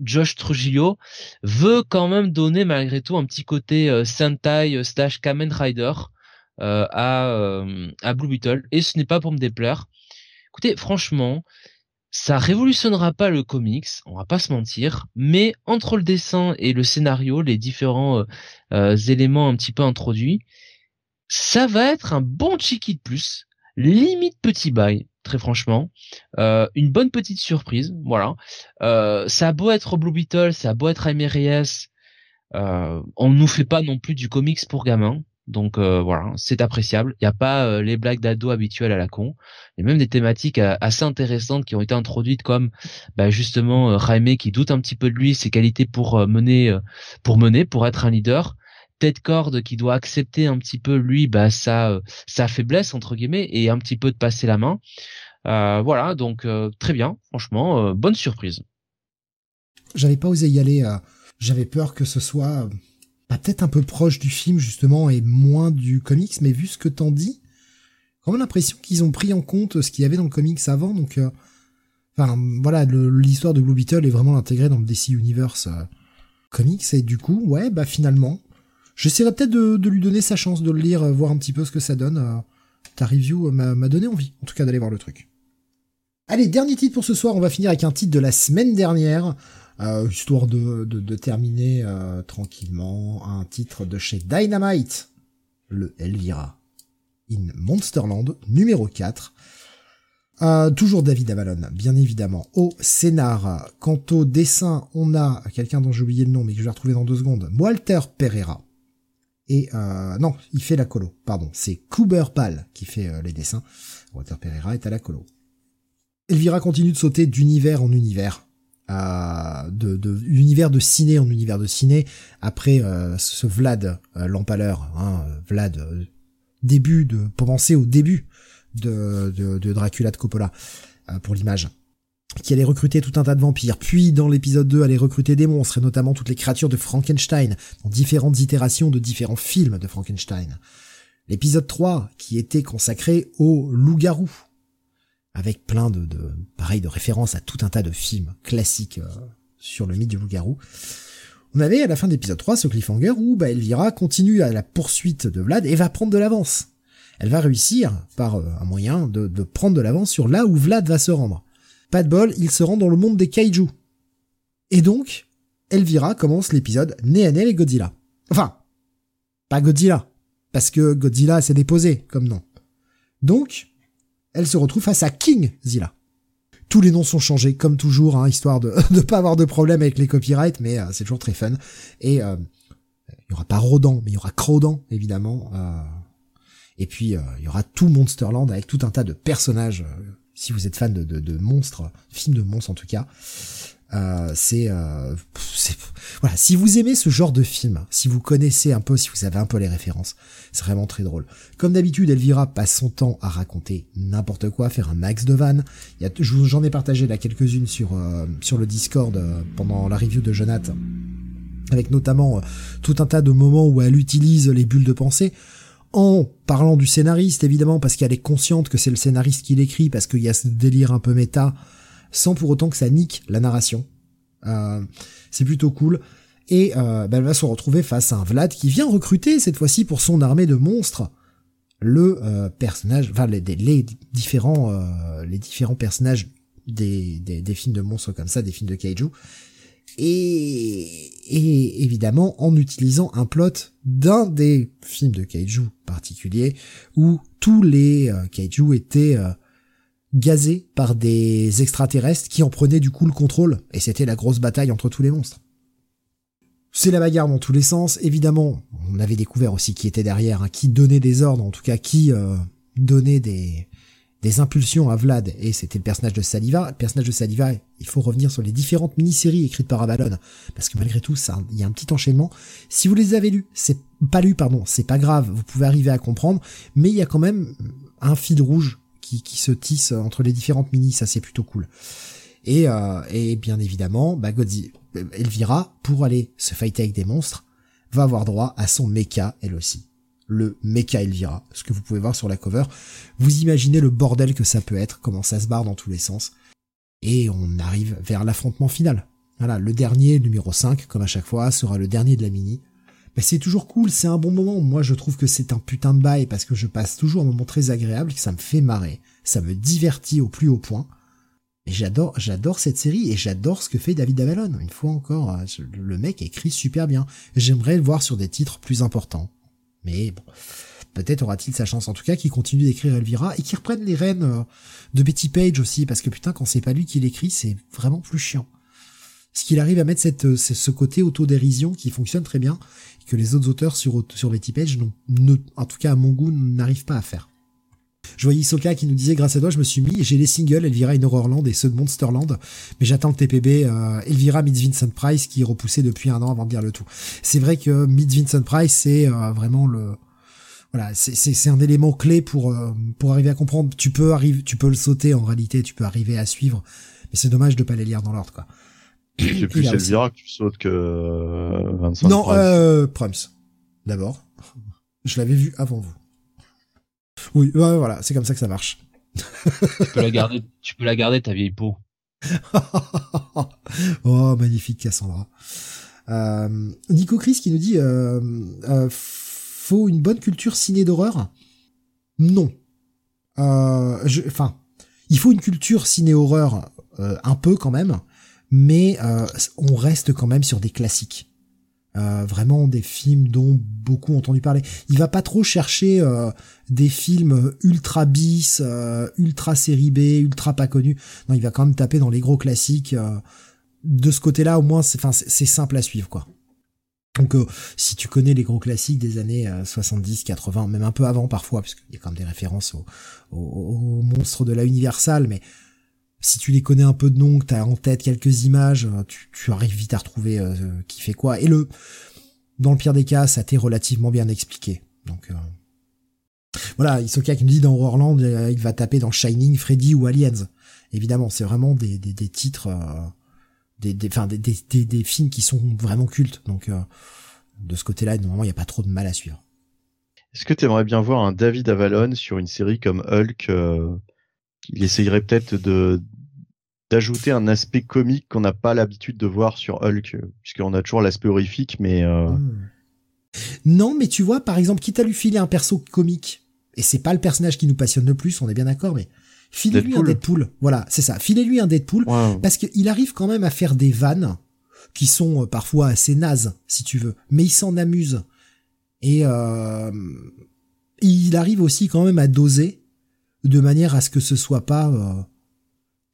Josh Trujillo veut quand même donner malgré tout un petit côté euh, Sentai euh, slash Kamen Rider euh, à euh, à Blue Beetle et ce n'est pas pour me déplaire. Écoutez franchement ça révolutionnera pas le comics, on va pas se mentir, mais entre le dessin et le scénario, les différents euh, euh, éléments un petit peu introduits, ça va être un bon cheeky de plus, limite petit bail, très franchement, euh, une bonne petite surprise, voilà. ça a beau être Blue Beetle, ça a beau être Aimé Reyes, on nous fait pas non plus du comics pour gamins, donc euh, voilà, c'est appréciable. Il n'y a pas euh, les blagues d'ado habituelles à la con. A même des thématiques euh, assez intéressantes qui ont été introduites comme bah, justement Jaime qui doute un petit peu de lui, ses qualités pour mener, pour mener, pour être un leader. Ted Cord qui doit accepter un petit peu lui bah, sa, sa faiblesse entre guillemets et un petit peu de passer la main. voilà, donc très bien, franchement, bonne surprise. J'avais pas osé y aller. J'avais peur que ce soit bah, peut-être un peu proche du film justement et moins du comics, mais vu ce que t'en dis, quand même l'impression qu'ils ont pris en compte ce qu'il y avait dans le comics avant, donc euh, enfin voilà, l'histoire de Blue Beetle est vraiment intégrée dans le DC Universe euh, comics et du coup, ouais, bah finalement, j'essaierai peut-être de, lui donner sa chance de le lire, euh, voir un petit peu ce que ça donne. ta review m'a donné envie, en tout cas d'aller voir le truc. Allez, dernier titre pour ce soir, on va finir avec un titre de la semaine dernière. Euh, histoire de, de, terminer euh, tranquillement un titre de chez Dynamite, le Elvira in Monsterland numéro 4. Euh, toujours David Avalon, bien évidemment, au scénar. Quant au dessin, on a quelqu'un dont j'ai oublié le nom, mais que je vais retrouver dans deux secondes, Walter Pereira. Et non, il fait la colo, pardon, c'est Cooper Pal qui fait les dessins. Walter Pereira est à la colo. Elvira continue de sauter d'univers en univers de, de univers de ciné en univers de ciné. Après euh, ce Vlad euh, l'empaleur hein, Vlad euh, début de penser au début de, de, de Dracula de Coppola euh, pour l'image qui allait recruter tout un tas de vampires, puis dans l'épisode 2 allait recruter des monstres, et notamment toutes les créatures de Frankenstein, dans différentes itérations de différents films de Frankenstein. L'épisode 3, qui était consacré au loup-garou, avec plein de, pareil de références à tout un tas de films classiques euh, sur le mythe du loup-garou. On avait à la fin de l'épisode 3 ce cliffhanger où bah, Elvira continue à la poursuite de Vlad et va prendre de l'avance. Elle va réussir, par euh, un moyen, de, prendre de l'avance sur là où Vlad va se rendre. Pas de bol, il se rend dans le monde des kaiju. Et donc, Elvira commence l'épisode nez avec Godzilla. Enfin, pas Godzilla, parce que Godzilla s'est déposé comme nom. Donc, elle se retrouve face à King Zilla. Tous les noms sont changés, comme toujours, hein, histoire de [LAUGHS] ne pas avoir de problème avec les copyrights, mais euh, c'est toujours très fun. Et euh, il y aura pas Rodan, mais il y aura Crodan, évidemment. Euh, et puis il y aura tout Monsterland avec tout un tas de personnages. si vous êtes fan de, de, de monstres, films de monstres en tout cas, euh, c'est euh, voilà. Si vous aimez ce genre de film si vous connaissez un peu si vous avez un peu les références c'est vraiment très drôle. Comme d'habitude Elvira passe son temps à raconter n'importe quoi faire un max de vannes. J'en ai partagé là quelques-unes sur euh, sur le Discord euh, pendant la review de Jonathan avec notamment tout un tas de moments où elle utilise les bulles de pensée. En parlant du scénariste évidemment parce qu'elle est consciente que c'est le scénariste qui l'écrit parce qu'il y a ce délire un peu méta sans pour autant que ça nique la narration. Euh, c'est plutôt cool. Et euh, bah, elle va se retrouver face à un Vlad qui vient recruter cette fois-ci pour son armée de monstres le euh, personnage, enfin les, les différents euh, les différents personnages des, des, des, films de monstres comme ça, des films de kaiju. Et, et évidemment en utilisant un plot d'un des films de kaiju particuliers où tous les euh, kaiju étaient gazé par des extraterrestres qui en prenaient du coup le contrôle, et c'était la grosse bataille entre tous les monstres. C'est la bagarre dans tous les sens, évidemment, on avait découvert aussi qui était derrière, hein, qui donnait des ordres, en tout cas qui euh, donnait des, des impulsions à Vlad, et c'était le personnage de Saliva. Le personnage de Saliva, il faut revenir sur les différentes mini-séries écrites par Avalon, parce que malgré tout, il y a un petit enchaînement. Si vous les avez lus, c'est pas lu, pardon, c'est pas grave, vous pouvez arriver à comprendre, mais il y a quand même un fil rouge qui, se tissent entre les différentes minis, ça c'est plutôt cool. Et, euh, bien évidemment, bah Godzilla, Elvira, pour aller se fighter avec des monstres, va avoir droit à son mecha elle aussi. Le mecha Elvira, ce que vous pouvez voir sur la cover. Vous imaginez le bordel que ça peut être, comment ça se barre dans tous les sens. Et on arrive vers l'affrontement final. Voilà, le dernier, numéro 5, comme à chaque fois, sera le dernier de la mini c'est toujours cool, c'est un bon moment. Moi, je trouve que c'est un putain de bail parce que je passe toujours un moment très agréable, que ça me fait marrer, ça me divertit au plus haut point. Et j'adore, j'adore cette série et j'adore ce que fait David Avalon. Une fois encore, euh, le mec écrit super bien. J'aimerais le voir sur des titres plus importants. Mais bon, peut-être aura-t-il sa chance. En tout cas, qu'il continue d'écrire Elvira et qu'il reprenne les rênes euh, de Betty Page aussi, parce que putain, quand c'est pas lui qui l'écrit, c'est vraiment plus chiant. Ce qu'il arrive à mettre euh, ce côté autodérision qui fonctionne très bien, que les autres auteurs sur, sur Betty Page, ne, en tout cas à mon goût, n'arrivent pas à faire. Je voyais Isoka qui nous disait grâce à toi je me suis mis j'ai les singles Elvira in Horrorland et ceux de Monsterland mais j'attends le TPB euh, Elvira meets Vincent Price qui est repoussé depuis un an avant de dire le tout. C'est vrai que meets Vincent Price c'est euh, vraiment le voilà, c'est un élément clé pour euh, pour arriver à comprendre. Tu peux arriver, tu peux le sauter en réalité, tu peux arriver à suivre, mais c'est dommage de pas les lire dans l'ordre quoi. C'est plus Elvira que tu sautes que euh, Vincent Non, euh, Prums. D'abord, je l'avais vu avant vous. Oui, voilà, c'est comme ça que ça marche. tu peux la garder, tu peux la garder ta vieille peau. [LAUGHS] oh, magnifique Cassandra. Euh, Nico Chris qui nous dit euh, euh, faut une bonne culture ciné d'horreur? Non. Euh, enfin, il faut une culture ciné horreur un peu quand même, mais on reste quand même sur des classiques. Euh, vraiment des films dont beaucoup ont entendu parler. Il va pas trop chercher euh, des films ultra bis, euh, ultra série B, ultra pas connus. Non, il va quand même taper dans les gros classiques. de ce côté-là, au moins, c'est, c'est simple à suivre, quoi. Donc, si tu connais les gros classiques des années 70, 80, même un peu avant parfois, parce qu'il y a quand même des références aux, aux monstres de la Universal, mais si tu les connais un peu de nom, que t'as en tête quelques images, euh, tu, arrives vite à retrouver euh, qui fait quoi. Et le, dans le pire des cas, ça t'est relativement bien expliqué. Donc euh, voilà, Isoka qui me dit dans Horrorland, il va taper dans Shining, Freddy ou Aliens. Évidemment, c'est vraiment des, des, titres, des, des, des, des, des, films qui sont vraiment cultes. Donc de ce côté-là, normalement, il n'y a pas trop de mal à suivre. Est-ce que tu aimerais bien voir un David Avalon sur une série comme Hulk il essayerait peut-être de d'ajouter un aspect comique qu'on n'a pas l'habitude de voir sur Hulk, puisqu'on a toujours l'aspect horrifique, mais euh... Hmm. non, mais tu vois, par exemple, quitte à lui filer un perso comique, et c'est pas le personnage qui nous passionne le plus, on est bien d'accord, mais filez-lui un Deadpool, voilà, c'est ça, filez-lui un Deadpool, parce qu'il arrive quand même à faire des vannes qui sont euh, parfois assez nazes, si tu veux, mais il s'en amuse. Et euh, il arrive aussi quand même à doser de manière à ce que ce soit pas euh,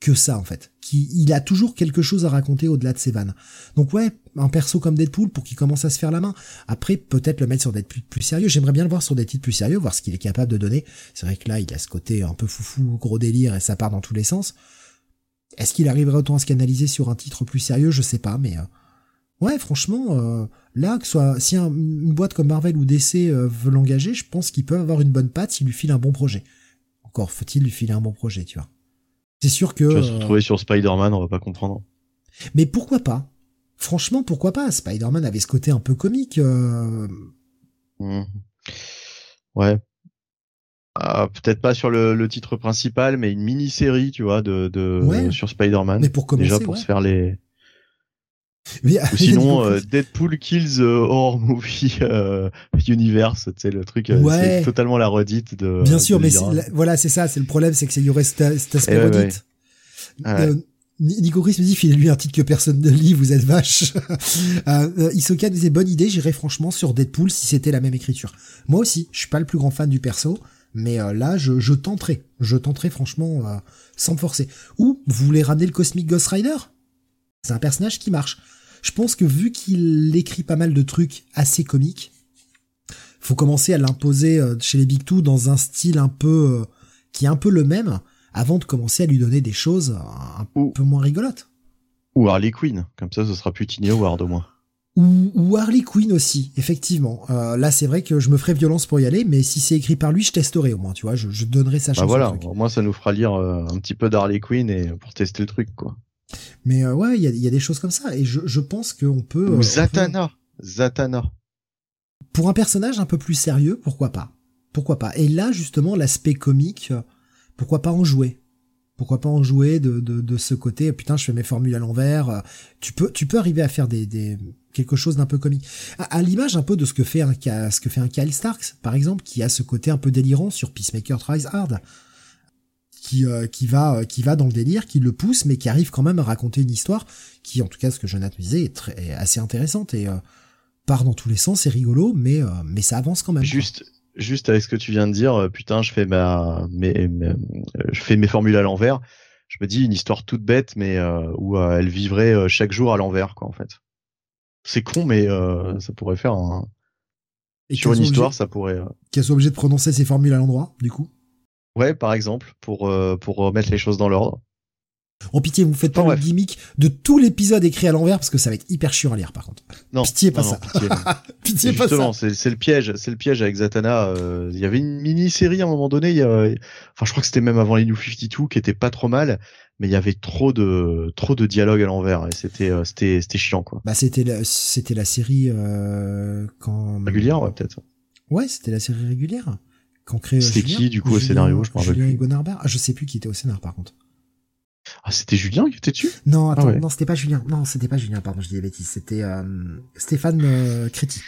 que ça en fait. Qui, il a toujours quelque chose à raconter au-delà de ses vannes. Donc ouais, un perso comme Deadpool pour qu'il commence à se faire la main. Après, peut-être le mettre sur des plus, plus sérieux. J'aimerais bien le voir sur des titres plus sérieux, voir ce qu'il est capable de donner. C'est vrai que là, il a ce côté un peu foufou, gros délire et ça part dans tous les sens. Est-ce qu'il arriverait autant à se canaliser sur un titre plus sérieux? Je sais pas, mais euh, ouais, franchement, euh, là, que soit si une boîte comme Marvel ou DC veut l'engager, je pense qu'il peut avoir une bonne patte s'il lui file un bon projet. Encore faut-il lui filer un bon projet, tu vois. C'est sûr que. Tu vas se retrouver sur Spider-Man, on va pas comprendre. Mais pourquoi pas? Franchement, pourquoi pas? Spider-Man avait ce côté un peu comique. Euh. Mmh. Ouais. Ah, peut-être pas sur le, titre principal, mais une mini-série, tu vois, de, de sur Spider-Man. Mais pour commencer, déjà pour se faire les ou sinon [LAUGHS] euh, Deadpool Kills euh, Horror Movie euh, [LAUGHS] Universe, tu sais le truc, c'est totalement la redite de. Bien sûr, mais voilà, c'est ça, c'est le problème, c'est que y aurait cet, aspect eh redite. Nico Chris me dit, filez-lui un titre que personne ne lit, vous êtes vache. [LAUGHS] euh, Isoka disait, bonne idée, j'irais franchement sur Deadpool si c'était la même écriture. Moi aussi, je suis pas le plus grand fan du perso, mais là, je, je tenterai. Je tenterai franchement sans me forcer. Ou, vous voulez ramener le Cosmic Ghost Rider? C'est un personnage qui marche je pense que vu qu'il écrit pas mal de trucs assez comiques, faut commencer à l'imposer euh, chez les Big Two dans un style un peu euh, qui est un peu le même avant de commencer à lui donner des choses un peu moins rigolotes. Ou Harley Quinn, comme ça ce sera plus Tiny Howard au moins. Ou, Harley Quinn aussi, effectivement. Euh, là, c'est vrai que je me ferai violence pour y aller, mais si c'est écrit par lui, je testerai au moins, tu vois, je, je donnerai sa bah chance. Voilà, au, moins ça nous fera lire un petit peu d'Harley Quinn et pour tester le truc, quoi. Mais euh, ouais, il y a, y a, des choses comme ça, et je, je pense qu'on peut. Ou euh, Zatanna, Zatanna. Pour un personnage un peu plus sérieux, pourquoi pas? Pourquoi pas? Et là, justement, l'aspect comique, pourquoi pas en jouer? Pourquoi pas en jouer de, de, de, ce côté putain je fais mes formules à l'envers tu peux tu peux arriver à faire des, des quelque chose d'un peu comique. À, l'image un peu de ce que fait un ce que fait un Kyle Starks par exemple qui a ce côté un peu délirant sur Peacemaker Tries Hard qui euh, qui va euh, qui va dans le délire, qui le pousse, mais qui arrive quand même à raconter une histoire qui, en tout cas, ce que Jonathan disait, est, très, est assez intéressante et euh, part dans tous les sens, c'est rigolo, mais mais ça avance quand même. Juste juste avec ce que tu viens de dire, putain, je fais ma mes, je fais mes formules à l'envers. Je me dis une histoire toute bête, mais où elle vivrait chaque jour à l'envers, quoi, en fait. C'est con, mais ça pourrait faire un et sur une histoire, ça pourrait. Qu'elle soit obligée de prononcer ses formules à l'endroit, du coup? Ouais, par exemple, pour euh, pour remettre les choses dans l'ordre. En pitié, vous faites pas le gimmick de tout l'épisode écrit à l'envers parce que ça va être hyper chiant à lire par contre. Non, pitié pas ça. pitié, [LAUGHS] pitié pas ça. c'est le piège, c'est le piège avec Zatanna. Euh, il y avait une mini série à un moment donné. Il y a, enfin, je crois que c'était même avant les New 52 qui était pas trop mal, mais il y avait trop de trop de dialogue à l'envers et c'était euh, c'était c'était chiant quoi. Bah c'était la, c'était la série euh, quand régulière ouais peut-être. Ouais, c'était la série régulière. C'était qui du coup au scénario? Je me rappelle Julien ah, je sais plus qui était au scénario par contre. Ah, c'était Julien qui était dessus? Non, attends, ah non, c'était pas Julien. Non, c'était pas Julien, pardon, je dis des bêtises. C'était euh, Stéphane euh, Créti.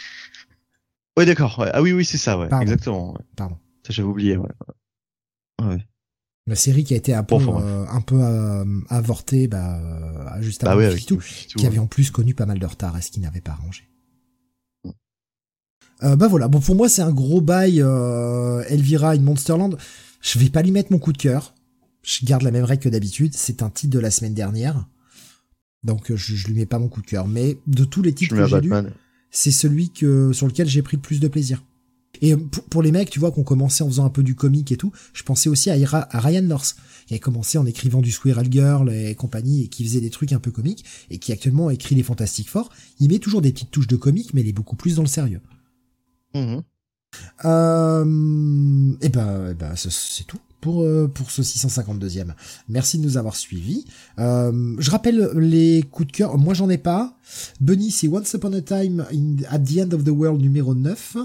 Ouais, d'accord. Ah oui, oui, c'est ça, ouais. Exactement. Pardon. Ça, j'avais oublié, ouais. ouais. La série qui a été un peu, euh, un peu avortée, bah, juste bah avant qui avait en plus connu pas mal de retard, et ce qui n'avait pas arrangé. Euh, bah voilà, bon pour moi c'est un gros bail euh, Elvira in Monsterland. Je vais pas lui mettre mon coup de cœur. Je garde la même règle que d'habitude. C'est un titre de la semaine dernière, donc je, je lui mets pas mon coup de cœur. Mais de tous les titres que j'ai lus, c'est celui que sur lequel j'ai pris le plus de plaisir. Et pour, les mecs, tu vois, qu'on commençait en faisant un peu du comique et tout, je pensais aussi à, à Ryan North, qui a commencé en écrivant du Squirrel Girl et compagnie, et qui faisait des trucs un peu comiques, et qui actuellement écrit les Fantastic Four. Il met toujours des petites touches de comique, mais il est beaucoup plus dans le sérieux. Mhm. Euh, et ben, ben c'est tout pour euh, pour ce 652e. Merci de nous avoir suivis. Euh, je rappelle les coups de cœur. Moi, j'en ai pas. Bunny, c'est Once Upon a Time at the End of the World numéro 9.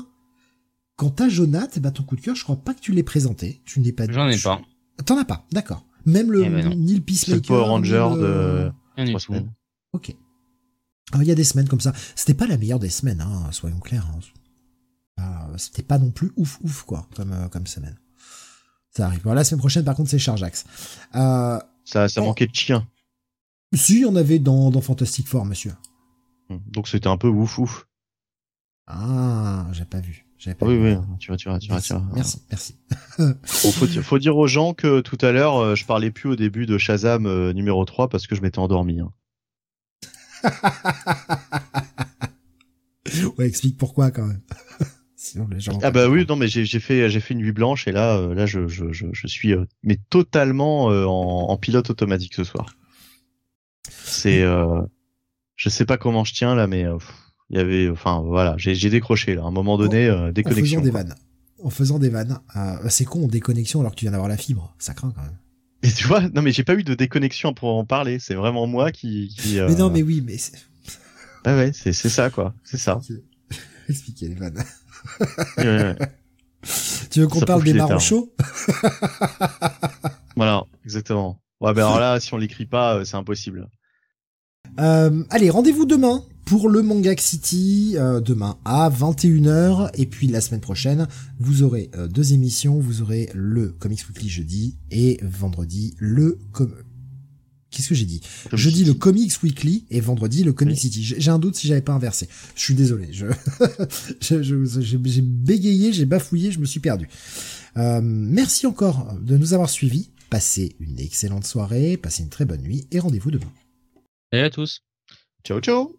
Quant à Jonath, bah, ton coup de cœur, je crois pas que tu l'ais présenté. Tu n'es pas. J'en ai pas. T'en as pas, d'accord. Même le eh ben Neil Peacemaker. C'est Power Ranger de. Ok. Il y a des semaines comme ça. C'était pas la meilleure des semaines, hein, soyons clairs. Hein. C'était pas non plus ouf ouf quoi comme euh, comme semaine. Ça arrive. la semaine prochaine par contre c'est Charjax. Euh, ça ça manquait de chien. Si on avait dans dans Fantastic Four monsieur. Hmm. Donc c'était un peu ouf ouf. Ah, j'ai pas vu. Pas oui, oui, tu vois, tu vois, tu vois, tu vois. Merci, merci. faut, faut, dire aux gens que tout à l'heure, euh, je parlais plus au début de Shazam numéro 3 parce que je m'étais endormi. Hein. [LAUGHS] ouais, explique pourquoi quand même. Ah bah oui, non mais j'ai fait j'ai fait une nuit blanche et là euh, là je je, je, suis euh, mais totalement euh, en, en, pilote automatique ce soir. C'est je sais pas comment je tiens là mais il y avait enfin voilà j'ai décroché là à un moment donné déconnexion. En faisant des vannes. En faisant des vannes. c'est con déconnexion alors que tu viens d'avoir la fibre, ça craint quand même. Et tu vois, non mais j'ai pas eu de déconnexion pour en parler, c'est vraiment moi qui, qui Mais non mais oui mais Ah ouais, c'est c'est ça quoi, c'est ça. [LAUGHS] Expliquer les vannes. Tu veux qu'on parle des marrons chauds [LAUGHS] Voilà, exactement. Ouais, ben alors là, si on l'écrit pas, euh, c'est impossible. Euh, allez, rendez-vous demain pour le Manga City, euh, demain à 21h, et puis la semaine prochaine, vous aurez deux émissions, vous aurez le Comics Weekly jeudi, et vendredi, le... Qu'est-ce que j'ai dit Jeudi le Comics Weekly et vendredi le Comic City. J'ai un doute si j'avais pas inversé. Je suis désolé. Je [LAUGHS] j'ai bégayé, j'ai bafouillé, je me suis perdu. Euh, merci encore de nous avoir suivis. Passez une excellente soirée, passez une très bonne nuit et rendez-vous demain. Salut à tous. Ciao ciao.